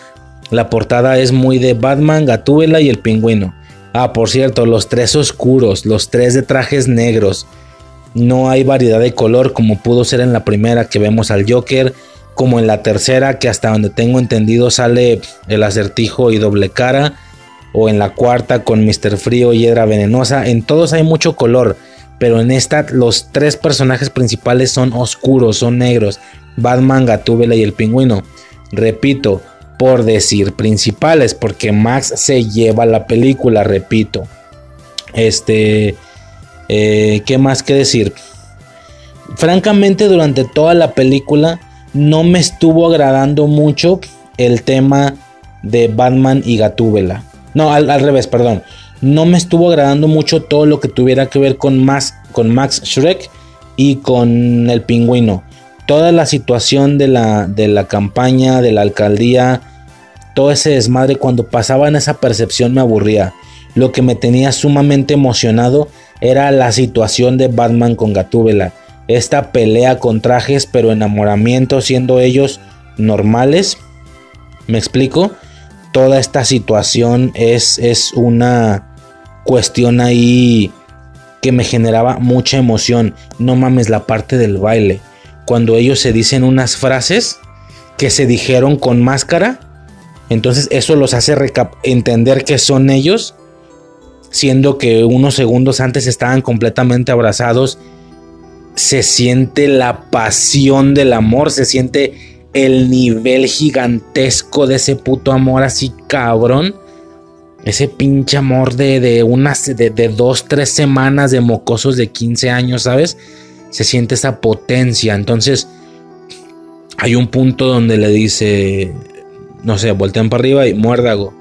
La portada es muy de Batman, Gatúbela y el pingüino. Ah, por cierto, los tres oscuros, los tres de trajes negros. No hay variedad de color como pudo ser en la primera que vemos al Joker, como en la tercera que hasta donde tengo entendido sale el acertijo y doble cara, o en la cuarta con Mr. Frío y Hiedra Venenosa. En todos hay mucho color pero en esta los tres personajes principales son oscuros, son negros. Batman, Gatúbela y el pingüino. Repito, por decir principales, porque Max se lleva la película, repito. Este, eh, ¿qué más que decir? Francamente, durante toda la película no me estuvo agradando mucho el tema de Batman y Gatúbela. No, al revés, perdón no me estuvo agradando mucho todo lo que tuviera que ver con Max, con Max Shrek y con el pingüino. Toda la situación de la, de la campaña, de la alcaldía, todo ese desmadre cuando pasaba en esa percepción me aburría. Lo que me tenía sumamente emocionado era la situación de Batman con Gatúbela. Esta pelea con trajes pero enamoramiento siendo ellos normales. ¿Me explico? Toda esta situación es, es una cuestión ahí que me generaba mucha emoción. No mames la parte del baile. Cuando ellos se dicen unas frases que se dijeron con máscara. Entonces eso los hace entender que son ellos. Siendo que unos segundos antes estaban completamente abrazados. Se siente la pasión del amor. Se siente el nivel gigantesco de ese puto amor así cabrón ese pinche amor de, de unas, de, de, dos, tres semanas de mocosos de 15 años, ¿sabes? Se siente esa potencia. Entonces, hay un punto donde le dice, no sé, voltean para arriba y muérdago.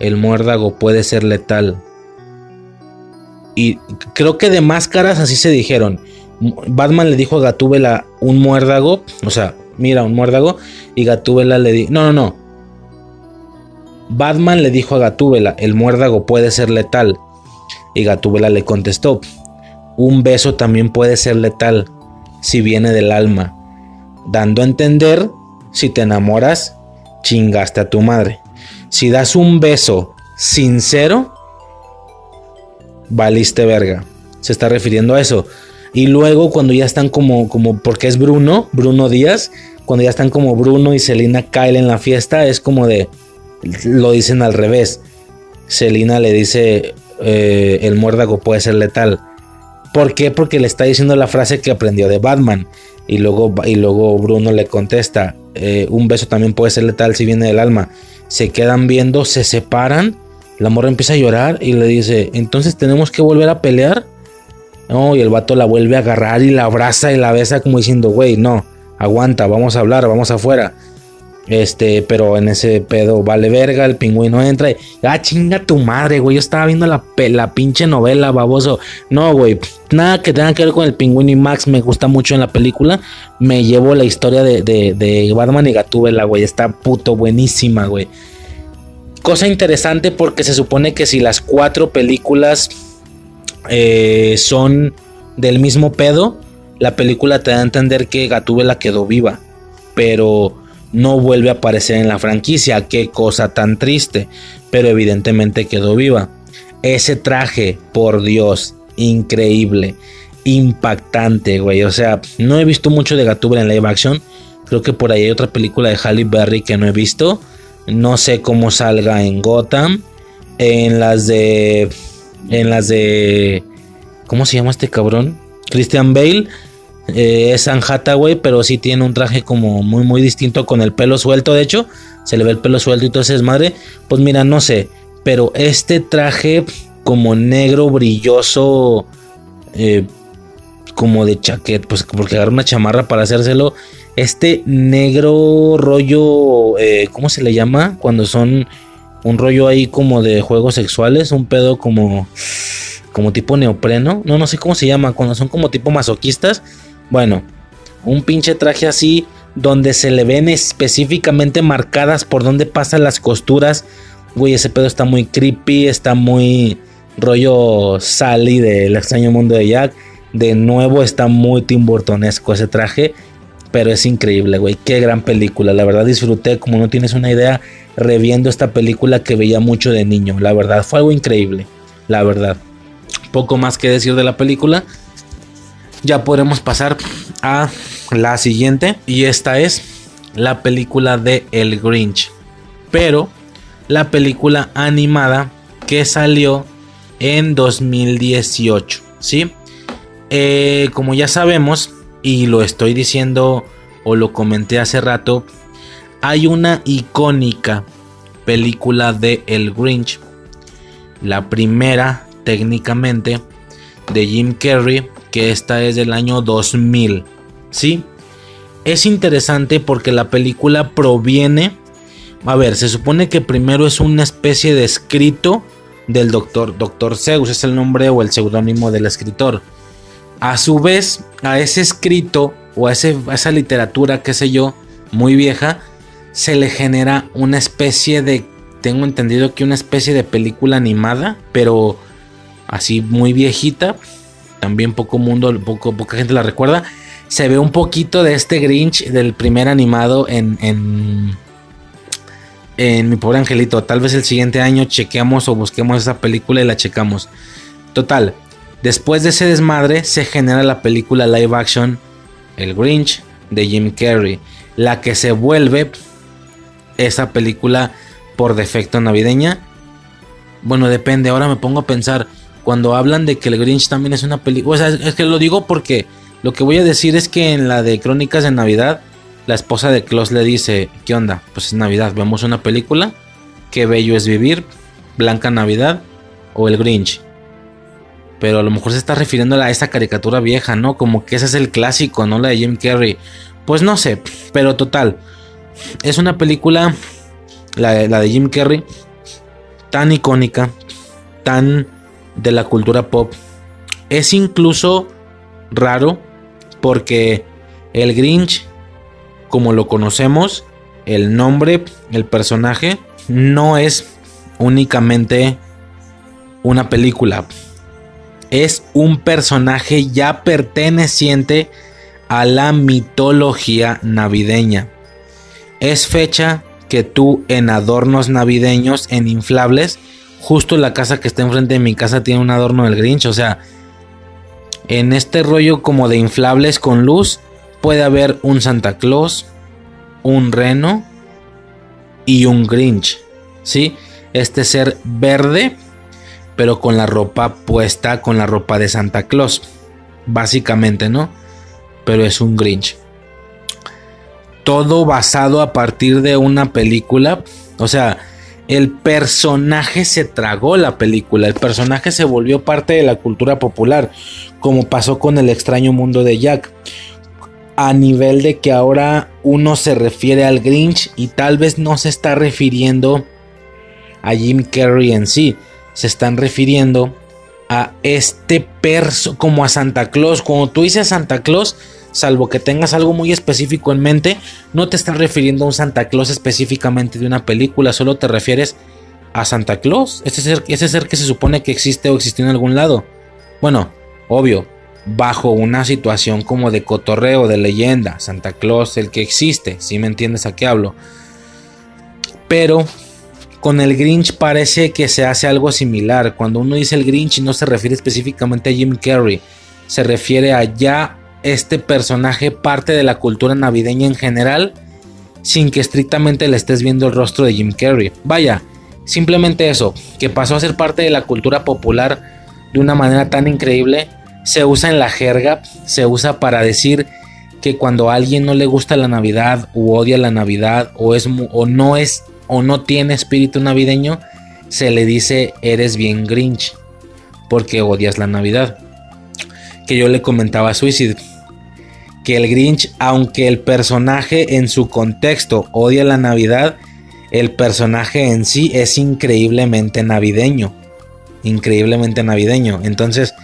El muérdago puede ser letal. Y creo que de máscaras así se dijeron. Batman le dijo a Gatúbela un muérdago, o sea, mira, un muérdago, y Gatúbela le dijo, no, no, no, Batman le dijo a Gatúbela, el muérdago puede ser letal. Y Gatúbela le contestó, un beso también puede ser letal si viene del alma, dando a entender, si te enamoras, chingaste a tu madre. Si das un beso sincero, valiste verga. Se está refiriendo a eso. Y luego cuando ya están como, como, porque es Bruno, Bruno Díaz, cuando ya están como Bruno y Selina Kyle en la fiesta, es como de, lo dicen al revés. Selina le dice, eh, el muérdago puede ser letal. ¿Por qué? Porque le está diciendo la frase que aprendió de Batman. Y luego, y luego Bruno le contesta, eh, un beso también puede ser letal si viene del alma. Se quedan viendo, se separan. La morra empieza a llorar y le dice, entonces tenemos que volver a pelear. No, y el vato la vuelve a agarrar y la abraza y la besa como diciendo, güey, no, aguanta, vamos a hablar, vamos afuera. Este, pero en ese pedo vale verga, el pingüino entra y, ah, chinga tu madre, güey. Yo estaba viendo la, la pinche novela, baboso. No, güey, nada que tenga que ver con el pingüino y Max me gusta mucho en la película. Me llevo la historia de, de, de Batman y Gatúbela, güey. Está puto buenísima, güey. Cosa interesante porque se supone que si las cuatro películas eh, son del mismo pedo, la película te da a entender que Gatúbela quedó viva. Pero no vuelve a aparecer en la franquicia. Qué cosa tan triste. Pero evidentemente quedó viva. Ese traje, por Dios, increíble. Impactante, güey. O sea, no he visto mucho de Gatúbela en live action. Creo que por ahí hay otra película de Halle Berry que no he visto. No sé cómo salga en Gotham. En las de. En las de. ¿Cómo se llama este cabrón? Christian Bale. Eh, es Anne Hathaway, pero sí tiene un traje como muy, muy distinto con el pelo suelto. De hecho, se le ve el pelo suelto y todo es madre. Pues mira, no sé. Pero este traje como negro, brilloso. Eh, como de chaquet, pues porque agarra una chamarra para hacérselo. Este negro rollo, eh, ¿cómo se le llama? Cuando son un rollo ahí como de juegos sexuales, un pedo como, como tipo neopreno. No, no sé cómo se llama, cuando son como tipo masoquistas. Bueno, un pinche traje así donde se le ven específicamente marcadas por donde pasan las costuras. Güey, ese pedo está muy creepy, está muy rollo Sally del extraño mundo de Jack. De nuevo está muy Tim Burtonesco ese traje. Pero es increíble, güey. Qué gran película. La verdad disfruté, como no tienes una idea, reviendo esta película que veía mucho de niño. La verdad, fue algo increíble. La verdad. Poco más que decir de la película. Ya podremos pasar a la siguiente. Y esta es la película de El Grinch. Pero la película animada que salió en 2018. ¿Sí? Eh, como ya sabemos, y lo estoy diciendo o lo comenté hace rato, hay una icónica película de El Grinch. La primera, técnicamente, de Jim Carrey, que esta es del año 2000. ¿Sí? Es interesante porque la película proviene... A ver, se supone que primero es una especie de escrito del doctor, doctor Zeus, es el nombre o el seudónimo del escritor. A su vez, a ese escrito o a, esa literatura, qué sé yo, muy vieja, se le genera una especie de, tengo entendido que una especie de película animada, pero así muy viejita, también poco mundo, poco, poca gente la recuerda. Se ve un poquito de este Grinch del primer animado en, en, en Mi Pobre Angelito. Tal vez el siguiente año chequeamos o busquemos esa película y la checamos. Total, Después de ese desmadre se genera la película live action El Grinch de Jim Carrey, la que se vuelve esa película por defecto navideña. Bueno, depende, ahora me pongo a pensar, cuando hablan de que El Grinch también es una película, o sea, es que lo digo porque lo que voy a decir es que en la de Crónicas de Navidad, la esposa de Klaus le dice, ¿qué onda? Pues es Navidad, vemos una película, qué bello es vivir, Blanca Navidad o El Grinch pero a lo mejor se está refiriendo a esa caricatura vieja, ¿no? Como que ese es el clásico, ¿no? La de Jim Carrey. Pues no sé, pero total. Es una película, la, de Jim Carrey, tan icónica, tan de la cultura pop. Es incluso raro porque el Grinch, como lo conocemos, el nombre, el personaje, no es únicamente una película es un personaje ya perteneciente a la mitología navideña. Es fecha que tú en adornos navideños, en inflables, justo la casa que está enfrente de mi casa tiene un adorno del Grinch, o sea, en este rollo como de inflables con luz puede haber un Santa Claus, un reno y un Grinch, ¿sí? Este ser verde pero con la ropa puesta, con la ropa de Santa Claus. Básicamente, ¿no? Pero es un Grinch. Todo basado a partir de una película. O sea, el personaje se tragó la película. El personaje se volvió parte de la cultura popular. Como pasó con el extraño mundo de Jack. A nivel de que ahora uno se refiere al Grinch y tal vez no se está refiriendo a Jim Carrey en sí se están refiriendo a este perso como a Santa Claus. Cuando tú dices Santa Claus, salvo que tengas algo muy específico en mente, no te estás refiriendo a un Santa Claus específicamente de una película, solo te refieres a Santa Claus, ese ser, ese ser que se supone que existe o existió en algún lado. Bueno, obvio, bajo una situación como de cotorreo, de leyenda, Santa Claus, el que existe, si me entiendes a qué hablo. Pero con el Grinch parece que se hace algo similar. Cuando uno dice el Grinch no se refiere específicamente a Jim Carrey, se refiere a ya este personaje parte de la cultura navideña en general. sin que estrictamente le estés viendo el rostro de Jim Carrey. Vaya, simplemente eso, que pasó a ser parte de la cultura popular de una manera tan increíble, se usa en la jerga, se usa para decir que cuando a alguien no le gusta la Navidad o odia la Navidad o es o no es o no tiene espíritu navideño, se le dice eres bien Grinch porque odias la Navidad. Que yo le comentaba a Suicide que el Grinch, aunque el personaje en su contexto odia la Navidad, el personaje en sí es increíblemente navideño. Increíblemente navideño. Entonces,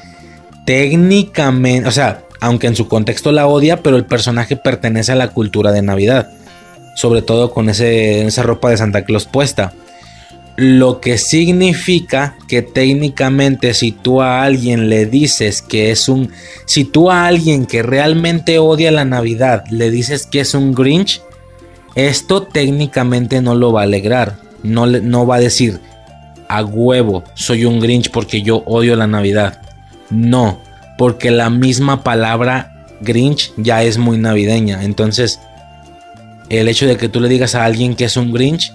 técnicamente, o sea, aunque en su contexto la odia, pero el personaje pertenece a la cultura de Navidad. Sobre todo con ese, esa ropa de Santa Claus puesta. Lo que significa que técnicamente si tú a alguien le dices que es un... Si tú a alguien que realmente odia la Navidad le dices que es un Grinch, esto técnicamente no lo va a alegrar. No, no va a decir, a huevo, soy un Grinch porque yo odio la Navidad. No, porque la misma palabra Grinch ya es muy navideña. Entonces, el hecho de que tú le digas a alguien que es un Grinch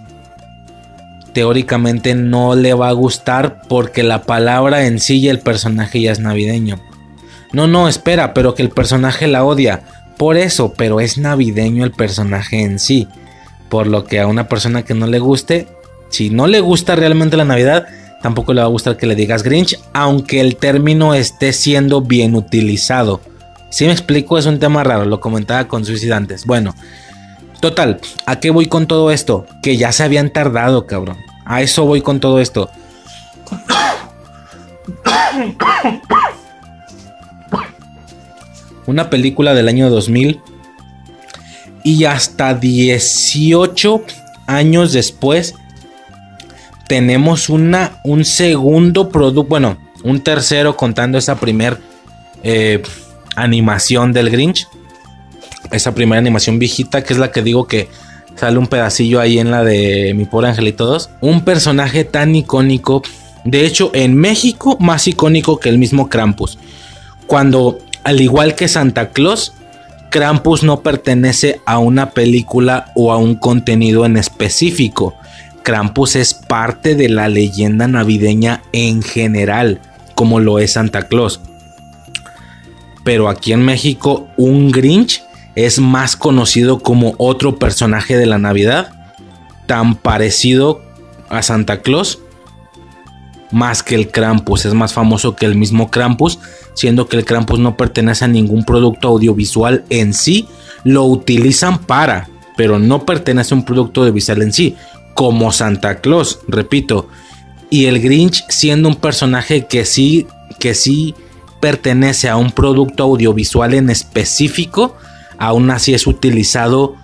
teóricamente no le va a gustar porque la palabra en sí y el personaje ya es navideño. No, no, espera, pero que el personaje la odia. Por eso, pero es navideño el personaje en sí. Por lo que a una persona que no le guste, si no le gusta realmente la Navidad, tampoco le va a gustar que le digas Grinch, aunque el término esté siendo bien utilizado. Si me explico, es un tema raro, lo comentaba con Suicidantes. Bueno, Total, ¿a qué voy con todo esto? Que ya se habían tardado, cabrón. A eso voy con todo esto. Una película del año 2000 y hasta 18 años después tenemos una, un segundo producto, bueno, un tercero contando esa primer eh, animación del Grinch esa primera animación viejita, que es la que digo que sale un pedacillo ahí en la de Mi pobre angelito 2. Un personaje tan icónico, de hecho en México más icónico que el mismo Krampus. Cuando, al igual que Santa Claus, Krampus no pertenece a una película o a un contenido en específico. Krampus es parte de la leyenda navideña en general, como lo es Santa Claus. Pero aquí en México, un Grinch es más conocido como otro personaje de la Navidad, tan parecido a Santa Claus, más que el Krampus, es más famoso que el mismo Krampus, siendo que el Krampus no pertenece a ningún producto audiovisual en sí, lo utilizan para, pero no pertenece a un producto audiovisual en sí, como Santa Claus, repito, y el Grinch siendo un personaje que sí, que sí pertenece a un producto audiovisual en específico, aún así es utilizado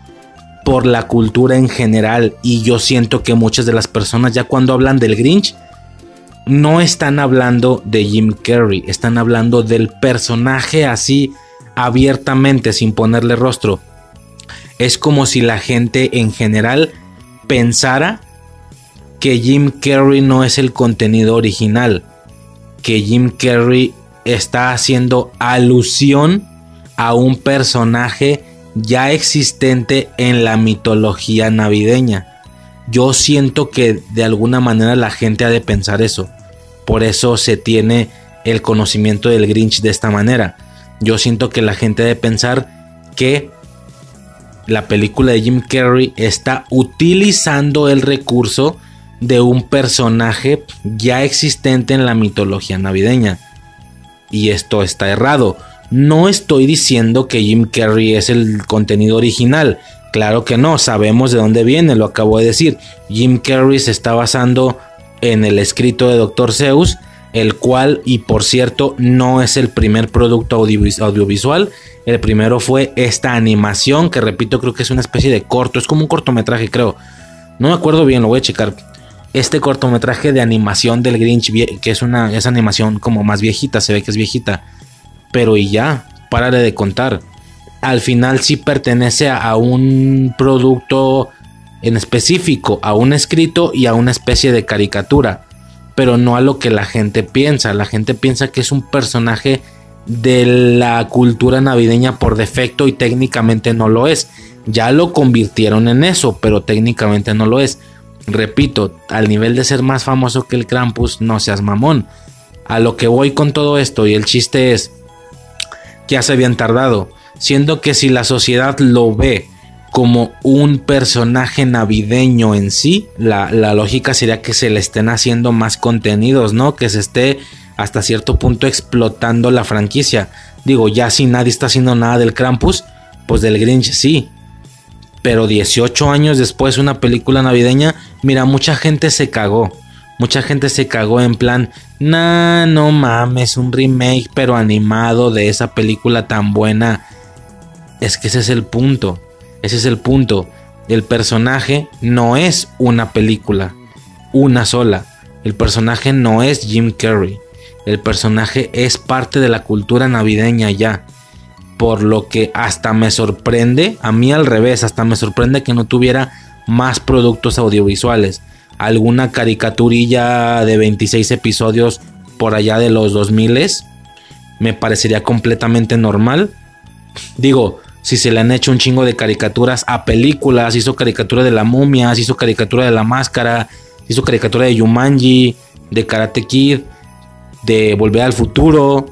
por la cultura en general y yo siento que muchas de las personas ya cuando hablan del Grinch no están hablando de Jim Carrey, están hablando del personaje así abiertamente sin ponerle rostro. Es como si la gente en general pensara que Jim Carrey no es el contenido original, que Jim Carrey está haciendo alusión a un personaje ya existente en la mitología navideña. Yo siento que de alguna manera la gente ha de pensar eso. Por eso se tiene el conocimiento del Grinch de esta manera. Yo siento que la gente ha de pensar que la película de Jim Carrey está utilizando el recurso de un personaje ya existente en la mitología navideña. Y esto está errado. No estoy diciendo que Jim Carrey es el contenido original. Claro que no, sabemos de dónde viene, lo acabo de decir. Jim Carrey se está basando en el escrito de Dr. Zeus, el cual, y por cierto, no es el primer producto audiovisual. El primero fue esta animación, que repito, creo que es una especie de corto, es como un cortometraje, creo. No me acuerdo bien, lo voy a checar. Este cortometraje de animación del Grinch, que es una es animación como más viejita, se ve que es viejita pero y ya, párale de contar. Al final sí pertenece a un producto en específico, a un escrito y a una especie de caricatura, pero no a lo que la gente piensa. La gente piensa que es un personaje de la cultura navideña por defecto y técnicamente no lo es. Ya lo convirtieron en eso, pero técnicamente no lo es. Repito, al nivel de ser más famoso que el Krampus, no seas mamón. A lo que voy con todo esto y el chiste es ya se habían tardado, siendo que si la sociedad lo ve como un personaje navideño en sí, la, la, lógica sería que se le estén haciendo más contenidos, ¿no? Que se esté hasta cierto punto explotando la franquicia. Digo, ya si nadie está haciendo nada del Krampus, pues del Grinch sí. Pero 18 años después, una película navideña, mira, mucha gente se cagó. Mucha gente se cagó en plan, nah, no mames, un remake pero animado de esa película tan buena. Es que ese es el punto. Ese es el punto. El personaje no es una película, una sola. El personaje no es Jim Carrey. El personaje es parte de la cultura navideña ya. Por lo que hasta me sorprende, a mí al revés, hasta me sorprende que no tuviera más productos audiovisuales. Alguna caricaturilla de 26 episodios por allá de los 2000 me parecería completamente normal. Digo, si se le han hecho un chingo de caricaturas a películas, hizo caricatura de la momia, hizo caricatura de la máscara, hizo caricatura de Yumanji, de Karate Kid, de Volver al Futuro.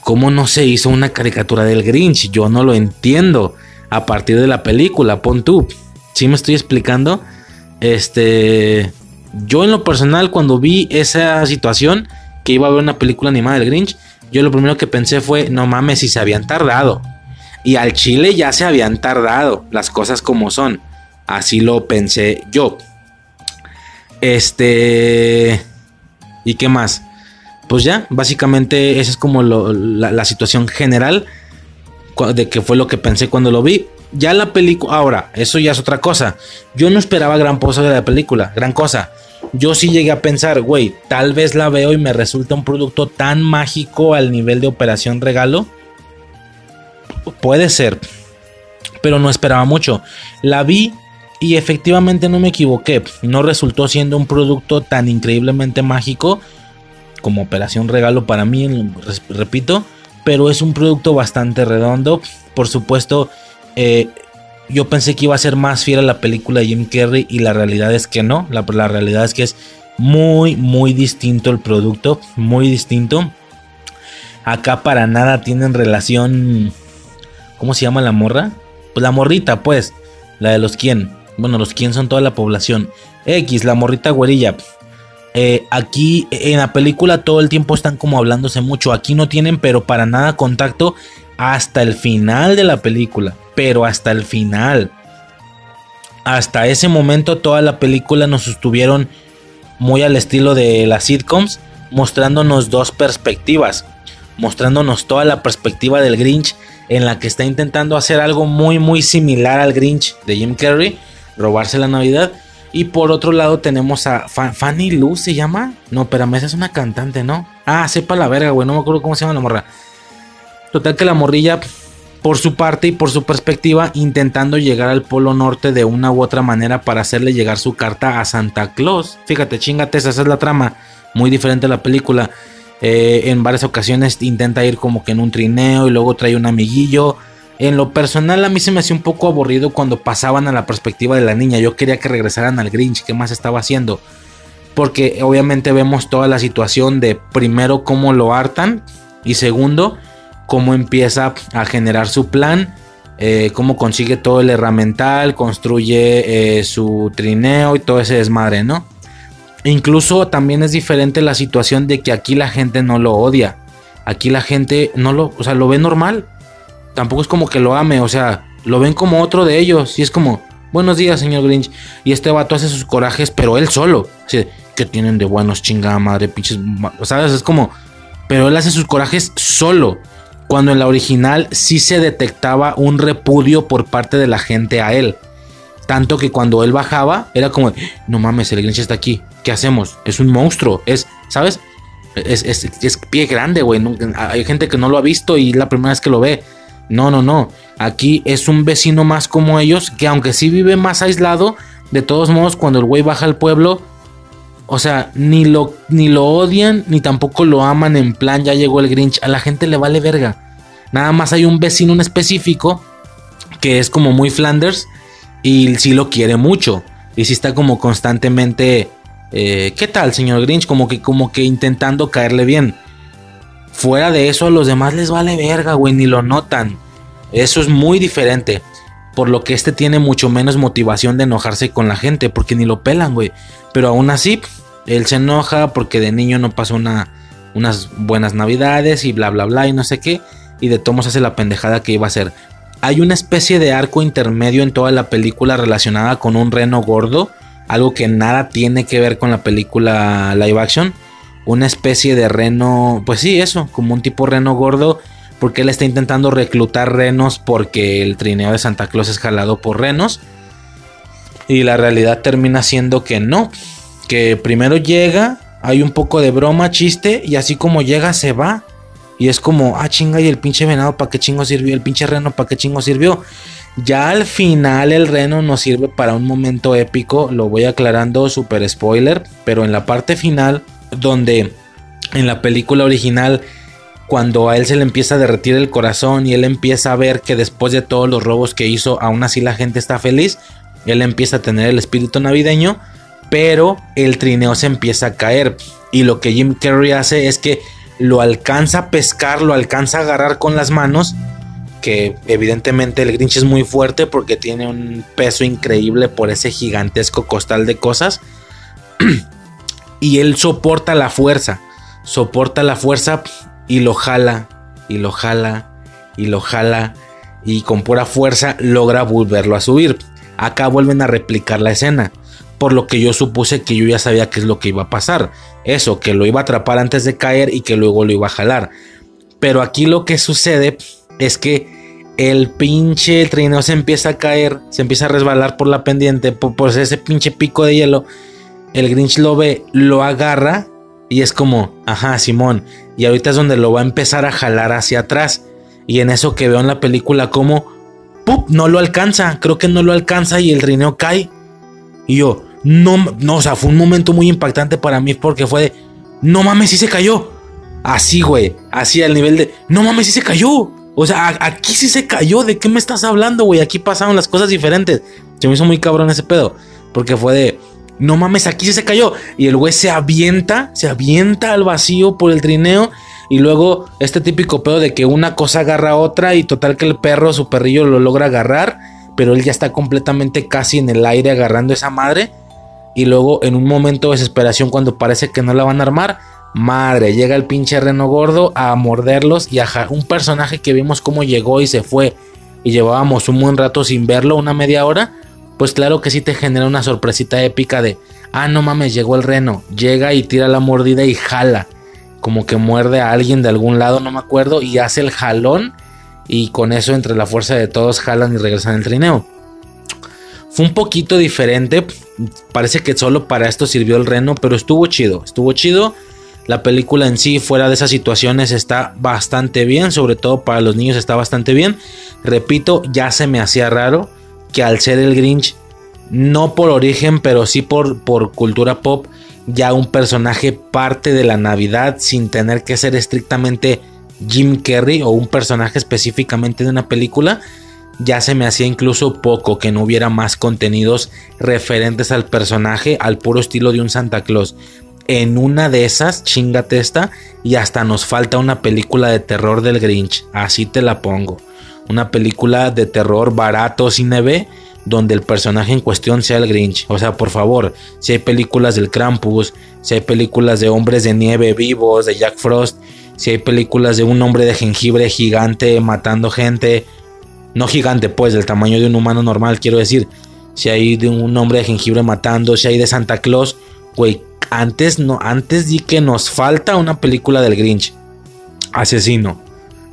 ¿Cómo no se hizo una caricatura del Grinch? Yo no lo entiendo. A partir de la película, pon tú. ¿Sí me estoy explicando? Este. Yo en lo personal, cuando vi esa situación, que iba a ver una película animada del Grinch, yo lo primero que pensé fue, no mames, si se habían tardado. Y al chile ya se habían tardado, las cosas como son. Así lo pensé yo. Este... ¿Y qué más? Pues ya, básicamente esa es como la, la situación general de que fue lo que pensé cuando lo vi. Ya la película, ahora, eso ya es otra cosa. Yo no esperaba gran cosa de la película, gran cosa. Yo sí llegué a pensar, güey, tal vez la veo y me resulta un producto tan mágico al nivel de operación regalo. Puede ser, pero no esperaba mucho. La vi y efectivamente no me equivoqué. No resultó siendo un producto tan increíblemente mágico como operación regalo para mí, repito. Pero es un producto bastante redondo. Por supuesto, eh, yo pensé que iba a ser más fiel a la película de Jim Carrey y la realidad es que no. La, realidad es que es muy, muy distinto el producto. Muy distinto. Acá para nada tienen relación. ¿Cómo se llama la morra? Pues la morrita, pues. La de los quién. Bueno, los quién son toda la población. X, la morrita güerilla. Eh, aquí en la película todo el tiempo están como hablándose mucho. Aquí no tienen, pero para nada contacto hasta el final de la película pero hasta el final. Hasta ese momento toda la película nos estuvieron muy al estilo de las sitcoms, mostrándonos dos perspectivas, mostrándonos toda la perspectiva del Grinch en la que está intentando hacer algo muy muy similar al Grinch de Jim Carrey, robarse la Navidad. Y por otro lado tenemos a Fanny Lou, ¿se llama? No, pero esa es una cantante, ¿no? Ah, sepa la verga, güey, no me acuerdo cómo se llama la morra. Total que la morrilla por su parte y por su perspectiva, intentando llegar al Polo Norte de una u otra manera para hacerle llegar su carta a Santa Claus. Fíjate, chingate, esa es la trama. Muy diferente a la película. Eh, en varias ocasiones intenta ir como que en un trineo y luego trae un amiguillo. En lo personal a mí se me hacía un poco aburrido cuando pasaban a la perspectiva de la niña. Yo quería que regresaran al Grinch, ¿qué más estaba haciendo? Porque obviamente vemos toda la situación de primero cómo lo hartan y segundo cómo empieza a generar su plan, eh, cómo consigue todo el herramental, construye eh, su trineo y todo ese desmadre, ¿no? Incluso también es diferente la situación de que aquí la gente no lo odia. Aquí la gente no lo, o sea, lo ve normal. Tampoco es como que lo ame, o sea, lo ven como otro de ellos. Y es como, buenos días, señor Grinch. Y este vato hace sus corajes, pero él solo. Que tienen de buenos, chingada madre, pinches. ¿Sabes? Es como, pero él hace sus corajes solo cuando en la original sí se detectaba un repudio por parte de la gente a él. Tanto que cuando él bajaba era como, no mames, el Grinch está aquí, ¿qué hacemos? Es un monstruo, es, ¿sabes? Es, es, pie grande, güey. Hay gente que no lo ha visto y la primera vez que lo ve. No, no, no. Aquí es un vecino más como ellos, que aunque sí vive más aislado, de todos modos, cuando el güey baja al pueblo, o sea, ni lo, ni lo odian, ni tampoco lo aman en plan, ya llegó el Grinch. A la gente le vale verga. Nada más hay un vecino en específico que es como muy Flanders y sí lo quiere mucho. Y sí está como constantemente, eh, ¿qué tal, señor Grinch? Como que, como que intentando caerle bien. Fuera de eso, a los demás les vale verga, güey, ni lo notan. Eso es muy diferente. Por lo que este tiene mucho menos motivación de enojarse con la gente, porque ni lo pelan, güey. Pero aún así, él se enoja porque de niño no pasó una, unas buenas navidades y bla, bla, bla, y no sé qué. Y de tomos hace la pendejada que iba a hacer. Hay una especie de arco intermedio en toda la película relacionada con un reno gordo. Algo que nada tiene que ver con la película live action. Una especie de reno, pues sí, eso, como un tipo reno gordo. Porque él está intentando reclutar renos porque el trineo de Santa Claus es jalado por renos. Y la realidad termina siendo que no. Que primero llega, hay un poco de broma, chiste, y así como llega se va. Y es como, ah, chinga, y el pinche venado, ¿para qué chingo sirvió? El pinche reno, ¿para qué chingo sirvió? Ya al final el reno nos sirve para un momento épico, lo voy aclarando, super spoiler, pero en la parte final, donde en la película original, cuando a él se le empieza a derretir el corazón y él empieza a ver que después de todos los robos que hizo, aún así la gente está feliz, él empieza a tener el espíritu navideño, pero el trineo se empieza a caer. Y lo que Jim Carrey hace es que lo alcanza a pescar, lo alcanza a agarrar con las manos. Que evidentemente el Grinch es muy fuerte porque tiene un peso increíble por ese gigantesco costal de cosas. y él soporta la fuerza, soporta la fuerza y lo jala, y lo jala, y lo jala. Y con pura fuerza logra volverlo a subir. Acá vuelven a replicar la escena por lo que yo supuse que yo ya sabía qué es lo que iba a pasar. Eso, que lo iba a atrapar antes de caer y que luego lo iba a jalar. Pero aquí lo que sucede es que el pinche trineo se empieza a caer, se empieza a resbalar por la pendiente, por, ese pinche pico de hielo. El Grinch lo ve, lo agarra y es como, ajá, Simón. Y ahorita es donde lo va a empezar a jalar hacia atrás. Y en eso que veo en la película como. No lo alcanza, creo que no lo alcanza y el trineo cae. Y yo, no, no, o sea, fue un momento muy impactante para mí porque fue de, no mames, sí se cayó. Así, güey, así al nivel de, no mames, sí se cayó. O sea, aquí sí se cayó, ¿de qué me estás hablando, güey? Aquí pasaron las cosas diferentes. Se me hizo muy cabrón ese pedo, porque fue de, no mames, aquí sí se cayó. Y el güey se avienta, se avienta al vacío por el trineo. Y luego este típico pedo de que una cosa agarra a otra y total que el perro, su perrillo lo logra agarrar pero él ya está completamente casi en el aire agarrando esa madre. Y luego en un momento de desesperación cuando parece que no la van a armar, madre, llega el pinche reno gordo a morderlos y a un personaje que vimos cómo llegó y se fue y llevábamos un buen rato sin verlo, una media hora, pues claro que sí te genera una sorpresita épica de, ah, no mames, llegó el reno, llega y tira la mordida y jala, como que muerde a alguien de algún lado, no me acuerdo, y hace el jalón y con eso entre la fuerza de todos jalan y regresan el trineo. Fue un poquito diferente, parece que solo para esto sirvió el reno, pero estuvo chido, estuvo chido. La película en sí, fuera de esas situaciones, está bastante bien, sobre todo para los niños está bastante bien. Repito, ya se me hacía raro que al ser el Grinch, no por origen, pero sí por, por cultura pop, ya un personaje parte de la Navidad sin tener que ser estrictamente Jim Carrey o un personaje específicamente de una película, ya se me hacía incluso poco que no hubiera más contenidos referentes al personaje, al puro estilo de un Santa Claus. En una de esas, chingate esta, y hasta nos falta una película de terror del Grinch, así te la pongo. Una película de terror barato, sin B, donde el personaje en cuestión sea el Grinch. O sea, por favor, si hay películas del Krampus, si hay películas de hombres de nieve vivos, de Jack Frost, si hay películas de un hombre de jengibre gigante matando gente, no gigante pues, del tamaño de un humano normal, quiero decir, si hay de un hombre de jengibre matando, si hay de Santa Claus, güey, antes no, antes di que nos falta una película del Grinch. Asesino.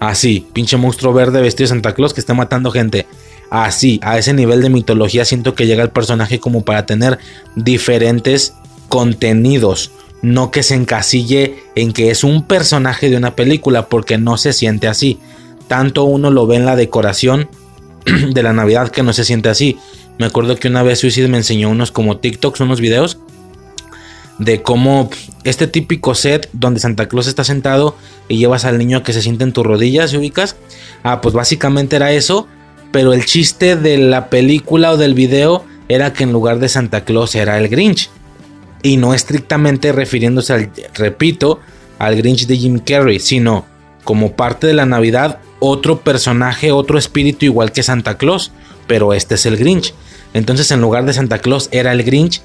Así, pinche monstruo verde vestido de Santa Claus que está matando gente. Así, a ese nivel de mitología siento que llega el personaje como para tener diferentes contenidos no que se encasille en que es un personaje de una película, porque no se siente así. Tanto uno lo ve en la decoración de la Navidad que no se siente así. Me acuerdo que una vez Suicide me enseñó unos como TikToks, unos videos de cómo este típico set donde Santa Claus está sentado y llevas al niño a que se siente en tus rodillas y ubicas. Ah, pues básicamente era eso, pero el chiste de la película o del video era que en lugar de Santa Claus era el Grinch. Y no estrictamente refiriéndose al, repito, al Grinch de Jim Carrey, sino como parte de la Navidad, otro personaje, otro espíritu igual que Santa Claus, pero este es el Grinch. Entonces en lugar de Santa Claus era el Grinch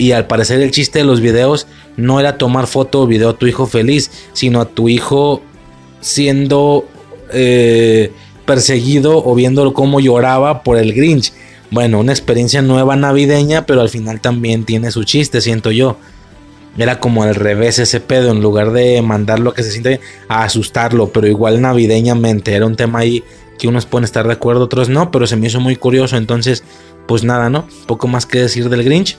y al parecer el chiste de los videos no era tomar foto o video a tu hijo feliz, sino a tu hijo siendo eh, perseguido o viendo cómo lloraba por el Grinch. Bueno, una experiencia nueva navideña, pero al final también tiene su chiste, siento yo. Era como al revés ese pedo, en lugar de mandarlo a que se siente a asustarlo, pero igual navideñamente. Era un tema ahí que unos pueden estar de acuerdo, otros no, pero se me hizo muy curioso. Entonces, pues nada, ¿no? Poco más que decir del Grinch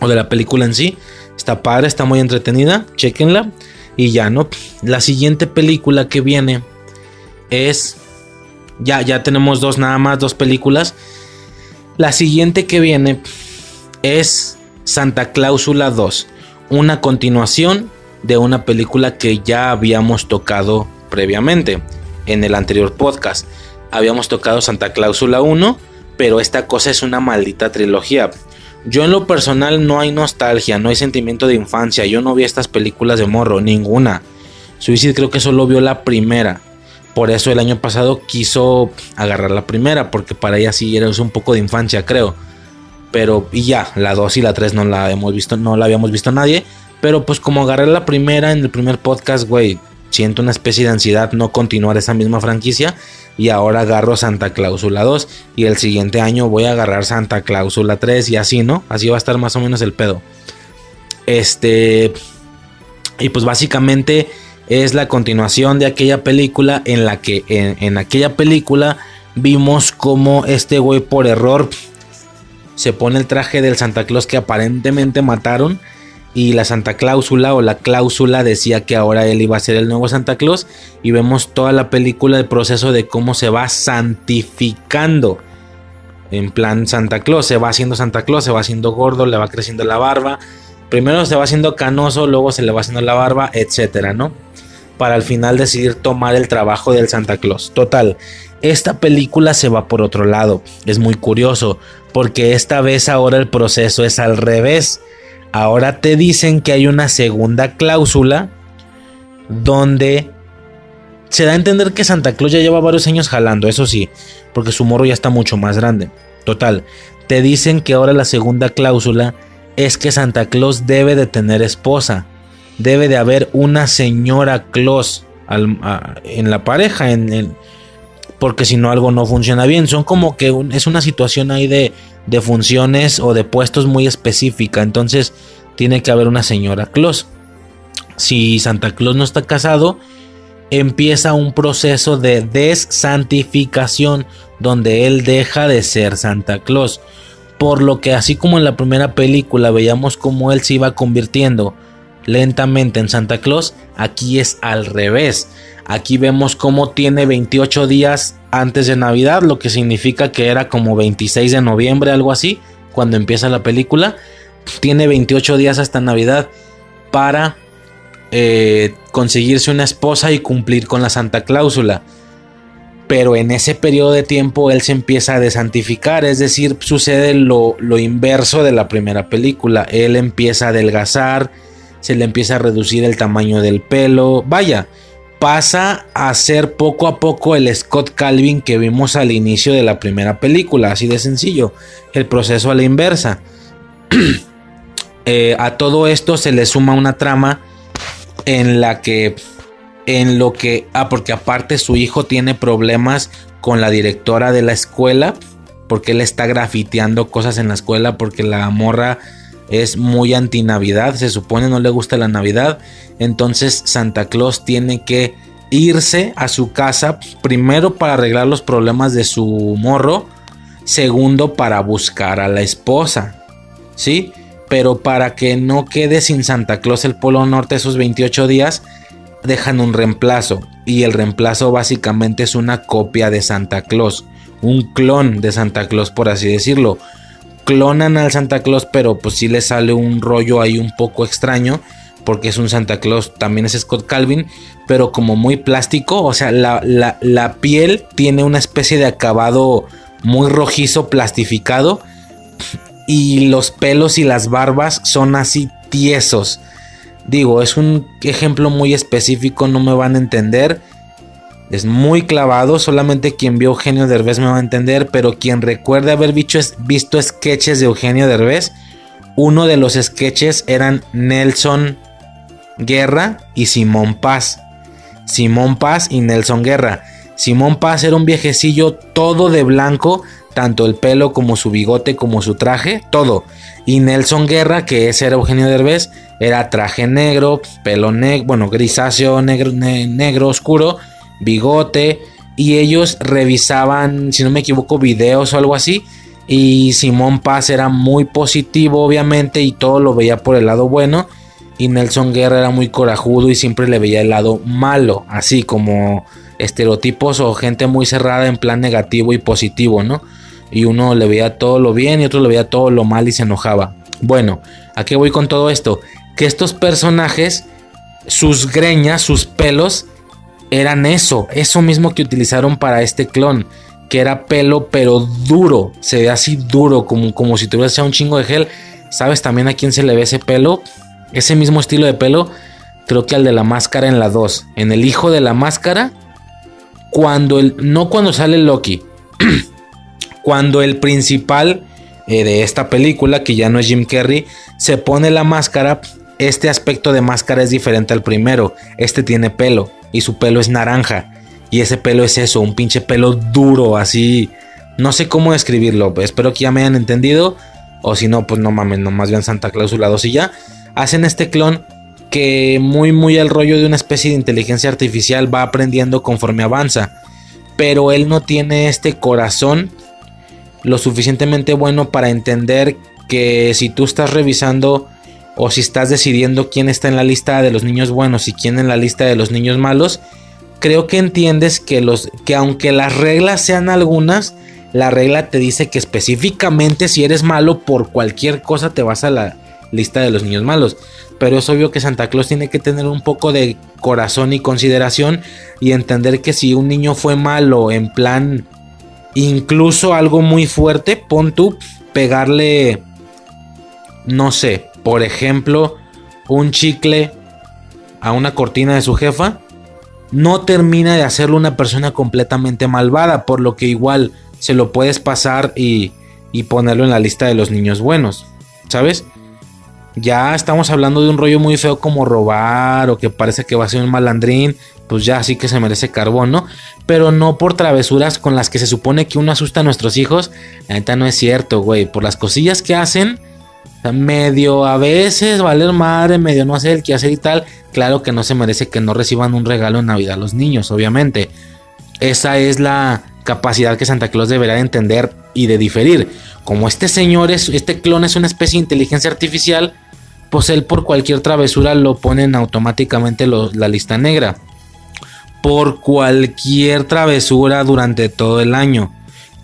o de la película en sí. Está padre, está muy entretenida, chequenla. Y ya, ¿no? La siguiente película que viene es... Ya, ya tenemos dos nada más, dos películas. La siguiente que viene es Santa Cláusula 2, una continuación de una película que ya habíamos tocado previamente en el anterior podcast. Habíamos tocado Santa Cláusula 1, pero esta cosa es una maldita trilogía. Yo en lo personal no hay nostalgia, no hay sentimiento de infancia. Yo no vi estas películas de morro, ninguna. Suicide creo que solo vio la primera. Por eso el año pasado quiso agarrar la primera, porque para ella sí era un poco de infancia, creo. Pero, y ya, la 2 y la 3 no la hemos visto, no la habíamos visto nadie. Pero pues como agarré la primera en el primer podcast, güey, siento una especie de ansiedad no continuar esa misma franquicia. Y ahora agarro Santa Cláusula 2. Y el siguiente año voy a agarrar Santa Cláusula 3 y así, ¿no? Así va a estar más o menos el pedo. Este... Y pues básicamente es la continuación de aquella película en la que en, aquella película vimos como este güey por error se pone el traje del Santa Claus que aparentemente mataron y la Santa Cláusula o la cláusula decía que ahora él iba a ser el nuevo Santa Claus y vemos toda la película el proceso de cómo se va santificando en plan Santa Claus se va haciendo Santa Claus se va haciendo gordo le va creciendo la barba primero se va haciendo canoso luego se le va haciendo la barba etcétera no para al final decidir tomar el trabajo del Santa Claus. Total, esta película se va por otro lado. Es muy curioso, porque esta vez ahora el proceso es al revés. Ahora te dicen que hay una segunda cláusula donde se da a entender que Santa Claus ya lleva varios años jalando, eso sí, porque su morro ya está mucho más grande. Total, te dicen que ahora la segunda cláusula es que Santa Claus debe de tener esposa debe de haber una señora Claus en la pareja, en, porque si no algo no funciona bien. Son como que es una situación ahí de, de funciones o de puestos muy específica. Entonces tiene que haber una señora Claus. Si Santa Claus no está casado, empieza un proceso de desantificación donde él deja de ser Santa Claus. Por lo que así como en la primera película veíamos cómo él se iba convirtiendo lentamente en Santa Claus, aquí es al revés. Aquí vemos cómo tiene 28 días antes de Navidad, lo que significa que era como 26 de noviembre, algo así, cuando empieza la película. Tiene 28 días hasta Navidad para eh, conseguirse una esposa y cumplir con la Santa Cláusula. Pero en ese periodo de tiempo él se empieza a desantificar, es decir, sucede lo, lo inverso de la primera película. Él empieza a adelgazar, se le empieza a reducir el tamaño del pelo, vaya, pasa a ser poco a poco el Scott Calvin que vimos al inicio de la primera película, así de sencillo, el proceso a la inversa. Eh, a todo esto se le suma una trama en la que, en lo que, ah, porque aparte su hijo tiene problemas con la directora de la escuela, porque él está grafiteando cosas en la escuela, porque la morra es muy anti Navidad, se supone no le gusta la Navidad, entonces Santa Claus tiene que irse a su casa primero para arreglar los problemas de su morro, segundo para buscar a la esposa, ¿sí? Pero para que no quede sin Santa Claus el Polo Norte esos 28 días, dejan un reemplazo y el reemplazo básicamente es una copia de Santa Claus, un clon de Santa Claus por así decirlo clonan al Santa Claus, pero pues sí le sale un rollo ahí un poco extraño, porque es un Santa Claus, también es Scott Calvin, pero como muy plástico, o sea, la, la piel tiene una especie de acabado muy rojizo, plastificado, y los pelos y las barbas son así tiesos. Digo, es un ejemplo muy específico, no me van a entender. Es muy clavado, solamente quien vio Eugenio Derbez me va a entender, pero quien recuerde haber visto, sketches de Eugenio Derbez, uno de los sketches eran Nelson Guerra y Simón Paz. Simón Paz y Nelson Guerra. Simón Paz era un viejecillo todo de blanco, tanto el pelo como su bigote como su traje, todo. Y Nelson Guerra, que ese era Eugenio Derbez, era traje negro, pelo negro, bueno, grisáceo, negro, negro oscuro, bigote. Y ellos revisaban, si no me equivoco, videos o algo así. Y Simón Paz era muy positivo, obviamente, y todo lo veía por el lado bueno. Y Nelson Guerra era muy corajudo y siempre le veía el lado malo, así como estereotipos o gente muy cerrada en plan negativo y positivo, ¿no? Y uno le veía todo lo bien y otro le veía todo lo mal y se enojaba. Bueno, ¿a qué voy con todo esto? que estos personajes, sus greñas, sus pelos, eran eso, eso mismo que utilizaron para este clon, que era pelo pero duro, se ve así duro, como, como si tuviese un chingo de gel. ¿Sabes también a quién se le ve ese pelo? Ese mismo estilo de pelo, creo que al de la máscara en la 2. En el hijo de la máscara, cuando el, no cuando sale Loki, cuando el principal eh, de esta película, que ya no es Jim Carrey, se pone la máscara este aspecto de máscara es diferente al primero. Este tiene pelo y su pelo es naranja. Y ese pelo es eso, un pinche pelo duro, así. No sé cómo describirlo. Espero que ya me hayan entendido. O si no, pues no mames, nomás vean Santa Claus y ya. Hacen este clon que muy muy al rollo de una especie de inteligencia artificial va aprendiendo conforme avanza. Pero él no tiene este corazón lo suficientemente bueno para entender que si tú estás revisando o si estás decidiendo quién está en la lista de los niños buenos y quién en la lista de los niños malos, creo que entiendes que los que aunque las reglas sean algunas, la regla te dice que específicamente si eres malo por cualquier cosa te vas a la lista de los niños malos. Pero es obvio que Santa Claus tiene que tener un poco de corazón y consideración y entender que si un niño fue malo en plan incluso algo muy fuerte, pon tú pegarle no sé, por ejemplo, un chicle a una cortina de su jefa, no termina de hacerlo una persona completamente malvada, por lo que igual se lo puedes pasar y, y ponerlo en la lista de los niños buenos, ¿sabes? Ya estamos hablando de un rollo muy feo como robar o que parece que va a ser un malandrín, pues ya sí que se merece carbón, ¿no? Pero no por travesuras con las que se supone que uno asusta a nuestros hijos. La neta no es cierto, güey. Por las cosillas que hacen, medio a veces valer madre, medio no hacer el que hacer y tal. Claro que no se merece que no reciban un regalo en Navidad los niños, obviamente. Esa es la capacidad que Santa Claus deberá de entender y de diferir. Como este señor es, este clon es una especie de inteligencia artificial, pues él por cualquier travesura lo ponen automáticamente la lista negra. Por cualquier travesura durante todo el año.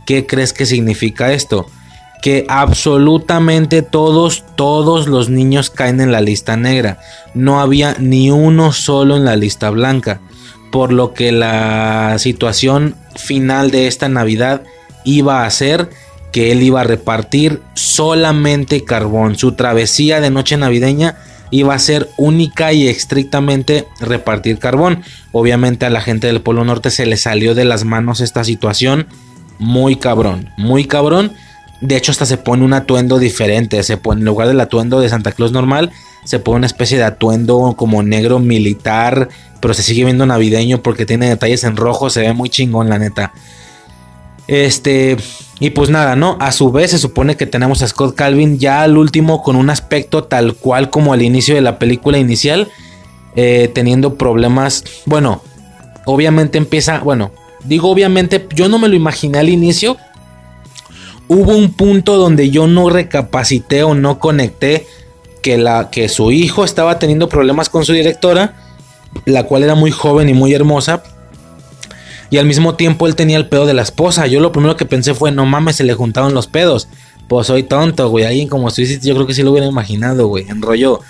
¿Qué crees que significa esto? Que absolutamente todos, todos los niños caen en la lista negra. No había ni uno solo en la lista blanca. Por lo que la situación final de esta Navidad iba a ser que él iba a repartir solamente carbón. Su travesía de noche navideña iba a ser única y estrictamente repartir carbón. Obviamente a la gente del Polo Norte se le salió de las manos esta situación. Muy cabrón, muy cabrón. De hecho, hasta se pone un atuendo diferente. Se pone, en lugar del atuendo de Santa Claus normal, se pone una especie de atuendo como negro militar. Pero se sigue viendo navideño porque tiene detalles en rojo. Se ve muy chingón, la neta. Este. Y pues nada, ¿no? A su vez se supone que tenemos a Scott Calvin ya al último con un aspecto tal cual como al inicio de la película inicial. Eh, teniendo problemas. Bueno, obviamente empieza. Bueno, digo obviamente, yo no me lo imaginé al inicio hubo un punto donde yo no recapacité o no conecté que, la, que su hijo estaba teniendo problemas con su directora, la cual era muy joven y muy hermosa. Y al mismo tiempo él tenía el pedo de la esposa. Yo lo primero que pensé fue, no mames, se le juntaron los pedos. Pues soy tonto, güey. Alguien como tú yo creo que sí lo hubiera imaginado, güey. En rollo.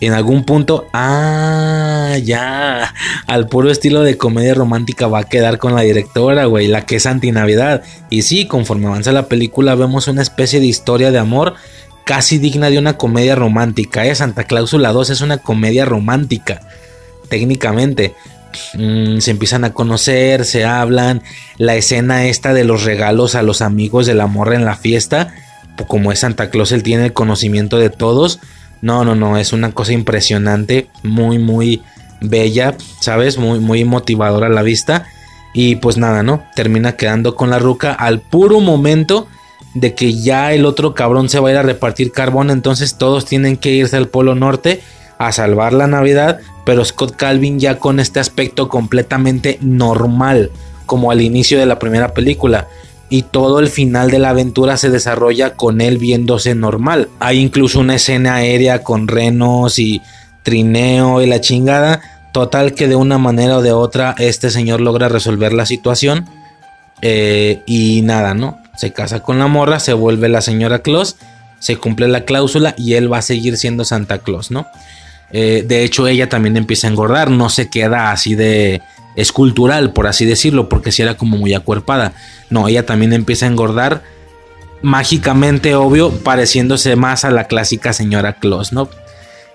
En algún punto, ah, ya, al puro estilo de comedia romántica va a quedar con la directora, güey, la que es anti-Navidad. Y sí, conforme avanza la película vemos una especie de historia de amor casi digna de una comedia romántica. ¿eh? Santa Cláusula 2 es una comedia romántica, técnicamente. Mm, se empiezan a conocer, se hablan. La escena esta de los regalos a los amigos de la morra en la fiesta, como es Santa Claus, él tiene el conocimiento de todos no, no, no, es una cosa impresionante, muy, muy bella, ¿sabes? Muy, muy motivadora a la vista. Y pues nada, ¿no? Termina quedando con la ruca al puro momento de que ya el otro cabrón se va a ir a repartir carbón. Entonces todos tienen que irse al Polo Norte a salvar la Navidad. Pero Scott Calvin ya con este aspecto completamente normal, como al inicio de la primera película y todo el final de la aventura se desarrolla con él viéndose normal. Hay incluso una escena aérea con renos y trineo y la chingada. Total que de una manera o de otra este señor logra resolver la situación. Eh, y nada, ¿no? Se casa con la morra, se vuelve la señora Claus, se cumple la cláusula y él va a seguir siendo Santa Claus, ¿no? Eh, de hecho ella también empieza a engordar, no se queda así de escultural, por así decirlo, porque si era como muy acuerpada. No, ella también empieza a engordar mágicamente, obvio, pareciéndose más a la clásica señora Claus, ¿no?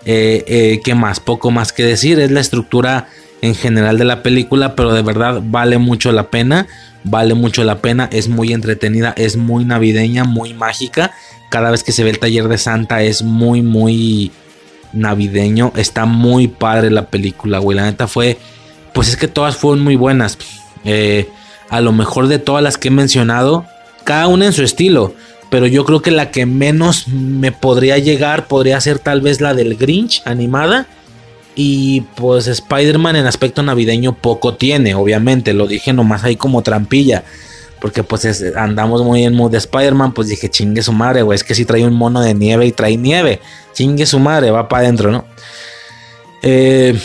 Eh, eh, ¿Qué más? Poco más que decir, es la estructura en general de la película, pero de verdad vale mucho la pena, vale mucho la pena, es muy entretenida, es muy navideña, muy mágica. Cada vez que se ve el taller de Santa es muy, muy navideño, está muy padre la película, güey, la neta fue pues es que todas fueron muy buenas. Eh, a lo mejor de todas las que he mencionado, cada una en su estilo. Pero yo creo que la que menos me podría llegar podría ser tal vez la del Grinch animada. Y pues Spider-Man en aspecto navideño poco tiene, obviamente. Lo dije nomás ahí como trampilla. Porque pues andamos muy en mood de Spider-Man. Pues dije, chingue su madre, güey. Es que si trae un mono de nieve y trae nieve. Chingue su madre, va para adentro, ¿no? Eh,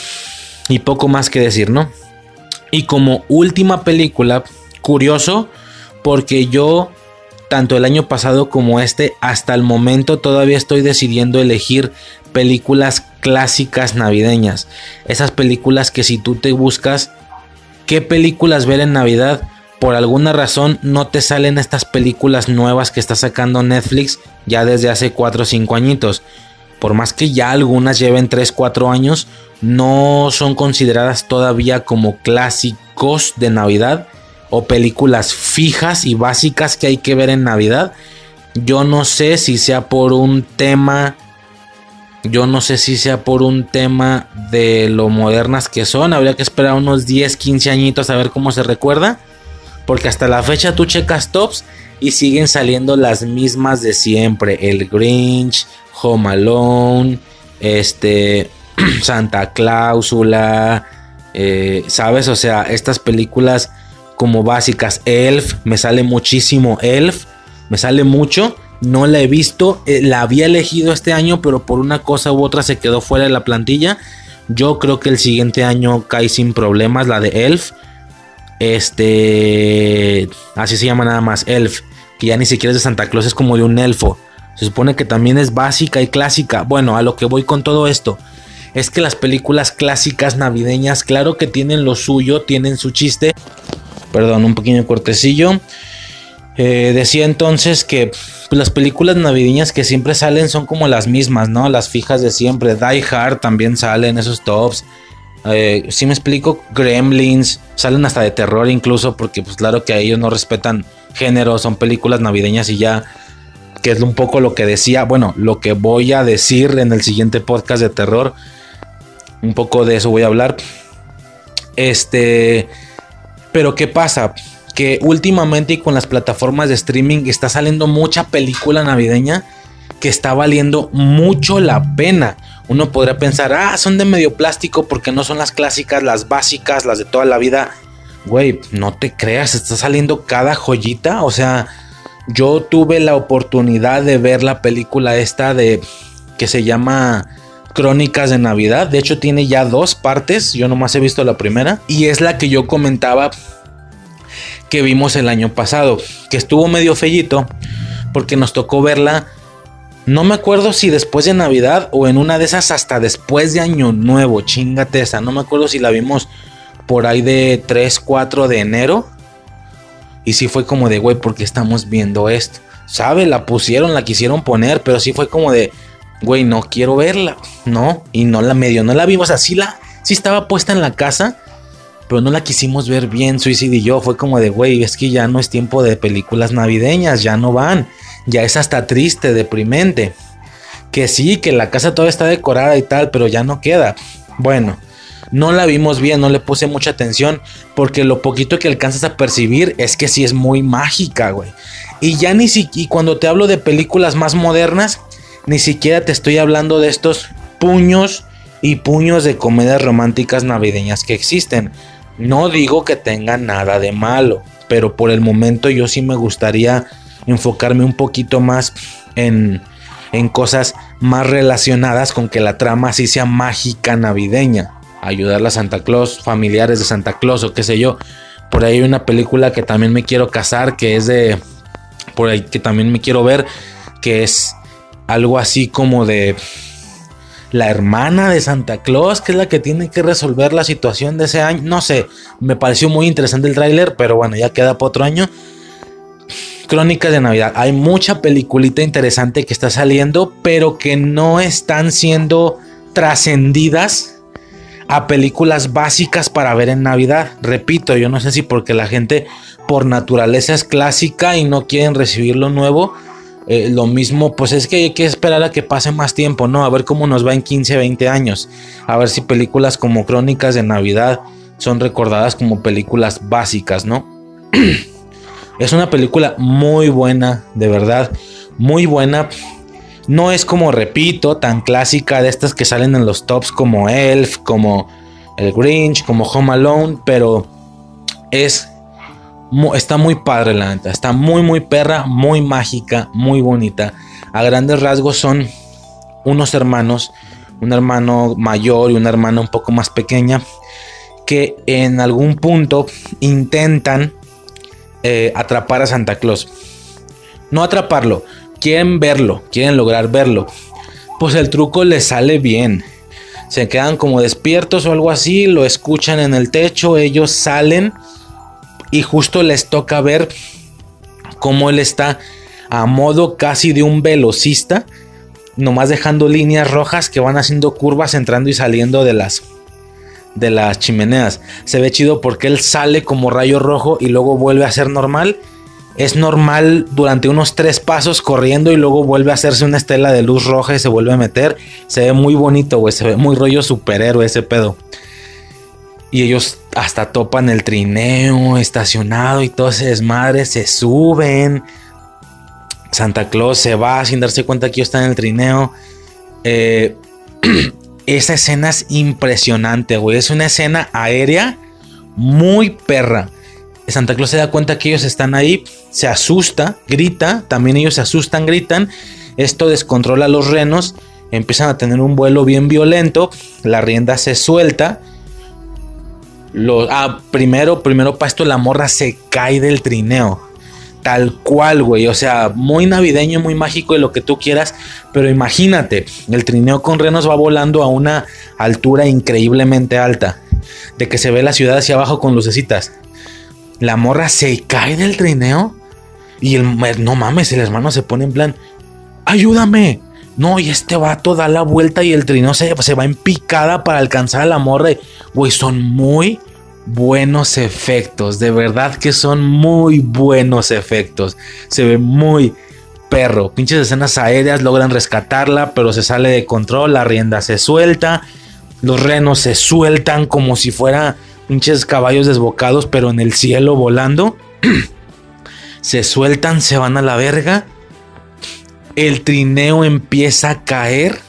y poco más que decir, ¿no? Y como última película, curioso, porque yo, tanto el año pasado como este, hasta el momento todavía estoy decidiendo elegir películas clásicas navideñas. Esas películas que si tú te buscas qué películas ver en Navidad, por alguna razón no te salen estas películas nuevas que está sacando Netflix ya desde hace 4 o 5 añitos. Por más que ya algunas lleven 3, 4 años, no son consideradas todavía como clásicos de Navidad o películas fijas y básicas que hay que ver en Navidad. Yo no sé si sea por un tema, yo no sé si sea por un tema de lo modernas que son. Habría que esperar unos 10, 15 añitos a ver cómo se recuerda. Porque hasta la fecha tú checas tops y siguen saliendo las mismas de siempre. El Grinch, Home Alone, este, Santa Cláusula, eh, ¿sabes? O sea, estas películas como básicas, Elf, me sale muchísimo Elf, me sale mucho, no la he visto, eh, la había elegido este año, pero por una cosa u otra se quedó fuera de la plantilla. Yo creo que el siguiente año cae sin problemas la de Elf. Este, así se llama nada más, Elf, que ya ni siquiera es de Santa Claus, es como de un elfo. Se supone que también es básica y clásica. Bueno, a lo que voy con todo esto es que las películas clásicas navideñas, claro que tienen lo suyo, tienen su chiste. Perdón, un pequeño cortecillo. Eh, decía entonces que las películas navideñas que siempre salen son como las mismas, ¿no? Las fijas de siempre. Die Hard también salen esos tops. Eh, si me explico, Gremlins salen hasta de terror incluso porque pues claro que a ellos no respetan género, son películas navideñas y ya que es un poco lo que decía, bueno, lo que voy a decir en el siguiente podcast de terror. Un poco de eso voy a hablar. Este, pero ¿qué pasa? Que últimamente y con las plataformas de streaming está saliendo mucha película navideña que está valiendo mucho la pena. Uno podría pensar, ah, son de medio plástico porque no son las clásicas, las básicas, las de toda la vida. Güey, no te creas, está saliendo cada joyita. O sea, yo tuve la oportunidad de ver la película esta de que se llama Crónicas de Navidad. De hecho, tiene ya dos partes. Yo nomás he visto la primera. Y es la que yo comentaba que vimos el año pasado. Que estuvo medio fellito. Porque nos tocó verla No me acuerdo si después de Navidad o en una de esas hasta después de Año Nuevo, chingate esa. No me acuerdo si la vimos por ahí de 3, 4 de enero. Y sí fue como de, güey, porque estamos viendo esto? ¿Sabe? La pusieron, la quisieron poner, pero sí fue como de, güey, no quiero verla. No, y no la medio, no la vimos así, la, sí estaba puesta en la casa, pero no la quisimos ver bien, Suicide y yo. Fue como de, güey, es que ya no es tiempo de películas navideñas, ya no van. Ya es hasta triste, deprimente. Que sí, que la casa todavía está decorada y tal, pero ya no queda. Bueno, no la vimos bien, no le puse mucha atención, porque lo poquito que alcanzas a percibir es que sí es muy mágica, güey. Y ya ni siquiera, cuando te hablo de películas más modernas, ni siquiera te estoy hablando de estos puños y puños de comedias románticas navideñas que existen. No digo que tenga nada de malo, pero por el momento yo sí me gustaría enfocarme un poquito más en, en cosas más relacionadas con que la trama sí sea mágica navideña. Ayudar a Santa Claus, familiares de Santa Claus o qué sé yo. Por ahí hay una película que también me quiero casar, que es de... Por ahí que también me quiero ver, que es algo así como de la hermana de Santa Claus, que es la que tiene que resolver la situación de ese año. No sé, me pareció muy interesante el tráiler, pero bueno, ya queda para otro año. Crónicas de Navidad. Hay mucha peliculita interesante que está saliendo, pero que no están siendo trascendidas a películas básicas para ver en Navidad. Repito, yo no sé si porque la gente por naturaleza es clásica y no quieren recibir lo nuevo eh, lo mismo, pues es que hay que esperar a que pase más tiempo, ¿no? A ver cómo nos va en 15, 20 años. A ver si películas como Crónicas de Navidad son recordadas como películas básicas, ¿no? es una película muy buena, de verdad, muy buena. No es como, repito, tan clásica de estas que salen en los tops como Elf, como El Grinch, como Home Alone, pero es está muy padre la neta. Está muy, muy perra, muy mágica, muy bonita. A grandes rasgos son unos hermanos, un hermano mayor y una hermana un poco más pequeña, que en algún punto intentan eh, atrapar a Santa Claus. No atraparlo, quieren verlo, quieren lograr verlo. Pues el truco les sale bien. Se quedan como despiertos o algo así, lo escuchan en el techo, ellos salen y justo les toca ver cómo él está a modo casi de un velocista, nomás dejando líneas rojas que van haciendo curvas entrando y saliendo de las de las chimeneas. Se ve chido porque él sale como rayo rojo y luego vuelve a ser normal. Es normal durante unos tres pasos corriendo y luego vuelve a hacerse una estela de luz roja y se vuelve a meter. Se ve muy bonito, güey. Se ve muy rollo superhéroe ese pedo. Y ellos hasta topan el trineo estacionado y todo ese desmadre, se suben. Santa Claus se va sin darse cuenta que ellos están en el trineo. Eh, esa escena es impresionante, güey. Es una escena aérea muy perra. Santa Claus se da cuenta que ellos están ahí, se asusta, grita, también ellos se asustan, gritan. Esto descontrola a los renos, empiezan a tener un vuelo bien violento, la rienda se suelta ah, primero, primero para esto la morra se cae del trineo. Tal cual, güey. O sea, muy navideño, muy mágico y lo que tú quieras. Pero imagínate, el trineo con renos va volando a una altura increíblemente alta. De que se ve la ciudad hacia abajo con lucecitas. La morra se cae del trineo. Y el no mames, el hermano se pone en plan. Ayúdame. No, y este vato da la vuelta y el trineo se, se va en picada para alcanzar a la morra. Güey, son muy buenos efectos. De verdad que son muy buenos efectos. Se ve muy perro. Pinches escenas aéreas logran rescatarla, pero se sale de control. La rienda se suelta. Los renos se sueltan como si fuera pinches caballos desbocados, pero en el cielo volando. se sueltan, se van a la verga. El trineo empieza a caer.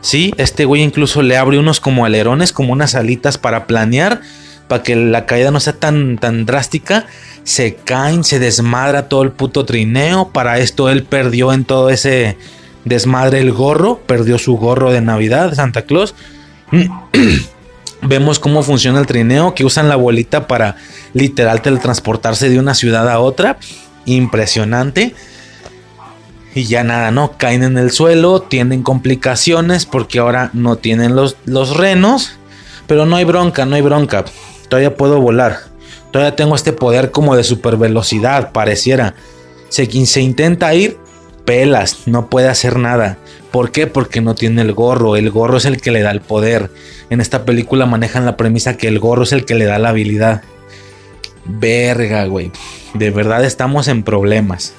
Sí, este güey incluso le abre unos como alerones, como unas alitas para planear para que la caída no sea tan, tan drástica, se caen, se desmadra todo el puto trineo. Para esto él perdió en todo ese desmadre el gorro, perdió su gorro de Navidad, Santa Claus. Vemos cómo funciona el trineo, que usan la bolita para literal teletransportarse de una ciudad a otra. Impresionante. Y ya nada, ¿no? Caen en el suelo, tienen complicaciones porque ahora no tienen los, los renos. Pero no hay bronca, no hay bronca. Todavía puedo volar. Todavía tengo este poder como de super velocidad, pareciera. Quien se intenta ir, pelas, no puede hacer nada. ¿Por qué? Porque no tiene el gorro. El gorro es el que le da el poder. En esta película manejan la premisa que el gorro es el que le da la habilidad. Verga, güey. De verdad estamos en problemas.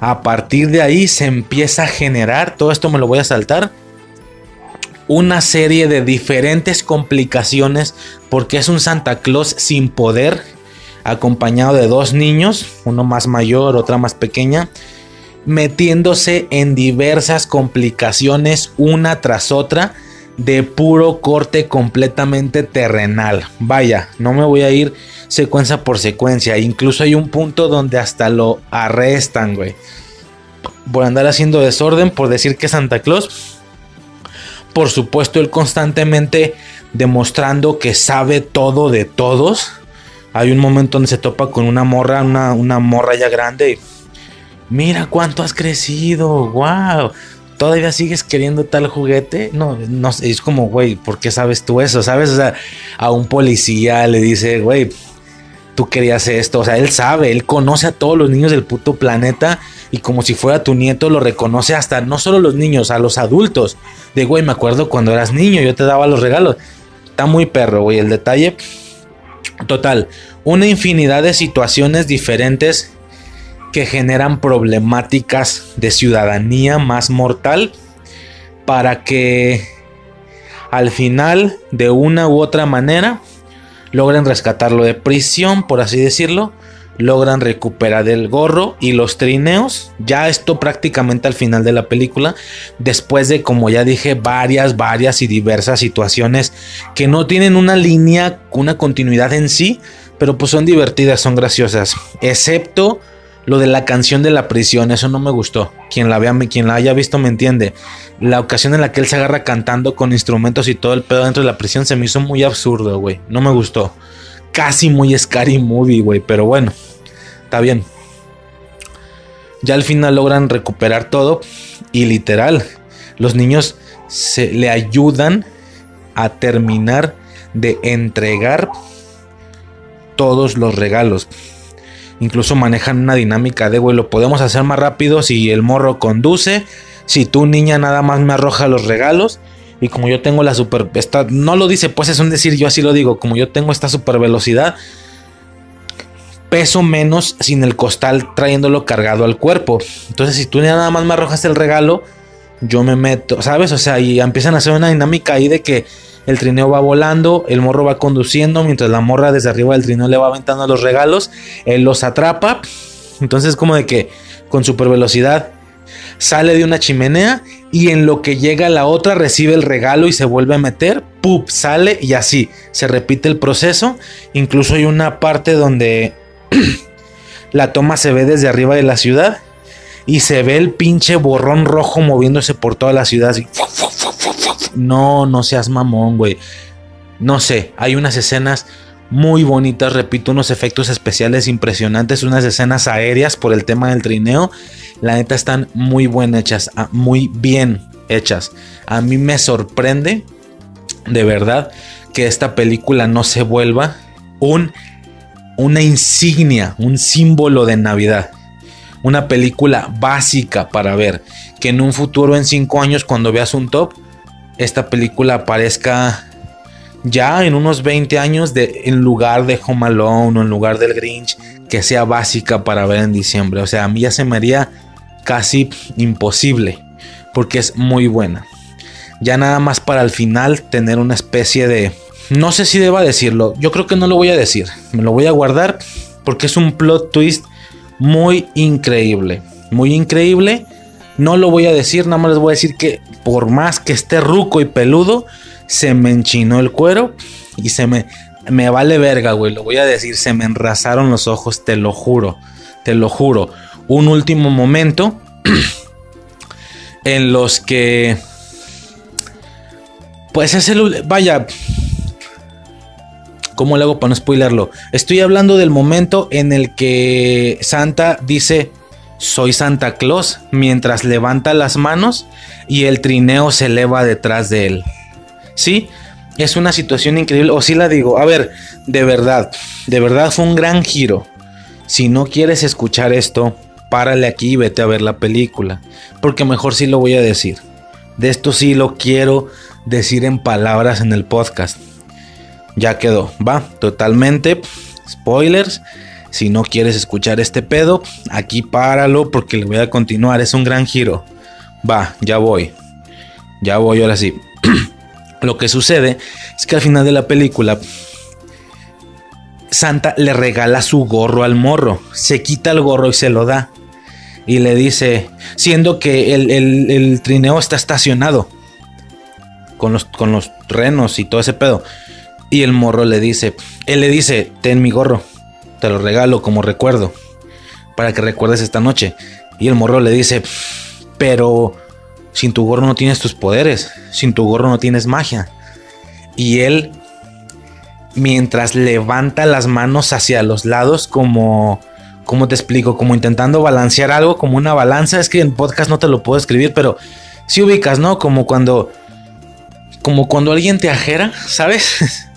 A partir de ahí se empieza a generar, todo esto me lo voy a saltar, una serie de diferentes complicaciones porque es un Santa Claus sin poder, acompañado de dos niños, uno más mayor, otra más pequeña, metiéndose en diversas complicaciones una tras otra de puro corte completamente terrenal. Vaya, no me voy a ir secuencia por secuencia. Incluso hay un punto donde hasta lo arrestan, güey. Por andar haciendo desorden, por decir que Santa Claus. Por supuesto, él constantemente demostrando que sabe todo de todos. Hay un momento donde se topa con una morra, una, una morra ya grande. Mira cuánto has crecido, wow. ¿Todavía sigues queriendo tal juguete? No, no es como, güey, ¿por qué sabes tú eso? ¿Sabes? O sea, a un policía le dice, güey, tú querías esto. O sea, él sabe, él conoce a todos los niños del puto planeta y como si fuera tu nieto lo reconoce hasta no solo los niños, a los adultos. De, güey, me acuerdo cuando eras niño, yo te daba los regalos. Está muy perro, güey, el detalle. Total, una infinidad de situaciones diferentes que generan problemáticas de ciudadanía más mortal para que al final de una u otra manera logren rescatarlo de prisión, por así decirlo, logran recuperar el gorro y los trineos. Ya esto prácticamente al final de la película, después de, como ya dije, varias, varias y diversas situaciones que no tienen una línea, una continuidad en sí, pero pues son divertidas, son graciosas, excepto lo de la canción de la prisión, eso no me gustó. Quien la vea, quien la haya visto me entiende. La ocasión en la que él se agarra cantando con instrumentos y todo el pedo dentro de la prisión se me hizo muy absurdo, güey. No me gustó. Casi muy scary movie, güey, pero bueno. Está bien. Ya al final logran recuperar todo y literal, los niños se le ayudan a terminar de entregar todos los regalos. Incluso manejan una dinámica de, güey, lo podemos hacer más rápido si el morro conduce. Si tu niña nada más me arroja los regalos. Y como yo tengo la super... no lo dice, pues es un decir, yo así lo digo. Como yo tengo esta super velocidad. Peso menos sin el costal trayéndolo cargado al cuerpo. Entonces si tú nada más me arrojas el regalo, yo me meto, ¿sabes? O sea, y empiezan a hacer una dinámica ahí de que el trineo va volando, el morro va conduciendo, mientras la morra desde arriba del trineo le va aventando los regalos, él los atrapa, entonces como de que con super velocidad sale de una chimenea y en lo que llega la otra recibe el regalo y se vuelve a meter, ¡pup! sale y así se repite el proceso, incluso hay una parte donde la toma se ve desde arriba de la ciudad y se ve el pinche borrón rojo moviéndose por toda la ciudad. No, no seas mamón, güey. No sé, hay unas escenas muy bonitas, repito, unos efectos especiales impresionantes, unas escenas aéreas por el tema del trineo. La neta están muy bien hechas, ah, muy bien hechas. A mí me sorprende, de verdad, que esta película no se vuelva un, una insignia, un símbolo de Navidad. Una película básica para ver. Que en un futuro, en cinco años, cuando veas un top, esta película aparezca ya en unos 20 años en lugar de Home Alone o en lugar del Grinch, que sea básica para ver en diciembre. O sea, a mí ya se me haría casi imposible, porque es muy buena. Ya nada más para el final tener una especie de... No sé si deba decirlo, yo creo que no lo voy a decir, me lo voy a guardar porque es un plot twist muy increíble, muy increíble no lo voy a decir, nada más les voy a decir que por más que esté ruco y peludo, se me enchinó el cuero y se me, me vale verga, güey. Lo voy a decir, se me enrasaron los ojos, te lo juro, te lo juro. Un último momento en los que, pues es el, vaya, ¿cómo le hago para no spoilerlo? Estoy hablando del momento en el que Santa dice, soy Santa Claus mientras levanta las manos y el trineo se eleva detrás de él. ¿Sí? Es una situación increíble. O sí la digo, a ver, de verdad, de verdad fue un gran giro. Si no quieres escuchar esto, párale aquí y vete a ver la película. Porque mejor sí lo voy a decir. De esto sí lo quiero decir en palabras en el podcast. Ya quedó, va, totalmente. Spoilers. Si no quieres escuchar este pedo, aquí páralo porque le voy a continuar. Es un gran giro. Va, ya voy. Ya voy, ahora sí. Lo que sucede es que al final de la película, Santa le regala su gorro al morro. Se quita el gorro y se lo da. Y le dice, siendo que el, trineo está estacionado con los, con los renos y todo ese pedo. Y el morro le dice, él le dice, ten mi gorro, te lo regalo como recuerdo, para que recuerdes esta noche. Y el morro le dice, pero sin tu gorro no tienes tus poderes, sin tu gorro no tienes magia. Y él, mientras levanta las manos hacia los lados como... ¿Cómo te explico? Como intentando balancear algo, como una balanza. Es que en podcast no te lo puedo escribir, pero si ubicas, ¿no? Como cuando... Como cuando alguien te ajera, ¿sabes?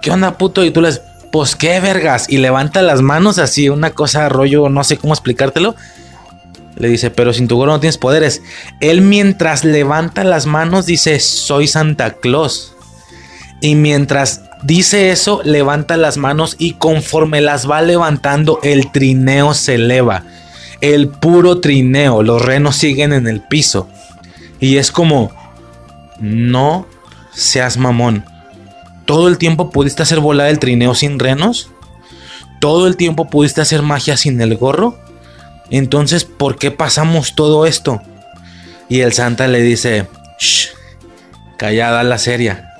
¿Qué onda, puto? Y tú les... Pues qué vergas. Y levanta las manos así, una cosa rollo, no sé cómo explicártelo le dice, pero sin tu gorro no tienes poderes. Él mientras levanta las manos dice, soy Santa Claus. Y mientras dice eso, levanta las manos y conforme las va levantando, el trineo se eleva. El puro trineo, los renos siguen en el piso. Y es como, no seas mamón. ¿Todo el tiempo pudiste hacer volar el trineo sin renos? ¿Todo el tiempo pudiste hacer magia sin el gorro? Entonces, ¿por qué pasamos todo esto? Y el Santa le dice, Shh, callada la seria.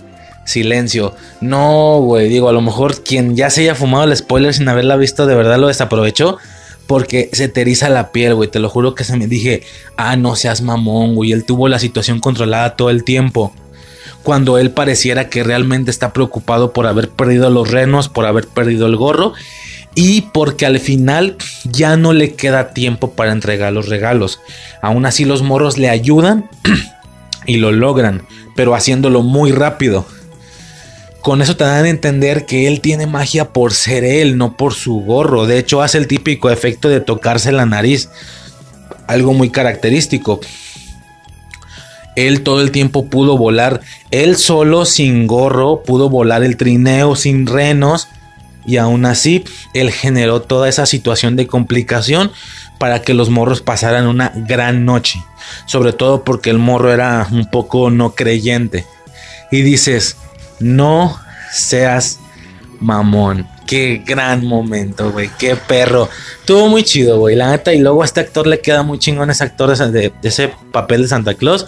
Silencio. No, güey, digo, a lo mejor quien ya se haya fumado el spoiler sin haberla visto de verdad lo desaprovechó. Porque se te la piel, güey. Te lo juro que se me dije, ah, no seas mamón, güey. Él tuvo la situación controlada todo el tiempo. Cuando él pareciera que realmente está preocupado por haber perdido los renos, por haber perdido el gorro y porque al final ya no le queda tiempo para entregar los regalos. Aún así los morros le ayudan y lo logran, pero haciéndolo muy rápido. Con eso te dan a entender que él tiene magia por ser él, no por su gorro. De hecho, hace el típico efecto de tocarse la nariz. Algo muy característico. Él todo el tiempo pudo volar. Él solo, sin gorro, pudo volar el trineo sin renos y aún así, él generó toda esa situación de complicación para que los morros pasaran una gran noche. Sobre todo porque el morro era un poco no creyente. Y dices, no seas mamón. Qué gran momento, güey. Qué perro. Estuvo muy chido, güey. La neta. Y luego a este actor le queda muy chingón ese actor de, de ese papel de Santa Claus.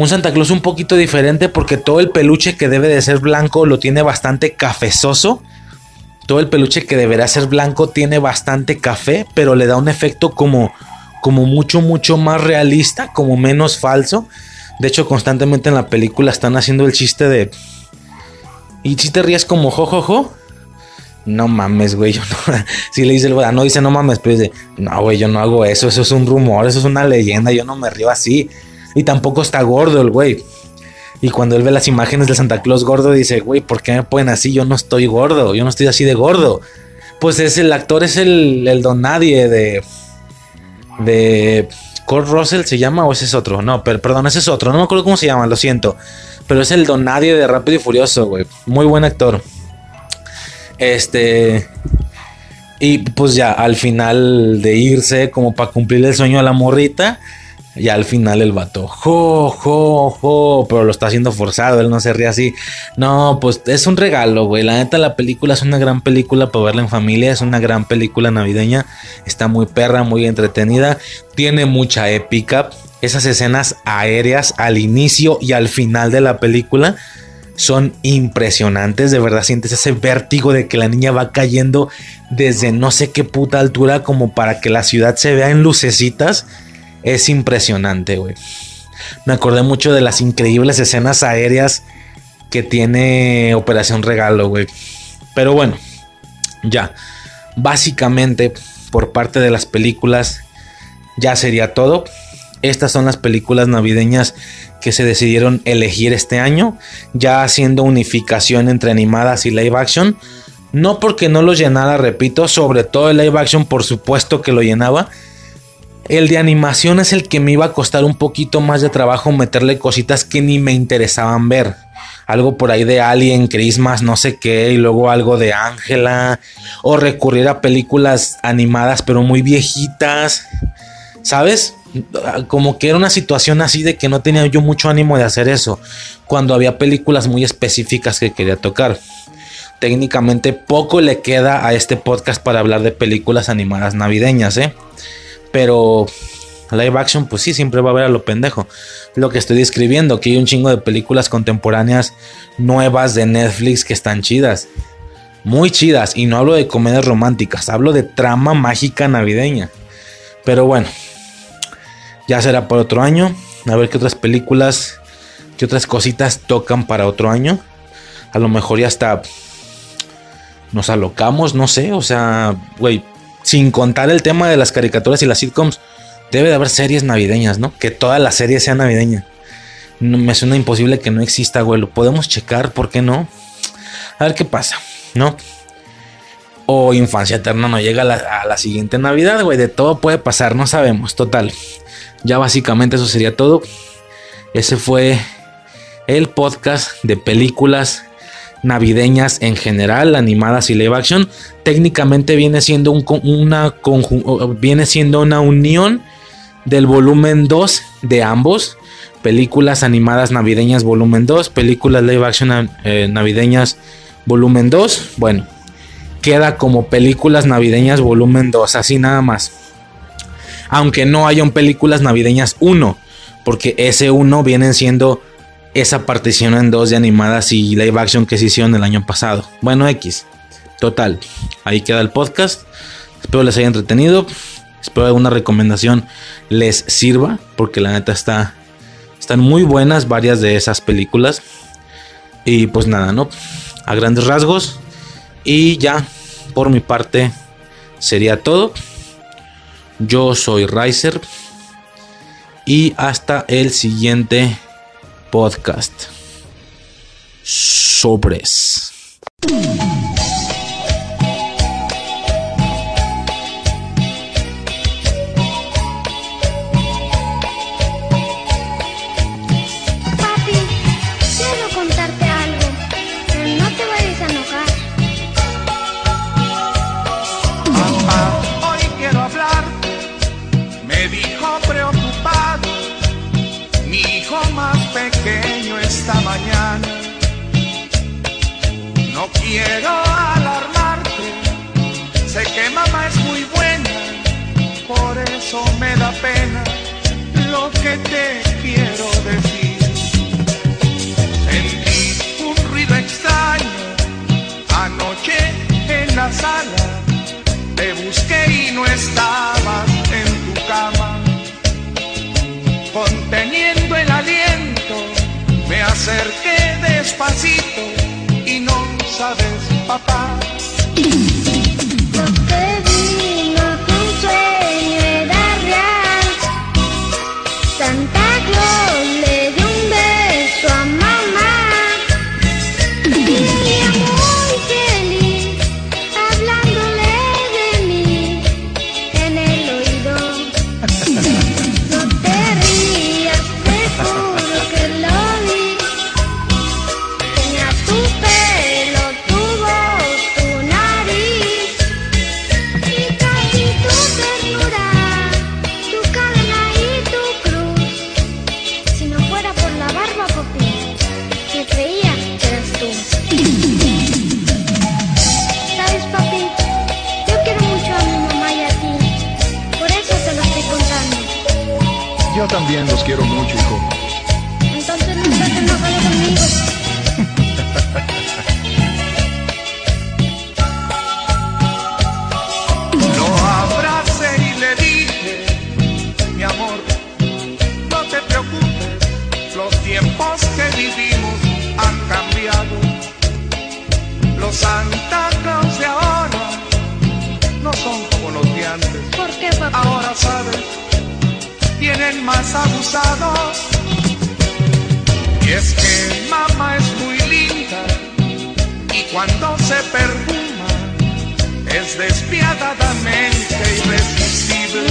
Un Santa Claus un poquito diferente porque todo el peluche que debe de ser blanco lo tiene bastante cafezoso todo el peluche que deberá ser blanco tiene bastante café, pero le da un efecto como, como mucho, mucho más realista, como menos falso. De hecho, constantemente en la película están haciendo el chiste de... ¿Y si te ríes como jojojo? No mames, güey. No. Si le dice el no dice no mames, pero dice, no, güey, yo no hago eso. Eso es un rumor, eso es una leyenda. Yo no me río así. Y tampoco está gordo el güey. Y cuando él ve las imágenes de Santa Claus gordo, dice, güey, ¿por qué me ponen así? Yo no estoy gordo, yo no estoy así de gordo. Pues es el actor, es el, el don nadie de. de. Kurt Russell se llama o ese es otro. No, pero perdón, ese es otro. No me acuerdo cómo se llama, lo siento. Pero es el don nadie de Rápido y Furioso, güey. Muy buen actor. Este. Y pues ya, al final de irse, como para cumplir el sueño a la morrita y al final el vato, jo, jo, jo, pero lo está haciendo forzado, él no se ríe así. No, pues es un regalo, güey. La neta, la película es una gran película para verla en familia, es una gran película navideña. Está muy perra, muy entretenida, tiene mucha épica. Esas escenas aéreas al inicio y al final de la película son impresionantes. De verdad sientes ese vértigo de que la niña va cayendo desde no sé qué puta altura como para que la ciudad se vea en lucecitas es impresionante, güey. Me acordé mucho de las increíbles escenas aéreas que tiene Operación Regalo, güey. Pero bueno, ya. Básicamente, por parte de las películas, ya sería todo. Estas son las películas navideñas que se decidieron elegir este año, ya haciendo unificación entre animadas y live action. No porque no lo llenara, repito, sobre todo el live action por supuesto que lo llenaba. El de animación es el que me iba a costar un poquito más de trabajo meterle cositas que ni me interesaban ver. Algo por ahí de Alien, Christmas, no sé qué, y luego algo de Ángela. O recurrir a películas animadas pero muy viejitas. ¿Sabes? Como que era una situación así de que no tenía yo mucho ánimo de hacer eso. Cuando había películas muy específicas que quería tocar técnicamente poco le queda a este podcast para hablar de películas animadas navideñas, ¿eh? Pero live action, pues sí, siempre va a haber a lo pendejo. Lo que estoy describiendo, que hay un chingo de películas contemporáneas nuevas de Netflix que están chidas. Muy chidas. Y no hablo de comedias románticas, hablo de trama mágica navideña. Pero bueno, ya será por otro año. A ver qué otras películas, qué otras cositas tocan para otro año. A lo mejor ya está nos alocamos, no sé, o sea, güey, sin contar el tema de las caricaturas y las sitcoms, debe de haber series navideñas, ¿no? Que toda la serie sea navideña. No, me suena imposible que no exista, güey. Lo podemos checar, ¿por qué no? A ver qué pasa, ¿no? O Infancia Eterna no llega a la, a la siguiente Navidad, güey. De todo puede pasar, no sabemos. Total. Ya básicamente eso sería todo. Ese fue el podcast de películas navideñas en general, animadas y live action, técnicamente viene siendo una viene siendo una unión del volumen 2 de ambos, películas animadas navideñas volumen 2, películas live action eh, navideñas volumen 2, bueno, queda como películas navideñas volumen 2, así nada más. Aunque no hayan películas navideñas 1, porque ese 1 vienen siendo esa partición en dos de animadas y live action que se hicieron el año pasado. Bueno, X. Total. Ahí queda el podcast. Espero les haya entretenido. Espero alguna recomendación les sirva. Porque la neta está. Están muy buenas varias de esas películas. Y pues nada, ¿no? A grandes rasgos. Y ya, por mi parte, sería todo. Yo soy Riser. Y hasta el siguiente podcast. Sobres. Quiero alarmarte, sé que mamá es muy buena, por eso me da pena lo que te quiero decir. Sentí un ruido extraño anoche en la sala, te busqué y no estabas en tu cama. Conteniendo el aliento, me acerqué despacito sabes, papá. Los quiero mucho, hijo. Entonces no estás enojado conmigo. Lo abracé y le dije, mi amor, no te preocupes, los tiempos que vivimos han cambiado. Los Santa Claus de ahora no son como los de antes. ¿Por qué, papá? Ahora sabes, tienen más abusado. Y es que mamá es muy linda y cuando se perfuma es despiadadamente irresistible.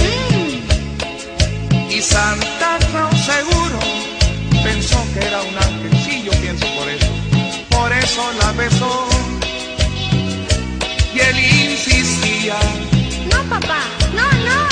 Y Santa Claus seguro pensó que era un ángel, sí yo pienso por eso, por eso la besó. Y él insistía. No papá, no, no.